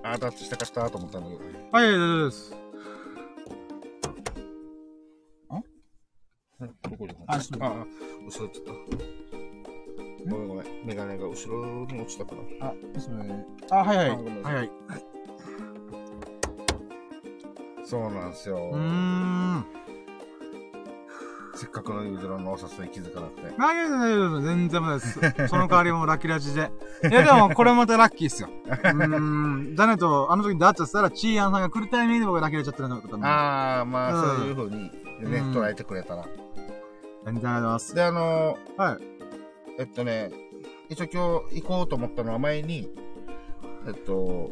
あーダーツしたかったと思ったんだけど、はい、大丈夫です。どこでああ、あ後ろちゃった。ごめんごめん。メガネが後ろに落ちたから。あ、ですね。あ、はいはい。はいはい。そうなんですよ。うーん。せっかくのユーズラのお誘い気づかなくて。大丈夫です、大丈夫です。全然無理です。その代わりもラッキーラジで。いや、でも、これまたラッキーっすよ。うーん。だねと、あの時にダーツしたら、チーアンさんが来るタイミングで僕がラッキーラジやってるんだ。あー、まあ、うんそういう風にね、うん捉えてくれたら。全然ありがとうございます。で、あのはい。えっとね、一応今日行こうと思ったのは前に、えっと、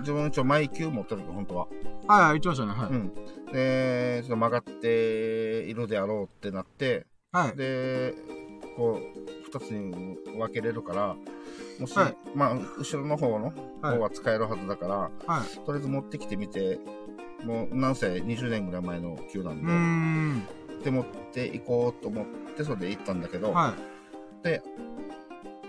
自分一応マイキュー持ってるの、本当は。はいはい、言ってましたね。はい。うん。で、その曲がっているであろうってなって、はい。で、こう、二つに分けれるから、もし、はいまあ、後ろの方のはい方は使えるはずだから、はい。とりあえず持ってきてみて、もう、なんせ20年ぐらい前の球なんん。で、で、持っていこうと思って、それで行ったんだけど、はい。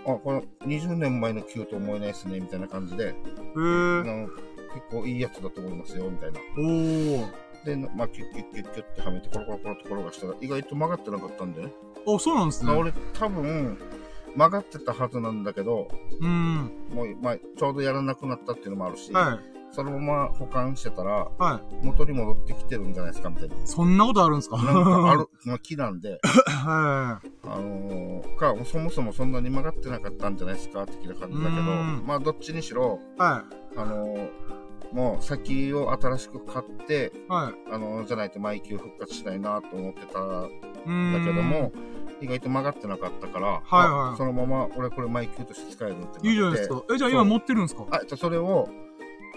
あ、この20年前の球と思えないですね、みたいな感じで。あの結構いいやつだと思いますよ、みたいな。おー。で、まあ、キュッキュッキュッキュッってはめて、コロコロコロって転がしたら、意外と曲がってなかったんでね。お、そうなんですね。まあ俺、多分、曲がってたはずなんだけど、うーん。もう、まあ、ちょうどやらなくなったっていうのもあるし、はそのまま保管してたら、はい。元に戻ってきてるんじゃないですか、みたいな。そんなことあるんですか？なんかある、まあ、木なんで、はあのー、か、そもそもそんなに曲がってなかったんじゃないですか、的な感じだけど、うんまあ、どっちにしろ、い。はあのー、もう先を新しく買って、い。はい。あのー、じゃないとマイキュー復活しないなと思ってたんうだけども、、意外と曲がってなかったから、はいはいあそのまま俺これマイキューとして使えるってなって。いいじゃないですか。え、じゃあ今持ってるんですか？あ、じゃあそれを、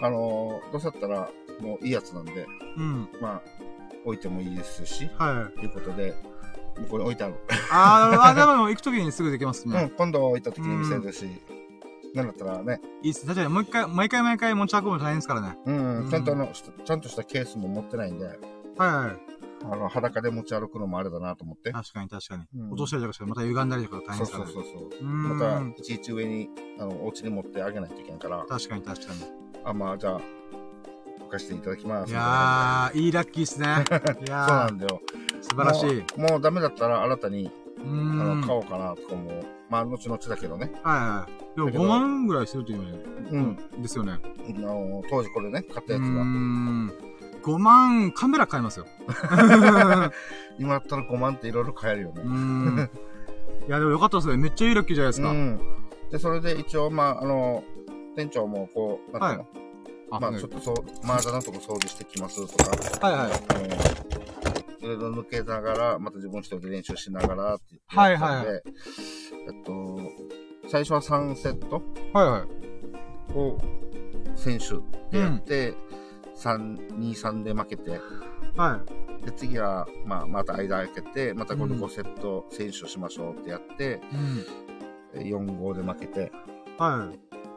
あのー、どうせだったら、もういいやつなんで、うん。まあ、置いてもいいですし、はい。ということで、向こうに置いてある。ああ、でも行くときにすぐできますうん、ね。今度置いた時に見せるし、なんだったらね、いいっす。確かにもう一回、毎回毎回持ち運ぶの大変ですからね。うん、うんちゃんとあの、しちゃんとしたケースも持ってないんで、はいはい。あの、裸で持ち歩くのもあれだなと思って。確かに確かに。うん落としたりとかしたらまた歪んだりとか大変からね。そうそうそう。また、いちいち上に、あの、お家に持ってあげないといけんから、確かに確かに。あ、まあ、じゃあ、置かせていただきます。いやー、いいラッキーっすね。いそうなんだよ。素晴らしい。うもう。ダメだったら新たに、ーあん。の、買おうかなとかも、まあ、後々だけどね。はいはい。でもだけど5万ぐらいするといううん。ね。ですよね。あの、当時これね、買ったやつが。ん。5万、カメラ買いますよ。今だったら5万っていろいろ買えるよねうー。ん。いや、でもよかったですね。めっちゃいいラッキーじゃないですか。うん。で、それで一応、まあ、あの、店長もこう、なんていうの、あまあ、ちょっとそう、マージャンのとこ掃除してきますとか、はいはい。いろいろ抜けながら、また自分一人で練習しながらって言ってはいはいえっと、最初は3セットはいはい。を選手でやって、3、2、3で負けて、はい。で、次は、まあ、また間空けて、またこれうん5セット選手しましょうってやって、うん。4、5で負けて、は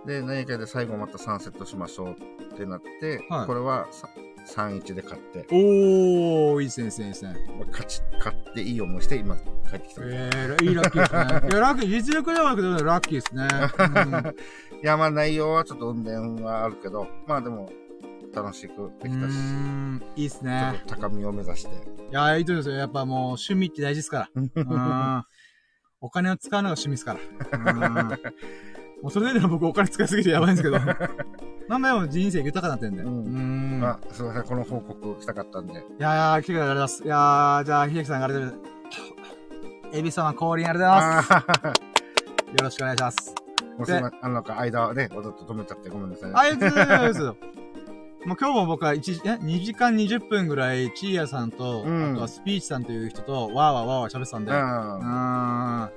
い。で、何かで最後また3セットしましょうってなって、はいこれはさ3、1で勝って、おー、いいっすね、いいっす勝ち、勝っていい思いして今帰ってきた。えー、いいラッキーですね。いや、ラッキー、実力ではなくて、ラッキーですね。いや、まあ内容はちょっと運転はあるけど、まあでも、楽しくでうん。きたし、いいっすね高みを目指して。いや、いいと思いますよ。やっぱもう、趣味って大事ですから。うん。お金を使うのが趣味ですから。うん。もうそれで僕お金使いすぎてやばいんですけど。なんだよ、人生豊かになってんで。ううんあ、すいません、この報告したかったんで。いやー、来てくれてありがとうございます。いやー、じゃあ、秀樹さんありがとうございます。エビ様降臨ありがとうございます。あよろしくお願いします。もうすいません、あの、間ね、わざと止めちゃってごめんなさい。あいつ。もう今日も僕は1時、え ?2 時間20分ぐらい、チーヤさんと、うんあとはスピーチさんという人と、わーわーわーわー喋ってたんで。ううん。ーん。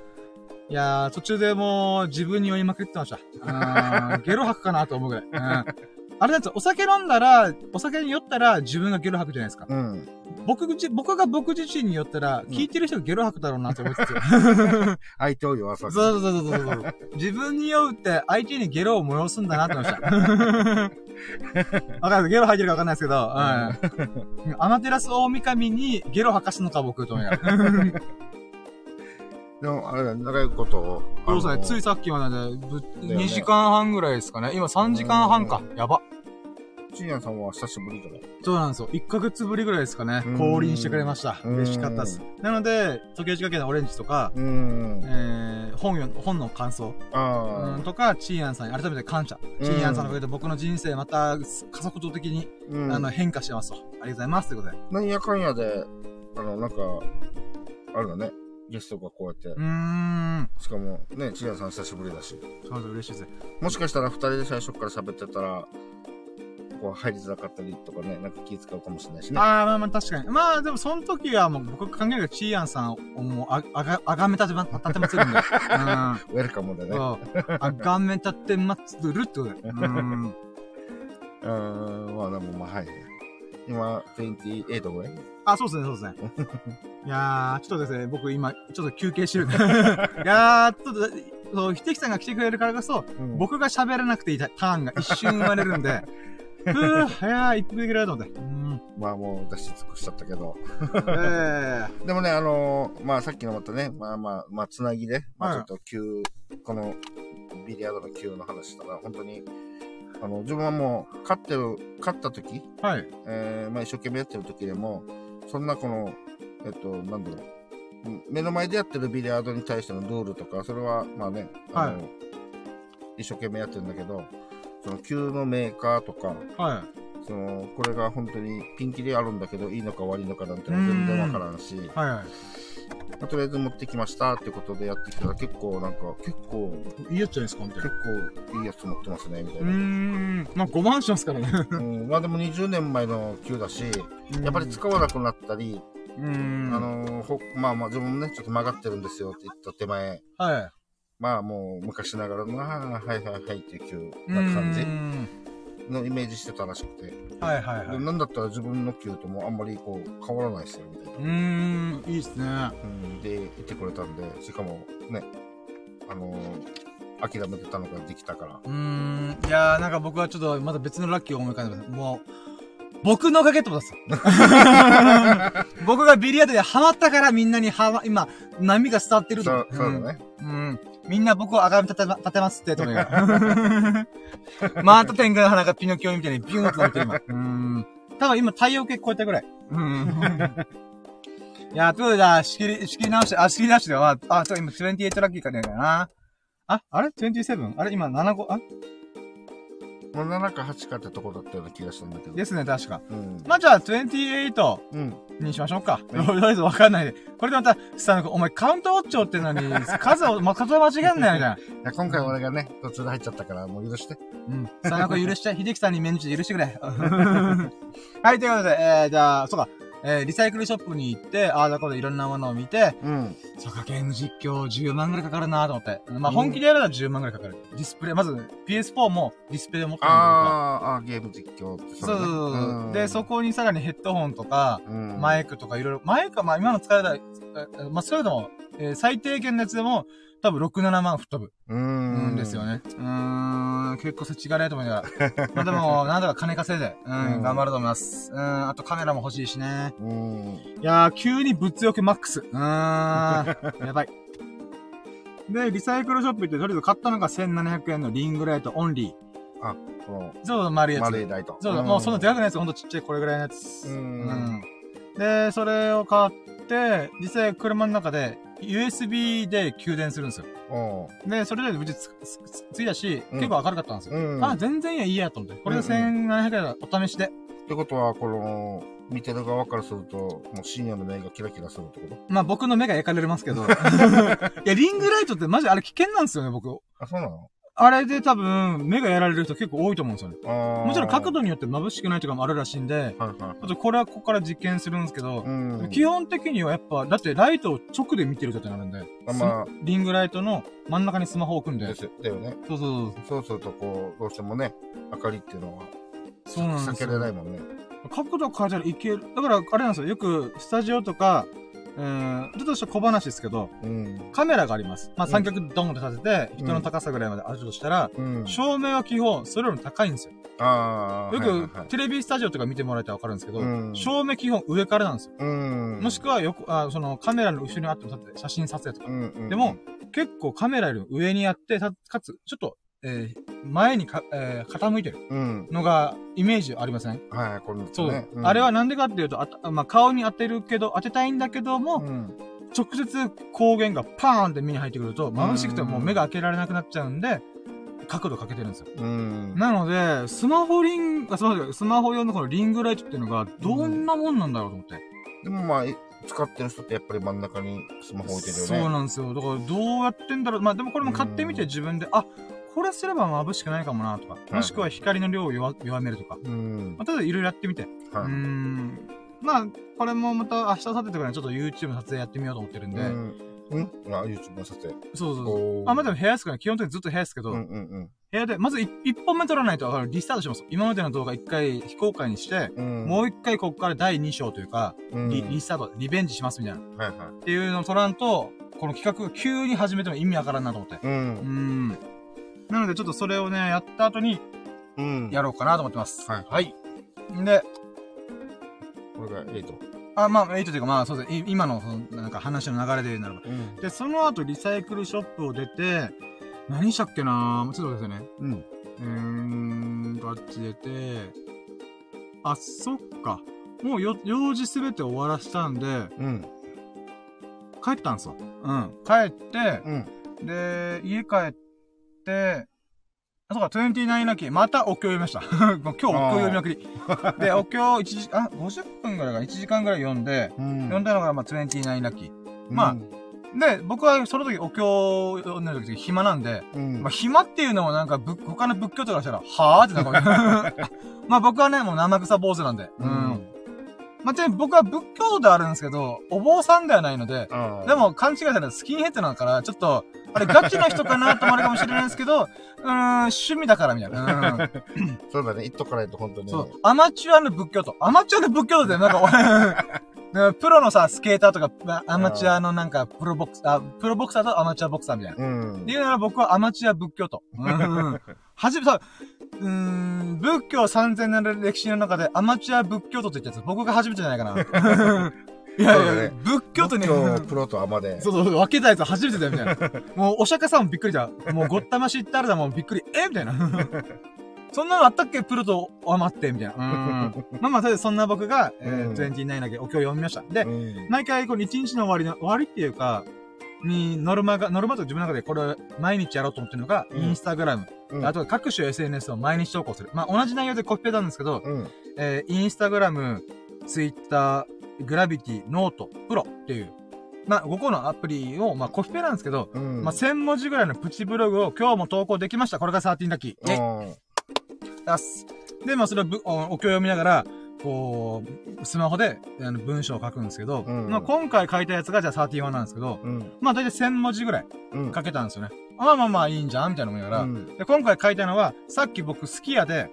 いやー、途中でもう自分に酔いまくってました。うーん。ゲロ吐くかなと思うぐらい。うん。あれなんですよ、お酒飲んだら、お酒に酔ったら自分がゲロ吐くじゃないですか。うん。僕自、僕が僕自身に酔ったら、聞いてる人がゲロ吐くだろうなと思いつつ。相手を弱さそうそうそうそうそう。自分に酔うって相手にゲロを催すんだなって思いました。わかんない。ゲロ吐いてるかわかんないですけど、うん。アマテラス大神にゲロ吐かすのか僕と思いながら。でも、あれだ、長いことを。そうですね、ついさっきまでぶ、ね2時間半ぐらいですかね。今3時間半か。やば。ちんやさんは久しぶりだね。そうなんですよ。1ヶ月ぶりぐらいですかねうん。降臨してくれました。うん嬉しかったです。なので、時計仕掛けのオレンジとか。えー、本よ、本の感想、あうん、とか、チーヤンさんに改めて感謝。チーヤンさんのおかげで僕の人生また加速度的に、あ。の、変化してますと。ありがとうございます。ということで。なんやかんやで、あの、なんか、あれだね。ゲストがこうやってう。ーん。しかも、ね、ちんやさん久しぶりだし。そうです、嬉しいです。もしかしたら二人で最初から喋ってたら、こう入りづらかったりとかね、なんか気使うかもしれないしね。ああ、まあまあ確かに。まあでもその時はもう僕考えるチーヤンさんをもうあ、あが、あがめたてま、立てまつるんで。うん。ウェルカムでね。あがめたてまつるってことで。うん。うーん、まあでもまあはい。今、28ぐらいあ、そうですね、そうですね。いやー、ちょっとですね、僕今、ちょっと休憩してるんで。いやー、ちょっと、そう、ひてきさんが来てくれるからこそ、うん僕が喋らなくていいターンが一瞬生まれるんで、ふぅ、いやー、一服できると思って。うん。まあもう出し尽くしちゃったけど。ええでもね、あのーまあさっきのまたね、まあまあ、まあつなぎで、まあはいちょっと級、このビリヤードの級の話したら、本当に、あの、自分はもう、勝ってる、勝った時、はい。えー、まあ一生懸命やってる時でも、そんなこの、えっと、なんだろう、ん目の前でやってるビリヤードに対してのルールとか、それは、まあね、あの、はい一生懸命やってるんだけど、その球のメーカーとか、はその、これが本当にピンキリあるんだけど、いいのか悪いのかなんてのは全然わからんし、い。はいはい。まあとりあえず持ってきましたってことでやってきたら結構なんか、結構、いいやつじゃないですか、みたい結な。構いいやつ持ってますね、みたいな。ん。まあ5万しますからね。うん、まあでも20年前の球だし、やっぱり使わなくなったり、うーん。あのーほ、まあまあ自分もね、ちょっと曲がってるんですよって言った手前、はい。まあもう昔ながらの、はいはいはいっていうな感じのイメージしてたらしくて。はいはいはい。なんだったら自分の球ともあんまりこう変わらないですよ、みたいな。ーん。いいっすね。うん、で、言ってくれたんで、しかもね、あのー諦めてたのができたから。うーん。いやー、なんか僕はちょっとまた別のラッキーを思い浮かんでます。もう、僕のおかげってことですよ。僕がビリヤードでハマったからみんなにはま、今、波が伝わってるとそう、そうだね。うん。うん。みんな僕をあがめ立てま、立てますって、とにかく。また天下の花がピノキオみたいにビューンと伸びて今。うん。多分今太陽系超えたぐらい。うん。いや、ということで仕切り、仕切り直して、あ、仕切り直して、まあ、あ、そう、今28ラッキーかねえかな。あ、あれ ?27? あれ？今7個、あ？もう7か8かってとこだったような気がしたんだけど。ですね、確か。うん。まあ、じゃあ、28うん。にしましょうか。うんとりあえずわかんないで。これでまた、スタンド君、お前カウントウォッチョってのに、数を、ま、数を間違えんなよ、みたいな。いや今回俺がね、途中で入っちゃったから、もう許して。うん。スタンド君許して、秀樹さんに免じて許してくれ。はい、ということで、えー、じゃあ、そうか。えー、リサイクルショップに行って、ああだこうだいろんなものを見て、うん。そうか、ゲーム実況10万ぐらいかかるなと思って。まあ、うん本気でやるなら10万ぐらいかかる。ディスプレイ、まず PS4 もディスプレイ持ってるんだあーあー、ゲーム実況ってそうそうそうそう。で、そ、こにさらにヘッドホンとか、うん、マイクとかいろいろ、マイクはまあ今の使えた、えまあそれでも、えー最低限のやつでも、多分6、7万吹っ飛ぶ。うー。うんんですよ。ね。うーん、結構せちがれと思いながら。まあでも、なんとか金稼いで、うん、うん頑張ると思います。うん、あとカメラも欲しいしね。うん。いやー、急に物欲マックス。うーん、やばい。で、リサイクルショップ行って、とりあえず買ったのが1700円のリングライトオンリこの、ー。そう、丸いやつ。丸いライト。そうだ、もうそんなでかくないやつ、ほんとちっちゃいこれぐらいのやつ。うんで、それを買って、実際車の中で USB で給電するんですよ。で、それで無事つ、つ、つついたし、うん結構明るかったんですよ。うん。あ、全然いいや、いいやと思って。これでうんうん1700円だ、お試しで。ってことは、この、見てる側からすると、もう深夜の目がキラキラするってこと？まあ僕の目が焼かれますけど。いや、リングライトってマジあれ危険なんですよね、僕。あ、そうなの？あれで多分、目がやられる人結構多いと思うんですよね。もちろん角度によって眩しくないとかもあるらしいんで、はいはい。あとこれはここから実験するんですけど、うん。基本的にはやっぱ、だってライトを直で見てる状態になるんで、あまあスリングライトの真ん中にスマホを置くんで、ですだよね。そうそうそうすると、こう、どうしてもね、明かりっていうのは、そう。そうなんです避けれないよ。もんね。角度変えたらいける。だから、あれなんですよ。よく、スタジオとか、えー、ちょっとした小話ですけど、うん。カメラがあります。まあ、うん三脚ドンって立てて、人の高さぐらいまであるとしたら、うん。照明は基本、それよりも高いんですよ。よはいはいはいく、テレビスタジオとか見てもらえたらわかるんですけど、うん照明基本上からなんですよ。うん。もしくは、よく、あその、カメラの後ろにあって立って写真撮影とか。うんうん。でも、結構カメラよりも上にあって、たかつ、ちょっと、えー、前にか、えー、傾いてるうん。のが、イメージありません？はい、これね。そう、ねんあれはなんでかっていうと、あたまあ、顔に当てるけど、当てたいんだけども、うん。直接光源がパーンって目に入ってくると、眩しくてもう目が開けられなくなっちゃうんで、角度かけてるんですよ。うん。なので、スマホリン、あ、スマホ、スマホ用のこのリングライトっていうのが、どんなもんなんだろうと思って。でもまあ、使ってる人ってやっぱり真ん中にスマホ置いてるよね。そうなんですよ。だから、どうやってんだろう。まあ、でもこれも買ってみて自分で、あ、これすれば眩しくないかもな、とか。いもしくは光の量を弱弱めるとか。うん。まあ、ただいろいろやってみて。はい。ん。まあ、これもまた明日さてとかにちょっと YouTube の撮影やってみようと思ってるんで。うん。うん？あ、YouTube の撮影。そうそうそう。あ、まあでも部屋ですから、基本的にずっと部屋ですけど、うんうん部屋で、まずい一本目撮らないと、リスタートします。今までの動画一回非公開にして、うん。もう一回ここから第2章というか、うん、リリスタート、リベンジしますみたいな。はいはっていうのを撮らんと、この企画急に始めても意味わからんなと思って。い。う。うんーん。なのでちょっとそれをね、やった後にうん。やろうかなと思ってます。はいはい。で、これが8。あ、まあ、8というかまあそうですね、い今のそのなんか話の流れで言うならば。うん。で、その後リサイクルショップを出て、何したっけなちょっと待ってくださいね。うん。うーんと、あっち出て、あ、そっか。もうよ、用事すべて終わらしたんで、うん。帰ったんですよ。うん。帰って、うん。で、家帰って、あ、そうか、29ラッキー。またお経読みました。今日お経読みまくり。で、お経1時、あ、50分ぐらいか1時間ぐらい読んで、うん読んだのが、まあ、29ラッキー。まあで、僕はその時お経を読んでる時暇なんで、うんまあ、暇っていうのもなんかぶ、他の仏教徒からしたら、はぁってなんか、まあ僕はね、もう生臭坊主なんで。う。うんん。まあ、ちなみに僕は仏教徒ではあるんですけど、お坊さんではないので、あーで、も勘違いされたスキンヘッドなのから、ちょっと、あれガチな人かなと思われるかもしれないですけど、うーん、趣味だからみたいな。うん。そうだね、言っとかないと本当に。そう。アマチュアの仏教徒。アマチュアの仏教徒で、なんかプロのさ、スケーターとか、まアマチュアのなんか、プロボクス、あ、プロボクサーとアマチュアボクサーみたいな。うんって。いうなら僕はアマチュア仏教徒。うん。はじめ、さ、うーん、仏教3000年の歴史の中でアマチュア仏教徒って言ったやつ、僕が初めてじゃないかな。いやいや、ね仏教徒ね。仏教プロとアマで。そうそう、分けたやつ初めてだよ、みたいな。もう、お釈迦さんもびっくりだ。もう、ごったましったらだもん、びっくり。え？みたいな。そんなのあったっけ？プロと余って、みたいな。うん。まあまあ、そんな僕が、えうんー、29だけ？お経を読みました。でう、ん。毎回、この一日の終わりの、終わりっていうか、に、ノルマが、ノルマと自分の中でこれ、毎日やろうと思ってるのが、うんインスタグラム。うんあとは各種 SNS を毎日投稿する。まあ、同じ内容でコピペなんですけど、うん。えー、インスタグラム、ツイッター、グラビティ、ノート、プロっていう、まあ、5個のアプリを、まあ、コピペなんですけど、うん。まあ、1000文字ぐらいのプチブログを今日も投稿できました。これが13ラッキー。す。で、まあ、それをお経を読みながら、こう、スマホであの文章を書くんですけど、うんまあ、今回書いたやつがじゃあ31なんですけど、うん。まあ、大体1000文字ぐらいうん。書けたんですよね。まあまあまあいいんじゃんみたいな思いながら、うんで、今回書いたのは、さっき僕、すき家で、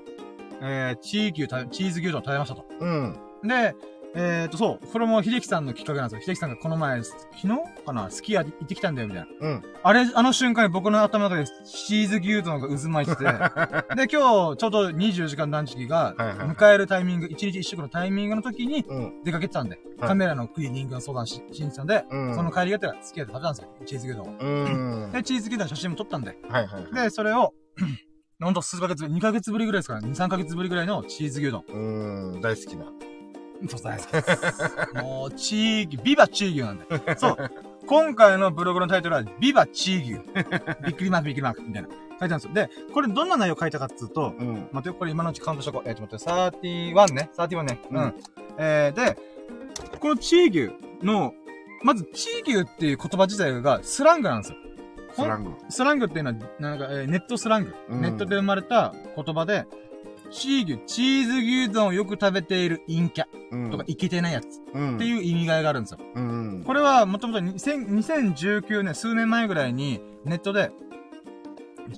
えー、チーチーズ牛丼食べましたと。うん。で、えーと、そう、これも秀樹さんのきっかけなんですよ。秀樹さんがこの前、昨日かな？すき家行ってきたんだよ、みたいな。うん。あれ、あの瞬間に僕の頭の中でチーズ牛丼が渦巻いてて、で、今日、ちょうど24時間断食が、迎えるタイミング、1日1食のタイミングの時にうん。出かけてたんで、はいカメラのクリーニングの相談し、しにたんで、うん。その帰りがてらすき家で食べたんですよ。チーズ牛丼を。うん。で、チーズ牛丼の写真も撮ったんで、はいはいはい。で、それを、ほんと数ヶ月ぶり、2ヶ月ぶりぐらいですからね。2、3ヶ月ぶりぐらいのチーズ牛丼。うん。大好きな。そう大好きです。もう、チー牛、ビバチー牛なんで。そう。今回のブログのタイトルは、ビバチー牛。びっくりマーク、びっくりマーク、みたいな。書いてあるんですよ。で、これどんな内容書いたかっつうと、うん。待ってよ、これ今のうちカウントしとこう。えっ、と待って、31ね。31ね。うん。うんえー、で、このチー牛の、まず、チー牛っていう言葉自体がスラングなんですよ。スラング。スラングっていうのは、なんか、えーネットスラング、うんネットで生まれた言葉で、チー牛、チーズ牛丼をよく食べている陰キャうん。とか、イケてないやつっうん。ていう意味合いがあるんですよ。うん。これは、もともと2000 2019年、数年前ぐらいに、ネットで、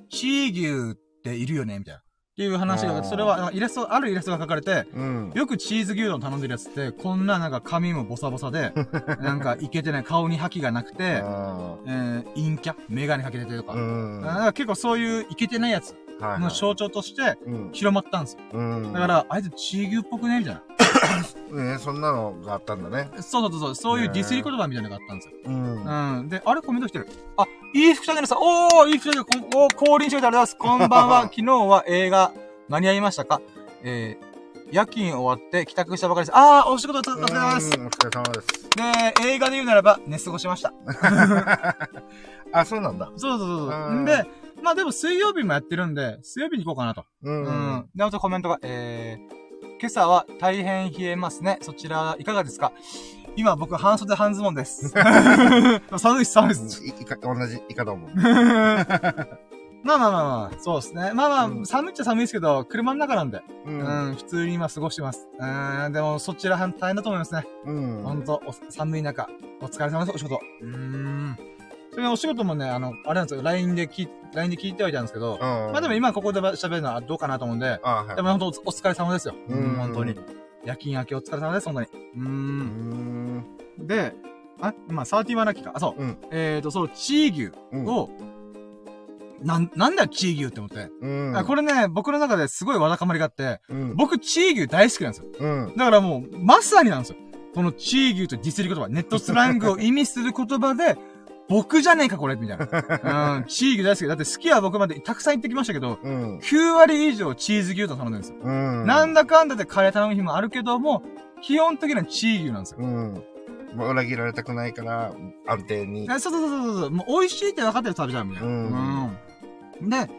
チー牛っているよねみたいな。っていう話が、それは、イラスト、あるイラストが描かれて、うん。よくチーズ牛丼頼んでるやつって、こんななんか髪もボサボサで、なんかイケてない顔に覇気がなくて、あえー、陰キャメガネかけててとか。ーうん。だから結構そういうイケてないやつの象徴としてうん。広まったんですよ。うん。だか、ら、あいつチー牛っぽくねみたいね、そんなのがあったんだね。な。そうそうそう、そういうディスり言葉みたいなのがあったんですよ。うん。うん。で、あれコメント来てる。あ、いい服着てるさん。おー、いい服着てる。こおー、降臨してくれてありがとうございます。こんばんは。昨日は映画、間に合いましたか？えー、夜勤終わって帰宅したばかりです。あー、お仕事お疲れ様です。うんお疲れ様です。で、映画で言うならば、寝過ごしました。あ、そうなんだ。そうそうそうんで、まあでも水曜日もやってるんで、水曜日に行こうかなと。う。うんん。で、あとコメントが、えー、今朝は大変冷えますね。そちら、いかがですか？今僕半袖半ズボンです。寒い寒いです。いいか、同じイカだもん。まあまあまあまあ、そうですね。まあまあ、うん寒いっちゃ寒いですけど、車の中なんで、う。うんん、普通に今過ごしてます。うん、でもそちら大変だと思いますね。うん。ほんと、お寒い中、お疲れ様です、お仕事。うーん。それでお仕事もね、あの、あれなんですよ、LINE で聞い、LINE で聞いてはいたんですけど、ままあでも、今ここで喋るのはどうかなと思うんで、あはい。でも本当おお疲れ様ですよ。本当に。夜勤明けお疲れ様です、本当に。うんん。で、あ、まあ、31ラッキーか。あ、そう。うんえーと、そう、チー牛うん。を、なん、なんだよ、チー牛って思って。うん。あこれね、僕の中ですごいわだかまりがあって、うん。僕、チー牛大好きなんですよ。うん。だからもう、まさになんですよ。このチー牛とディスり言葉、ネットスラングを意味する言葉で、僕じゃねえか、これ、みたいな。うん、チー牛大好き。だって好きは僕までたくさん言ってきましたけど、うん。9割以上チーズ牛と頼んでるんですよ。うん。なんだかんだでカレー頼む日もあるけども、基本的にはチー牛なんですよ。うん。もう裏切られたくないから、安定に。えそうそうそうそうそう。もう美味しいって分かってると食べちゃうみたいな。うんうんで、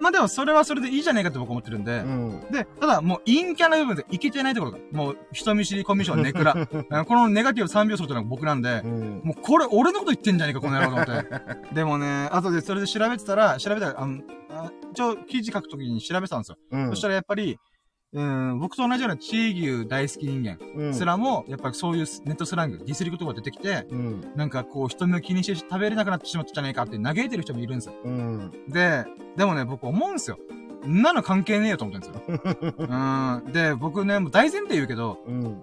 まあでもそれはそれでいいじゃねえかって僕思ってるんで、うん。で、ただもう陰キャな部分でいけてないところが、もう人見知りコミュ障 ネクラ。うんこのネガティブ3秒するというのが僕なんでう、ん。もうこれ俺のこと言ってんじゃねえか、この野郎と思って。でもね、後でそれで調べてたら、調べたら、あの、あ一応記事書くときに調べてたんですよ。うん。そしたらやっぱり、うん、僕と同じようなチー牛大好き人間うんすらも、やっぱりそういうネットスラング、ディスり言葉が出てきて、うん。なんかこう人目を気にして食べれなくなってしまったじゃないかって嘆いてる人もいるんですよ。うん。で、でもね、僕思うんですよ。んなの関係ねえよと思ってるんですよ。うん。で、僕ね、もう大前提言うけど、うん。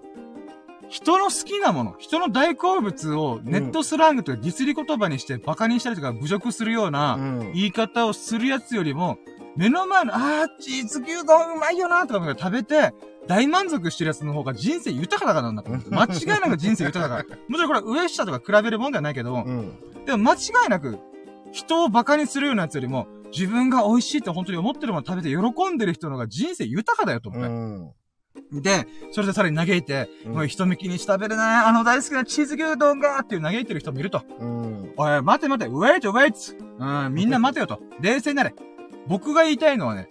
人の好きなもの、人の大好物をネットスラングとかディスり言葉にしてバカにしたりとか侮辱するようなうん。言い方をするやつよりも、目の前の、あー、チーズ牛丼うまいよなとか食べて、大満足してるやつの方が人生豊かだからなんだと思って。間違いなく人生豊かだから。もちろんこれは上下とか比べるもんではないけど、うん。でも間違いなく、人をバカにするようなやつよりも、自分が美味しいって本当に思ってるもの食べて喜んでる人の方が人生豊かだよと思うって。ん。で、それでさらに嘆いて、うんもう人見気にして食べれない、あの大好きなチーズ牛丼がっていう嘆いてる人もいると。うん。おい、待て待て、ウェイトウェイトうん、みんな待てよと。冷静になれ。僕が言いたいのはね、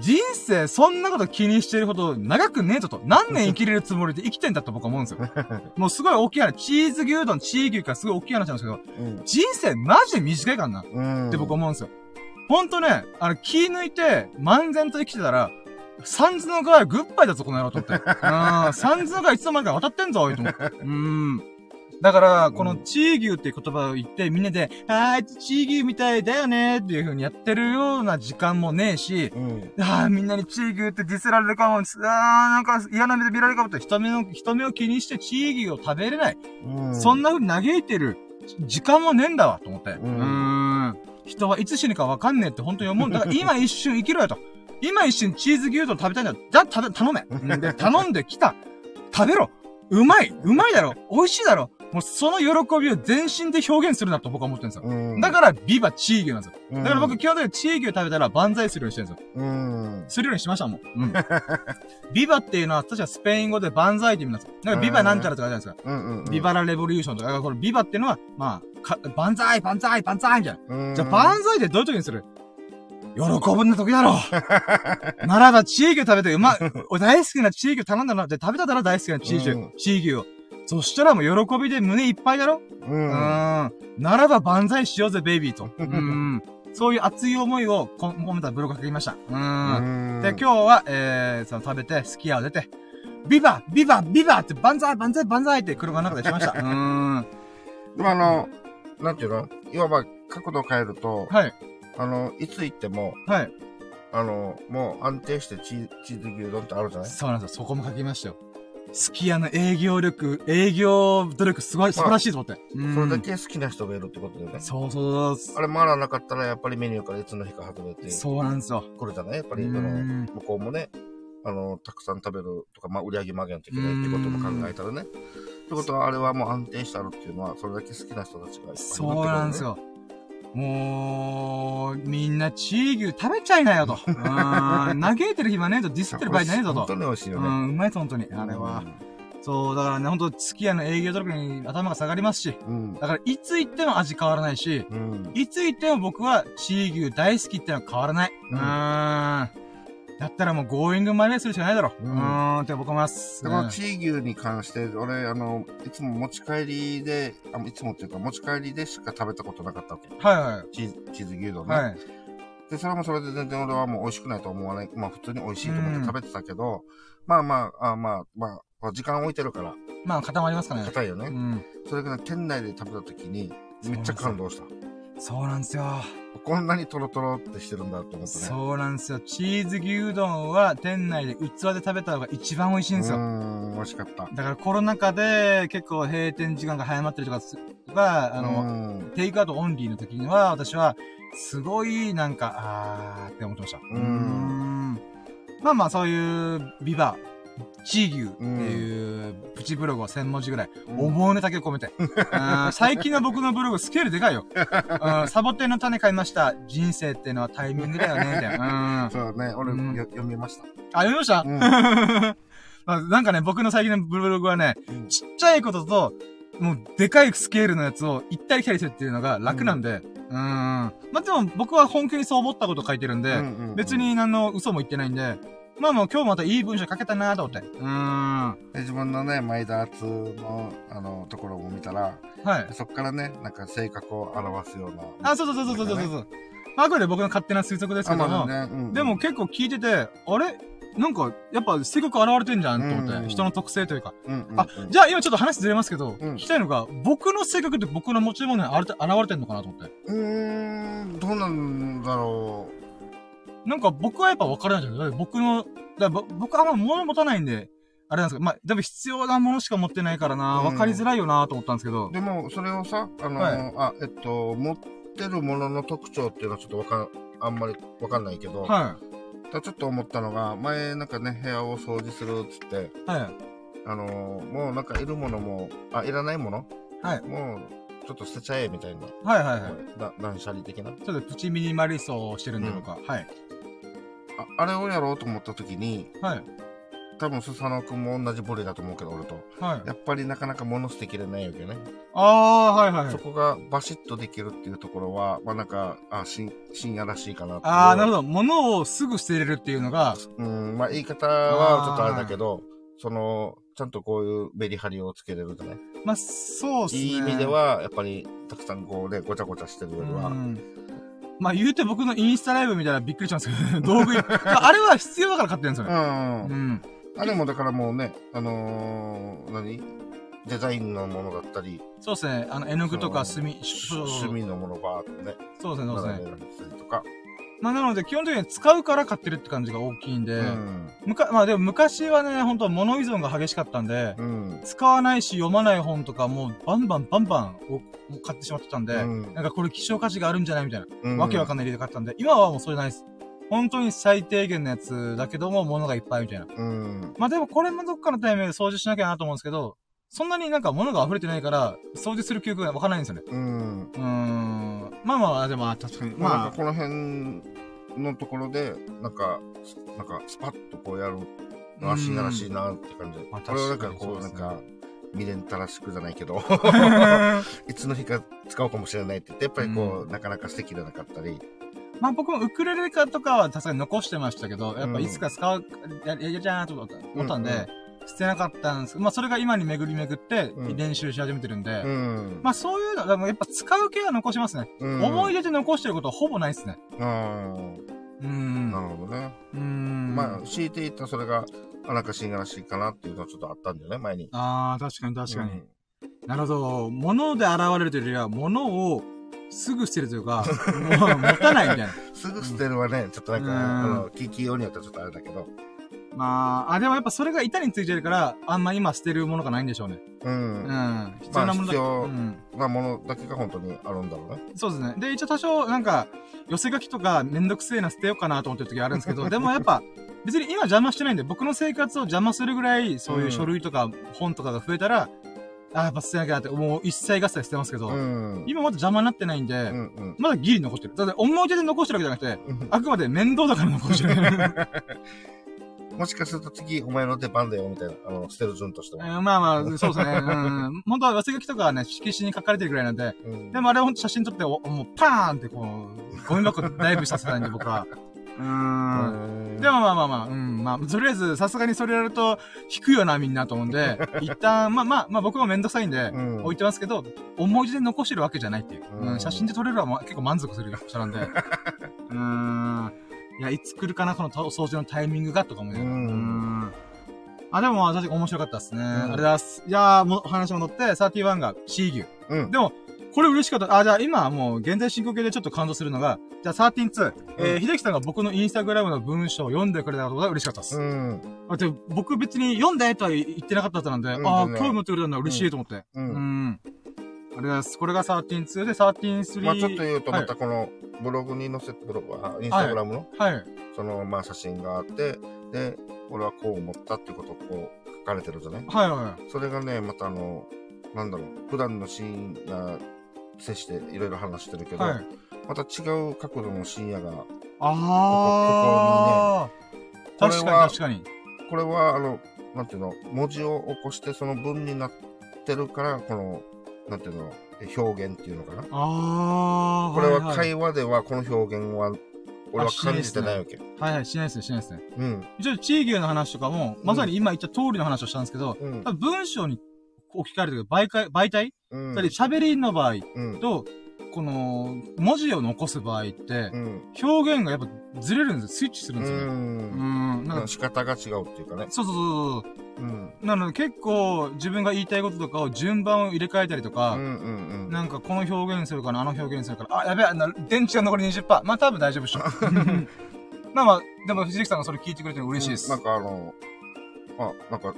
人生そんなこと気にしてるほど長くねえぞと。何年生きれるつもりで生きてんだと僕は思うんですよ。もうすごい大きい話。チーズ牛丼、チー牛からすごい大きい話なんですけど、うん。人生マジで短いからな。うん。って僕思うんですよ。ほんとね、あの、気抜いて、漫然と生きてたら、サンズの側はグッバイだぞ、この野郎と思って。うん、サンズの側いつの間にか渡ってんぞ、おい、と思って。うん。だから、このチー牛っていう言葉を言って、みんなで、あーいつチー牛みたいだよねっていう風にやってるような時間もねえし、うん。あーみんなにチー牛ってディスられるかも、あーなんか嫌な目で見られるかもって人目の、人目を気にしてチー牛を食べれない。うん。そんな風に嘆いてる時間もねえんだわ、と思って。ううんーん。人はいつ死ぬかわかんねえって本当に思うんだ から、今一瞬生きろよと。今一瞬チーズ牛丼食べたいんだよ。じゃあ食べ、頼め。う んで、頼んできた。食べろ。うまいうまいだろ美味しいだろもうその喜びを全身で表現するなと僕は思ってるんですよ。うん。だから、ビバチー牛なんですよ。うん、だから僕、基本的にチー牛食べたら万歳するようにしてるんですよ。うん。するようにしましたもん。うん。ビバっていうのは、確かスペイン語で万歳って意味なんですよ。だからビバなんちゃらとかじゃないですか。うんうん。ビバラレボリューションとか、だからこのビバっていうのは、まあ、か、万歳万歳万歳みたいな。うん。じゃあ、万歳ってどういう時にする？喜ぶんな時だろ ならば、チー牛食べてうま大好きなチー牛頼んだな。で、食べただろ大好きなチー牛、うんチー牛を。そしたらもう喜びで胸いっぱいだろ？う。うんん。ならば万歳しようぜ、ベイビーと。うん。そういう熱い思いをこ込めたブログを書きました。うん。うん。で、今日は、えー、その食べて、スキヤを出て、ビバビバビバって万歳万歳万歳って車の中でしました。うーん。でもあの、なんていうの？いわば角度変えると、はい。あの、いつ行っても、はい。あの、もう安定してチーチーズ牛丼ってあるじゃない？そうなんですよ。そこも書きましたよ。すき家の営業力、営業努力すごい、素晴らしいと思って。うんそれだけ好きな人がいるってことでね。そうそうそあれ回らなかったらやっぱりメニューからいつの日か外れてう。そうなんですよ。くるじゃない？やっぱうり、あの、ん。向こうもね、あの、たくさん食べるとか、まあ、売り上げも上げないといけないってことも考えたらね。ってことは、あれはもう安定してあるっていうのは、それだけ好きな人たちがいっぱいいるねそうなんです。よ。もう、みんなチー牛食べちゃいなよと。うん。嘆いてる暇ねえと、ディスってる場合じゃねえぞと本当。に美味しいよね。うん、うまいと本当に。あれは。そう、だからね、ほんと、すき家の営業努力に頭が下がりますし、うん。だから、いつ行っても味変わらないし、うん。いつ行っても僕は、チー牛大好きってのは変わらない。ううんーん。だったらもう、 going my way するしかないだろ。ううんーん、って僕思います。で、こうんのチー牛に関して、俺、あの、いつも持ち帰りで、あいつもっていうか、持ち帰りでしか食べたことなかったわけ。はいはチーズ、チーズ牛丼い。ね。はい。で、それもそれで全然俺はもう美味しくないと思わない。まあ普通に美味しいと思って食べてたけど、まあまあ、あまあ、まあ、時間置いてるから、まあ、固まりますかね。硬いよね。うん。それから店内で食べた時に、めっちゃ感動した。そうなんですよ。こんなにトロトロってしてるんだって思ってね。そうなんですよ。チーズ牛丼は店内で器で食べた方が一番美味しいんですよ。うーん、美味しかった。だからコロナ禍で結構閉店時間が早まってるとかす、が、あの、の、テイクアウトオンリーの時には、私は、すごい、なんか、あーって思ってました。うんんまあまあ、そういう、ビバ、チー牛っていう、プチブログを1000文字ぐらい、うん思うネタけ込めて。うん最近の僕のブログ、スケールでかいよ。うんサボテンの種買いました。人生っていうのはタイミングだよね、みたいな。うんそうだね、俺、読みました。あ、読みました、なんかね、僕の最近のブログはね、うんちっちゃいことと、もう、でかいスケールのやつを行ったり来たりするっていうのが楽なんで、うん。まあ、でも僕は本気にそう思ったこと書いてるんで、別に何の嘘も言ってないんで、まあもう今日またいい文章書けたなと思って。うーん。自分のね、マイダーツの、あの、ところも見たら、い。そっからね、なんか性格を表すような。あ、そうそうそうそうそうそうそう。まあ、あくまで僕の勝手な推測ですけあ、ども、まあね、うんでも、結構聞いてて、あれ？なんか、やっぱ性格現れてんじゃんと思って、うん人の特性というか。うんうんうん、あ、じゃあ今ちょっと話ずれますけど、うん聞きたいのが、僕の性格って僕の持ち物に現れて現れてんのかなと思って。うーん、どうなんだろなんか僕はやっぱ分からないじゃん。だって僕の、だ僕はあんま物持たないんで、あれなんですけど、まあ、でも必要なものしか持ってないからな、うん分かりづらいよなと思ったんですけどう。。でも、それをさ、あの、はいあ、えっと、持ってるものの特徴っていうのはちょっとわかん、あんまりわかんないけど、はただちょっと思ったのが、前なんかね、部屋を掃除するっつって、い。はい。あのもうなんかいるものも、あ、いらないもの？はい。もう、ちょっと捨てちゃえみたいな。はいはいはい。だ断捨離的な。ちょっとプチミニマリストをしてるんで、うん僕は。はい。ああれをやろうと思った時に、はい。多分スサノオ君も同じ部類だと思うけど、俺と。はい。やっぱりなかなか物捨てきれないわけね。ああ、はいはいはい。そこがバシッとできるっていうところは、まあなんか、あ、深深夜らしいかな。ああ、なるほど。物をすぐ捨てれるっていうのが、うん、まあ言い方はちょっとあれだけど、その、ちゃんとこういうメリハリをつけれるとね。まあ、そうっすね。いい意味では、やっぱり、たくさんこうね、ごちゃごちゃしてるよりは。うんまあ言うて僕のインスタライブ見たらびっくりしたんですけど、道具、まああれは必要だから買ってるんですようね。ん。うん。あれもだからもうね、あのー、何？デザインのものだったり、そうですね。あの、絵の具とか墨、しそうそう趣味のものばーってね、そうですね、そうですね。とか。まあなので基本的に使うから買ってるって感じが大きいんで、うん。むか、まあでも昔はね、本当物依存が激しかったんで、うん。使わないし読まない本とかもうバンバンバンバンを買ってしまってたんで、うんなんかこれ希少価値があるんじゃない？みたいな。うんわけわかんない理由で買ったんで、今はもうそれないです。本当に最低限のやつだけども、物がいっぱいみたいな。うん。まあでもこれもどっかのタイミングで掃除しなきゃなと思うんですけど、そんなになんか物が溢れてないから、掃除する記憶がわかんないんですよね。うん。うーん。まあまあ、でも確かに。まあ、この辺のところで、なんか、なんか、スパッとこうやるのは深夜らしいなって感じで。まあこれをなんかこう、なんか、未練たらしくじゃないけど、あ。いつの日か使おうかもしれないって言って、やっぱりこう、なかなか捨てきれなかったり。まあ僕もウクレレカとかはさすがに残してましたけど、やっぱいつか使う、や、ややじゃーんと思った思ったんで、うんうん捨てなかったんですまあそれが今に巡り巡ってうん練習し始めてるんで、うん。まあそういうの、でもやっぱ使う系は残しますね。うん思い出で残してることはほぼないですね。うん。うーん。なるほどね。うーん。まあ、強いて言ったらそれが、あなんか深夜らしいかなっていうのはちょっとあったんだよね、前に。ああ、確かに確かに。うんなるほど。物で現れるというよりは、物をすぐ捨てるというか、もう持たないみたいな。すぐ捨てるはね、ちょっとなんか、うんあの、聞きようによってはちょっとあれだけど。まあ、あ、でもやっぱそれが板についてるから、あんま今捨てるものがないんでしょうね。う。うんん。必要なものだけ。まあ必要うん。なものだけが本当にあるんだろうね。そうですね。で、一応多少、なんか、寄せ書きとかめんどくせえな捨てようかなと思ってる時あるんですけど、でもやっぱ、別に今邪魔してないんで、僕の生活を邪魔するぐらい、そういう書類とか本とかが増えたら、あーやっぱ捨てなきゃなって、もう一切合切捨てますけど、うん。今まだ邪魔になってないんで、うんうんまだギリ残ってる。だって思い出で残してるわけじゃなくて、うん。あくまで面倒だから残してる。もしかすると次、お前の出番だよ、みたいな。あの、捨てる順としては。えーまあまあ、そうですね。うん。本当は寄せ書きとかはね、色紙に書かれてるぐらいなんで、うんでもあれほんと写真撮って、おもうパーンってこう、ゴミ箱ダイブさせたいんで、僕は。うーん。うんでもまあまあまあ、うん、まあ、とりあえず、さすがにそれやると、引くよな、みんなと思うんで、一旦、まあまあ、まあ僕もめんどくさいんで、うん置いてますけど、思い出で残してるわけじゃないっていう。うんうん、写真で撮れるのはまあ結構満足する人なんで。うーん。いや、いつ来るかな、この掃除のタイミングが、とか思いながら。うんん。あ、でもまあ、確かに面白かったですね。ありがとうございます。いやー、もう話戻って、31が C 牛。うん。でも、これ嬉しかった。あ、じゃあ今もう現在進行形でちょっと感動するのが、じゃあ132、えー、秀樹さんが僕のインスタグラムの文章を読んでくれたことが嬉しかったです。うん。だって僕別に読んでとは言ってなかったなんで、うんああ、うん興味持ってくれたんだ、嬉しいと思って。う。うんん。ありが。これが132で、133。まあちょっと言うと、はいまたこのブログに載せて、ブログは、インスタグラムの、はい。その、まあ写真があって、で、俺はこう思ったってことをこう書かれてるじゃない？はいはい。それがね、またあの、なんだろう、普段のシーンや接していろいろ話してるけど、はい。また違う角度の深夜が、ああ、ここにね確かに確かに。これはあの、なんていうの、文字を起こしてその文になってるから、この、なんていうの、表現っていうのかな？ああ、これいは会話ではこの表現は、俺は感じてないわけ。はいはい、しないですね、しないですね。うん。一応、地域の話とかも、まさに今言った通りの話をしたんですけど、うん文章に置き換えるというか、媒介、媒体？うん。つまり喋りの場合うん。と、この、文字を残す場合ってう、ん。表現がやっぱずれるんですよ。スイッチするんうですよね。うん。ん。なんか、仕方が違うっていうかね。そうそうそうそう。うん。なので結構自分が言いたいこととかを順番を入れ替えたりとか、うんうんうん。なんかこの表現するかな、あの表現するかな、あ、やべえ、な電池が残り20%。まあ多分大丈夫でしょ。まあまあ、でも藤木さんがそれ聞いてくれて嬉しいです。なんかあの、あ、なんか、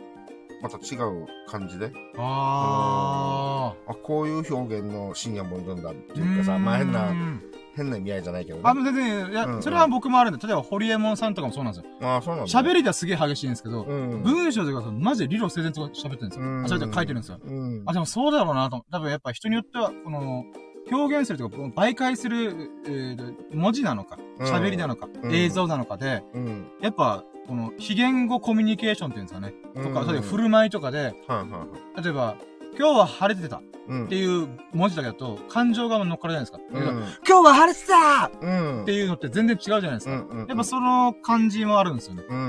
また違う感じで、ああ、こういう表現の深夜もいるんだってー。いうかさ、まあ変な、うん変な意味合いじゃないけどね。あ、全然、いや、うんうんそれは僕もあるんで、例えば、ホリエモンさんとかもそうなんですよ。ああ、そうなんだ。喋りではすげえ激しいんですけど、うん。文章とかマジで理路整然と喋ってるんですよ。うんあ、それで書いてるんですよ。うん。あ、でもそうだろうなと。多分やっぱ人によっては、この、表現するとか、媒介する、えー文字なのか、うん喋りなのか、うん映像なのかで、うん。やっぱ、この、非言語コミュニケーションっていうんですかね。とか、うん例えば振る舞いとかで、はいはいはい。例えば、今日は晴れてたっうんていう文字だけだと、感情が乗っからないですか。今日は晴れてたうん。っていうのって全然違うじゃないですか。うんうん。やっぱその感じもあるんですよね。う。うん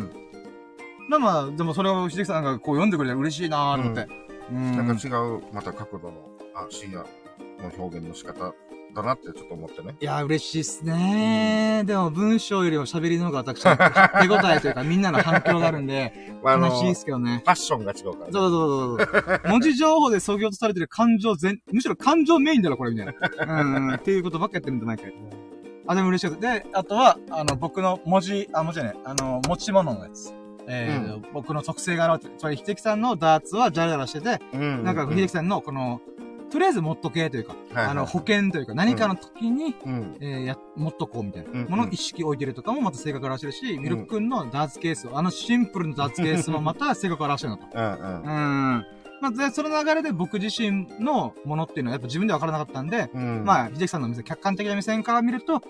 ん。まあまあ、でもそれを秀樹さんがこう読んでくれて嬉しいなーと思って。うん。なんか違う、また角度の、あ、深夜の表現の仕方だなってちょっと思ってね。いや、嬉しいっすねでも文章よりも喋りの方が私は 手応えというかみんなの反響があるんで、まあ、楽しいっフすけどね。ァッションが違うからね。そうそうそうそう。文字情報で削ぎ落とされてる感情全、むしろ感情メインだろ、これ、みたいな。うん、っていうことばっかやってるんで、毎回。あ、でも嬉しかった。で、あとは、あの、僕の文字、あ、文字じゃね、あの、持ち物のやつ。えー僕の特性が現れて、つまり、秀樹さんのダーツはジャラジャラしてて、うん。なんか、秀樹さんのこの、とりあえず持っとけというか、はいはいあの、保険というか、何かの時に、うん。えーや、持っとこうみたいうんなものを意識置いてるとかもまた性格を表してるし、ミルク君のダーツケース、あのシンプルなダーツケースもまた性格を表してるのと。うんうん。うん。まあ、で、その流れで僕自身のものっていうのはやっぱ自分では分からなかったんで、うん。まあ、秀樹さんの目線、客観的な目線から見ると、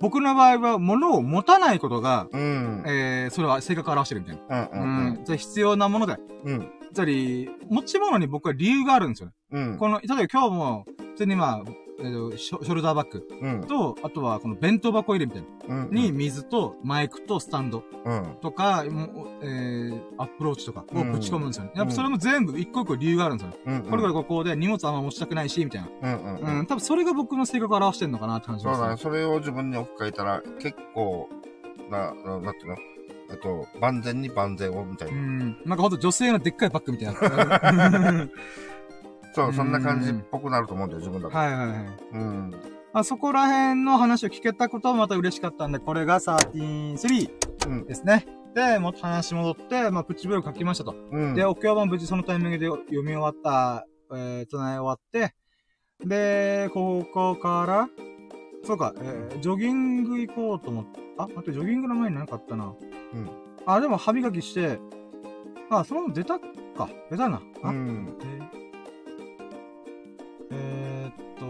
僕の場合は物を持たないことが、うん。えー、それは性格を表してるみたいな。うんううんん。それ必要なもので。うん。つまり、持ち物に僕は理由があるんですよね。うん。この、例えば今日も、普通にまあ、えーとショショルダーバッグうん。と、あとはこの弁当箱入れみたいな。うん。に、水とマイクとスタンドうん。とか、もうえー、アップローチとかをぶち込むんですよね。うんやっぱそれも全部一個一個理由があるんですよね。うん。これこれここで荷物あんま持ちたくないし、みたいな。うんうんうん。うん、多分それが僕の性格を表してんのかなって感じますねそうだね。。それを自分に置き換えたら、結構、な、ななんていうの？えっと、万全に万全をみたいうな。ん。なんかほんと女性のでっかいバッグみたいな。そうう、んそんな感じっぽくなると思うんだよ、自分だと。はいはいはい。うん。まあ、そこら辺の話を聞けたこともまた嬉しかったんで、これが133うん。ですね。で、もっと話戻って、まあ、プチブログ書きましたと。うん。で、お経版無事そのタイミングで読み終わった、えー、唱え終わって、で、ここから、そうか、えー、ジョギング行こうと思って、あ、待って、ジョギングの前に何かあったな。うん。あ、でも歯磨きして、あ、そのまま出たか。出たな。あ、うん。えー、っと、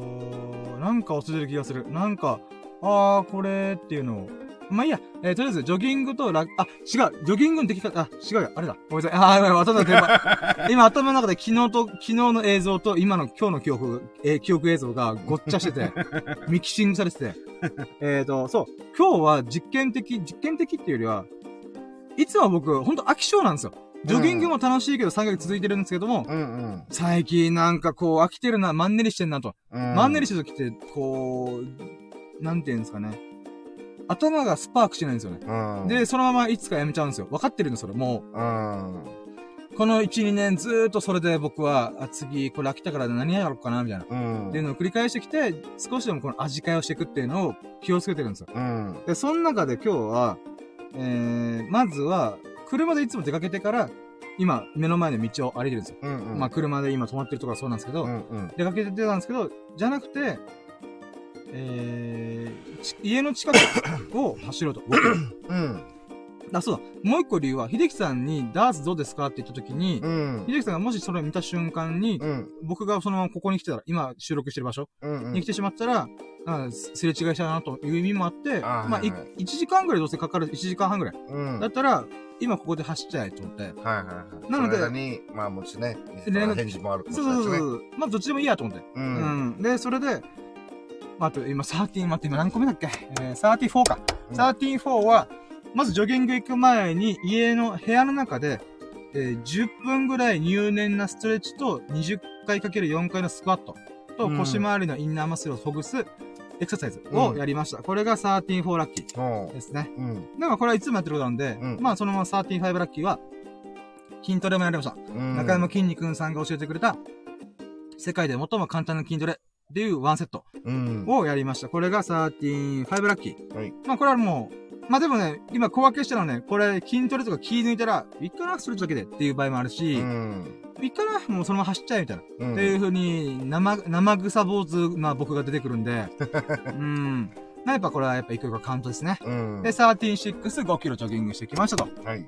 なんか忘れてる気がする。なんか、あー、これっていうのを。まあいいや、えー、とりあえず、ジョギングとラあ、違う、ジョギングの出来方、あ、違うよ、あれだ。ごめんなさい。あー、ごめん頭が今、今頭の中で昨日と、昨日の映像と今の今日の記憶、えー記憶映像がごっちゃしてて、ミキシングされてて。えーと、そう、今日は実験的、実験的っていうよりは、いつも僕、ほんと飽き性なんですよ。ジョギングも楽しいけど3ヶ月続いてるんですけども、うんうん。最近なんかこう飽きてるな、マンネリしてんなと。うん。マンネリした時って、こう、なんて言うんですかね。頭がスパークしないんですよね。うん。で、そのままいつかやめちゃうんですよ。分かってるんです、それ。もうん。う、この1、2年ずーっとそれで僕は、あ、次、これ飽きたから何やろうかな、みたいな。うん。っていうのを繰り返してきて、少しでもこの味変えをしていくっていうのを気をつけてるんですよ。うん。で、その中で今日は、えー、まずは、車でいつも出かけてから、今、目の前の道を歩いてるんですよ。うん。うん。まあ、車で今止まってるところはそうなんですけど、うんうん。出かけてたんですけど、じゃなくて、えー、ち家の近くを走ろうと。うん。あ、そうだ。もう一個理由は、秀樹さんにダーツどうですかって言った時に、うん。秀樹さんがもしそれを見た瞬間に、うん。僕がそのままここに来てたら、今収録してる場所うん。に来てしまったら、あすすれ違いしたなという意味もあって、まあ、あはいはい1時間ぐらいどうせかかる、1時間半ぐらい。うん。だったら、今ここで走っちゃえと思って。はいはいはい。なのでに、まあもちね、返事もあるかもしれないしね。そうそうそう。まあ、どっちでもいいやと思って。う。うんん。で、それで、待って、今、13、待って、今何個目だっけ？えー、34か。うん34は、まずジョギング行く前に、家の部屋の中で、えー10分ぐらい入念なストレッチと、20回かける4回のスクワットと、うん腰回りのインナーマッスルをほぐすエクササイズをやりました。これが13-4ラッキーですね。うん。だからこれはいつもやってることなんで、うんまあそのまま13-5ラッキーは、筋トレもやりました。うん。中山きんに君さんが教えてくれた、世界で最も簡単な筋トレっていうワンセットうん。をやりました。これが13-5ラッキー。はい。まあこれはもう、まあでもね、今小分けしたのはね、これ筋トレとか気抜いたら、いっかな、ストレッチだけでっていう場合もあるし、うん。いっかな、もうそのまま走っちゃえみたいな。うん。っていう風に、生、生臭坊主な僕が出てくるんで、うん。まあやっぱこれはやっぱ一個一個カウントですね。うん。で、13-6、5キロジョギングしてきましたと。はい。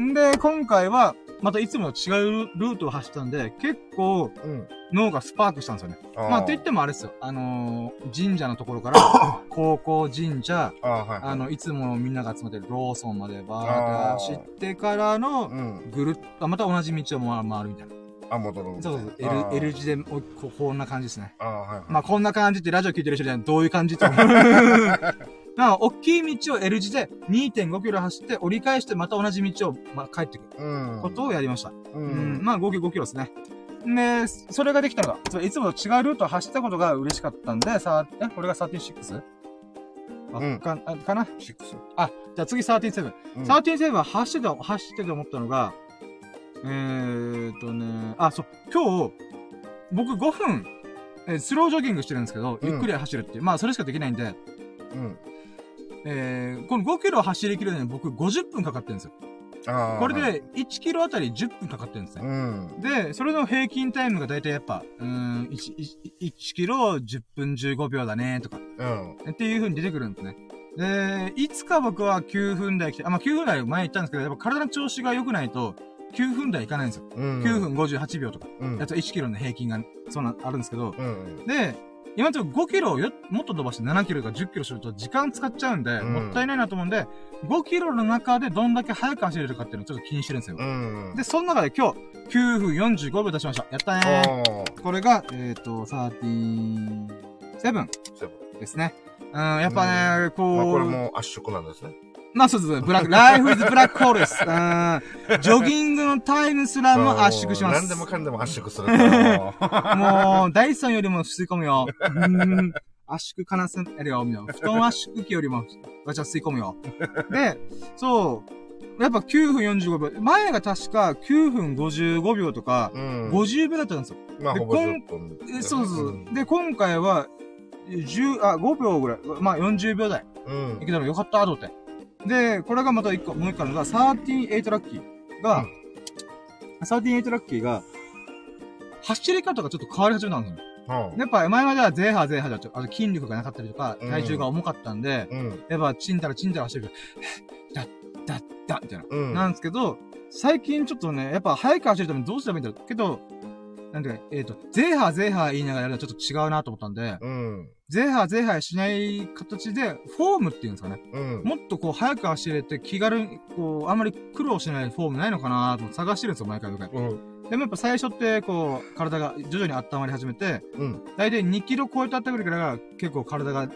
んで、今回は、またいつもと違うルートを走ったんで、結構うん。脳がスパークしたんですよね。あーまあ、って言ってもあれですよ。あのー神社のところから、高校神社、あーはい。あの、いつもみんなが集まってるローソンまでバーってあー走ってからのう、ん。ぐるっと、また同じ道を回回るみたいな。あ、戻る。そうそうそう。あ L、ー L 字で、おここんな感じですね。あーはいはい。まあ、こんな感じってラジオ聞いてる人じゃどういう感じって思う。まあ、大きい道を L 字で2.5キロ走って折り返してまた同じ道を、まあ、帰ってくるうん。ことをやりました。ううんん。まあ、合計5キロですね。で、それができたのが、いつもと違うルートを走ったことが嬉しかったんで、さあ、え、これが 36? わうんかん、あかな？シックス。あ、じゃあ次37。うん37は走ってて、走ってて思ったのが、えーとね、あ、そう、今日、僕5分、えースロージョギングしてるんですけど、うんゆっくり走るっていう、まあそれしかできないんで、うん。えー、この5キロ走りきるのに僕50分かかってるんですよ。ああ。これはい、で1キロあたり10分かかってるんですね。うん。で、それの平均タイムがだいたいやっぱ、うーん、1、1, キロ10分15秒だね、とか、うん。っていう風に出てくるんですね。で、いつか僕は9分台来て、あ、まあ、9分台前言ったんですけど、やっぱ体の調子が良くないと、9分台いかないんですよ。うん。9分58秒とか。うん。やつ1キロの平均が、そんな、あるんですけど、うん。で、今のところ5キロをよ、もっと伸ばして7キロとか10キロすると時間使っちゃうんで、うんもったいないなと思うんで、5キロの中でどんだけ速く走れるかっていうのをちょっと気にしてるんですよ。うん。で、その中で今日、9分45秒出しました。やったねこれが、えっ、と、37セブンですね。うん、やっぱね、こう、まあ、これも圧縮なんですね。まあそうです。ブラック、ライフイズブラックホールです。うん。ジョギングのタイムすらも圧縮します。何でもかんでも圧縮する。もう、ダイソンよりも吸い込むよ。うん。圧縮かなせやるよ、みたいな。布団圧縮機よりも、私は吸い込むよ。で、そう。やっぱ9分45秒。前が確か9分55秒とか、うん。50秒だったんですよ。まあ、でほぼこん10分。えそうそう。んで、今回は、10、あ、5秒ぐらい。まあ40秒台。うんい。けたらよかった、と思って。で、これがまた一個、もう一個あるのが、38ラッキーが、38ラッキーが、走り方がちょっと変わり始めたんですよね。うん。やっぱ前まではゼーハーゼーハーだと、あと筋力がなかったりとか、うん体重が重かったんで、うん。やっぱチンタラチンタラ走ると、だ、だ、だ、みたいな。うん。なんですけど、最近ちょっとね、やっぱ速く走るためにどうすればいいんだろう。けど、なんていうか、えっ、と、ゼーハーゼーハー言いながらやるのはちょっと違うなと思ったんで、うん。ゼーハーゼーハーしない形で、フォームっていうんですかね。うん。もっとこう、早く走れて気軽に、こう、あんまり苦労しないフォームないのかなと探してるんですよ、毎回毎回。うん。でもやっぱ最初って、こう、体が徐々に温まり始めて、うん。だいたい2キロ超えたってくるから、結構体が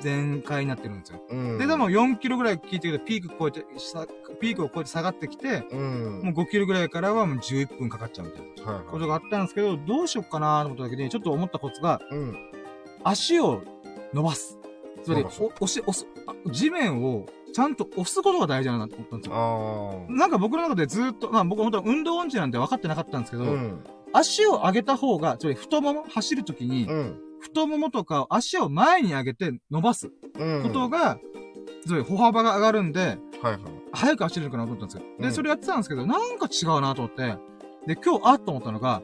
全開になってるんですよ。うん。で、でも4キロぐらい聞いてると、ピーク超えて、さピークを超えて下がってきて、うん。もう5キロぐらいからはもう11分かかっちゃうみたいなはいはい。ことがあったんですけど、どうしよっかなと思った時に、ちょっと思ったコツが、うん。足を伸ばす。つまり、押し、押す、あ地面をちゃんと押すことが大事だなと思ったんですよ。あなんか僕の中でずっと、まあ僕本当は運動音痴なんて分かってなかったんですけあ。ど、うん。足を上げた方が、つまり太もも、走るときに、うん。太ももとか足を前に上げて伸ばすうん。ことが、つまり歩幅が上がるんで、はいはい。速く走れるかなと思ったんですよ。で、うんそれやってたんですけど、なんか違うなと思って、で、今日あっと思ったのが、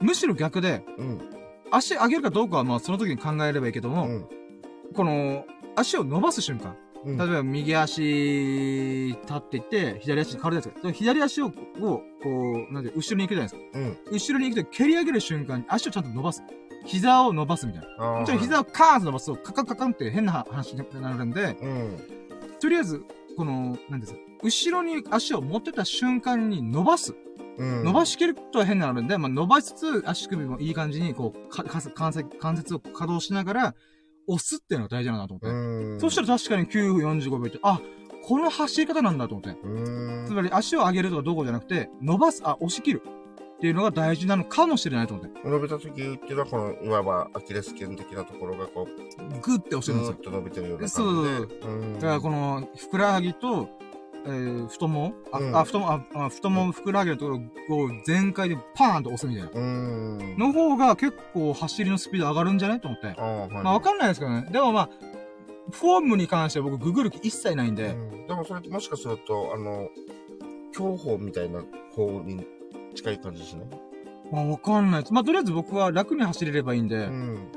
むしろ逆で、うん。足上げるかどうかはまあその時に考えればいいけども、うん。この、足を伸ばす瞬間。うん例えば右足立っていって、左足に変わるやつ。その左足を、をこう、なんて、後ろに行くじゃないですか。うん。後ろに行くと蹴り上げる瞬間に足をちゃんと伸ばす。膝を伸ばすみたいな。もちろん膝をカーンと伸ばすと、カカカカンって変な話になるんで、うん。とりあえず、この、なんです後ろに足を持ってた瞬間に伸ばす。うん。伸ばしきるとは変なので、まあ、伸ばしつつ足首もいい感じに、こう、か、か関節、関節を稼働しながら、押すっていうのが大事だなと思って。うん。そしたら確かに9分45秒って、あ、この走り方なんだと思って。うん。つまり足を上げるとかどうこうじゃなくて、伸ばす、あ、押し切るっていうのが大事なのかもしれないと思って。伸びた時っていうのは、この、いわばアキレス腱的なところがこう、グッて押してるんですよぐーっ。と伸びてるような感じで。そうそううん。だからこの、ふくらはぎと、えー、太もも？あ、うんあ、太もも、あ、あ太もも、ふくらはぎのところを全開でパーンと押すみたいな。うん。の方が結構走りのスピード上がるんじゃないと思って。ああ、はい。まあわかんないですけどね。でもまあ、フォームに関しては僕ググる気一切ないんで、うんでもそれってもしかすると、あの、競歩みたいな方に近い感じですね。まあわかんないです。まあとりあえず僕は楽に走れればいいんで、うん。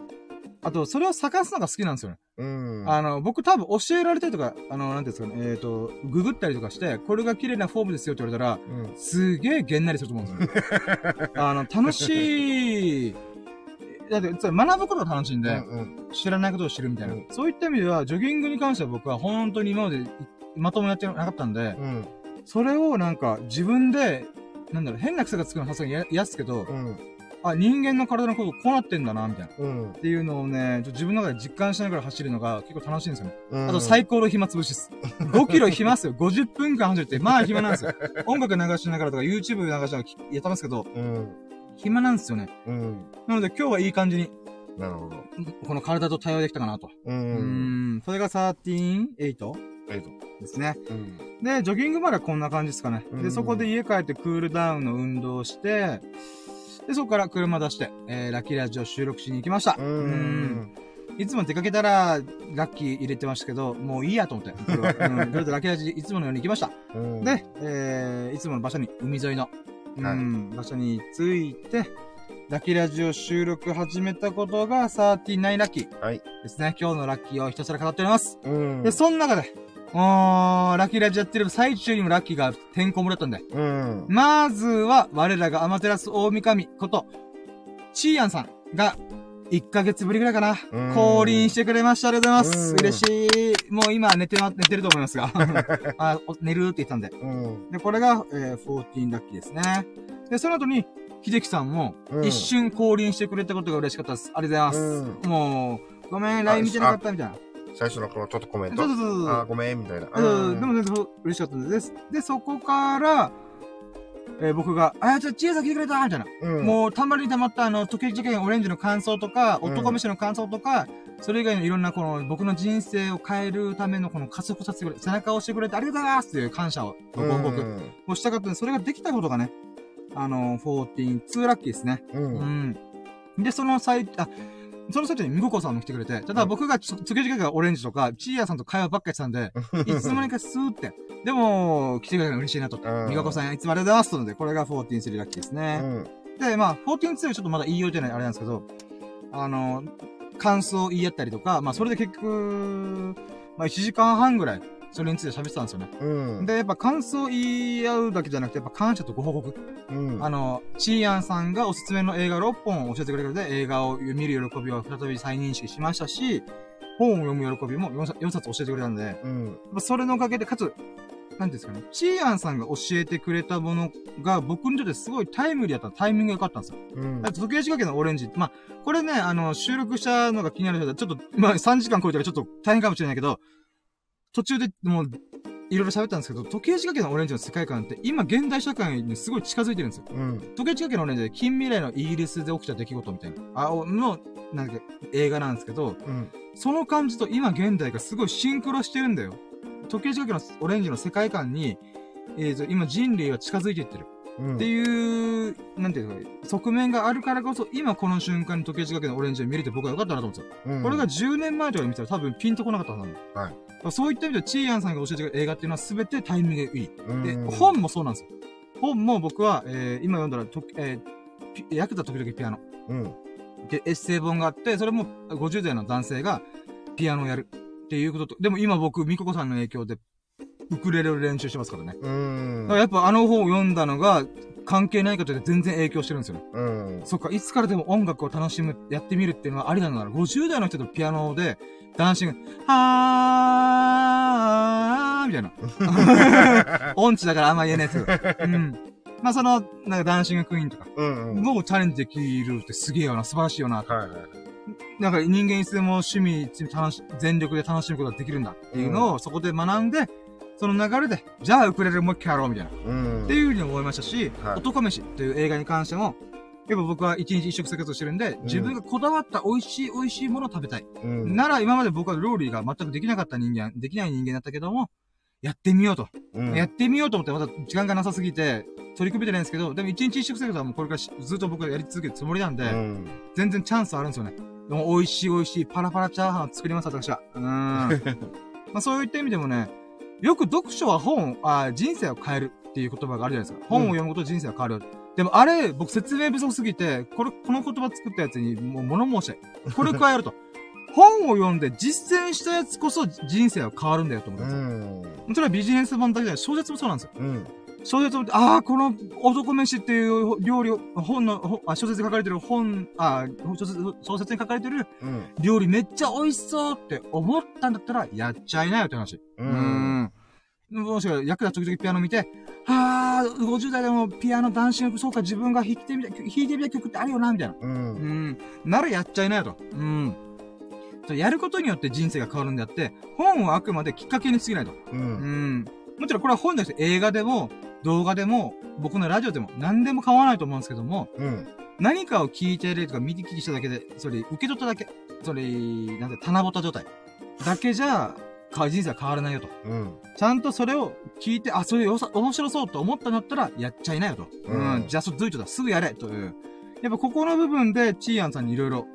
あとそれを探すのが好きなんですよね。うん。あの、僕多分教えられたりとか、あの、なんていうんですかね、えっ、と、ググったりとかして、これが綺麗なフォームですよって言われたら、うん。すげえげんなりすると思うんですよ。あの、楽しい、だって、学ぶことが楽しいんで、うん知らないことを知るみたいな、うんそういった意味では、ジョギングに関しては僕は本当に今までいまともにやってなかったんで、うん。それをなんか自分で、なんだろう、変な癖がつくのはさすがに嫌嫌っすけど、うん。あ、人間の体のことこうなってんだな、みたいな。っうん。ていうのをね、自分の中で実感しながら走るのが結構楽しいんですよね。うん。あと最高の暇つぶしです。5キロ暇っすよ。50分間走るって、まあ暇なんですよ。音楽流しながらとか YouTube 流しながらやってますけど、うん。暇なんですよね。うん。なので今日はいい感じに、なるほど。この体と対応できたかなと。う。うんん。それが13、8えっと。ですね。うん。で、ジョギングまではこんな感じですかね。で、うんそこで家帰ってクールダウンの運動をして、で、そこから車出して、えー、ラッキーラジオ収録しに行きました。ううんん。いつも出かけたら、ラッキー入れてましたけど、もういいやと思って。うん、とりあえずラッキーラジいつものように行きました。うん。で、えー、いつもの場所に、海沿いの、うん、場所に着いて、ラッキーラジオ収録始めたことが39ラッキーはい。ですね。今日のラッキーをひたすら語っております。うん。で、その中で、おー、ラッキーラジオやってる最中にもラッキーがてんこ盛りだったんで、うん。まずは、我らがアマテラス大神こと、チーヤンさんが、1ヶ月ぶりぐらいかなうん。降臨してくれました。ありがとうございます。うん嬉しい。もう今寝てま、寝てると思いますが。あお寝るって言ったんで。うん。で、これが、えー、14ラッキーですね。で、その後に、秀樹さんも、うん一瞬降臨してくれたことが嬉しかったです。ありがとうございます。うもう、ごめん、LINE 見てなかったみたいな。最初のこのちょっとコメント。そうそうそうそう。あー、ごめん、みたいな。うん、でも全然嬉しかったです。で、そこから、えー僕が、あ、ちょ、ちえさん来てくれたみたいな。うん、もう、たまりにたまった、あの、時計事件オレンジの感想とか、うん男飯の感想とか、それ以外のいろんな、この、僕の人生を変えるための、この加速させてくれ、背中を押してくれてありがとうございますっていう感謝を、ご報告をしたかったんで、それができたことがね、あの、14、2ラッキーですね。うん。う。うんん。で、その際、あ、その際にみここさんも来てくれて、ただ僕がつ、つけじがオレンジとか、チーヤさんと会話ばっかりしてたんで、いつの間にかスーって。でも、来てくれたの嬉しいなと。うんみここさんいつもありがとうございます。ので、これが143ラッキーですうね。ん。で、まあ、142はちょっとまだ言いようじゃないあれなんですけど、あの、感想を言い合ったりとか、まあ、それで結局、まあ、1時間半ぐらい、それについて喋ってたんですよね。うん。で、やっぱ感想を言い合うだけじゃなくて、やっぱ感謝とご報告。うん。あの、チーヤンさんがおすすめの映画6本を教えてくれるので、映画を見る喜びを再び再認識しましたし、本を読む喜びも 4, 4冊教えてくれたんで、やっうん。ぱそれのおかげで、かつ、なんていうんですかね、チーヤンさんが教えてくれたものが僕にとってすごいタイムリーだったタイミングが良かったんですよ。うんだって時計仕掛けのオレンジ。まあ、これね、あの、収録したのが気になる人は、ちょっと、まあ、3時間超えたらちょっと大変かもしれないけど、途中でもう、いろいろ喋ったんですけど、時計仕掛けのオレンジの世界観って、今現代社会にすごい近づいてるんですよ。うん。時計仕掛けのオレンジで近未来のイギリスで起きた出来事みたいな、あ、おの、なんか、映画なんですけど、うん。その感じと今現代がすごいシンクロしてるんだよ。時計仕掛けのオレンジの世界観に、えーと、今人類は近づいていってる。うん。っていう、なんていうのか、側面があるからこそ、今この瞬間に時計仕掛けのオレンジを見れて僕は良かったなと思うんですよ。うんこれが10年前とかに見たら多分ピンとこなかったはずなの。はいそういった意味では、チーヤンさんが教えてくれる映画っていうのは全てタイミングがいい。うんで、本もそうなんですよ。本も僕は、えー、今読んだら、とえー、ピヤクザ時々ピアノ。うん。で、エッセイ本があって、それも50代の男性がピアノをやるっていうことと、でも今僕、ミココさんの影響で、ウクレレを練習してますからね。うん。だからやっぱあの本を読んだのが、関係ないかというと全然影響してるんですよね。うん。そっか、いつからでも音楽を楽しむ、やってみるっていうのはありなのなら、50代の人とピアノで、ダンシング、はーみたいな。音痴だからあんま言えないですけど。うん。まあその、なんかダンシングクイーンとか、うん。うん。もうチャレンジできるってすげえよな、素晴らしいよな。はいはい。なんか人間いつでも趣味、全力で楽しむことができるんだっていうのをそこで学んで、その流れで、じゃあウクレレもう一回やろうみたいな。うん。っていうふうに思いましたし、はい男飯という映画に関しても、やっぱ僕は一日一食生活をしてるんで、自分がこだわった美味しい美味しいものを食べたい。うん。なら今まで僕は料理が全くできなかった人間、できない人間だったけども、やってみようと。うんやってみようと思ってまだ時間がなさすぎて、取り組めてないんですけど、でも一日一食生活はもうこれからしずっと僕はやり続けるつもりなんで、うん。全然チャンスあるんですよね。でも美味しい美味しいパラパラチャーハンを作ります、私は。うーん。まあそういった意味でもね、よく読書は本、あ人生を変えるっていう言葉があるじゃないですか。本を読むことで人生は変わる。でもあれ、僕説明不足すぎて、これ、この言葉作ったやつにもう物申したい。これ加えると。本を読んで実践したやつこそ人生は変わるんだよと思うんうですよ。ん。それはビジネス本だけじゃない、小説もそうなんですよ。うん。小説を見て、ああ、この男飯っていう料理を、本の、ほあ小説に書かれてる本、あ小説小説に書かれてるうん。料理めっちゃ美味しそうって思ったんだったら、やっちゃいなよって話。うん。もしくは、役が時々ピアノ見て、あー、50代でもピアノ男子曲、そうか、自分が弾いてみた、弾いてみた曲ってあるよな、みたいな。う。うんん。ならやっちゃいなよと。うん。やることによって人生が変わるんであって、本はあくまできっかけに過ぎないと。う。うんん。もちろんこれは本じゃなくて映画でも、動画でも、僕のラジオでも、何でも構わないと思うんですけども、うん。何かを聞いてるとか見て聞きしただけで、それ、受け取っただけ、それ、なんて、棚ぼた状態。だけじゃ、か人生は変わらないよと。うん。ちゃんとそれを聞いて、あ、それよさ、面白そうと思ったんだったら、やっちゃいなよと。ううんん。じゃあ、そ、どういうだ、すぐやれという。やっぱここの部分で、チーアンさんにいろいろ、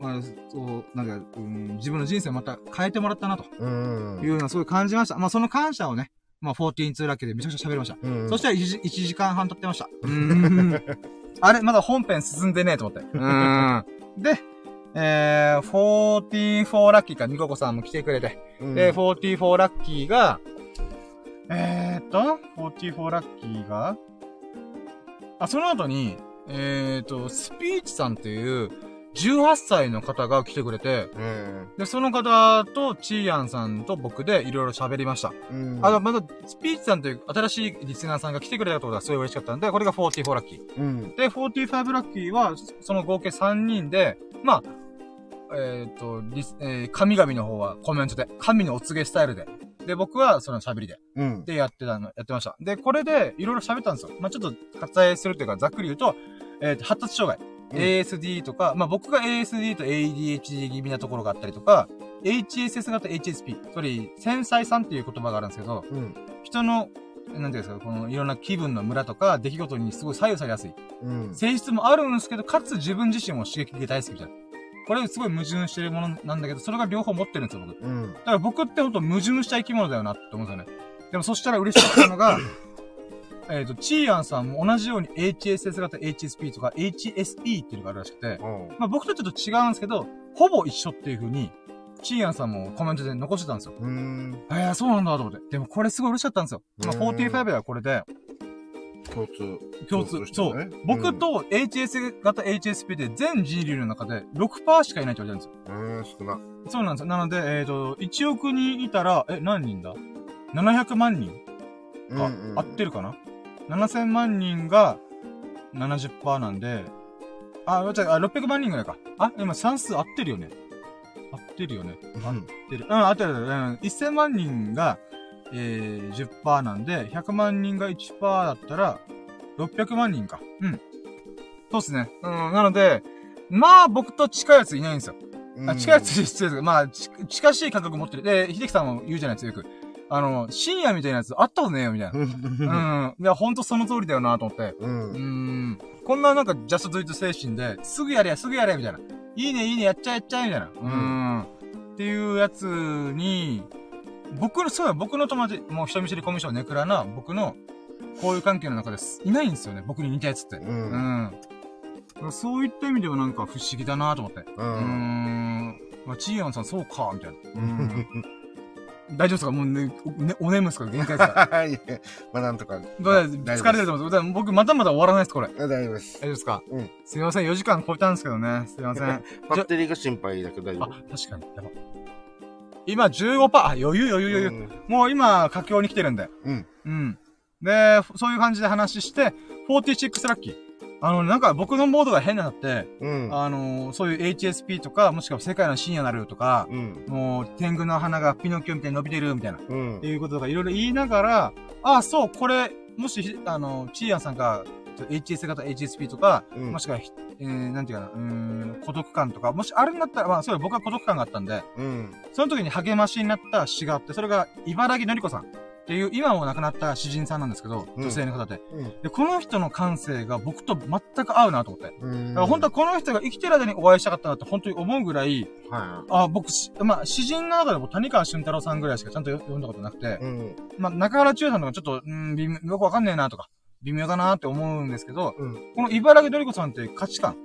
まあ、そう、なんか、うん、自分の人生をまた変えてもらったなとうん。いうのはすごい感じました。まあ、その感謝をね、まあ、14-2ラッキーでめちゃくちゃ喋りました。うん。そしたら1時 ,1 時間半経ってました。うーん。あれまだ本編進んでねえと思って。うーん。で、えー、44ラッキーか、ニココさんも来てくれて。うん、で、44ラッキーが、えーっと、44ラッキーが、あ、その後に、えーっと、スピーチさんっていう、18歳の方が来てくれて、うん。で、その方と、チーアンさんと僕でいろいろ喋りました。うん。あの、まだ、スピーチさんという新しいリスナーさんが来てくれたことがすごい嬉しかったんで、これが44ラッキー。うん。で、45ラッキーは、その合計3人で、まあ、えっ、と、リス、えー神々の方はコメントで、神のお告げスタイルで。で、僕はその喋りで。うん。で、やってたの、やってました。で、これで、いろいろ喋ったんですよ。まあ、ちょっと、割愛するというか、ざっくり言うと、えっ、と、発達障害。うん ASD とか、まあ、僕が ASD と ADHD 気味なところがあったりとか、HSS 型 HSP。それ、繊細さんっていう言葉があるんですけど、うん。人の、なんていうんですか、このいろんな気分のムラとか出来事にすごい左右されやすい。うん。性質もあるんですけど、かつ自分自身も刺激が大好きじゃん。これすごい矛盾してるものなんだけど、それが両方持ってるんですよ、僕。だうん。から僕ってほんと矛盾した生き物だよなって思うんですよね。でもそしたら嬉しかったのが、えっと、チーアンさんも同じように HSS 型 HSP とか HSE っていうのがあるらしくて、うん。まあ僕とちょっと違うんですけど、ほぼ一緒っていう風に、チーアンさんもコメントで残してたんですよ。うん。えー、そうなんだと思って。でもこれすごい嬉しかったんですよ。まあうん45ではこれで、共通。共通。してそうね。僕と HS 型 HSP で全人類の中で6%しかいないって言われてるんですよ。うん。うん、少な。そうなんですよ。なので、えっ、と、1億人いたら、え、何人だ ?700 万人あ、うんうん合ってるかな？?7000 万人が70%なんで、あ、じゃあ、600万人ぐらいか。あ、今算数合ってるよね。合ってるよね。合ってる。うん、合ってる。うん、1000万人が、えー、10%なんで、100万人が1%だったら、600万人か。うん。そうっすね。うん、なので、まあ、僕と近いやついないんですよ。うん。あ、近いやつ失礼ですけど、まあ、ち近しい感覚持ってる。で、秀樹さんも言うじゃないですか、よく。あの、深夜みたいなやつあったことねえよ、みたいな。うん。うん。いや、ほんとその通りだよなと思って。う。うんーん。こんななんか、ジャストドゥイット精神で、すぐやれや、すぐやれ、みたいな。いいね、いいね、やっちゃえ、やっちゃえ、みたいな。うーん。っていうやつに、僕の、そうや、僕の友達、もう人見知りコミュ障ネクラな、僕の、交友関係の中です。いないんですよね、僕に似たやつって。う。うんん。そういった意味ではなんか不思議だなと思って。ううーん。ん。まあ、チーアンさんそうか、みたいな。うん。大丈夫ですか？もうね、おねお眠ですか？限界ですか？は い。まあ、なんとか。どうです疲れてると思うんです。僕まだまだ終わらないです、これ。大大丈夫です。丈夫ですか？うんすいません、4時間超えたんですけどね。すいません。あ、バッテリーが心配だけど大丈夫。確かに。やば。今15%、あ、余裕余裕余裕。もう今、佳境に来てるんで。うん。うん。で、そういう感じで話して、46ラッキー。あの、なんか僕のモードが変になって、うん。あの、そういう HSP とか、もしくは世界の深夜なるとか、うん。もう、天狗の鼻がピノキオみたいに伸びてるみたいな、っうんて。いうこととかいろいろ言いながら、あ、そう、これ、もし、あの、チーヤンさんが、HS 型 HSP とか、うんもしくはひ、えー、なんていうかな、うーん、孤独感とか、もしあるんだったら、まあ、そう僕は孤独感があったんで、うん。その時に励ましになった詩があって、それが、茨城のりこさんっていう、今も亡くなった詩人さんなんですけど、うん女性の方で。うん。で、この人の感性が僕と全く合うなと思って。うん。だから本当はこの人が生きてる間にお会いしたかったなって本当に思うぐらい、はあ、僕し、まあ、詩人の中でも谷川俊太郎さんぐらいしかちゃんと読んだことなくてい。、うん。ままあ、中原中さんとかちょっと、うん、微妙よくわかんねえなとか、微妙だなって思うんですけど、うん。この茨城のりこさんって価値観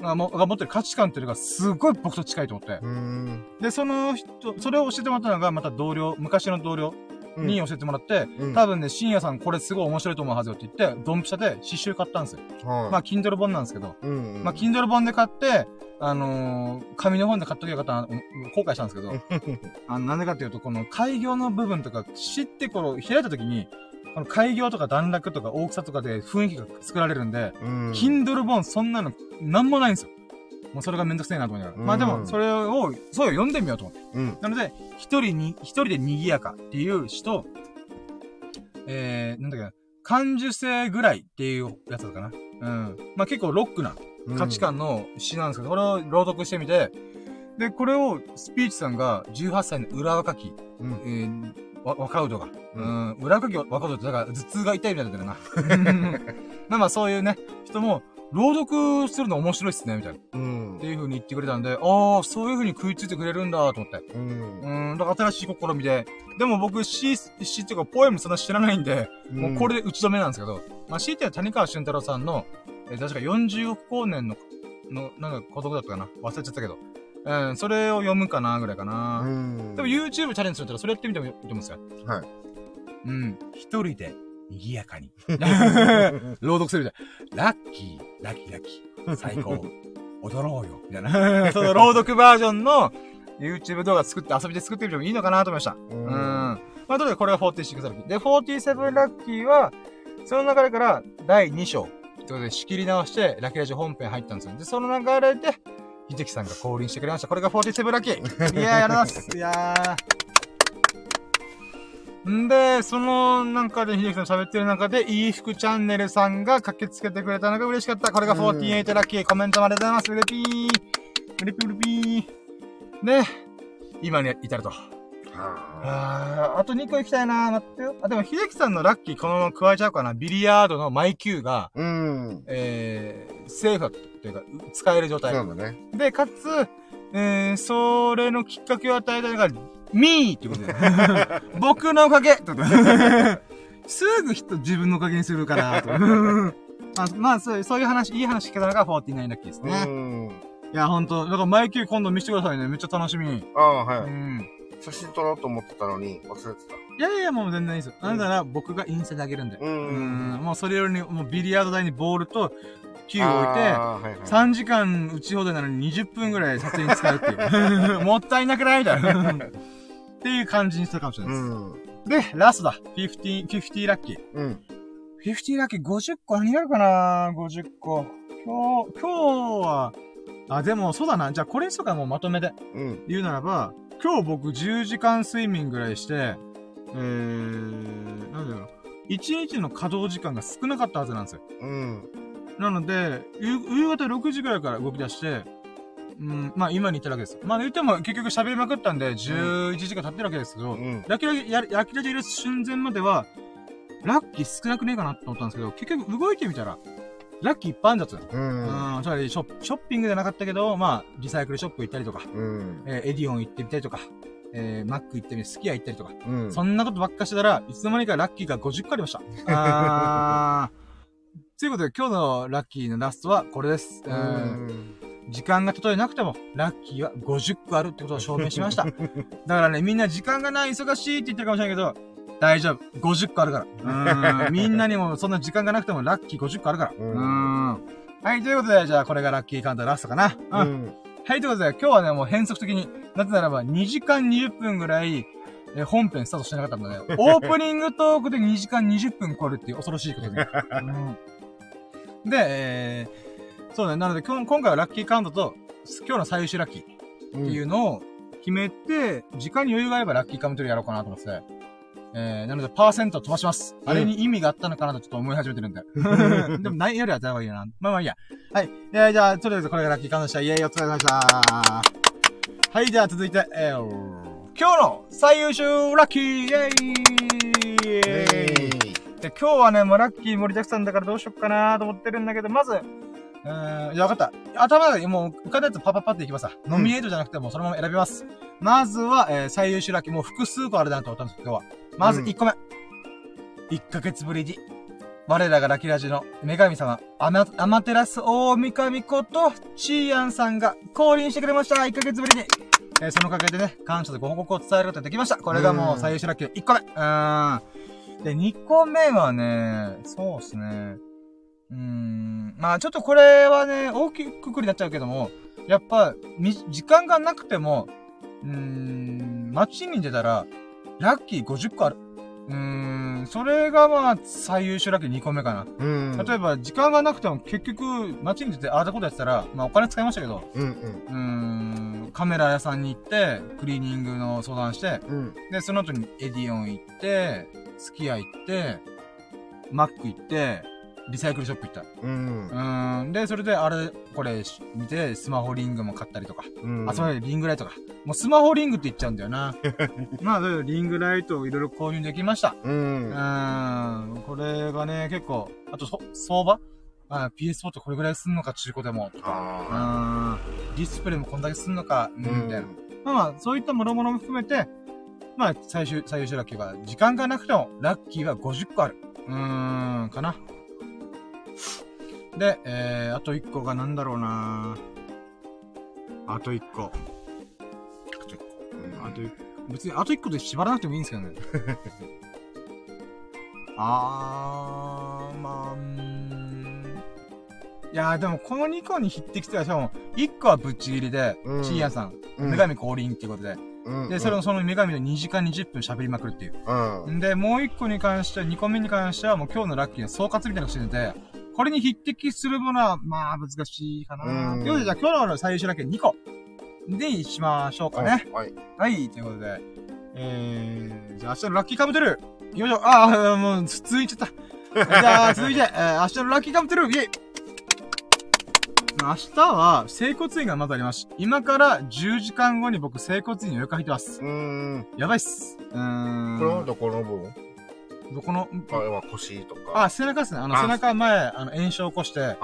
が持ってる価値観っていうのがすごい僕と近いと思って。うん。で、その人、それを教えてもらったのがまた同僚、昔の同僚うん。に教えてもらって、うん、多分ね、深夜さんこれすごい面白いと思うはずよって言って、ドンピシャで刺繍買ったんですよ。はい。まあ、Kindle 本なんですけど、うん。まあ、Kindle 本で買って、あのー紙の本で買っときゃよかったな、うん後悔したんですけど、あの、なんでかっていうと、この開業の部分とか、知ってこの、開いたときに、この開業とか段落とか大きさとかで雰囲気が作られるんで、うん。Kindle 本そんなの、なんもないんですよ。もうそれがめんどくせえなと思いながら。まあでも、うんそれを、そうよ、読んでみようと思って。うん。なので、一人に、一人で賑やかっていう詩と、えー、なんだっけな、感受性ぐらいっていうやつだったかな。うん。まあ結構ロックな価値観の詩なんですけど、これを朗読してみて、で、これをスピーチさんが18歳の裏若き、うん。えー、わ若うどが、ううん、裏若き若うどって、だから頭痛が痛いみたいだよな。まあまあそういうね、人も、朗読するの面白いっすね、みたいな。っうん。ていう風に言ってくれたんで、ああ、そういう風に食いついてくれるんだ、と思って。うん。うん、だから新しい試みで。でも僕、詩、詩っていうか、ポエムそんな知らないんで、もうこれで打ち止めなんですけど、まあ、詩って谷川俊太郎さんの、えー確か40億光年の、の、なんか孤独だったかな？忘れちゃったけど。うん、それを読むかな、ぐらいかうな。ん。でも YouTube チャレンジするったら、それやってみてもいいと思うんですよ。はい。うん。一人で、賑やかに。朗読するみたいな。ラッキー、ラッキーラッキー。最高。踊ろうよ。みたいな。その朗読バージョンの YouTube 動画作って遊びで作ってみてもいいのかなと思いました。ううん。まあ、とにかくこれが46ラッキー。で、47ラッキーは、その流れから第2章。ということで仕切り直して、ラッキーラジオ本編入ったんですよ。で、その流れで、秀樹さんが降臨してくれました。これが47ラッキー。いやー、あります。いやー。んで、その中で、秀樹さん喋ってる中で、いい服チャンネルさんが駆けつけてくれたのが嬉しかった。これが48ラッキー。コメントもありがとうございます。うれぴー。うれぴうれぴー。で、今に至ると。はあーあと2個行きたいな待ってよ。あ、でも、秀樹さんのラッキーこのまま加えちゃうかな。ビリヤードのマイキューが、あ。うん。えー、セーフだっていうか、使える状態。そうだね。で、かつ、えー、それのきっかけを与えたのが、ミーってことで。僕のおかげってことですぐ人自分のおかげにするから、と あまあそういう、そういう話、いい話聞けたのが49ラッキーですうね。ん。いや、ほんと、だからマイキュー今度見せてくださいね。めっちゃ楽しみ。ああ、うはい。ん。写真撮ろうと思ってたのに忘れてた。いやいや、もう全然いいですよ。あなたら僕がインスタであげるんで。う。うんん。もうそれよりに、もうビリヤード台にボールと、キューを置いて、はいはい。3時間打ち放題なのに20分ぐらい撮影に使うっていう。もったいなくないみたいな。っていう感じにするかもしれうないん。です。で、ラストだ。50、50ラッキー。うん。50ラッキー50個何になるかな ?50 個。今日、今日は、あ、でもそうだな。じゃあこれにしとかもうまとめでうん。言うならば、今日僕10時間睡眠ぐらいして、えー、なんだろう。1日の稼働時間が少なかったはずなんですよ。うん。なので、夕夕方6時ぐらいから動き出して、うん、まあ今に行ってるわけです。まあ言っても結局喋りまくったんで、11時間経ってるわけですけど、うん。ラキラキ、やラキラジ入れる寸前までは、ラッキー少なくねえかなって思ったんですけど、結局動いてみたら、ラッキーいっぱいあるんだったよ。うん。うん、つまりショップショッピングじゃなかったけど、まあ、リサイクルショップ行ったりとか、うん。えーエディオン行ってみたりとか、えー、マック行ってみて、スキヤ行ったりとか、うん。そんなことばっかしてたら、いつの間にかラッキーが50個ありました。あー。ということで、今日のラッキーのラストはこれです。ううんん。時間がたとえなくても、ラッキーは50個あるってことを証明しました。だからね、みんな時間がない、忙しいって言ってるかもしれないけど、大丈夫。50個あるから。うん。みんなにもそんな時間がなくてもラッキー50個あるから。うんうん。はい、ということで、じゃあこれがラッキーカウントラストかな。うん。うん。はい、ということで、今日はね、もう変則的に、なぜならば2時間20分ぐらい、えー本編スタートしてなかったので、オープニングトークで2時間20分超えるっていう恐ろしいことに。うんで、えー、そうね、なので今日今回はラッキーカウントと、今日の最終ラッキーっていうのを決めて、時間に余裕があればラッキーカウントでやろうかなと思ってて。えー、なので、パーセント飛ばします。あれに意味があったのかなとちょっと思い始めてるんで。でも、ないよりはやった方がいいよな。まあまあいいや。はい。えー、じゃあ、とりあえずこれがラッキーカウントでした。イェーイ、お疲れ様でした。はい、じゃあ続いて、えー、今日の最優秀ラッキーイェーイえで、今日はね、もうラッキー盛りだくさんだからどうしよっかなと思ってるんだけど、まず、うーん、いや、わかった。頭の中でもう浮かんだやつパパパっていきますノミネートじゃなくてもうそのまま選びます。まずは、えー、最優秀ラッキー、もう複数個あるなと思ったんですけど、今日は。まずうん1個目。1ヶ月ぶりに、我らがラッキーラジの女神様、アマ、アマテラス大神こと、チーアンさんが降臨してくれました。1ヶ月ぶりに。えーそのおかげでね、感謝とご報告を伝えることができました。これがもう最優秀ラッキーの1個目。うーん。で、2個目はね、そうですね。うーん。まあちょっとこれはね、大きくくくりになっちゃうけども、やっぱ、み、時間がなくても、うーん、街に出たら、ラッキー50個ある。うーん、それがまあ、最優秀ラッキー2個目かな。うん。例えば、時間がなくても結局、街に出てああだことやってたら、まあお金使いましたけど、うんうん。うーん、カメラ屋さんに行って、クリーニングの相談して、うん。で、その後にエディオン行って、スキヤ行って、マック行って、リサイクルショップ行った。ううん。ーん。で、それであれ、これし見て、スマホリングも買ったりとか。うん。あ、それリングライトか。もうスマホリングって言っちゃうんだよな。まあ、そリングライトをいろいろ購入できました。う。うんーん。これがね、結構、あとそ、相場？あ PS4 ってこれぐらいすんのか、中古でも。とか。あうーん。ディスプレイもこんだけすんのか、うん、あ。みたいな。まあまあ、そういったもろもろも含めて、まあ、最終、最優秀ラッキーが、時間がなくても、ラッキーは50個ある。うーん、かな。で、えー、あと1個がなんだろうなあと1個。あと、別にあと1個で縛らなくてもいいんですけどね。あー、まあ、ん。いやーでもこの2個に匹敵しては、しかも、1個はぶっちぎりで、うんチーヤさん、うん女神降臨っていうことで、うん。で、それをその女神の2時間20分喋りまくるっていう。うん。んで、もう1個に関しては、2個目に関してはもう今日のラッキーの総括みたいなのをしてて、これに匹敵するものは、まあ難しいかな。うんということで、じゃあ今日の最優秀ラッキー2個。で、しましょうかね。はい。はい、ということで。えー、じゃあ明日のラッキーカムトゥルー。よいしょ。あー、もう、続いちゃった。じゃあ、続いて、えー、明日のラッキーカムトゥルー。イェイ明日は、整骨院がまだあります。今から10時間後に僕、整骨院に予約入ってます。うーん。やばいっす。うーん。これはどこの部？分どこの、あれは腰とか。あ、背中ですね。あの、あ背中前、あの、炎症を起こして。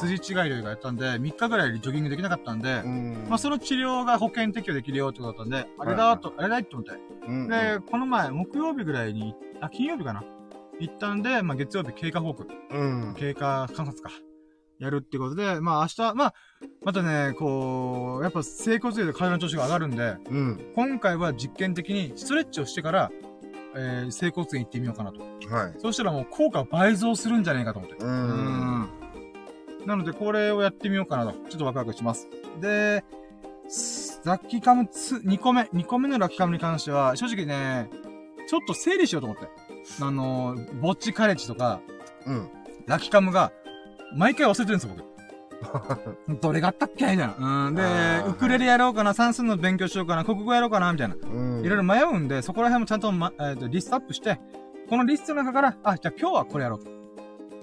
筋違いというかやったんで、3日ぐらいジョギングできなかったんでう、ん。まあ、その治療が保険適用できるよってことだったんで、あれだと、あれだいと思って。うん、で、この前、木曜日ぐらいに、あ、金曜日かな？行ったんで、まあ、月曜日経過報告、うん。経過観察か。やるってことで、まあ、明日、まあ、またね、こう、やっぱ、整骨院で体の調子が上がるんで、うん。今回は実験的にストレッチをしてから、えー、整骨院行ってみようかなと。はい。そうしたらもう効果倍増するんじゃないかと思って。う。うんん。なので、これをやってみようかなと。ちょっとワクワクします。で、すラッキーカムツ、2個目、2個目のラッキーカムに関しては、正直ね、ちょっと整理しようと思って。あの、ぼっちカレッジとか、うん。ラッキーカムが、毎回忘れてるんですよ、僕。どれがあったっけみたいな。うん。でウクレレやろうかな、算数の勉強しようかな、国語やろうかな、みたいな。うん。いろいろ迷うんで、そこら辺もちゃんと、ま、えーと、リストアップして、このリストの中から、あ、じゃあ今日はこれやろうと。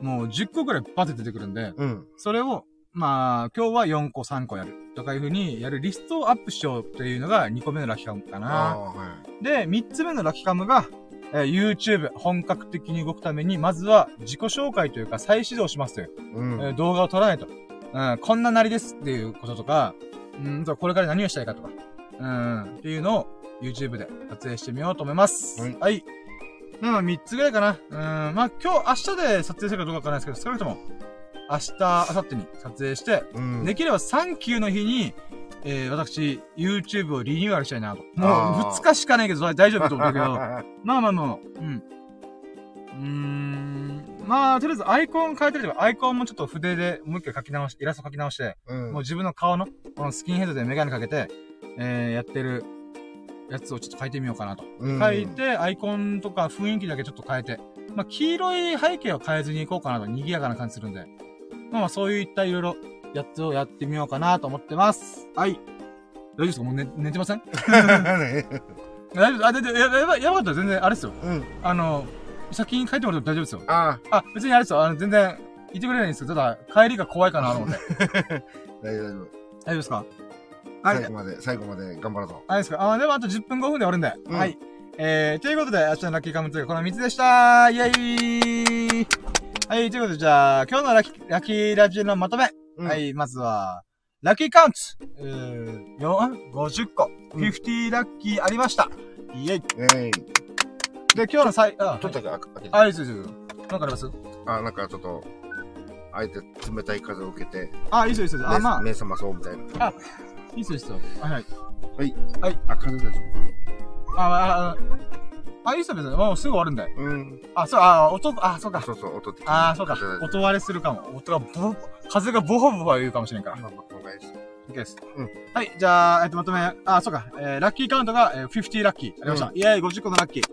もう10個くらいバテ出てくるんで、うん。それを、まあ、今日は4個3個やる。とかいう風にやるリストをアップしようというのが2個目のラッキーカムかあな。あ、はい。で、3つ目のラッキーカムが、えー YouTube 本格的に動くために、まずは自己紹介というか再始動しますという、うん。えー動画を撮らないと。うん、こんななりですっていうこととか、うんと、これから何をしたいかとか、うん、っていうのを YouTube で撮影してみようと思います。はいはい。まあ、3つぐらいかな。うん、まあ、今日、明日で撮影するかどうかわからないですけど、少なくとも、明日、明後日に撮影して、うん。できれば3級の日に、えー、私、YouTube をリニューアルしたいなと。もうあー2日しかないけど、大丈夫と思ったけど、まあまあまあまあ、うん。うーん。まあ、とりあえずアイコン変えたりとか、アイコンもちょっと筆でもう一回書き直して、イラスト書き直して、うん。もう自分の顔の、このスキンヘッドでメガネかけて、えー、やってるやつをちょっと変えてみようかなと。うん書いて、アイコンとか雰囲気だけちょっと変えて、まあ、黄色い背景を変えずにいこうかなと、賑やかな感じするんで。まあそういったいろいろやつをやってみようかなと思ってます。はい。大丈夫ですか？もう寝、寝てません？大丈夫？あ、で、で、や、やば、やばかったら全然、あれですよ。うん。あの、先に帰ってもらっても大丈夫ですよ。ああ、別にあれですよ。あの、全然、いてくれないんですよ。ただ、帰りが怖いかなと思って。大あ、大丈夫、大丈丈夫ですか？夫。はい。最後まで、最後まで頑張るぞ。あれですか？あ、でもあと10分5分で終わるんで。うんはい。えー、ということで、明日のラッキーカムツがこの3つでしたイェイはい、ということで、じゃあ、今日のラッキー、ラッキーラジオのまとめ。うんはい、まずは、ラッキーカウントうー、4、50個、うん50ラッキーありました。イェイえい。で、今日の最、あ、ちょっとだけ開けて。あ、いいですよ、いいですよ。なんかあります？あ、なんかちょっと、あえて冷たい風を受けて、あ、いいですよ、いいですよ。あ、まあ、い目覚まそうみたいな。いですよ、いいですよ。はい、はい。はい。はい。あ、風大丈あ、あ、あ、あ、いいですよ、別に。もうすぐ終わるんで。夫うん。あ、そう、あ、音、あ、そうか。そうそう、音的に。あー、そうか風大。丈夫音割れするかも。音がボ、風がボホボホ言うかもしれんから。まあまあ、このぐらいです。OK です。うんはい、じゃあ、えっと、まとめ、あ、そうか。えー、ラッキーカウントが、えー、50ラッキー。ありました。うイェーイ、50個のラッキー。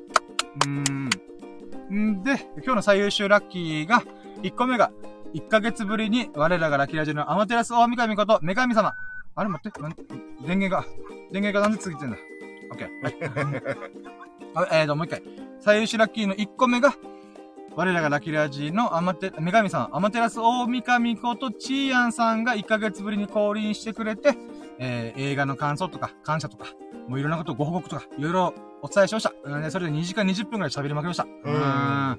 うーん。んで、今日の最優秀ラッキーが、1個目が、1ヶ月ぶりに我らがラッキーラジオのアマテラス大神こと、女神様。あれ待って、電源が、電源がなんでついてんだ？OK。はい。あえーと、もう一回。最優秀ラッキーの1個目が、我らがラッキーラジのアマテ、女神さん、アマテラス大神ことチーヤンさんが1ヶ月ぶりに降臨してくれて、えー映画の感想とか、感謝とか、もういろんなことをご報告とか、いろいろお伝えしました。うんでそれで2時間20分くらい喋りまくりました。うんん。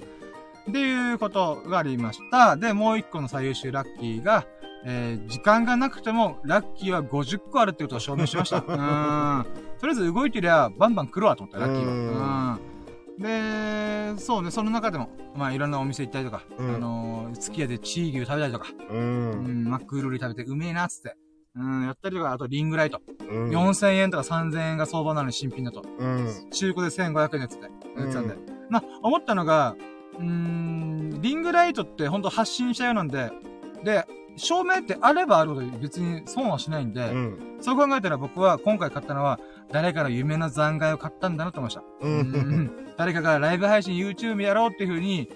っていうことがありました。で、もう一個の最優秀ラッキーが、えー時間がなくても、ラッキーは50個あるってことを証明しました。うん。とりあえず動いてりゃ、バンバン来るわと思った、ラッキーは。うん。で、そうね、その中でも、まあいろんなお店行ったりとか、うんあのー、すき家でチー牛食べたりとか、う。うんん、マックルーリ食べてうめえなっつって、うん、やったりとか、あとリングライト。うん。4000円とか3000円が相場なのに新品だと。うん。中古で1500円のやつで、やってたんで。うまあ、思ったのが、うーん、リングライトってほんと発信したようなんで、で、照明ってあればあるほど別に損はしないんで、うん。そう考えたら僕は今回買ったのは、誰かの夢の残骸を買ったんだなと思いました。う。うんん誰かがライブ配信 YouTube やろうっていう風に、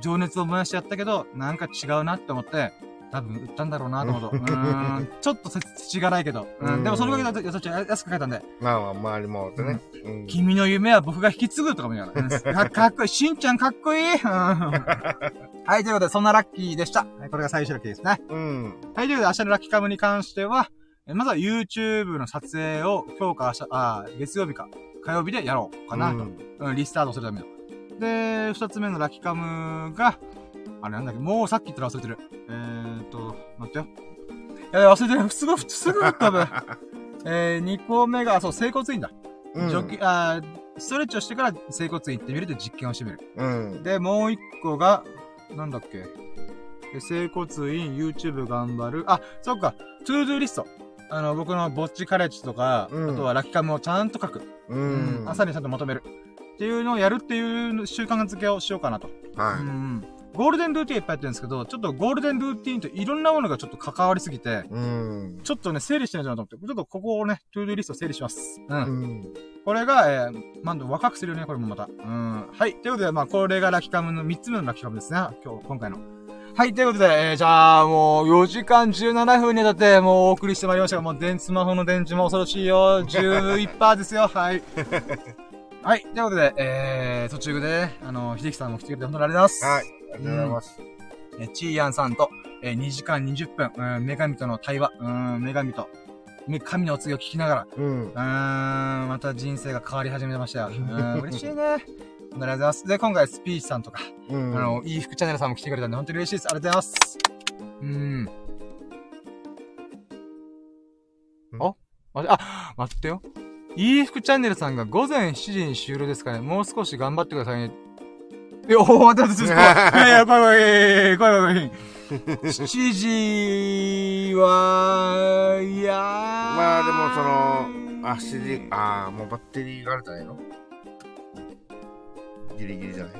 情熱を燃やしてやったけど、なんか違うなって思って、多分売ったんだろうなと思うと。うーん、ちょっと土がないけど。うん、うんでもそのおかげで私は安く買えたんで、まあまあ、周りもってね。うん。君の夢は僕が引き継ぐとかも言うから。か かっこいい。しんちゃんかっこいい。うんはい、ということで、そんなラッキーでした。はいこれが最終ラッキーですね。うん。はい、ということで、明日のラッキーカムに関しては、えまずは YouTube の撮影を今日か明日、あー月曜日か火曜日でやろうかなと。うんうん、リスタートするための。で、二つ目のラッキーカムが、あれなんだっけ、もうさっき言ったら忘れてる。えーっと、待ってよ。いや忘れてる。すぐ、すぐ多分。えー、二個目が、あそう、整骨院だ。うん。あーストレッチをしてから整骨院行ってみると実験をしてみる。うん。で、もう一個が、なんだっけ？で整骨院、YouTube 頑張る。あ、そっか。 to do list。あの、僕のぼっちカレッジとか、うんあとはラキカムをちゃんと書く。ううんん。朝にちゃんとまとめる。っていうのをやるっていう習慣付けをしようかなと。はうん。ゴールデンルーティンいっぱいやってるんですけど、ちょっとゴールデンルーティンといろんなものがちょっと関わりすぎて、い。うん。ちょっとね、整理してないなと思って、ちょっとここをね、 to do list 整理します。うん。うん。これが、えー、まあ、ワクワクするよね、これもまた。うん。はい。ということで、まあ、これがラキカムの3つ目のラキカムですね。今日、今回の。はい。ということで、えー、じゃあ、もう、4時間17分にだって、もう、お送りしてまいりましたが、もう、電、スマホの電池も恐ろしいよ。11%ですよ。はい。はい。ということで、えー、途中でね、あの、秀樹さんも来てくれて本当にありがとうございます。はい。ありがとうございます。えー、チーヤンさんと、えー、2時間20分、うん、女神との対話、うん、女神と、女神のお告げを聞きながら、うん。うーん、また人生が変わり始めましたよ。うーん、嬉しいね。ありがとうございます。で、今回スピーチさんとか、うん。あの、いい服チャンネルさんも来てくれたんで、本当に嬉しいです。ありがとうございます。うーん。あ待って、あ、待ってよ。いい服チャンネルさんが午前7時に終了ですかね。もう少し頑張ってくださいね。いや、おー、待って待って、待って。いやいや、怖い怖い、怖い怖い怖い。7時は、いやー。まあでもその、あ、7時、ああ、もうバッテリーがあるんじゃないの？ギリギリじゃない？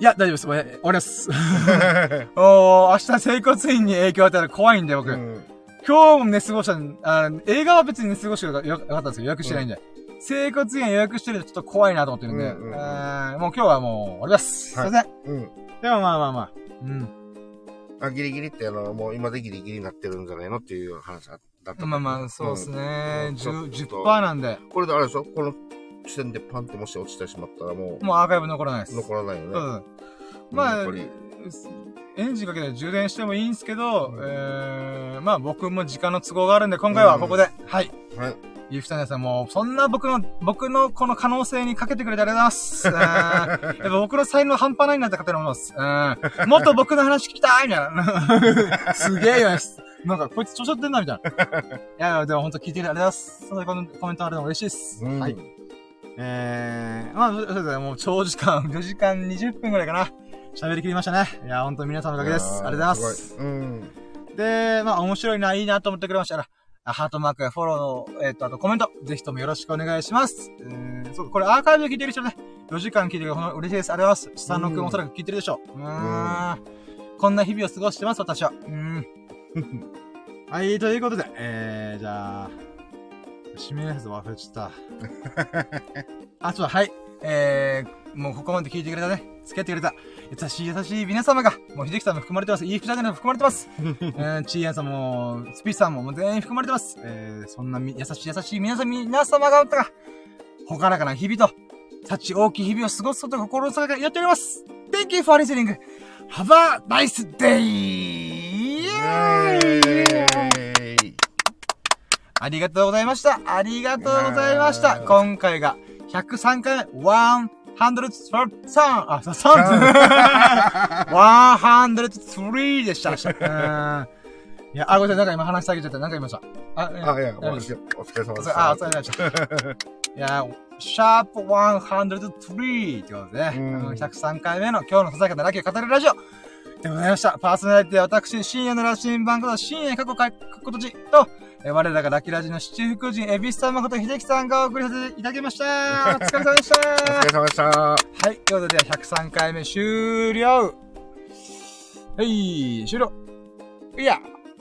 いや、大丈夫です。俺、終わります。おー、明日整骨院に影響を与えたら怖いんで、僕。うん。今日も寝過ごしたんあ映画は別に寝過ごしてよかったんですよ。予約してないんで。整骨院予約してるとちょっと怖いなと思ってるんで。うんうんうんえーもう今日はもう終わります。はいすいません。うん。でもまあまあまあ。うん。あ、ギリギリってあの、もう今でギリギリになってるんじゃないのっていう話だった。まあまあ、そうですね。うん10、ちょっと10%なんで、これであれでしょ？この地点でパンってもし落ちてしまったらももうアーカイブ残らないです。う残らないよね。うん。まあやっぱり、エンジンかけて充電してもいいんですけど、えー、まあ僕も時間の都合があるんで、今回はここで、はい。はい。ゆうきたんさんもう、そんな僕の、僕のこの可能性にかけてくれてありがとうございます。うん やっぱ僕の才能半端ないなって方に思います。うん。もっと僕の話聞きたいみたいな。すげえよ。なんか、こいつ調子乗ってんな、みたいな。いやでも本当聞いてくれてありがとうございます。そのコメントコメントあるの嬉しいです。うんはい。えー、まあ、そうですね、もう長時間、4時間20分くらいかな。喋りきりましたね。いや、本当皆さんのおかげです。ありがとうございます。うん。で、まあ、面白いな、いいなと思ってくれましたら、あハートマークやフォローの、えっ、と、あとコメント、ぜひともよろしくお願いします。えー、そう、これアーカイブで聞いてる人ね、4時間聞いてるから嬉しいです。ありがとうございます。下のくんおそらく聞いてるでしょう。うーん。こんな日々を過ごしてます、私は。うーん。はい、ということで、えー、じゃあ、締めのやつ忘れちゃった。あ、ちょっと、はい。えー、もうここまで聞いてくれたね。付き合ってくれた。優しい優しい皆様が、もう秀樹さんも含まれてます。いい服じゃないの含まれてます。えー、チーヤンさんも、スピーチさんももう全員含まれてます。えー、そんなみ優しい優しい皆さん、皆様がおったが、ほからかな日々と、幸大きい日々を過ごすことを心の底からやっております。Thank you for listening. Have a nice day! イエーイありがとうございました。ありがとうございました。はい今回が103回目、103! あ、そう、3! 103 でした。うんいや、あ、ごめんなさい。なんか今話し下げちゃった。なんか言いました。あ、あ、いや、お大丈夫疲れお疲れ様でした。お疲れ様でした。いや、シャープ103ってことでね、うんうん103回目の今日のささやかなラッキーを語るラジオでございました。パーソナリティは私、深夜の羅針盤こと深夜過去か、ことじと、えー我らがラッキーラジの七福神、エビスさん誠秀樹さんがお送りさせていただきました。お疲れ様でしお疲れた。様でした。はい、ということで103回目終了。はい、終了。いや、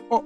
お、